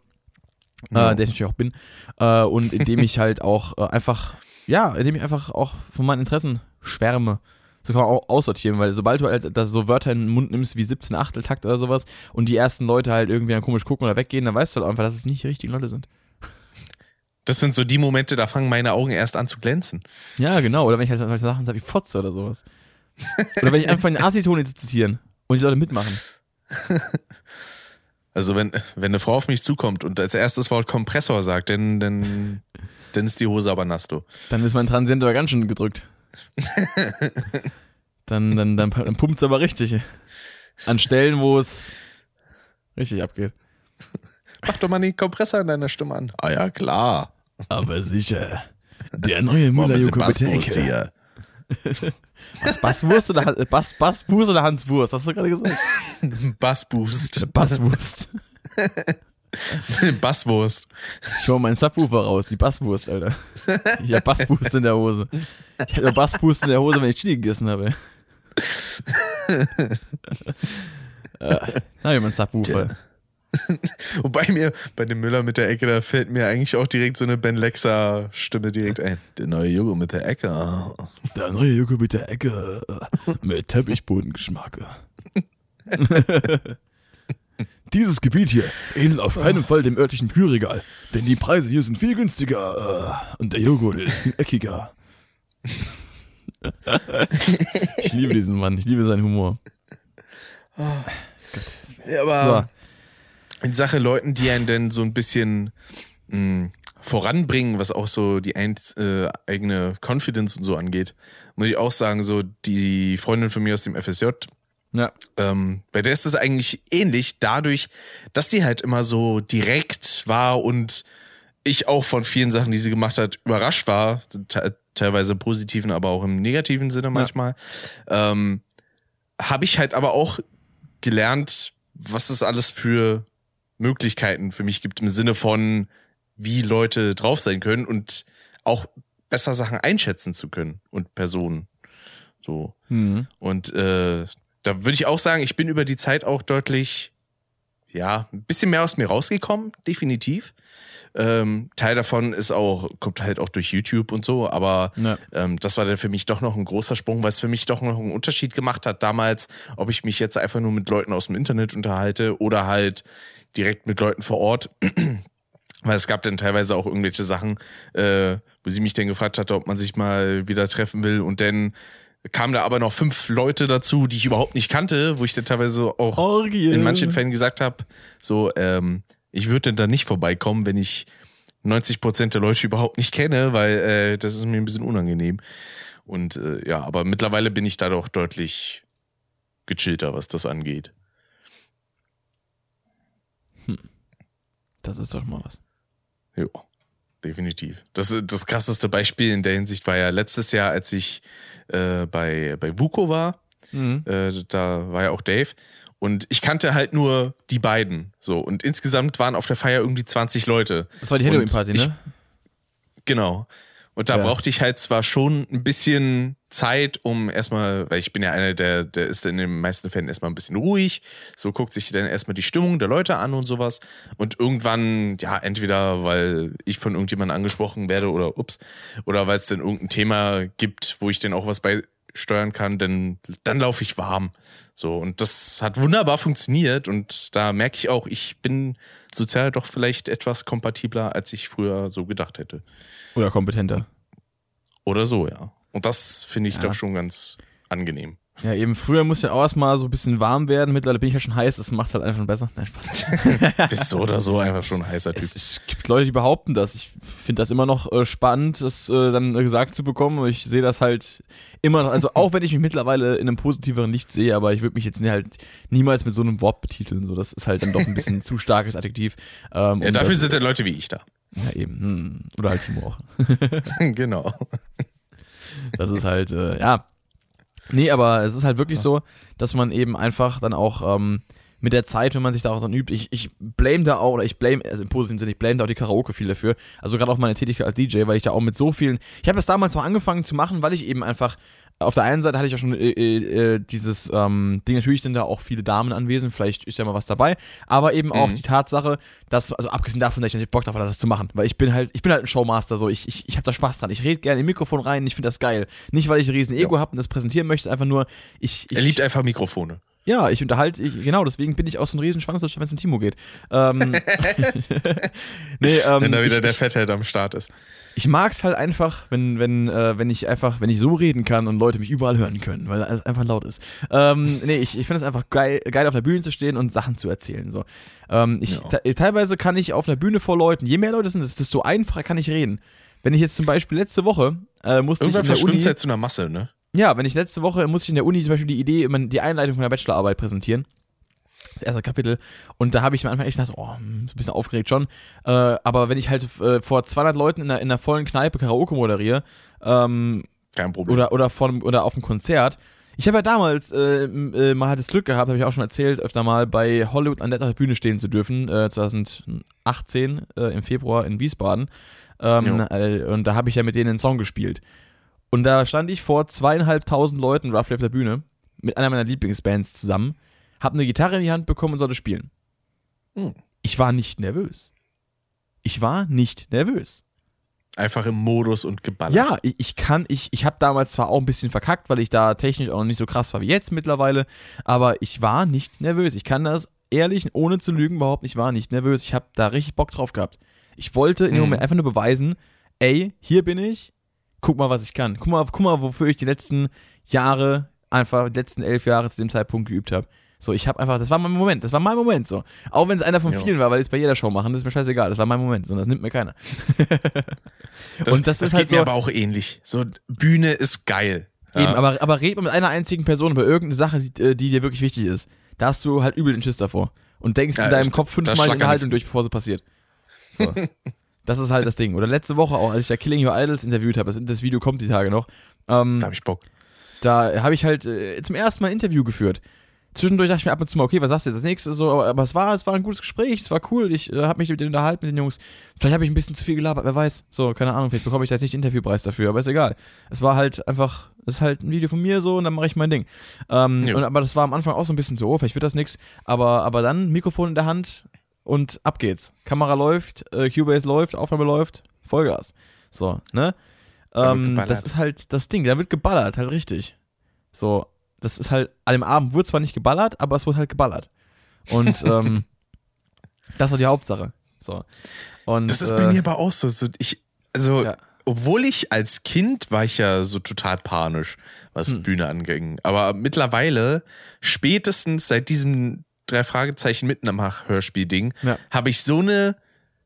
Speaker 1: Ja.
Speaker 2: äh, der ich natürlich auch bin, äh, und indem ich halt auch äh, einfach, ja, indem ich einfach auch von meinen Interessen schwärme. So kann man auch aussortieren, weil sobald du halt da so Wörter in den Mund nimmst wie 17 Achteltakt oder sowas und die ersten Leute halt irgendwie dann komisch gucken oder weggehen, dann weißt du halt einfach, dass es nicht die richtigen Leute sind.
Speaker 1: Das sind so die Momente, da fangen meine Augen erst an zu glänzen.
Speaker 2: Ja, genau. Oder wenn ich halt solche Sachen sage wie Fotze oder sowas. Oder wenn ich einfach den Assi-Toni zu zitieren und die Leute mitmachen.
Speaker 1: Also wenn, wenn eine Frau auf mich zukommt und als erstes Wort Kompressor sagt, dann, dann, dann ist die Hose aber nass, du.
Speaker 2: Dann ist mein Transient aber ganz schön gedrückt. Dann, dann, dann, dann pumpt es aber richtig. An Stellen, wo es richtig abgeht.
Speaker 1: Mach doch mal den Kompressor in deiner Stimme an. Ah ja, klar.
Speaker 2: Aber sicher. Der neue
Speaker 1: Bassbrust hier.
Speaker 2: Was, Basswurst oder, Bass, Basswurst oder Hans Wurst? Hast du gerade gesagt?
Speaker 1: Bassboost.
Speaker 2: Basswurst.
Speaker 1: Basswurst.
Speaker 2: Ich hol meinen Subwoofer raus, die Basswurst, Alter. Ich hab Bassboost in der Hose. Ich hab nur Bassboost in der Hose, wenn ich Chili gegessen habe. äh, na, wie mein Subwoofer.
Speaker 1: Wobei mir bei dem Müller mit der Ecke, da fällt mir eigentlich auch direkt so eine Ben Lexa Stimme direkt ein. Der neue Junge mit der Ecke. ah.
Speaker 2: Der neue Joko mit der Ecke. Mit Teppichbodengeschmack. Dieses Gebiet hier ähnelt auf keinen Fall dem örtlichen Kühlregal, denn die Preise hier sind viel günstiger äh, und der Joghurt ist viel eckiger. ich liebe diesen Mann, ich liebe seinen Humor.
Speaker 1: Ja, aber
Speaker 2: So,
Speaker 1: in Sache Leuten, die einen denn so ein bisschen mh, voranbringen, was auch so die ein, äh, eigene Confidence und so angeht, muss ich auch sagen, so die Freundin von mir aus dem FSJ,
Speaker 2: ja,
Speaker 1: ähm, bei der ist es eigentlich ähnlich, dadurch, dass die halt immer so direkt war und ich auch von vielen Sachen, die sie gemacht hat, überrascht war, te teilweise im positiven, aber auch im negativen Sinne manchmal, ähm, habe ich halt aber auch gelernt, was es alles für Möglichkeiten für mich gibt im Sinne von, wie Leute drauf sein können und auch besser Sachen einschätzen zu können und Personen. So.
Speaker 2: hm.
Speaker 1: Und äh, da würde ich auch sagen, ich bin über die Zeit auch deutlich, ja, ein bisschen mehr aus mir rausgekommen, definitiv. Ähm, Teil davon ist auch, kommt halt auch durch YouTube und so, aber
Speaker 2: Ja.
Speaker 1: ähm, das war dann für mich doch noch ein großer Sprung, weil es für mich doch noch einen Unterschied gemacht hat damals, ob ich mich jetzt einfach nur mit Leuten aus dem Internet unterhalte oder halt direkt mit Leuten vor Ort. Weil es gab dann teilweise auch irgendwelche Sachen, äh, wo sie mich dann gefragt hatte, ob man sich mal wieder treffen will. Und dann kamen da aber noch fünf Leute dazu, die ich überhaupt nicht kannte, wo ich dann teilweise auch
Speaker 2: Orgie.
Speaker 1: in manchen Fällen gesagt habe, so, ähm, ich würde da nicht vorbeikommen, wenn ich 90 Prozent der Leute überhaupt nicht kenne, weil äh, das ist mir ein bisschen unangenehm. Und äh, ja, aber mittlerweile bin ich da doch deutlich gechillter, was das angeht.
Speaker 2: Das ist doch mal was.
Speaker 1: Ja, definitiv. Das, das krasseste Beispiel in der Hinsicht war ja letztes Jahr, als ich äh, bei, bei Vuko war.
Speaker 2: Mhm.
Speaker 1: Äh, da war ja auch Dave. Und ich kannte halt nur die beiden. So. Und insgesamt waren auf der Feier irgendwie 20 Leute.
Speaker 2: Das war die Halloween-Party,
Speaker 1: ich-
Speaker 2: ne?
Speaker 1: Genau. Und da
Speaker 2: Ja.
Speaker 1: brauchte ich halt zwar schon ein bisschen Zeit, um erstmal, weil ich bin ja einer, der, der ist in den meisten Fällen erstmal ein bisschen ruhig, so guckt sich dann erstmal die Stimmung der Leute an und sowas. Und irgendwann, ja, entweder weil ich von irgendjemandem angesprochen werde oder ups, oder weil es dann irgendein Thema gibt, wo ich dann auch was beisteuern kann, dann, dann laufe ich warm. So, und das hat wunderbar funktioniert und da merke ich auch, ich bin sozial doch vielleicht etwas kompatibler, als ich früher so gedacht hätte.
Speaker 2: Oder kompetenter.
Speaker 1: Oder so, ja. Und das finde ich
Speaker 2: Ja.
Speaker 1: doch schon ganz angenehm.
Speaker 2: Ja, eben früher musste ich auch erstmal so ein bisschen warm werden. Mittlerweile bin ich halt schon heiß, das macht halt einfach schon besser. Nein, Spaß.
Speaker 1: Bist so oder so einfach schon ein heißer Typ.
Speaker 2: Es, es gibt Leute, die behaupten das. Ich finde das immer noch äh, spannend, das äh, dann gesagt zu bekommen. Ich sehe das halt immer noch, also auch wenn ich mich mittlerweile in einem positiveren Licht sehe, aber ich würde mich jetzt halt niemals mit so einem Wort betiteln. So, das ist halt dann doch ein bisschen zu starkes Adjektiv. Ähm,
Speaker 1: Ja, dafür
Speaker 2: das,
Speaker 1: sind dann Leute wie ich da.
Speaker 2: Ja, eben. Hm. Oder halt Timo auch.
Speaker 1: genau.
Speaker 2: Das ist halt, äh, ja. Nee, aber es ist halt wirklich so, dass man eben einfach dann auch ähm, mit der Zeit, wenn man sich daraus dann übt, ich, ich blame da auch, oder ich blame, also im positiven Sinne, ich blame da auch die Karaoke viel dafür. Also gerade auch meine Tätigkeit als DJ, weil ich da auch mit so vielen, ich habe das damals noch angefangen zu machen, weil ich eben einfach, auf der einen Seite hatte ich ja schon äh, äh, äh, dieses ähm, Ding, natürlich sind da auch viele Damen anwesend, vielleicht ist ja mal was dabei, aber eben auch
Speaker 1: Mhm.
Speaker 2: die Tatsache, dass, also abgesehen davon, dass ich natürlich Bock drauf hatte, das zu machen, weil ich bin halt, ich bin halt ein Showmaster, so, ich, ich, ich habe da Spaß dran, ich rede gerne im Mikrofon rein, ich finde das geil. Nicht, weil ich ein riesen Ego habe und das präsentieren möchte, einfach nur, ich, ich
Speaker 1: Er liebt einfach Mikrofone.
Speaker 2: Ja, ich unterhalte, ich, genau, deswegen bin ich auch so ein Riesenschwanz, wenn es um Timo geht. Ähm, nee, ähm,
Speaker 1: Wenn da wieder
Speaker 2: ich,
Speaker 1: der Fetthead am Start ist.
Speaker 2: ich mag es halt einfach, wenn, wenn, äh, wenn ich einfach, wenn ich so reden kann und Leute mich überall hören können, weil es einfach laut ist. Ähm, nee, ich, ich finde es einfach geil, geil, auf der Bühne zu stehen und Sachen zu erzählen. So. Ähm, ich,
Speaker 1: Ja.
Speaker 2: te- teilweise kann ich auf einer Bühne vor Leuten, je mehr Leute sind, desto einfacher kann ich reden. Wenn ich jetzt zum Beispiel letzte Woche äh, musste ich
Speaker 1: Irgendwann
Speaker 2: der Uni,
Speaker 1: verschwimmt es halt zu einer Masse, ne?
Speaker 2: Ja, wenn ich letzte Woche musste ich in der Uni zum Beispiel die Idee, die Einleitung von der Bachelorarbeit präsentieren. Das erste Kapitel. Und da habe ich am Anfang echt gedacht, oh, hm, so ein bisschen aufgeregt schon. Äh, aber wenn ich halt äh, vor 200 Leuten in einer, in einer vollen Kneipe Karaoke moderiere, ähm,
Speaker 1: Kein Problem.
Speaker 2: oder, oder, vor, oder auf einem Konzert. Ich habe ja damals äh, äh, mal halt das Glück gehabt, habe ich auch schon erzählt, öfter mal bei Hollywood an der Bühne stehen zu dürfen, äh, 2018 äh, im Februar in Wiesbaden. Ähm, äh, und da habe ich ja mit denen einen Song gespielt. Und da stand ich vor zweieinhalbtausend Leuten roughly auf der Bühne mit einer meiner Lieblingsbands zusammen, habe eine Gitarre in die Hand bekommen und sollte spielen.
Speaker 1: Hm.
Speaker 2: Ich war nicht nervös. Ich war nicht nervös.
Speaker 1: einfach im Modus und geballert.
Speaker 2: Ja, ich, ich kann, ich, ich habe damals zwar auch ein bisschen verkackt, weil ich da technisch auch noch nicht so krass war wie jetzt mittlerweile, aber ich war nicht nervös. Ich kann das ehrlich, ohne zu lügen, behaupten, ich war nicht nervös. Ich habe da richtig Bock drauf gehabt. Ich wollte in dem
Speaker 1: Mhm.
Speaker 2: Moment einfach nur beweisen, ey, hier bin ich, guck mal, was ich kann. Guck mal, guck mal, wofür ich die letzten Jahre, einfach die letzten elf Jahre zu dem Zeitpunkt geübt habe. So, ich habe einfach, das war mein Moment, das war mein Moment so. Auch wenn es einer von
Speaker 1: Ja.
Speaker 2: vielen war, weil ich es bei jeder Show machen, das ist mir scheißegal, das war mein Moment, so, das nimmt mir keiner.
Speaker 1: das,
Speaker 2: und das
Speaker 1: das
Speaker 2: ist
Speaker 1: geht
Speaker 2: halt
Speaker 1: mir
Speaker 2: so-
Speaker 1: aber auch ähnlich. So, Bühne ist geil. Ja.
Speaker 2: Eben, aber, aber red mal mit einer einzigen Person über irgendeine Sache, die, äh, die dir wirklich wichtig ist. Da hast du halt übel den Schiss davor. Und denkst
Speaker 1: Ja,
Speaker 2: in deinem Kopf fünfmal die
Speaker 1: mich.
Speaker 2: durch, bevor sie passiert. So. das ist halt das Ding. Oder letzte Woche auch, als ich da Killing Your Idols interviewt habe, das, das Video kommt die Tage noch, ähm,
Speaker 1: da hab ich Bock.
Speaker 2: da habe ich halt äh, zum ersten Mal ein Interview geführt. Zwischendurch dachte ich mir ab und zu mal, okay, was sagst du jetzt als nächstes? So, aber, aber es, war, es war ein gutes Gespräch, es war cool, ich äh, habe mich mit denen unterhalten, mit den Jungs. Vielleicht habe ich ein bisschen zu viel gelabert, wer weiß. So, keine Ahnung, vielleicht bekomme ich da jetzt nicht den Interviewpreis dafür, aber ist egal. Es war halt einfach, es ist halt ein Video von mir so und dann mache ich mein Ding. Ähm,
Speaker 1: Ja.
Speaker 2: und, aber das war am Anfang auch so ein bisschen so, oh, vielleicht wird das nix. Aber, aber dann Mikrofon in der Hand und ab geht's. Kamera läuft, äh, Cubase läuft, Aufnahme läuft, Vollgas. So, ne? Ähm, das ist halt das Ding, da wird geballert, halt richtig. So, das ist halt, an dem Abend wurde zwar nicht geballert, aber es wurde halt geballert. Und ähm, das war die Hauptsache. So. Und,
Speaker 1: Das ist
Speaker 2: äh,
Speaker 1: bei mir aber auch so. so ich, also,
Speaker 2: ja.
Speaker 1: obwohl ich als Kind war ich ja so total panisch, was hm. Bühne anging. Aber mittlerweile, spätestens seit diesem drei Fragezeichen mitten am Hörspiel-Ding, ja. habe ich so eine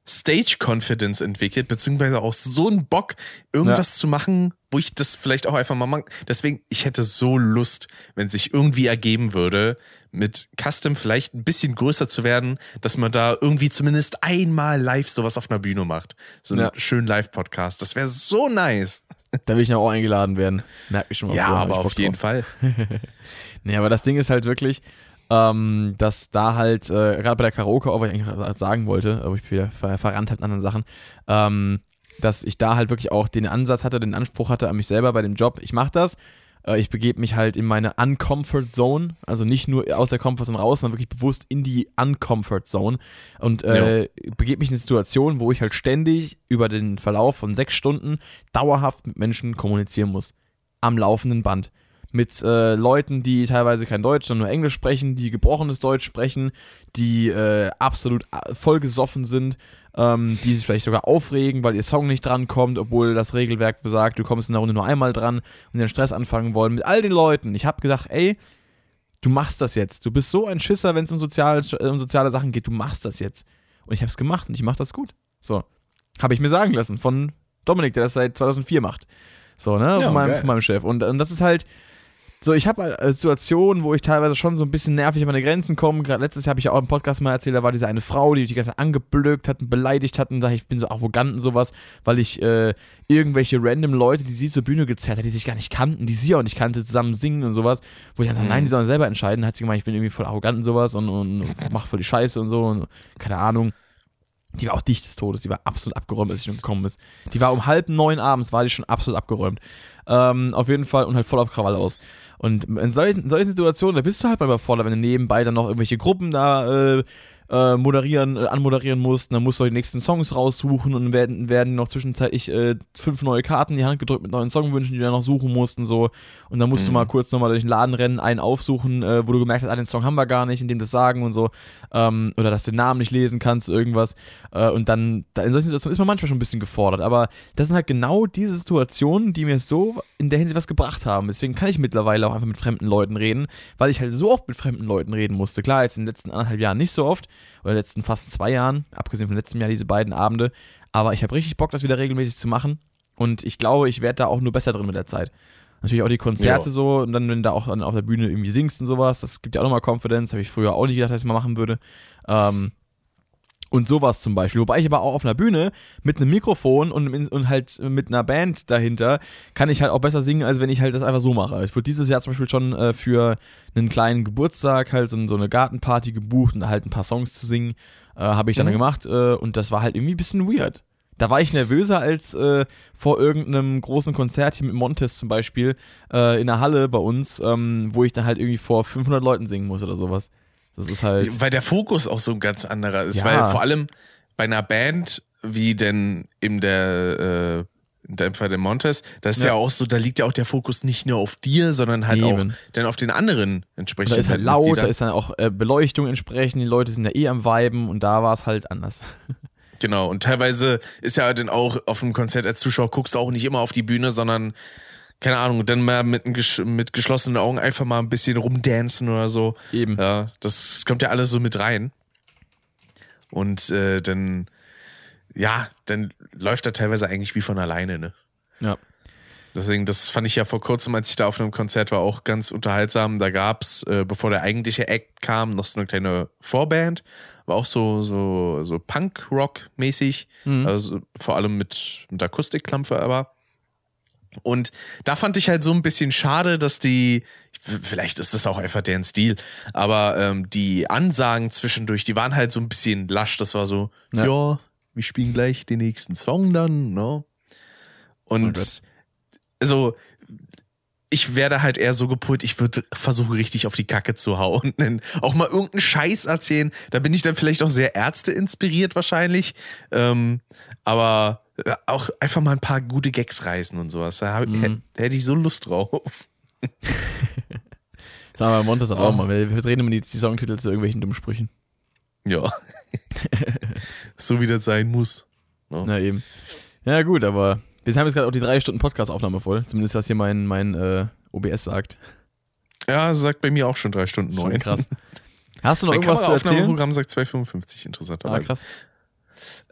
Speaker 1: Stage Confidence entwickelt, beziehungsweise auch so einen Bock, irgendwas ja. zu machen, wo ich das vielleicht auch einfach mal mag. Deswegen, ich hätte so Lust, wenn sich irgendwie ergeben würde, mit Custom vielleicht ein bisschen größer zu werden, dass man da irgendwie zumindest einmal live sowas auf einer Bühne macht. So einen ja. schönen Live-Podcast. Das wäre so nice.
Speaker 2: Da will ich dann auch eingeladen werden. Merke ich schon mal.
Speaker 1: Ja, aber auf jeden. Fall.
Speaker 2: nee, aber das Ding ist halt wirklich, ähm, dass da halt, äh, gerade bei der Karaoke, auch was ich eigentlich sagen wollte, aber ich bin wieder ver verrannt halt in anderen Sachen, ähm, dass ich da halt wirklich auch den Ansatz hatte, den Anspruch hatte an mich selber bei dem Job, ich mache das, äh, ich begebe mich halt in meine Uncomfort Zone, also nicht nur aus der Comfort Zone raus, sondern wirklich bewusst in die Uncomfort Zone und äh, begebe mich in eine Situation, wo ich halt ständig über den Verlauf von sechs Stunden dauerhaft mit Menschen kommunizieren muss. Am laufenden Band mit äh, Leuten, die teilweise kein Deutsch, sondern nur Englisch sprechen, die gebrochenes Deutsch sprechen, die äh, absolut äh, vollgesoffen sind, ähm, die sich vielleicht sogar aufregen, weil ihr Song nicht drankommt, obwohl das Regelwerk besagt, du kommst in der Runde nur einmal dran und den Stress anfangen wollen. Mit all den Leuten. Ich habe gedacht, ey, du machst das jetzt. Du bist so ein Schisser, wenn es um, sozial, um soziale Sachen geht. Du machst das jetzt. Und ich habe es gemacht und ich mache das gut. So. Habe ich mir sagen lassen von Dominik, der das seit 2004 macht. So, ne? Ja, von, meinem, von meinem Chef. Und, und das ist halt, so, ich habe äh, Situationen, wo ich teilweise schon so ein bisschen nervig an meine Grenzen komme. Gerade letztes Jahr habe ich ja auch im Podcast mal erzählt, da war diese eine Frau, die mich die ganze Zeit angeblökt hat und beleidigt hat und sagt, ich bin so arrogant und sowas, weil ich äh, irgendwelche random Leute, die sie zur Bühne gezerrt hat, die sich gar nicht kannten, die sie auch nicht kannte, zusammen singen und sowas, wo ich dann sage, nein, die sollen selber entscheiden. Hat sie gemeint, ich bin irgendwie voll arrogant und sowas und, und mach voll die Scheiße und so und keine Ahnung. Die war auch dicht des Todes, die war absolut abgeräumt, als schon gekommen ist. Die war um halb neun abends, war die schon absolut abgeräumt. Ähm, auf jeden Fall und halt voll auf Krawall aus. Und in solchen, solchen Situationen, da bist du halt mal überfordert, wenn du nebenbei dann noch irgendwelche Gruppen da äh, äh, moderieren, äh, anmoderieren musst. Dann musst du die nächsten Songs raussuchen und werden, werden noch zwischenzeitlich äh, fünf neue Karten in die Hand gedrückt mit neuen Songwünschen, die du dann noch suchen musst und so. Und dann musst mhm. du mal kurz nochmal durch den Laden rennen, einen aufsuchen, äh, wo du gemerkt hast, ah, den Song haben wir gar nicht, in dem das sagen und so. Ähm, oder dass du den Namen nicht lesen kannst, irgendwas. Äh, und dann, da in solchen Situationen ist man manchmal schon ein bisschen gefordert. Aber das sind halt genau diese Situationen, die mir so in der Hinsicht was gebracht haben. Deswegen kann ich mittlerweile auch einfach mit fremden Leuten reden, weil ich halt so oft mit fremden Leuten reden musste. Klar, jetzt in den letzten anderthalb Jahren nicht so oft oder letzten fast zwei Jahren, abgesehen von letztem Jahr diese beiden Abende. Aber ich habe richtig Bock, das wieder regelmäßig zu machen. Und ich glaube, ich werde da auch nur besser drin mit der Zeit. Natürlich auch die Konzerte ja. so und dann, wenn du da auch auf der Bühne irgendwie singst und sowas, das gibt ja auch nochmal Confidence. Habe ich früher auch nicht gedacht, dass ich mal machen würde. Ähm, und sowas zum Beispiel. Wobei ich aber auch auf einer Bühne mit einem Mikrofon und, und halt mit einer Band dahinter kann ich halt auch besser singen, als wenn ich halt das einfach so mache. Ich wurde dieses Jahr zum Beispiel schon äh, für einen kleinen Geburtstag halt so, so, eine Gartenparty gebucht und halt ein paar Songs zu singen. Äh, Habe ich dann mhm. gemacht äh, und das war halt irgendwie ein bisschen weird. Da war ich nervöser als äh, vor irgendeinem großen Konzert hier mit Montes zum Beispiel äh, in der Halle bei uns, ähm, wo ich dann halt irgendwie vor 500 Leuten singen muss oder sowas. Das ist halt.
Speaker 1: Weil der Fokus auch so ein ganz anderer ist. Ja. Weil vor allem bei einer Band wie denn in der, äh, in dem Fall der Montes, das ist ja. ja. auch so, da liegt ja auch der Fokus nicht nur auf dir, sondern halt Eben. auch dann auf den anderen entsprechend.
Speaker 2: Da ist halt laut, da ist dann auch äh, Beleuchtung entsprechend, die Leute sind ja eh am Viben und da war es halt anders.
Speaker 1: Genau, und teilweise ist ja dann auch auf einem Konzert als Zuschauer guckst du auch nicht immer auf die Bühne, sondern keine Ahnung, dann mal mit, mit geschlossenen Augen einfach mal ein bisschen rumdancen oder so.
Speaker 2: Eben.
Speaker 1: Ja, das kommt ja alles so mit rein. Und äh, dann, ja, dann läuft er teilweise eigentlich wie von alleine, ne?
Speaker 2: Ja.
Speaker 1: Deswegen, das fand ich ja vor kurzem, als ich da auf einem Konzert war, auch ganz unterhaltsam. Da gab's, äh, bevor der eigentliche Act kam, noch so eine kleine Vorband. War auch so, so, so Punk-Rock-mäßig. Mhm. Also vor allem mit, mit Akustikklampfe aber. Und da fand ich halt so ein bisschen schade, dass die, vielleicht ist das auch einfach deren Stil, aber ähm, die Ansagen zwischendurch, die waren halt so ein bisschen lasch. Das war so, ja, ja wir spielen gleich den nächsten Song dann, ne? Und oh also ich werde halt eher so gepult, ich würde versuchen, richtig auf die Kacke zu hauen. auch mal irgendeinen Scheiß erzählen. Da bin ich dann vielleicht auch sehr Ärzte inspiriert wahrscheinlich. Ähm, aber auch einfach mal ein paar gute Gags reißen und sowas. Da hab, mhm. hätte ich so Lust drauf.
Speaker 2: Sagen wir Montas oh. auch mal. Wir drehen immer die, die Songtitel zu irgendwelchen dummen Sprüchen.
Speaker 1: Ja. so wie das sein muss.
Speaker 2: No? Na eben. Ja, gut, aber Wir haben jetzt gerade auch die drei Stunden Podcast-Aufnahme voll. Zumindest was hier mein, mein äh, OBS sagt.
Speaker 1: Ja, sagt bei mir auch schon drei Stunden neun.
Speaker 2: Krass. Hast du noch
Speaker 1: mein
Speaker 2: irgendwas zu erzählen?
Speaker 1: Kameraufnahmeprogramm sagt 2,55, interessanterweise.
Speaker 2: Ah, krass.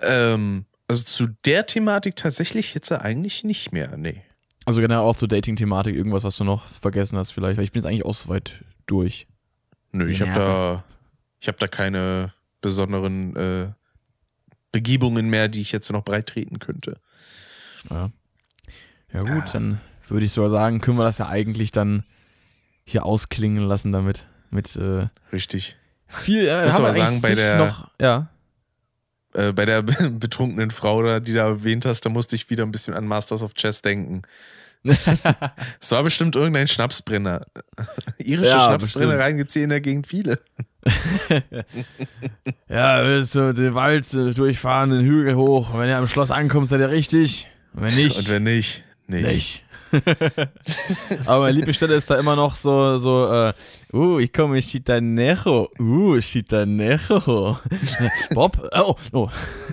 Speaker 1: Ähm, also zu der Thematik tatsächlich jetzt eigentlich nicht mehr, nee.
Speaker 2: Also generell auch zur Dating-Thematik, irgendwas, was du noch vergessen hast vielleicht, weil ich bin jetzt eigentlich auch so weit durch.
Speaker 1: Nö, ich habe da, ich habe da keine besonderen äh, Begebungen mehr, die ich jetzt noch breit treten könnte.
Speaker 2: Ja, ja gut, ja. dann würde ich sogar sagen, können wir das ja eigentlich dann hier ausklingen lassen damit. Mit, äh,
Speaker 1: Richtig.
Speaker 2: Viel, äh,
Speaker 1: Muss aber sagen, bei der,
Speaker 2: noch, ja.
Speaker 1: Äh, bei der betrunkenen Frau, da, die du erwähnt hast, da musste ich wieder ein bisschen an Masters of Chess denken. Es war bestimmt irgendein Schnapsbrenner. Irische ja, hier in der Gegend viele.
Speaker 2: ja, willst du den Wald äh, durchfahren, den Hügel hoch. Und wenn ihr am Schloss ankommt, seid ihr richtig. Und wenn nicht.
Speaker 1: Und wenn nicht, nicht. nicht.
Speaker 2: Aber meine Lieblingsstelle ist da immer noch so, so, äh, uh, ich komme in Chitanejo. Uh, Chitanejo. Bob? Oh, oh.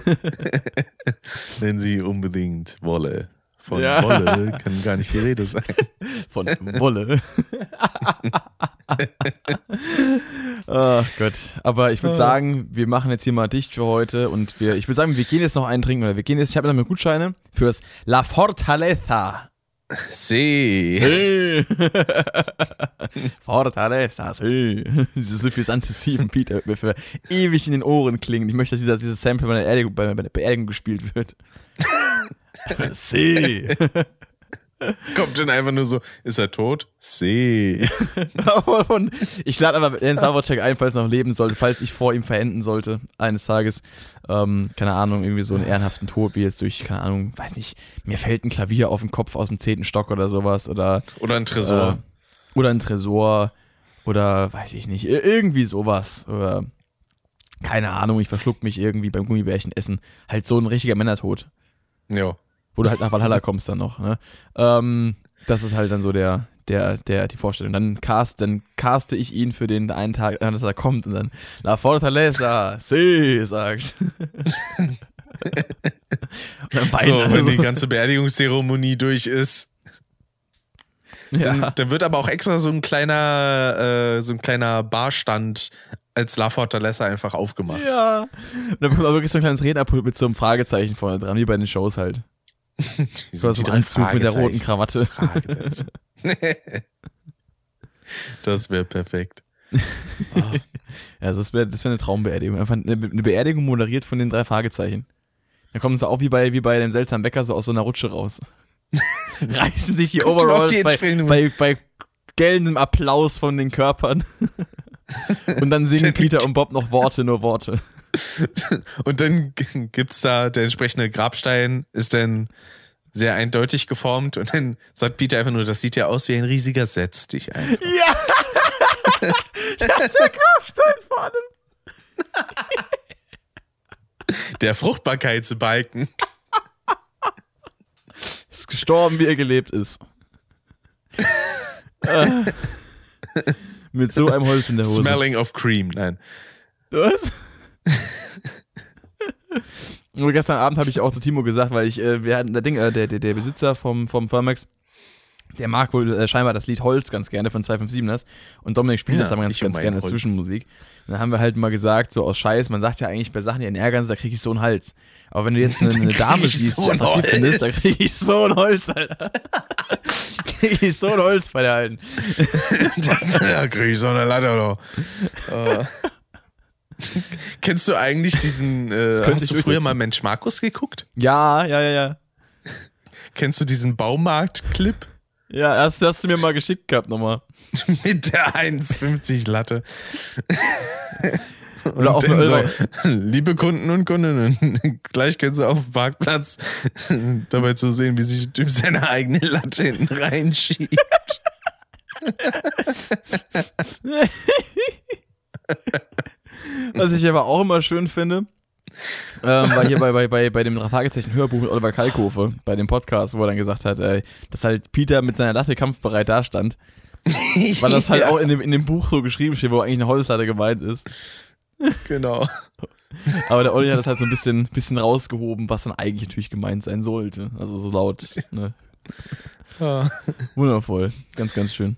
Speaker 1: Wenn sie unbedingt wolle. Von ja. Wolle kann gar nicht die Rede sein.
Speaker 2: Von Wolle. oh Gott. Aber ich würde ah. sagen, wir machen jetzt hier mal dicht für heute und wir, ich würde sagen, wir gehen jetzt noch einen trinken oder wir gehen jetzt, ich habe noch mit Gutscheine fürs La Fortaleza.
Speaker 1: Sí.
Speaker 2: sí. Fortaleza, sí. Diese suffisante Steven Peter wird mir für ewig in den Ohren klingen. Ich möchte, dass dieser, dieses Sample bei der, Beerdigung, bei der Beerdigung gespielt wird. sí.
Speaker 1: Kommt dann einfach nur so, ist er tot? See.
Speaker 2: ich lade aber Jens Wawrczyk ein, falls er noch leben sollte, falls ich vor ihm verenden sollte, eines Tages. Ähm, keine Ahnung, irgendwie so einen ehrenhaften Tod, wie jetzt durch, keine Ahnung, weiß nicht, mir fällt ein Klavier auf den Kopf aus dem zehnten Stock oder sowas. Oder,
Speaker 1: oder ein Tresor.
Speaker 2: Äh, oder ein Tresor. Oder weiß ich nicht, irgendwie sowas. Oder keine Ahnung, ich verschluck mich irgendwie beim Gummibärchen essen. Halt so ein richtiger Männertod.
Speaker 1: Ja
Speaker 2: wo du halt nach Valhalla kommst dann noch. Ne? Ähm, das ist halt dann so der, der, der, die Vorstellung. Dann cast, dann caste ich ihn für den einen Tag, dass er kommt und dann La Fortaleza, sí, sagt.
Speaker 1: so, wenn die ganze Beerdigungszeremonie durch ist. Dann, ja. dann, wird aber auch extra so ein kleiner, äh, so ein kleiner Barstand als La Fortaleza einfach aufgemacht.
Speaker 2: Ja. Und dann kommt auch wirklich so ein kleines Rednerpult mit so einem Fragezeichen vorne dran, wie bei den Shows halt. Du hast so einen Anzug mit der roten Krawatte.
Speaker 1: das wäre perfekt.
Speaker 2: Oh. ja, das wäre das wär eine Traumbeerdigung. Einfach eine, eine, Beerdigung moderiert von den drei Fragezeichen. Dann kommen sie auch wie bei, wie bei dem seltsamen Bäcker so aus so einer Rutsche raus. Reißen sich die Overalls die bei, bei, bei gelbendem Applaus von den Körpern. und dann singen Peter und Bob noch Worte, nur Worte.
Speaker 1: Und dann gibt's da der entsprechende Grabstein, ist dann sehr eindeutig geformt und dann sagt Peter einfach nur, das sieht ja aus wie ein riesiger Setz dich einfach.
Speaker 2: Ja! ja, der Grabstein vor allem.
Speaker 1: Der Fruchtbarkeitsbalken.
Speaker 2: Ist gestorben, wie er gelebt ist. äh, mit so einem Holz in der Hose.
Speaker 1: Smelling of cream, nein.
Speaker 2: Was? Und gestern Abend habe ich auch zu Timo gesagt, weil ich, äh, wir hatten der Ding, äh, der, der, der Besitzer vom, vom Firmax, der mag wohl äh, scheinbar das Lied Holz ganz gerne von 257ers und Dominik spielt ja, das aber ganz, ganz gerne als Zwischenmusik. Und dann haben wir halt mal gesagt, so aus Scheiß, man sagt ja eigentlich bei Sachen, die einen ärgern, da kriege ich so einen Hals. Aber wenn du jetzt eine, eine Dame siehst, so die attraktiv findest, da kriege ich so ein Holz, Alter. kriege ich so ein Holz bei der Alten.
Speaker 1: ja, kriege ich so eine Latte, oder? Uh. Kennst du eigentlich diesen, äh, hast du früher mal Mensch Markus geguckt?
Speaker 2: Ja, ja, ja, ja.
Speaker 1: Kennst du diesen Baumarkt-Clip?
Speaker 2: Ja, hast, hast du mir mal geschickt gehabt nochmal.
Speaker 1: Mit der 1,50 Latte. Oder auch so, liebe Kunden und Kundinnen, gleich können Sie auf dem Parkplatz dabei zu sehen, wie sich der Typ seine eigene Latte hinten reinschiebt.
Speaker 2: Was ich aber auch immer schön finde, ähm, war hier bei, bei, bei, bei dem Fragezeichen Hörbuch mit Oliver Kalkofe, bei dem Podcast, wo er dann gesagt hat, ey, dass halt Peter mit seiner Latte kampfbereit dastand. weil das halt ja. auch in dem, in dem Buch so geschrieben steht, wo eigentlich eine Holzlatte gemeint ist.
Speaker 1: Genau.
Speaker 2: Aber der Olli hat das halt so ein bisschen, bisschen rausgehoben, was dann eigentlich natürlich gemeint sein sollte. Also so laut. Ne?
Speaker 1: Ja.
Speaker 2: Wundervoll. Ganz, ganz schön.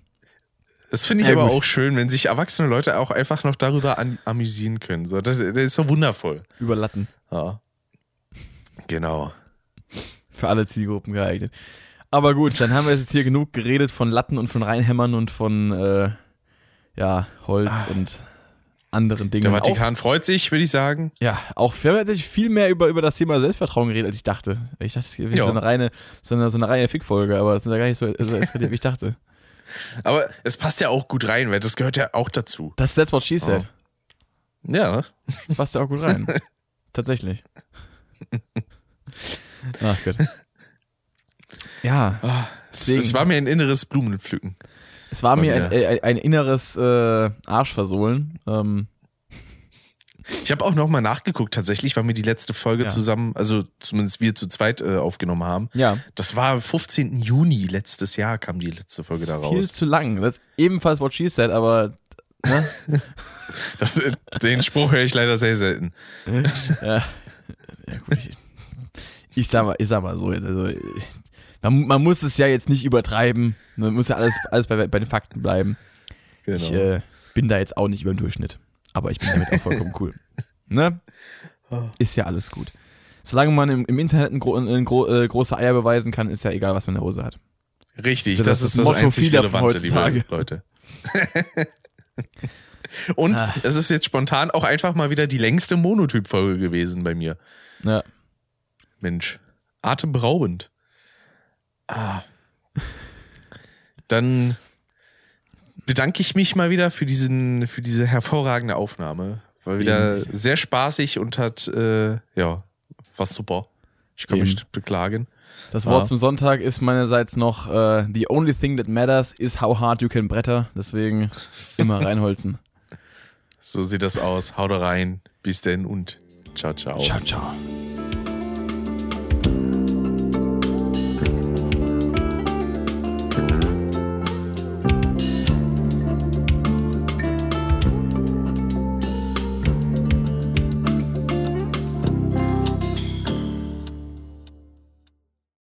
Speaker 1: Das finde ich
Speaker 2: Ja,
Speaker 1: aber
Speaker 2: gut.
Speaker 1: auch schön, wenn sich erwachsene Leute auch einfach noch darüber an, amüsieren können. So, das, das ist so wundervoll.
Speaker 2: Über Latten.
Speaker 1: Ja. Genau.
Speaker 2: Für alle Zielgruppen geeignet. Aber gut, dann haben wir jetzt hier genug geredet von Latten und von Reinhämmern und von äh, ja, Holz
Speaker 1: Ah.
Speaker 2: und anderen Dingen.
Speaker 1: Der Vatikan freut sich, würde ich sagen.
Speaker 2: Auch, ja, auch wir haben viel mehr über, über das Thema Selbstvertrauen geredet, als ich dachte. Ich dachte, es wäre so eine reine, so eine, so eine reine Fickfolge, aber es ist ja gar nicht so, so eskaliert, wie ich dachte.
Speaker 1: Aber es passt ja auch gut rein, weil das gehört ja auch dazu.
Speaker 2: Das ist that's what she said.
Speaker 1: Ja.
Speaker 2: Das passt ja auch gut rein. Tatsächlich. Ach Gott. Ja,
Speaker 1: Es,
Speaker 2: Deswegen-
Speaker 1: es war mir ein inneres Blumenpflücken.
Speaker 2: es war mir ein, ein, ein inneres äh, Arschversohlen. Ähm,
Speaker 1: Ich habe auch nochmal nachgeguckt, tatsächlich, weil wir die letzte Folge
Speaker 2: Ja.
Speaker 1: zusammen, also zumindest wir zu zweit äh, aufgenommen haben.
Speaker 2: ja,
Speaker 1: Das war 15. Juni letztes Jahr kam die letzte Folge da
Speaker 2: viel
Speaker 1: raus.
Speaker 2: zu lang. Das ist ebenfalls what she said, aber ne?
Speaker 1: Das, äh, den Spruch höre ich leider sehr selten.
Speaker 2: ja, ja gut. Ich, ich, sag mal, ich sag mal so, also, man, man muss es ja jetzt nicht übertreiben. Man muss ja alles, alles bei, bei den Fakten bleiben.
Speaker 1: Genau.
Speaker 2: Ich äh, bin da jetzt auch nicht über den Durchschnitt. Aber ich bin damit auch vollkommen cool. Ne? Ist ja alles gut. Solange man im, im Internet ein, gro ein gro äh, große Eier beweisen kann, ist ja egal, was man in der Hose hat.
Speaker 1: Richtig,
Speaker 2: So,
Speaker 1: das,
Speaker 2: das ist
Speaker 1: das
Speaker 2: Motto
Speaker 1: einzig Relevante, liebe. Leute. Und
Speaker 2: Ah.
Speaker 1: es ist jetzt spontan auch einfach mal wieder die längste Monotyp-Folge gewesen bei mir.
Speaker 2: Ja.
Speaker 1: Mensch, atemberaubend. Ah. Dann bedanke ich mich mal wieder für, diesen, für diese hervorragende Aufnahme. War wieder
Speaker 2: Eben.
Speaker 1: sehr spaßig und hat, äh, ja, war super. Ich kann mich
Speaker 2: Eben.
Speaker 1: nicht beklagen.
Speaker 2: Das Wort
Speaker 1: Ah.
Speaker 2: zum Sonntag ist meinerseits noch äh, The only thing that matters is how hard you can bretter. Deswegen immer reinholzen.
Speaker 1: So sieht das aus. Haut rein. Bis denn und ciao, ciao.
Speaker 2: ciao, ciao.